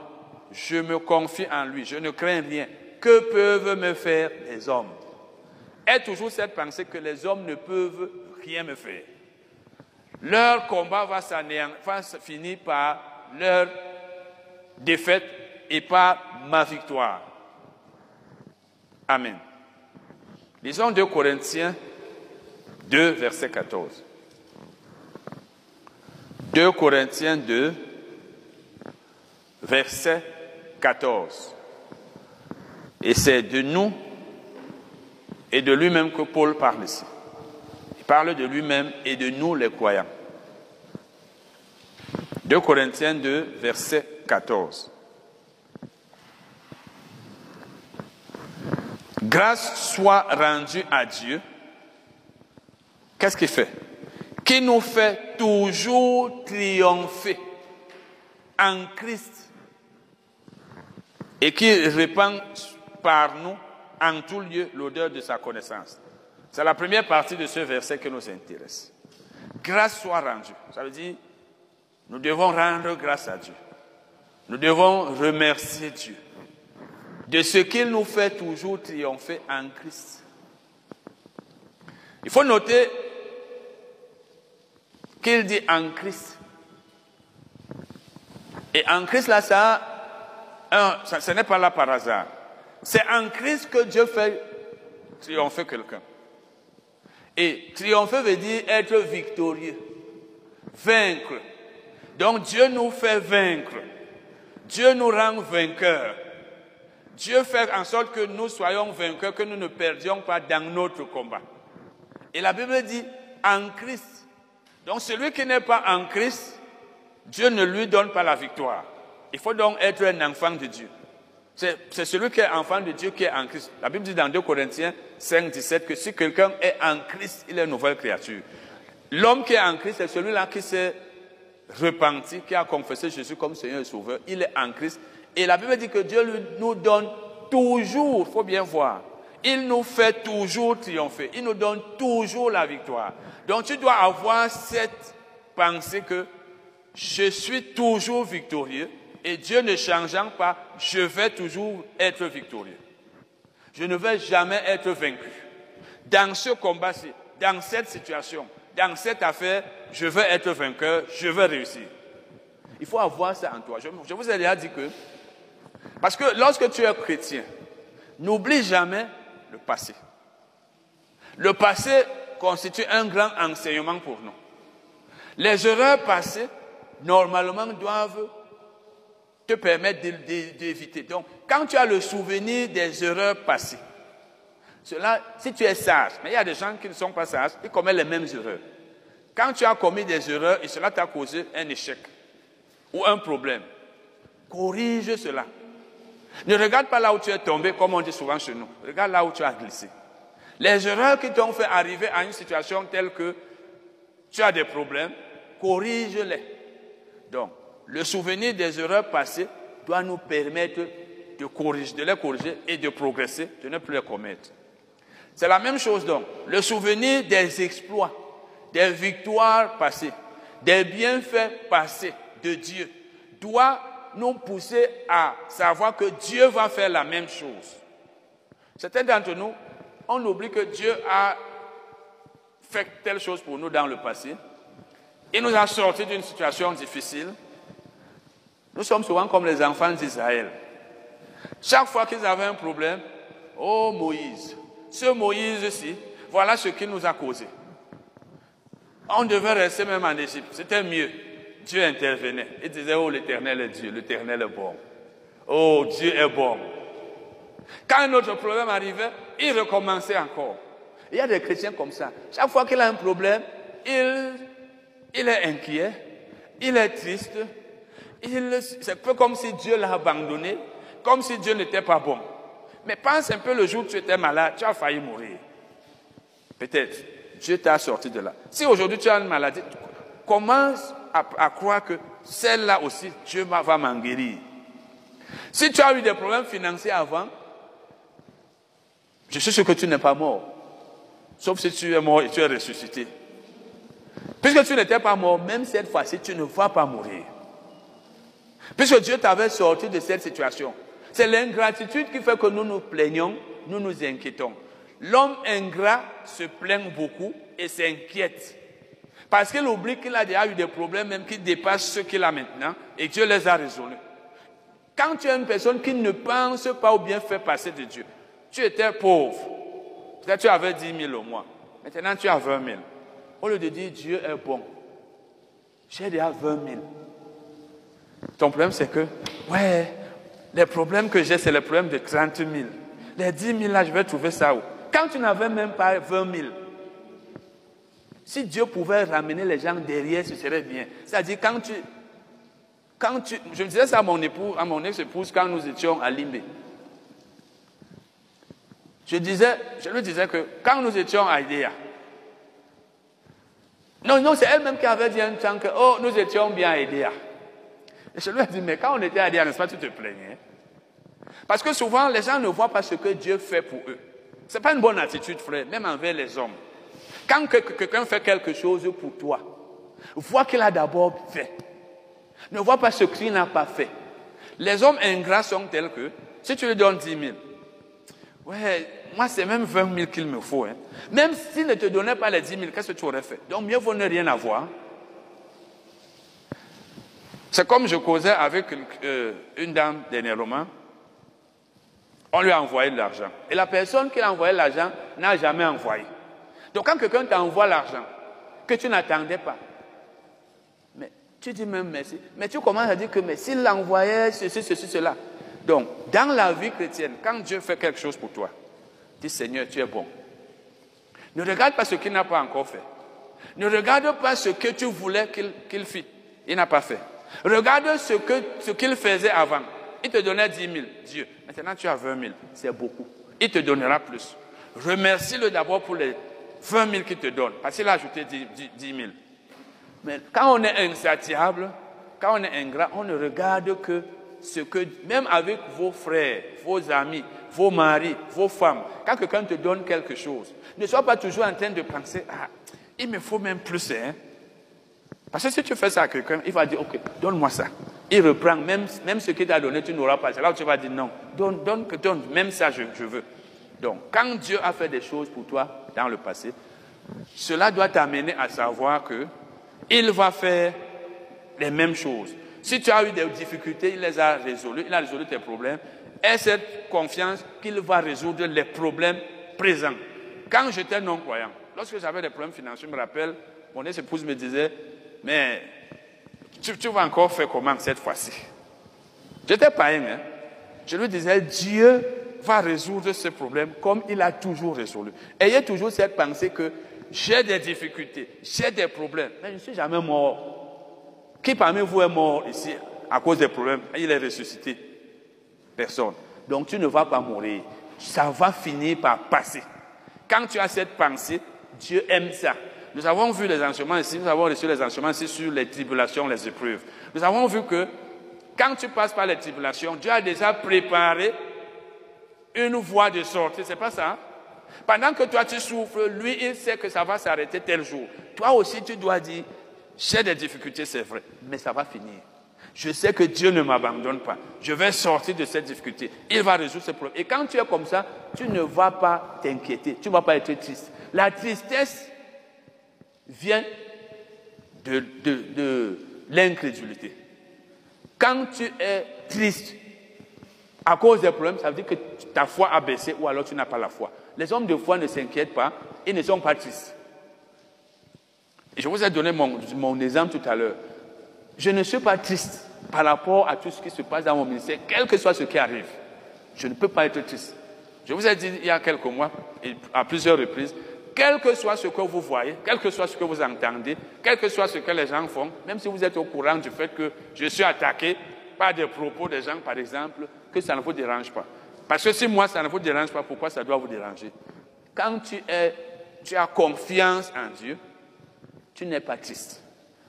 Speaker 1: Je me confie en lui. Je ne crains rien. Que peuvent me faire les hommes? Est toujours cette pensée que les hommes ne peuvent rien me faire. Leur combat va, va finir par leur défaite et par ma victoire. Amen. Lisons 2 Corinthiens 2, verset 14. 2 Corinthiens 2, verset 14. Et c'est de nous et de lui-même que Paul parle ici. Parle de lui-même et de nous les croyants. 2 Corinthiens 2, verset 14. Grâce soit rendue à Dieu. Qu'est-ce qu'il fait? Qui nous fait toujours triompher en Christ et qui répand par nous en tout lieu l'odeur de sa connaissance. C'est la première partie de ce verset qui nous intéresse. Grâce soit rendue. Ça veut dire, nous devons rendre grâce à Dieu. Nous devons remercier Dieu de ce qu'il nous fait toujours triompher en Christ. Il faut noter qu'il dit en Christ. Et en Christ, là, ça, ça ce n'est pas là par hasard. C'est en Christ que Dieu fait triompher quelqu'un. Et triompher veut dire être victorieux, vaincre. Donc Dieu nous fait vaincre. Dieu nous rend vainqueurs. Dieu fait en sorte que nous soyons vainqueurs, que nous ne perdions pas dans notre combat. Et la Bible dit en Christ. Donc celui qui n'est pas en Christ, Dieu ne lui donne pas la victoire. Il faut donc être un enfant de Dieu. C'est celui qui est enfant de Dieu qui est en Christ. La Bible dit dans 2 Corinthiens 5, 17 que si quelqu'un est en Christ, il est une nouvelle créature. L'homme qui est en Christ, c'est celui-là qui s'est repenti, qui a confessé Jésus comme Seigneur et Sauveur. Il est en Christ et la Bible dit que Dieu nous donne toujours, il faut bien voir, il nous fait toujours triompher, il nous donne toujours la victoire. Donc tu dois avoir cette pensée que je suis toujours victorieux et Dieu ne changeant pas, je vais toujours être victorieux. Je ne vais jamais être vaincu. Dans ce combat-ci, dans cette situation, dans cette affaire, je veux être vainqueur, je veux réussir. Il faut avoir ça en toi. Je, je vous ai déjà dit que parce que lorsque tu es chrétien, n'oublie jamais le passé. Le passé constitue un grand enseignement pour nous. Les erreurs passées, normalement, doivent te permettre d'éviter. Donc, quand tu as le souvenir des erreurs passées, cela, si tu es sage, mais il y a des gens qui ne sont pas sages, ils commettent les mêmes erreurs. Quand tu as commis des erreurs et cela t'a causé un échec ou un problème, Corrige cela. Ne regarde pas là où tu es tombé, comme on dit souvent chez nous. Regarde là où tu as glissé. Les erreurs qui t'ont fait arriver à une situation telle que tu as des problèmes, corrige-les. Donc, le souvenir des erreurs passées doit nous permettre de, corriger, de les corriger et de progresser, de ne plus les commettre. C'est la même chose donc. Le souvenir des exploits, des victoires passées, des bienfaits passés de Dieu doit nous pousser à savoir que Dieu va faire la même chose. Certains d'entre nous, on oublie que Dieu a fait telle chose pour nous dans le passé. Il nous a sortis d'une situation difficile. Nous sommes souvent comme les enfants d'Israël. Chaque fois qu'ils avaient un problème, oh Moïse, ce Moïse-ci, voilà ce qu'il nous a causé. On devait rester même en Égypte. C'était mieux. Dieu intervenait. Il disait, oh l'éternel est Dieu, l'éternel est bon. Oh Dieu est bon. Quand un autre problème arrivait, il recommençait encore. Il y a des chrétiens comme ça. Chaque fois qu'il a un problème, il, il est inquiet, il est triste. C'est un peu comme si Dieu l'a abandonné, comme si Dieu n'était pas bon. Mais pense un peu le jour où tu étais malade, tu as failli mourir. Peut-être. Dieu t'a sorti de là. Si aujourd'hui tu as une maladie, commence à, croire que celle-là aussi, Dieu va m'en guérir. Si tu as eu des problèmes financiers avant, je suis sûr que tu n'es pas mort. Sauf si tu es mort et tu es ressuscité. Puisque tu n'étais pas mort, même cette fois-ci, tu ne vas pas mourir. Puisque Dieu t'avait sorti de cette situation. C'est l'ingratitude qui fait que nous nous plaignons, nous nous inquiétons. L'homme ingrat se plaint beaucoup et s'inquiète. Parce qu'il oublie qu'il a déjà eu des problèmes même qui dépassent ceux qu'il a maintenant et Dieu les a résolus. Quand tu es une personne qui ne pense pas au bienfait passé de Dieu, tu étais pauvre, peut-être tu avais 10 000 au mois, maintenant tu as 20 000. Au lieu de dire Dieu est bon, j'ai déjà 20 000. Ton problème c'est que, ouais, les problèmes que j'ai, c'est les problèmes de 30 000. Les 10 000 là, je vais trouver ça où? Quand tu n'avais même pas 20 000, si Dieu pouvait ramener les gens derrière, ce serait bien. C'est-à-dire, quand tu, quand tu. Je disais ça à mon époux, à mon ex-épouse, quand nous étions à Limbe. Je disais, je lui disais que quand nous étions à Idéa, non, non, c'est elle-même qui avait dit un temps que, oh, nous étions bien à Idéa. Et je lui ai dit, mais quand on était à Idéa, n'est-ce pas, tu te plaignais Parce que souvent, les gens ne voient pas ce que Dieu fait pour eux. Ce n'est pas une bonne attitude, frère, même envers les hommes. Quand quelqu'un fait quelque chose pour toi, vois qu'il a d'abord fait. Ne vois pas ce qu'il n'a pas fait. Les hommes ingrats sont tels que, si tu lui donnes 10 000, ouais, moi c'est même 20 000 qu'il me faut. Hein. Même s'il ne te donnait pas les 10 000, qu'est-ce que tu aurais fait? Donc mieux vaut ne rien avoir. C'est comme je causais avec euh, une dame dernièrement. On lui a envoyé de l'argent. Et la personne qui a envoyé l'argent n'a jamais envoyé. Donc quand quelqu'un t'envoie l'argent que tu n'attendais pas, mais tu dis même merci, mais tu commences à dire que s'il l'envoyait, ceci, ceci, cela. Donc, dans la vie chrétienne, quand Dieu fait quelque chose pour toi, dis Seigneur, tu es bon. Ne regarde pas ce qu'il n'a pas encore fait. Ne regarde pas ce que tu voulais qu'il fit. Il n'a pas fait. Regarde ce qu'il ce qu'il faisait avant. Il te donnait 10 000, Dieu. Maintenant, tu as 20 000. C'est beaucoup. Il te donnera plus. Remercie-le d'abord pour les 20 000 qu'il te donne, parce qu'il a ajouté 10, 000. Mais quand on est insatiable, quand on est ingrat, on ne regarde que ce que, même avec vos frères, vos amis, vos maris, vos femmes, quand quelqu'un te donne quelque chose, ne sois pas toujours en train de penser, ah, il me faut même plus, hein. Parce que si tu fais ça à quelqu'un, il va dire, ok, donne-moi ça. Il reprend, même, même ce qu'il t'a donné, tu n'auras pas. C'est là où tu vas dire, non, donne, donne, donne, même ça, je, je veux. Donc, quand Dieu a fait des choses pour toi dans le passé, cela doit t'amener à savoir que il va faire les mêmes choses. Si tu as eu des difficultés, il les a résolues, il a résolu tes problèmes. Aie cette confiance qu'il va résoudre les problèmes présents. Quand j'étais non-croyant, lorsque j'avais des problèmes financiers, je me rappelle, mon ex-épouse me disait, mais tu, vas encore faire comment cette fois-ci? J'étais païen. Hein? Je lui disais, Dieu va résoudre ce problème comme il a toujours résolu. Ayez toujours cette pensée que j'ai des difficultés, j'ai des problèmes, mais je ne suis jamais mort. Qui parmi vous est mort ici à cause des problèmes, il est ressuscité. Personne. Donc tu ne vas pas mourir. Ça va finir par passer. Quand tu as cette pensée, Dieu aime ça. Nous avons vu les enseignements ici, nous avons reçu les enseignements ici sur les tribulations, les épreuves. Nous avons vu que quand tu passes par les tribulations, Dieu a déjà préparé une voie de sortie. C'est pas ça? Hein? Pendant que toi tu souffres, lui il sait que ça va s'arrêter tel jour. Toi aussi tu dois dire, j'ai des difficultés, c'est vrai, mais ça va finir. Je sais que Dieu ne m'abandonne pas. Je vais sortir de cette difficulté. Il va résoudre ce problème. Et quand tu es comme ça, tu ne vas pas t'inquiéter. Tu ne vas pas être triste. La tristesse vient de, de l'incrédulité. Quand tu es triste à cause des problèmes, ça veut dire que ta foi a baissé ou alors tu n'as pas la foi. Les hommes de foi ne s'inquiètent pas, ils ne sont pas tristes. Je vous ai donné mon, mon exemple tout à l'heure. Je ne suis pas triste par rapport à tout ce qui se passe dans mon ministère, quel que soit ce qui arrive. Je ne peux pas être triste. Je vous ai dit il y a quelques mois, à plusieurs reprises, quel que soit ce que vous voyez, quel que soit ce que vous entendez, quel que soit ce que les gens font, même si vous êtes au courant du fait que je suis attaqué par des propos des gens, par exemple, que ça ne vous dérange pas. Parce que si moi, ça ne vous dérange pas, pourquoi ça doit vous déranger? Quand tu, es, tu as confiance en Dieu, tu n'es pas triste.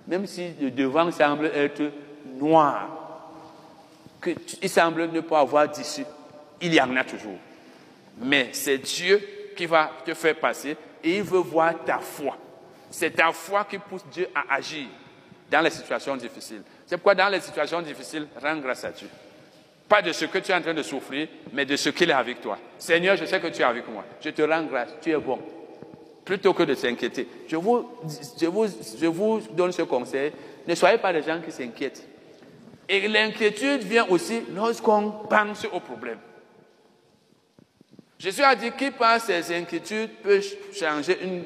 Speaker 1: Même si le devant semble être noir, qu'il semble ne pas avoir d'issue, il y en a toujours. Mais c'est Dieu qui va te faire passer et il veut voir ta foi. C'est ta foi qui pousse Dieu à agir dans les situations difficiles. C'est pourquoi dans les situations difficiles, rends grâce à Dieu. Pas de ce que tu es en train de souffrir, mais de ce qu'il est avec toi. Seigneur, je sais que tu es avec moi. Je te rends grâce. Tu es bon. Plutôt que de s'inquiéter. Je vous, je, vous, je vous donne ce conseil. Ne soyez pas des gens qui s'inquiètent. Et l'inquiétude vient aussi lorsqu'on pense au problème. Jésus a dit qui par ses inquiétudes peut changer une,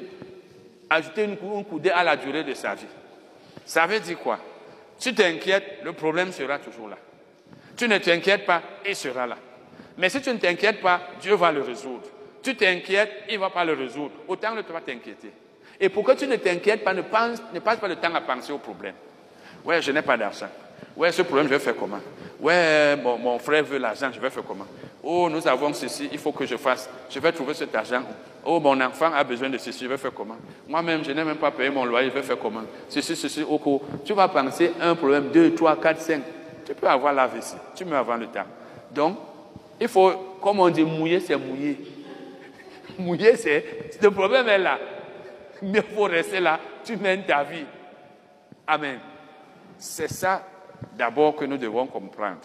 Speaker 1: ajouter une, un coudée à la durée de sa vie. Ça veut dire quoi? Tu t'inquiètes, le problème sera toujours là. Tu ne t'inquiètes pas, il sera là. Mais si tu ne t'inquiètes pas, Dieu va le résoudre. Tu t'inquiètes, il ne va pas le résoudre. Autant ne pas t'inquiéter. Et pour que tu ne t'inquiètes pas, ne, ne passe pas le temps à penser au problème? Ouais, je n'ai pas d'argent. Ouais, ce problème, je vais faire comment? Ouais, mon frère veut l'argent, je vais faire comment? Oh, nous avons ceci, il faut que je fasse. Je vais trouver cet argent. Oh, mon enfant a besoin de ceci, je vais faire comment? Moi-même, je n'ai même pas payé mon loyer, je vais faire comment? Ceci, ceci, au cours. Tu vas penser un problème, deux, trois, quatre, cinq. Tu peux avoir la vessie, tu peux avoir le temps. Donc, il faut, comme on dit, mouiller, c'est mouiller. mouiller, c'est. Le problème est là. Mais il faut rester là. Tu mènes ta vie. Amen. C'est ça d'abord que nous devons comprendre.